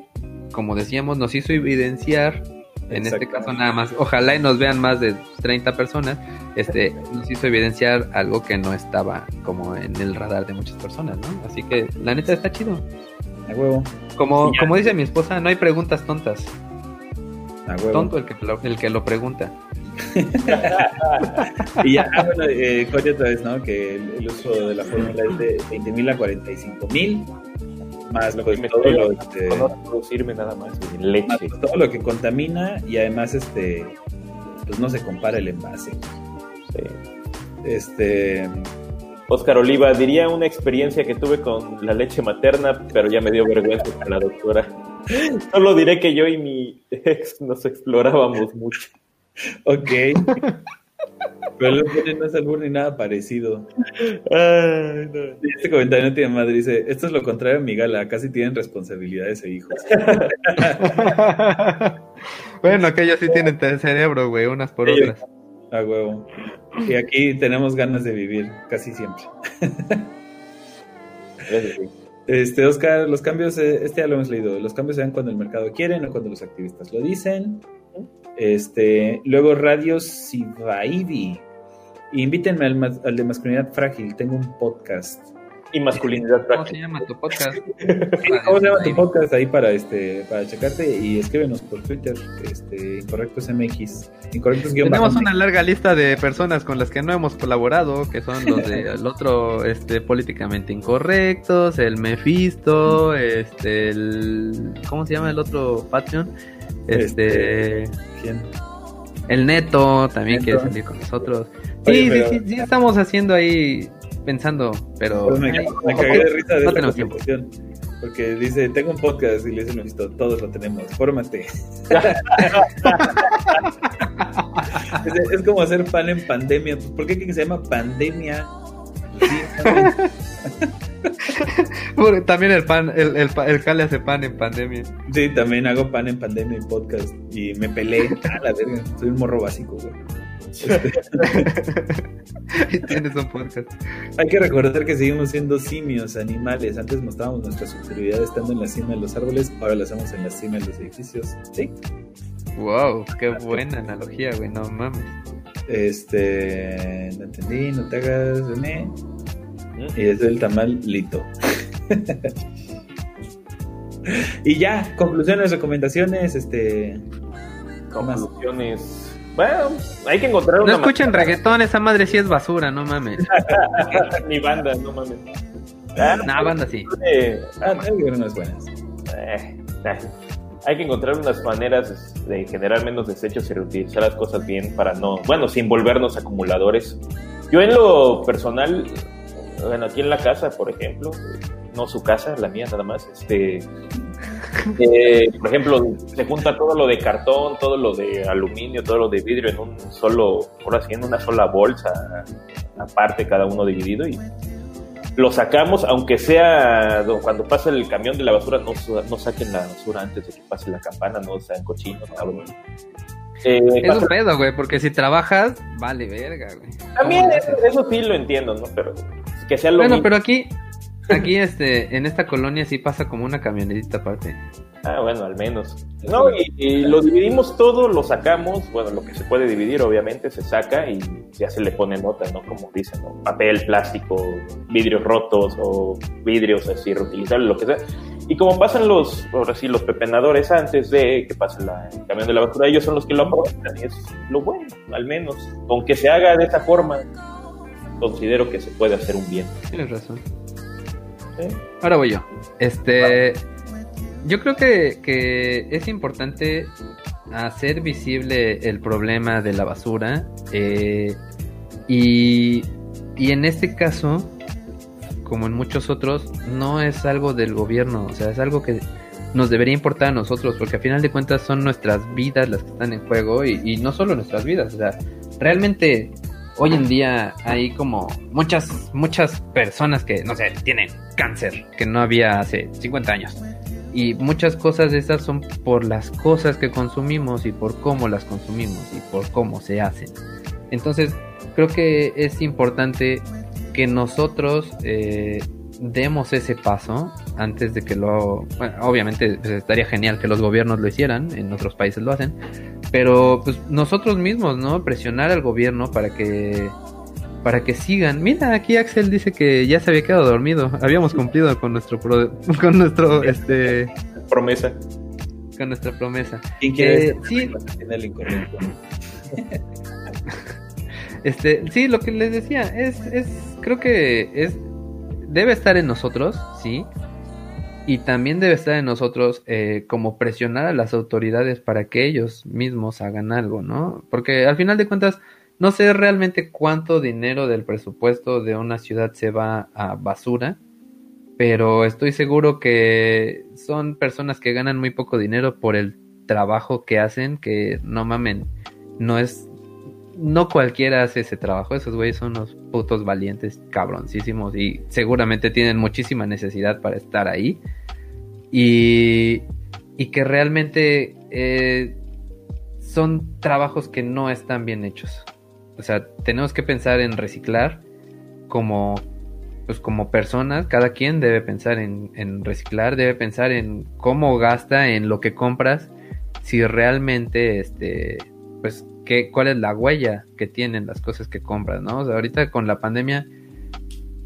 como decíamos, nos hizo evidenciar, en este caso nada más, ojalá y nos vean más de 30 personas, este, nos hizo evidenciar algo que no estaba como en el radar de muchas personas, ¿no? Así que la neta está chido. A huevo. Como, como dice mi esposa, no hay preguntas tontas. A huevo. Tonto el que lo, el que lo pregunta. Y ya, ah, bueno, eh, otra vez, ¿no? Que el, el uso de la fórmula es de 20.000 a 45.000, más pues, me todo, lo, este, producirme nada más, todo lo que contamina y además, este, pues no se compara el envase. Sí. Este, Oscar Oliva, diría una experiencia que tuve con la leche materna, pero ya me dio vergüenza con la doctora. Solo diré que yo y mi ex nos explorábamos mucho. ok. Pero no es albur ni nada parecido. Ay, no. Este comentario no tiene madre. Dice: Esto es lo contrario a mi gala. Casi tienen responsabilidades e hijos. bueno, que ellos sí tienen cerebro, güey, unas por Ellos- otras. A huevo. Y aquí tenemos ganas de vivir, casi siempre. Este, Oscar, los cambios, eh, este ya lo hemos leído, los cambios se dan cuando el mercado quiere, no cuando los activistas lo dicen. Este, luego Radio Sivaivi. Invítenme al, al de masculinidad frágil, tengo un podcast. y masculinidad ¿Cómo se llama tu podcast? ¿Cómo se llama tu podcast ahí para este para checarte y escríbenos por Twitter, este Incorrectos MX, Incorrectos Tenemos una larga lista de personas con las que no hemos colaborado, que son los del otro este políticamente incorrectos, el Mephisto, este el ¿cómo se llama el otro Patreon? Este, El Neto también quiere salir con nosotros. Sí, sí, sí, sí, estamos haciendo ahí pensando, pero... Pues me, cagué de risa de no tenemos tiempo. Porque dice, tengo un podcast y le dicen, listo, todos lo tenemos, fórmate. es, es, como hacer pan en pandemia. ¿Por qué que se llama pandemia? también el pan, el, el, el Cale hace pan en pandemia. Sí, también hago pan en pandemia en podcast. Y me peleé. A la verga, soy un morro básico, güey. y tienes un podcast. Hay que recordar que seguimos siendo simios, animales. Antes mostrábamos nuestra superioridad estando en la cima de los árboles, ahora la hacemos en la cima de los edificios. ¿Sí? Wow, qué buena analogía, güey, no mames. Este, no entendí, no te hagas, René. Y es el tamal lito. y ya, conclusiones, recomendaciones, este. Conclusiones. Bueno, hay que encontrar una. No escuchen reggaetón, esa madre sí es basura, no mames. Ni banda, no mames. Ah, no, banda sí. Eh, ah, hay unas buenas. Eh, hay que encontrar unas maneras de generar menos desechos y reutilizar las cosas bien para no, bueno, sin volvernos acumuladores. Yo en lo personal, bueno, aquí en la casa, por ejemplo, no su casa, la mía nada más, este, eh, por ejemplo, se junta todo lo de cartón, todo lo de aluminio, todo lo de vidrio en un solo, ahora sí, en una sola bolsa, aparte cada uno dividido y lo sacamos, aunque sea cuando pasa el camión de la basura, no, no saquen la basura antes de que pase la campana, no sean cochinos, cabrón. Eh, es un pedo, güey, porque si trabajas, vale verga, güey. También eso, sí lo entiendo, ¿no? Pero que sea lo Bueno, pero aquí, aquí este, en esta colonia sí pasa como una camionetita aparte. Ah, bueno, al menos. No, y, lo dividimos todo, lo sacamos, bueno, lo que se puede dividir obviamente se saca y ya se le pone nota, ¿no? Como dicen, ¿no? papel, plástico, vidrios rotos o vidrios así reutilizables, lo que sea. Y como pasan los, ahora sí, los pepenadores antes de que pase la, el camión de la basura, ellos son los que lo aprovechan y es lo bueno, al menos. Aunque se haga de esa forma, considero que se puede hacer un bien. Tienes razón. Ahora voy yo. Este... Yo creo que, es importante hacer visible el problema de la basura eh, y, y en este caso, como en muchos otros, no es algo del gobierno, o sea, es algo que nos debería importar a nosotros, porque a final de cuentas son nuestras vidas las que están en juego y, no solo nuestras vidas, o sea, realmente hoy en día hay como muchas, muchas personas que, no sé, tienen cáncer, que no había hace 50 años. Y muchas cosas de estas son por las cosas que consumimos y por cómo las consumimos y por cómo se hacen. Entonces, creo que es importante que nosotros eh, demos ese paso antes de que lo... Bueno, obviamente pues, estaría genial que los gobiernos lo hicieran, en otros países lo hacen, pero pues nosotros mismos, ¿no? Presionar al gobierno para que para que sigan. Mira, aquí Axel dice que ya se había quedado dormido. Habíamos cumplido con nuestro con nuestro este promesa. Con nuestra promesa. ¿Quién quiere eh, sí. este, sí, lo que les decía es es creo que es debe estar en nosotros, sí. Y también debe estar en nosotros eh, como presionar a las autoridades para que ellos mismos hagan algo, ¿no? Porque al final de cuentas, no sé realmente cuánto dinero del presupuesto de una ciudad se va a basura, pero estoy seguro que son personas que ganan muy poco dinero por el trabajo que hacen, que no mamen, no es no cualquiera hace ese trabajo, esos güeyes son unos putos valientes cabroncísimos y seguramente tienen muchísima necesidad para estar ahí. Y, y que realmente eh, son trabajos que no están bien hechos. O sea, tenemos que pensar en reciclar como, pues como personas, cada quien debe pensar en, en reciclar, debe pensar en cómo gasta, en lo que compras, si realmente, este, pues, qué, cuál es la huella que tienen las cosas que compras, ¿no? O sea, ahorita con la pandemia,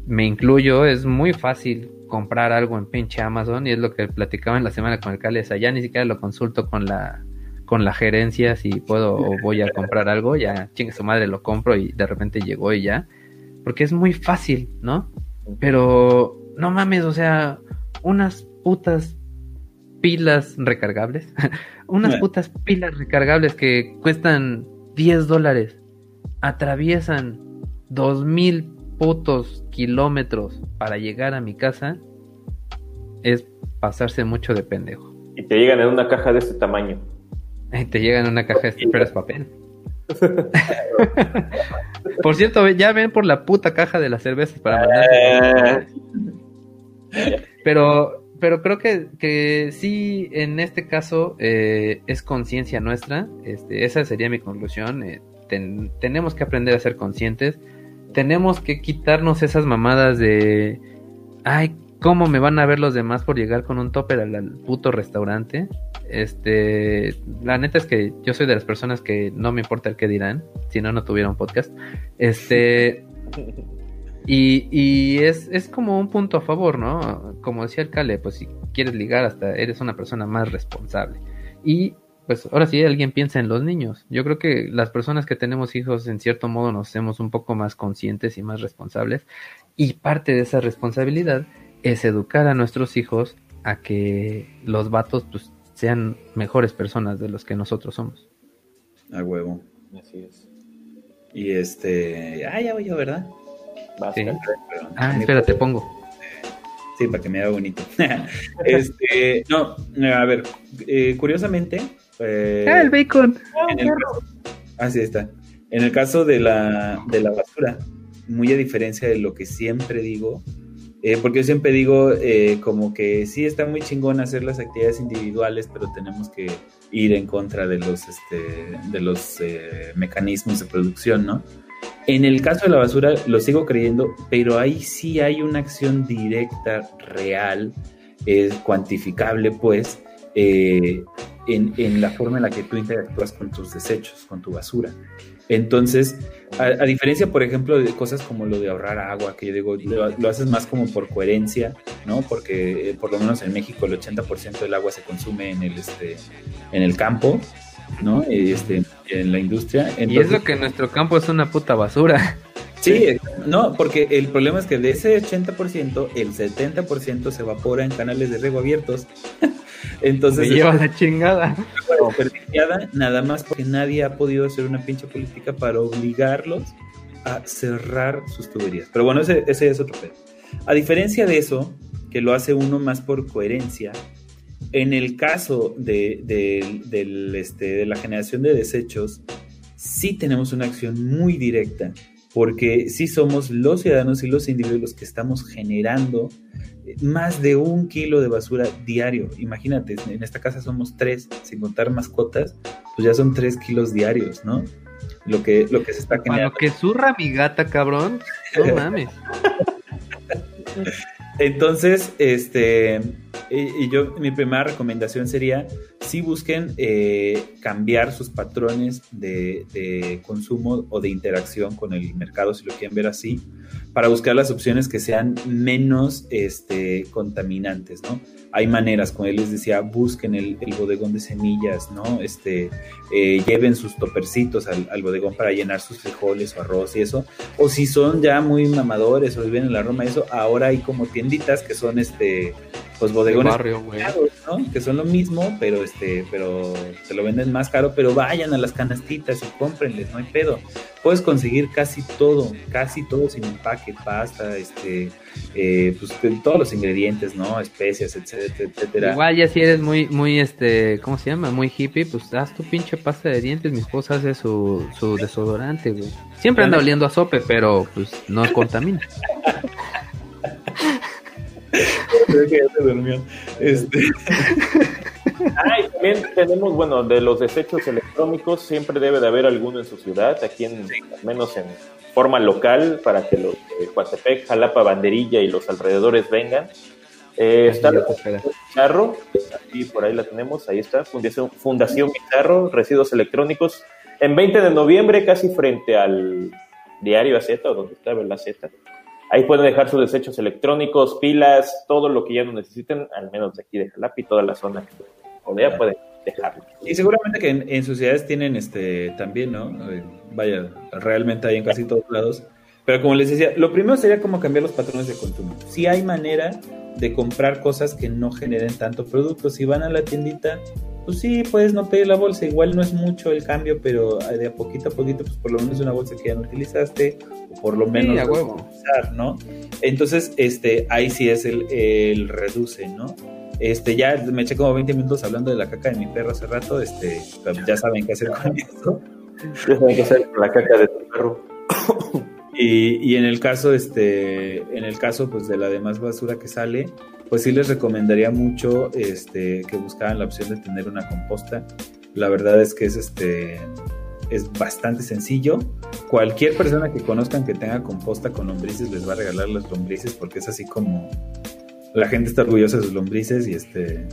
me incluyo, es muy fácil comprar algo en pinche Amazon y es lo que platicaba en la semana con el Cali, ya ni siquiera lo consulto con la con la gerencia si puedo o voy a comprar algo, ya chingue su madre lo compro y de repente llegó y ya, porque es muy fácil, ¿no? Pero no mames, o sea, unas putas pilas recargables, unas putas pilas recargables que cuestan 10 dólares, atraviesan 2000 putos kilómetros para llegar a mi casa, es pasarse mucho de pendejo. Y te llegan en una caja de este tamaño. Te llega en una caja de pero es papel. por cierto, ya ven por la puta caja de las cervezas para mandar. pero, pero creo que, que sí, en este caso eh, es conciencia nuestra. Este, esa sería mi conclusión. Eh, tenemos que aprender a ser conscientes. Tenemos que quitarnos esas mamadas de, ay, ¿cómo me van a ver los demás por llegar con un topper al puto restaurante? Este, la neta es que yo soy de las personas que no me importa el que dirán, si no, no tuviera un podcast. Este, y, y es, es, como un punto a favor, ¿no? Como decía el Cale, pues si quieres ligar, hasta eres una persona más responsable. Y pues ahora sí alguien piensa en los niños. Yo creo que las personas que tenemos hijos en cierto modo nos hacemos un poco más conscientes y más responsables. Y parte de esa responsabilidad es educar a nuestros hijos a que los vatos pues sean mejores personas de los que nosotros somos. A huevo. Así es. Y este. Ah, ya voy yo, ¿verdad? Ah, espera, te pongo. Sí, para que me haga bonito. este, no, a ver, eh, curiosamente. Eh, ah, el bacon. así ah, está. En el caso de la, de la basura, muy a diferencia de lo que siempre digo, eh, porque yo siempre digo eh, como que sí está muy chingón hacer las actividades individuales, pero tenemos que ir en contra de los, este, de los eh, mecanismos de producción, ¿no? En el caso de la basura lo sigo creyendo, pero ahí sí hay una acción directa, real, cuantificable, pues, en, en, la forma en la que tú interactúas con tus desechos, con tu basura. Entonces, a, diferencia, por ejemplo, de cosas como lo de ahorrar agua, que yo digo, lo, haces más como por coherencia, ¿no? Porque eh, por lo menos en México el 80% del agua se consume en el, este, en el campo, ¿no? Este, en la industria. y es lo que nuestro campo es una puta basura. Sí, no, porque el problema es que de ese 80%, el 70% se evapora en canales de riego abiertos. Entonces. Me lleva la chingada. nada más porque nadie ha podido hacer una pinche política para obligarlos a cerrar sus tuberías. Pero bueno, ese, ese es otro pedo. A diferencia de eso, que lo hace uno más por coherencia, en el caso de, este, de la generación de desechos, sí tenemos una acción muy directa, porque sí somos los ciudadanos y los individuos que estamos generando más de un kilo de basura diario. Imagínate, en esta casa somos tres, sin contar mascotas, pues ya son tres kilos diarios, ¿no? Lo que, lo que se está generando. lo que zurra mi gata, cabrón. No mames. Entonces, este, y, yo, mi primera recomendación sería, si busquen eh, cambiar sus patrones de, consumo o de interacción con el mercado, si lo quieren ver así, para buscar las opciones que sean menos este, contaminantes, ¿no? Hay maneras, como él les decía, busquen el, bodegón de semillas, ¿no? Este, eh, lleven sus topercitos al, bodegón para llenar sus frijoles o arroz y eso. O si son ya muy mamadores o viven en la Roma eso, ahora hay como tienditas que son este pues bodegones que son lo mismo, pero este, pero se lo venden más caro, pero vayan a las canastitas y cómprenles, no hay pedo. Puedes conseguir casi todo, casi todo sin empaque, pasta, este, eh, pues todos los ingredientes, ¿no? Especias, etcétera, etcétera. Igual ya si eres muy, muy, este, ¿cómo se llama? Muy hippie, pues haz tu pinche pasta de dientes, mi esposa hace su, su desodorante, güey. Siempre anda oliendo a sope, pero pues no contamina. Este. también tenemos, bueno, de los desechos electrónicos, siempre debe de haber alguno en su ciudad, aquí en, al menos en forma local, para que los de Coatepec, Jalapa, Banderilla y los alrededores vengan. Eh, está el Pizarro, aquí por ahí la tenemos, ahí está, Fundación, Fundación Pizarro, Residuos Electrónicos, en 20 de noviembre, casi frente al diario AZ, o donde estaba la Z Ahí pueden dejar sus desechos electrónicos, pilas, todo lo que ya no necesiten, al menos de aquí de Jalapi, toda la zona que rodea, pueden dejarlo. Y seguramente que en, en sus ciudades tienen este también, ¿no? Eh, vaya, realmente hay en casi todos lados. Pero como les decía, lo primero sería como cambiar los patrones de consumo. Si hay manera de comprar cosas que no generen tanto producto, si van a la tiendita, pues sí, puedes no pedir la bolsa, igual no es mucho el cambio, pero de a poquito a poquito, pues por lo menos una bolsa que ya no utilizaste, o por lo menos a huevo. utilizar, ¿no? Entonces, este, ahí sí es el, el reduce, ¿no? Este, ya me eché como 20 minutos hablando de la caca de mi perro hace rato, este, ya saben qué hacer con eso. Ya saben qué hacer con la caca de tu perro. Y, en el caso, este, en el caso pues de la demás basura que sale, pues sí les recomendaría mucho este, que buscaran la opción de tener una composta. La verdad es que es este es bastante sencillo. Cualquier persona que conozcan que tenga composta con lombrices les va a regalar las lombrices porque es así como la gente está orgullosa de sus lombrices y este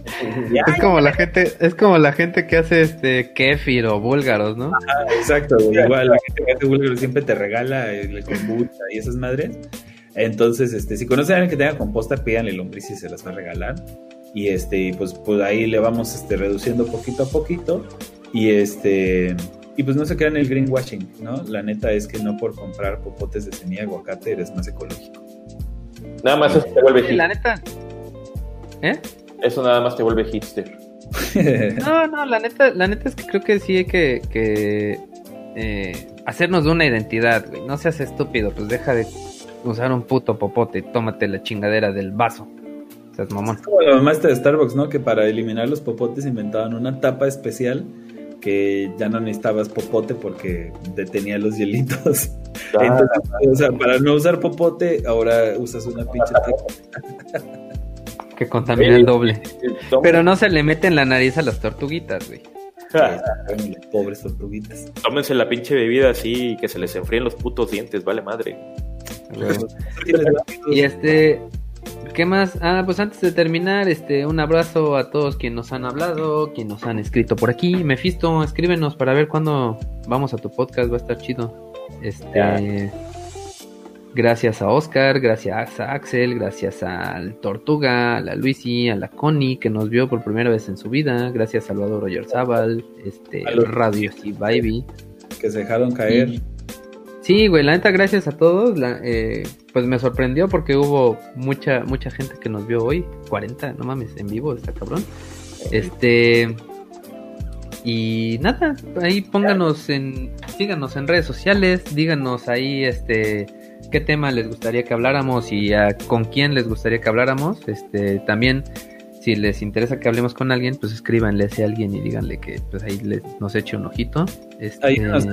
es como la gente es como la gente que hace este kefir o búlgaros no Ajá, exacto igual la gente que hace búlgaros siempre te regala el kombucha y esas madres. Entonces este si conocen a alguien que tenga composta pídanle lombrices y se las va a regalar. Y este pues pues ahí le vamos este reduciendo poquito a poquito. Y este y pues no se crean el greenwashing no la neta es que no por comprar popotes de semilla de aguacate eres más ecológico Nada más eso te vuelve hipster. la neta ¿eh? Eso nada más te vuelve hipster. no, no, la neta, la neta es que creo que sí hay que, que eh, hacernos de una identidad, güey. No seas estúpido, pues deja de usar un puto popote y tómate la chingadera del vaso. O sea, es mamón. Como la mamá de Starbucks, ¿no? Que para eliminar los popotes inventaban una tapa especial que ya no necesitabas popote porque detenía los hielitos. Ah. Entonces, o sea, para no usar popote, ahora usas una pinche. Que contamina el doble. Pero no se le mete en la nariz a las tortuguitas, güey. Pobres tortuguitas. Tómense la pinche bebida así y que se les enfríen los putos dientes, vale madre. y este, ¿qué más? Ah, pues antes de terminar, este, un abrazo a todos quienes nos han hablado, quienes nos han escrito por aquí. Mefisto, escríbenos para ver cuándo vamos a tu podcast, va a estar chido. Este, gracias a Oscar, gracias a Axel, gracias al Tortuga, a la Luisi, a la Connie que nos vio por primera vez en su vida, gracias a Salvador Roger Zabal, este, a los Radio Steve Baby. Que se dejaron caer. Sí, güey, la neta, gracias a todos. La, eh, pues me sorprendió porque hubo mucha mucha gente que nos vio hoy. 40, no mames, en vivo, está cabrón. Este. Y nada, ahí pónganos en. Síganos en redes sociales, díganos ahí este qué tema les gustaría que habláramos y con quién les gustaría que habláramos. Este, también si les interesa que hablemos con alguien, pues escríbanle a ese alguien y díganle que pues ahí les, nos eche un ojito. Este... Ahí nos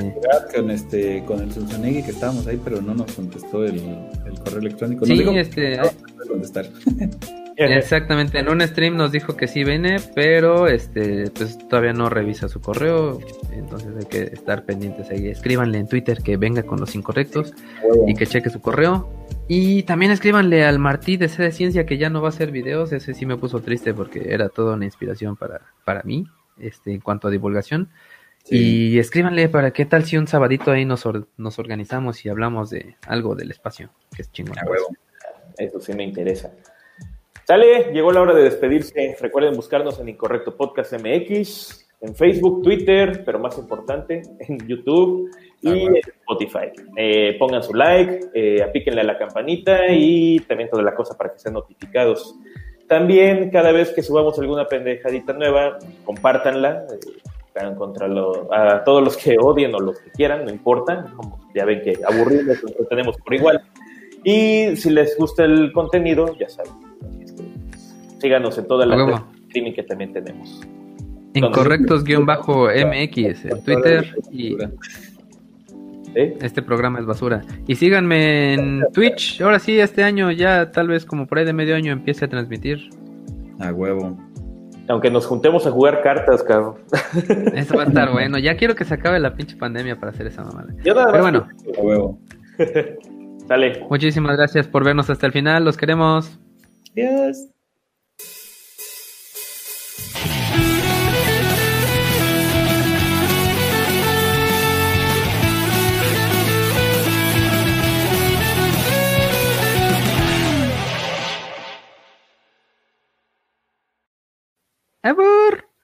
con este con el Sulzonegui que estábamos ahí, pero no nos contestó el, el correo electrónico. Sí, no dijo, este no, no contestar. Exactamente, en un stream nos dijo que sí viene, pero este pues todavía no revisa su correo, entonces hay que estar pendientes ahí. Escríbanle en Twitter que venga con los incorrectos y que cheque su correo. Y también escríbanle al Martí de C de Ciencia que ya no va a hacer videos, ese sí me puso triste porque era toda una inspiración para, para mí, este, en cuanto a divulgación. Sí. Y escríbanle para qué tal si un sabadito ahí nos, or nos organizamos y hablamos de algo del espacio, que es chingón. A huevo. Eso sí me interesa. Sale, llegó la hora de despedirse. Recuerden buscarnos en Incorrecto Podcast MX, en Facebook, Twitter, pero más importante, en YouTube y en Spotify. Eh, pongan su like, eh, apíquenle a la campanita y también toda la cosa para que sean notificados. También, cada vez que subamos alguna pendejadita nueva, compártanla. Eh, contra lo, a todos los que odien o los que quieran, no importa. Como ya ven que aburridos, lo tenemos por igual. Y si les gusta el contenido, ya saben. Síganos en todas las streaming que también tenemos. Incorrectos-MX en Twitter y ¿Eh? este programa es basura. Y síganme en Twitch. Ahora sí, este año ya tal vez como por ahí de medio año empiece a transmitir. A huevo. Aunque nos juntemos a jugar cartas, cabrón. Eso va a estar bueno. Ya quiero que se acabe la pinche pandemia para hacer esa mamada. Pero bueno. A huevo. Dale. Muchísimas gracias por vernos hasta el final. Los queremos. Adiós. ever.